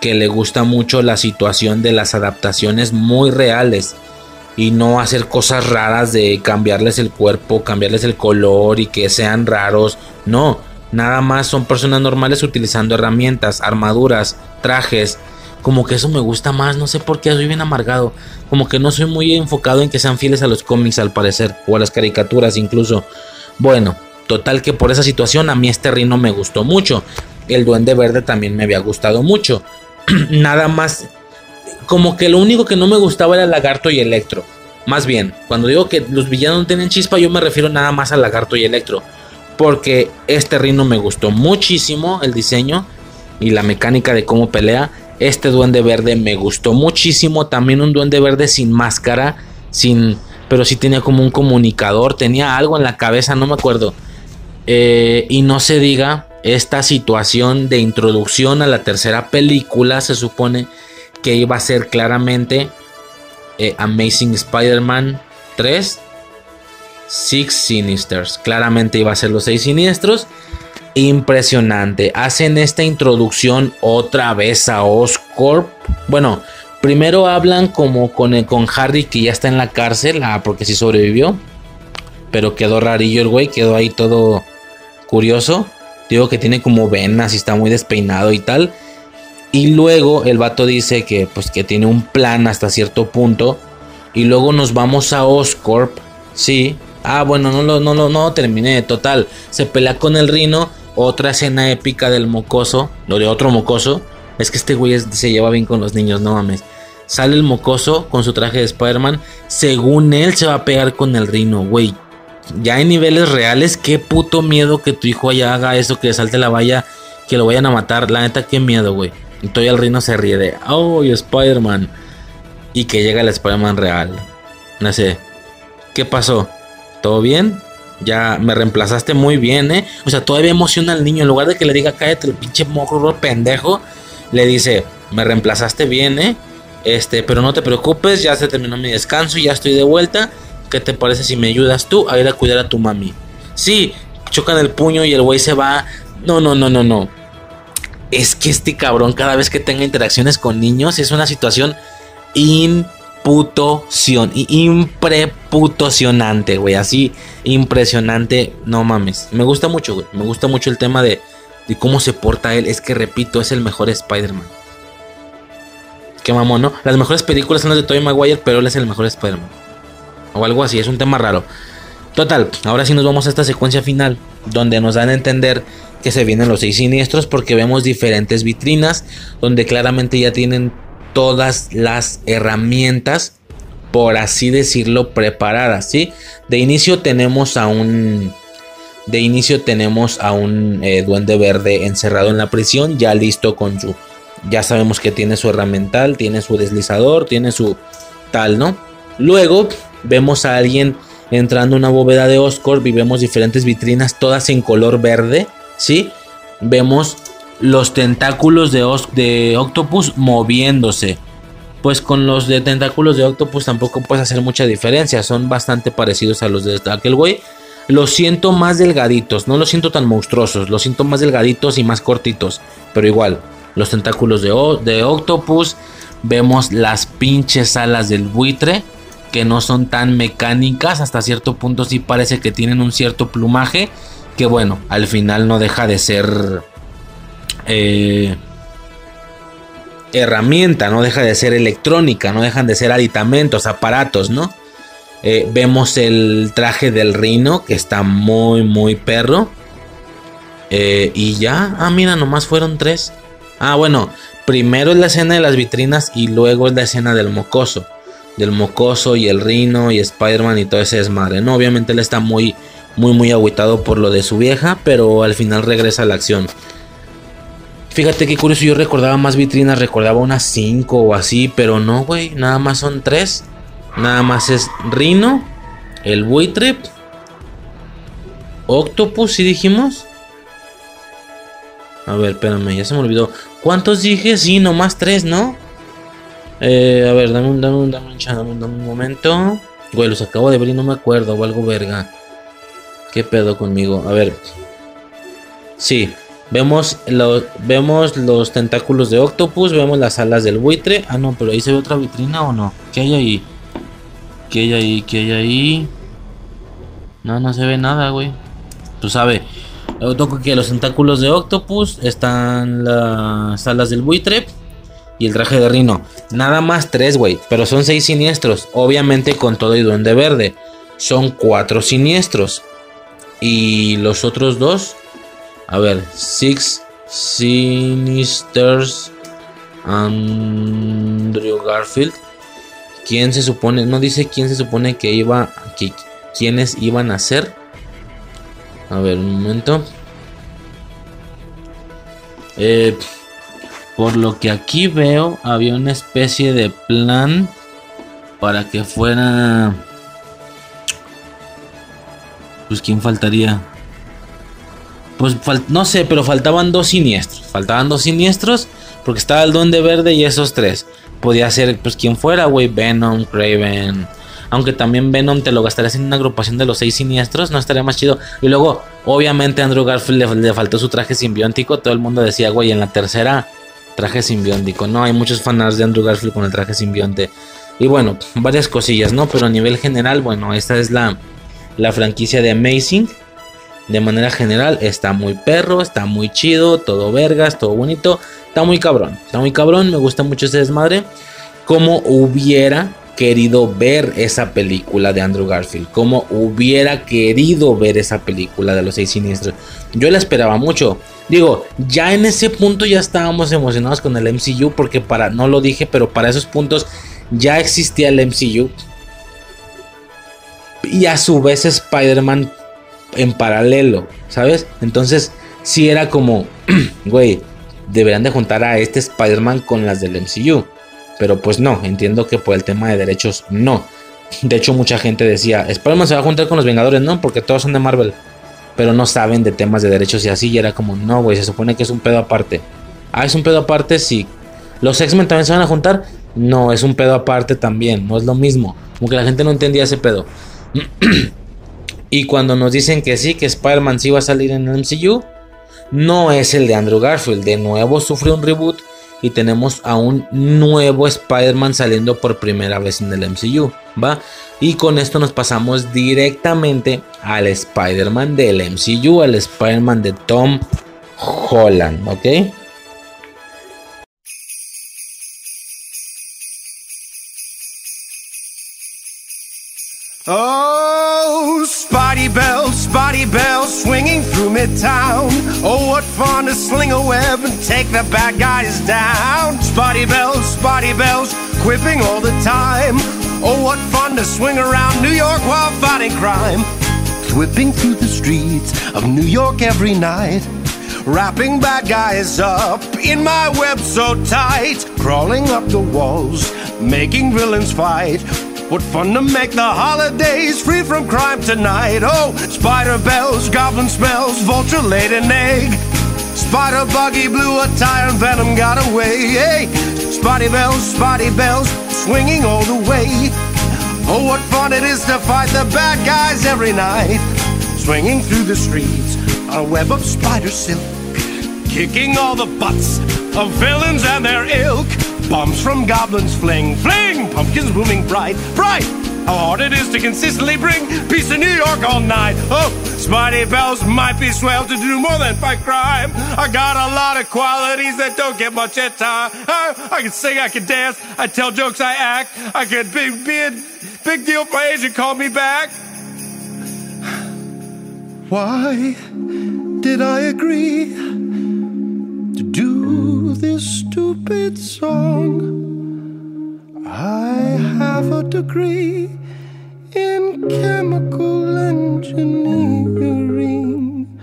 que le gusta mucho la situación de las adaptaciones muy reales y no hacer cosas raras de cambiarles el cuerpo, cambiarles el color y que sean raros. No, nada más son personas normales utilizando herramientas, armaduras, trajes. Como que eso me gusta más, no sé por qué soy bien amargado. Como que no soy muy enfocado en que sean fieles a los cómics al parecer, o a las caricaturas incluso. Bueno, total que por esa situación a mí este rino me gustó mucho. El duende verde también me había gustado mucho. nada más. Como que lo único que no me gustaba era Lagarto y Electro. Más bien, cuando digo que los villanos no tienen chispa, yo me refiero nada más a Lagarto y Electro. Porque este Rino me gustó muchísimo el diseño y la mecánica de cómo pelea. Este duende verde me gustó muchísimo. También un duende verde sin máscara, sin, pero sí tenía como un comunicador, tenía algo en la cabeza, no me acuerdo. Eh, y no se diga esta situación de introducción a la tercera película se supone que iba a ser claramente eh, Amazing Spider-Man 3 Six Sinisters. Claramente iba a ser los seis siniestros. Impresionante. Hacen esta introducción otra vez a Oscorp. Bueno, primero hablan como con, con Harry que ya está en la cárcel. Ah, porque sí sobrevivió. Pero quedó rarillo el güey. Quedó ahí todo curioso. Digo que tiene como venas y está muy despeinado y tal. Y luego el vato dice que pues que tiene un plan hasta cierto punto. Y luego nos vamos a Oscorp. Sí. Ah, bueno, no lo no terminé. Total. Se pelea con el Rino. Otra escena épica del mocoso. Lo de otro mocoso. Es que este güey se lleva bien con los niños, no mames. Sale el mocoso con su traje de Spider-Man. Según él se va a pegar con el Rino, güey ya en niveles reales, qué puto miedo que tu hijo allá haga eso, que salte la valla, que lo vayan a matar. La neta, qué miedo, güey. Y todavía el reino se ríe de, oh, Spider-Man. Y que llega el Spider-Man real. No sé, ¿qué pasó? ¿Todo bien? Ya me reemplazaste muy bien, ¿eh? O sea, todavía emociona al niño. En lugar de que le diga, cállate el pinche mojo pendejo, le dice, me reemplazaste bien, ¿eh? Este, pero no te preocupes, ya se terminó mi descanso, ya estoy de vuelta ¿qué te parece si me ayudas tú a ir a cuidar a tu mami? Sí, chocan el puño y el güey se va. No, no, no, no, no. Es que este cabrón cada vez que tenga interacciones con niños es una situación imputoción, impreputocionante, güey. Así, impresionante. No mames. Me gusta mucho, güey. Me gusta mucho el tema de, de cómo se porta él. Es que, repito, es el mejor Spider-Man. Qué mamón, ¿no? Las mejores películas son las de Tobey Maguire, pero él es el mejor Spider-Man o algo así, es un tema raro. Total, ahora sí nos vamos a esta secuencia final, donde nos dan a entender que se vienen los seis siniestros porque vemos diferentes vitrinas donde claramente ya tienen todas las herramientas, por así decirlo, preparadas, ¿sí? De inicio tenemos a un... De inicio tenemos a un eh, duende verde encerrado en la prisión, ya listo con su... Ya sabemos que tiene su herramental, tiene su deslizador, tiene su tal, ¿no? Luego vemos a alguien entrando a una bóveda de Oscorp y vemos diferentes vitrinas todas en color verde, ¿sí? Vemos los tentáculos de, de Octopus moviéndose. Pues con los de tentáculos de Octopus tampoco puedes hacer mucha diferencia, son bastante parecidos a los de aquel güey. Los siento más delgaditos, no los siento tan monstruosos, los siento más delgaditos y más cortitos, pero igual, los tentáculos de, de Octopus, vemos las pinches alas del buitre, que no son tan mecánicas, hasta cierto punto sí parece que tienen un cierto plumaje, que bueno, al final no deja de ser eh, herramienta, no deja de ser electrónica, no dejan de ser aditamentos, aparatos, ¿no? Eh, vemos el traje del reino que está muy, muy perro. Eh, y ya, ah, mira, nomás fueron tres. Ah, bueno, primero es la escena de las vitrinas y luego es la escena del mocoso del mocoso y el rino y Spider-Man y todo ese desmadre. No, obviamente él está muy, muy, muy agüitado por lo de su vieja, pero al final regresa a la acción. Fíjate qué curioso, yo recordaba más vitrinas, recordaba unas 5 o así, pero no, güey, nada más son 3. Nada más es Rino, el buitre, Octopus, ¿sí dijimos? A ver, espérame, ya se me olvidó. ¿Cuántos dije? Sí, nomás 3, ¿no? Eh, a ver, dame un, dame un, dame un, dame dame un momento. Güey, los acabo de ver y no me acuerdo o algo verga. ¿Qué pedo conmigo? A ver. Sí, vemos, los vemos los tentáculos de Octopus, vemos las alas del buitre. Ah, no, pero ahí se ve otra vitrina o no. ¿Qué hay ahí? ¿Qué hay ahí? ¿Qué hay ahí? No, no se ve nada, güey. Tú sabes. Toco que los tentáculos de Octopus están las alas del buitre y el traje de Rino. Nada más tres, güey. Pero son seis siniestros. Obviamente con todo y duende verde. Son cuatro siniestros. Y los otros dos. A ver. Six Sinisters. Andrew Garfield. ¿Quién se supone? No dice quién se supone que iba. Que, quiénes iban a ser. A ver, un momento. Eh. Por lo que aquí veo, había una especie de plan para que fuera... Pues quién faltaría. Pues no sé, pero faltaban dos siniestros. Faltaban dos siniestros porque estaba el Duende Verde y esos tres. Podía ser pues quien fuera, güey, Venom, Craven. Aunque también Venom te lo gastarías en una agrupación de los seis siniestros, no estaría más chido. Y luego, obviamente, Andrew Garfield le, le faltó su traje simbiótico. Todo el mundo decía, güey, en la tercera traje simbiótico, ¿no? Hay muchos fanarts de Andrew Garfield con el traje simbionte. Y bueno, varias cosillas, ¿no? Pero a nivel general, bueno, esta es la, la franquicia de Amazing. De manera general está muy perro, está muy chido, todo vergas, todo bonito, está muy cabrón, está muy cabrón, me gusta mucho ese desmadre. Como hubiera querido ver esa película de Andrew Garfield, como hubiera querido ver esa película de los seis siniestros. Yo la esperaba mucho. Digo, ya en ese punto ya estábamos emocionados con el MCU porque para, no lo dije, pero para esos puntos ya existía el MCU. Y a su vez Spider-Man en paralelo, ¿sabes? Entonces, si era como, güey, deberían de juntar a este Spider-Man con las del MCU. Pero pues no, entiendo que por el tema de derechos no. De hecho, mucha gente decía, Spider-Man se va a juntar con los Vengadores, no, porque todos son de Marvel. Pero no saben de temas de derechos y así. Y era como, no, güey, se supone que es un pedo aparte. Ah, es un pedo aparte si los X-Men también se van a juntar. No, es un pedo aparte también, no es lo mismo. Como que la gente no entendía ese pedo. y cuando nos dicen que sí, que Spider-Man sí va a salir en el MCU, no es el de Andrew Garfield. De nuevo sufre un reboot y tenemos a un nuevo Spider-Man saliendo por primera vez en el MCU, ¿va? Y con esto nos pasamos directamente al Spider-Man del MCU, al Spider-Man de Tom Holland, ¿ok? Oh, Spotty Bell, Spotty Bell, swinging through Midtown. Oh, what fun to sling a web and take the bad guys down. Spotty Bells, Spotty Bells, quipping all the time. Oh, what fun to swing around New York while fighting crime. Whipping through the streets of New York every night. Wrapping bad guys up in my web so tight. Crawling up the walls, making villains fight. What fun to make the holidays free from crime tonight. Oh, spider bells, goblin smells, vulture laid an egg. Spider buggy blew a tire and venom got away. Hey, spotty bells, spotty bells, swinging all the way. Oh, what fun it is to fight the bad guys every night. Swinging through the streets on a web of spider silk. Kicking all the butts of villains and their ilk. Bombs from goblins fling, fling, pumpkins booming bright, bright. How hard it is to consistently bring peace to New York all night. Oh, Spidey Bells might be swell to do more than fight crime. I got a lot of qualities that don't get much at time. I, oh, I can sing, I can dance, I tell jokes, I act. I could be, be a big deal my agent called me back. Why did I agree to do this stupid song? I have a degree in chemical engineering.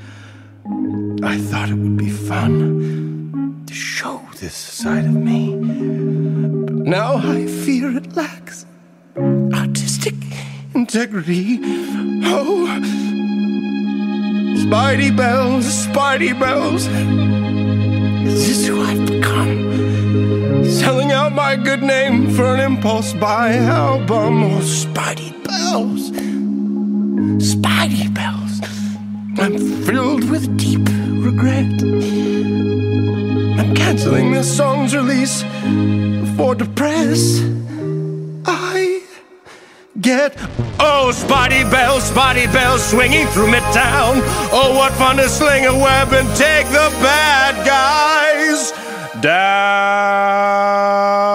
I thought it would be fun to show this side of me. But now I fear it lacks artistic integrity. Oh, Spidey bells, Spidey bells. Is this who I've become? Selling out my good name for an impulse buy album. Oh, Spidey bells, Spidey bells. I'm filled with deep regret. I'm canceling this song's release for depress. I get? Oh spotty bells spotty bells swinging through midtown. Oh what fun to sling a web and take the bad guys down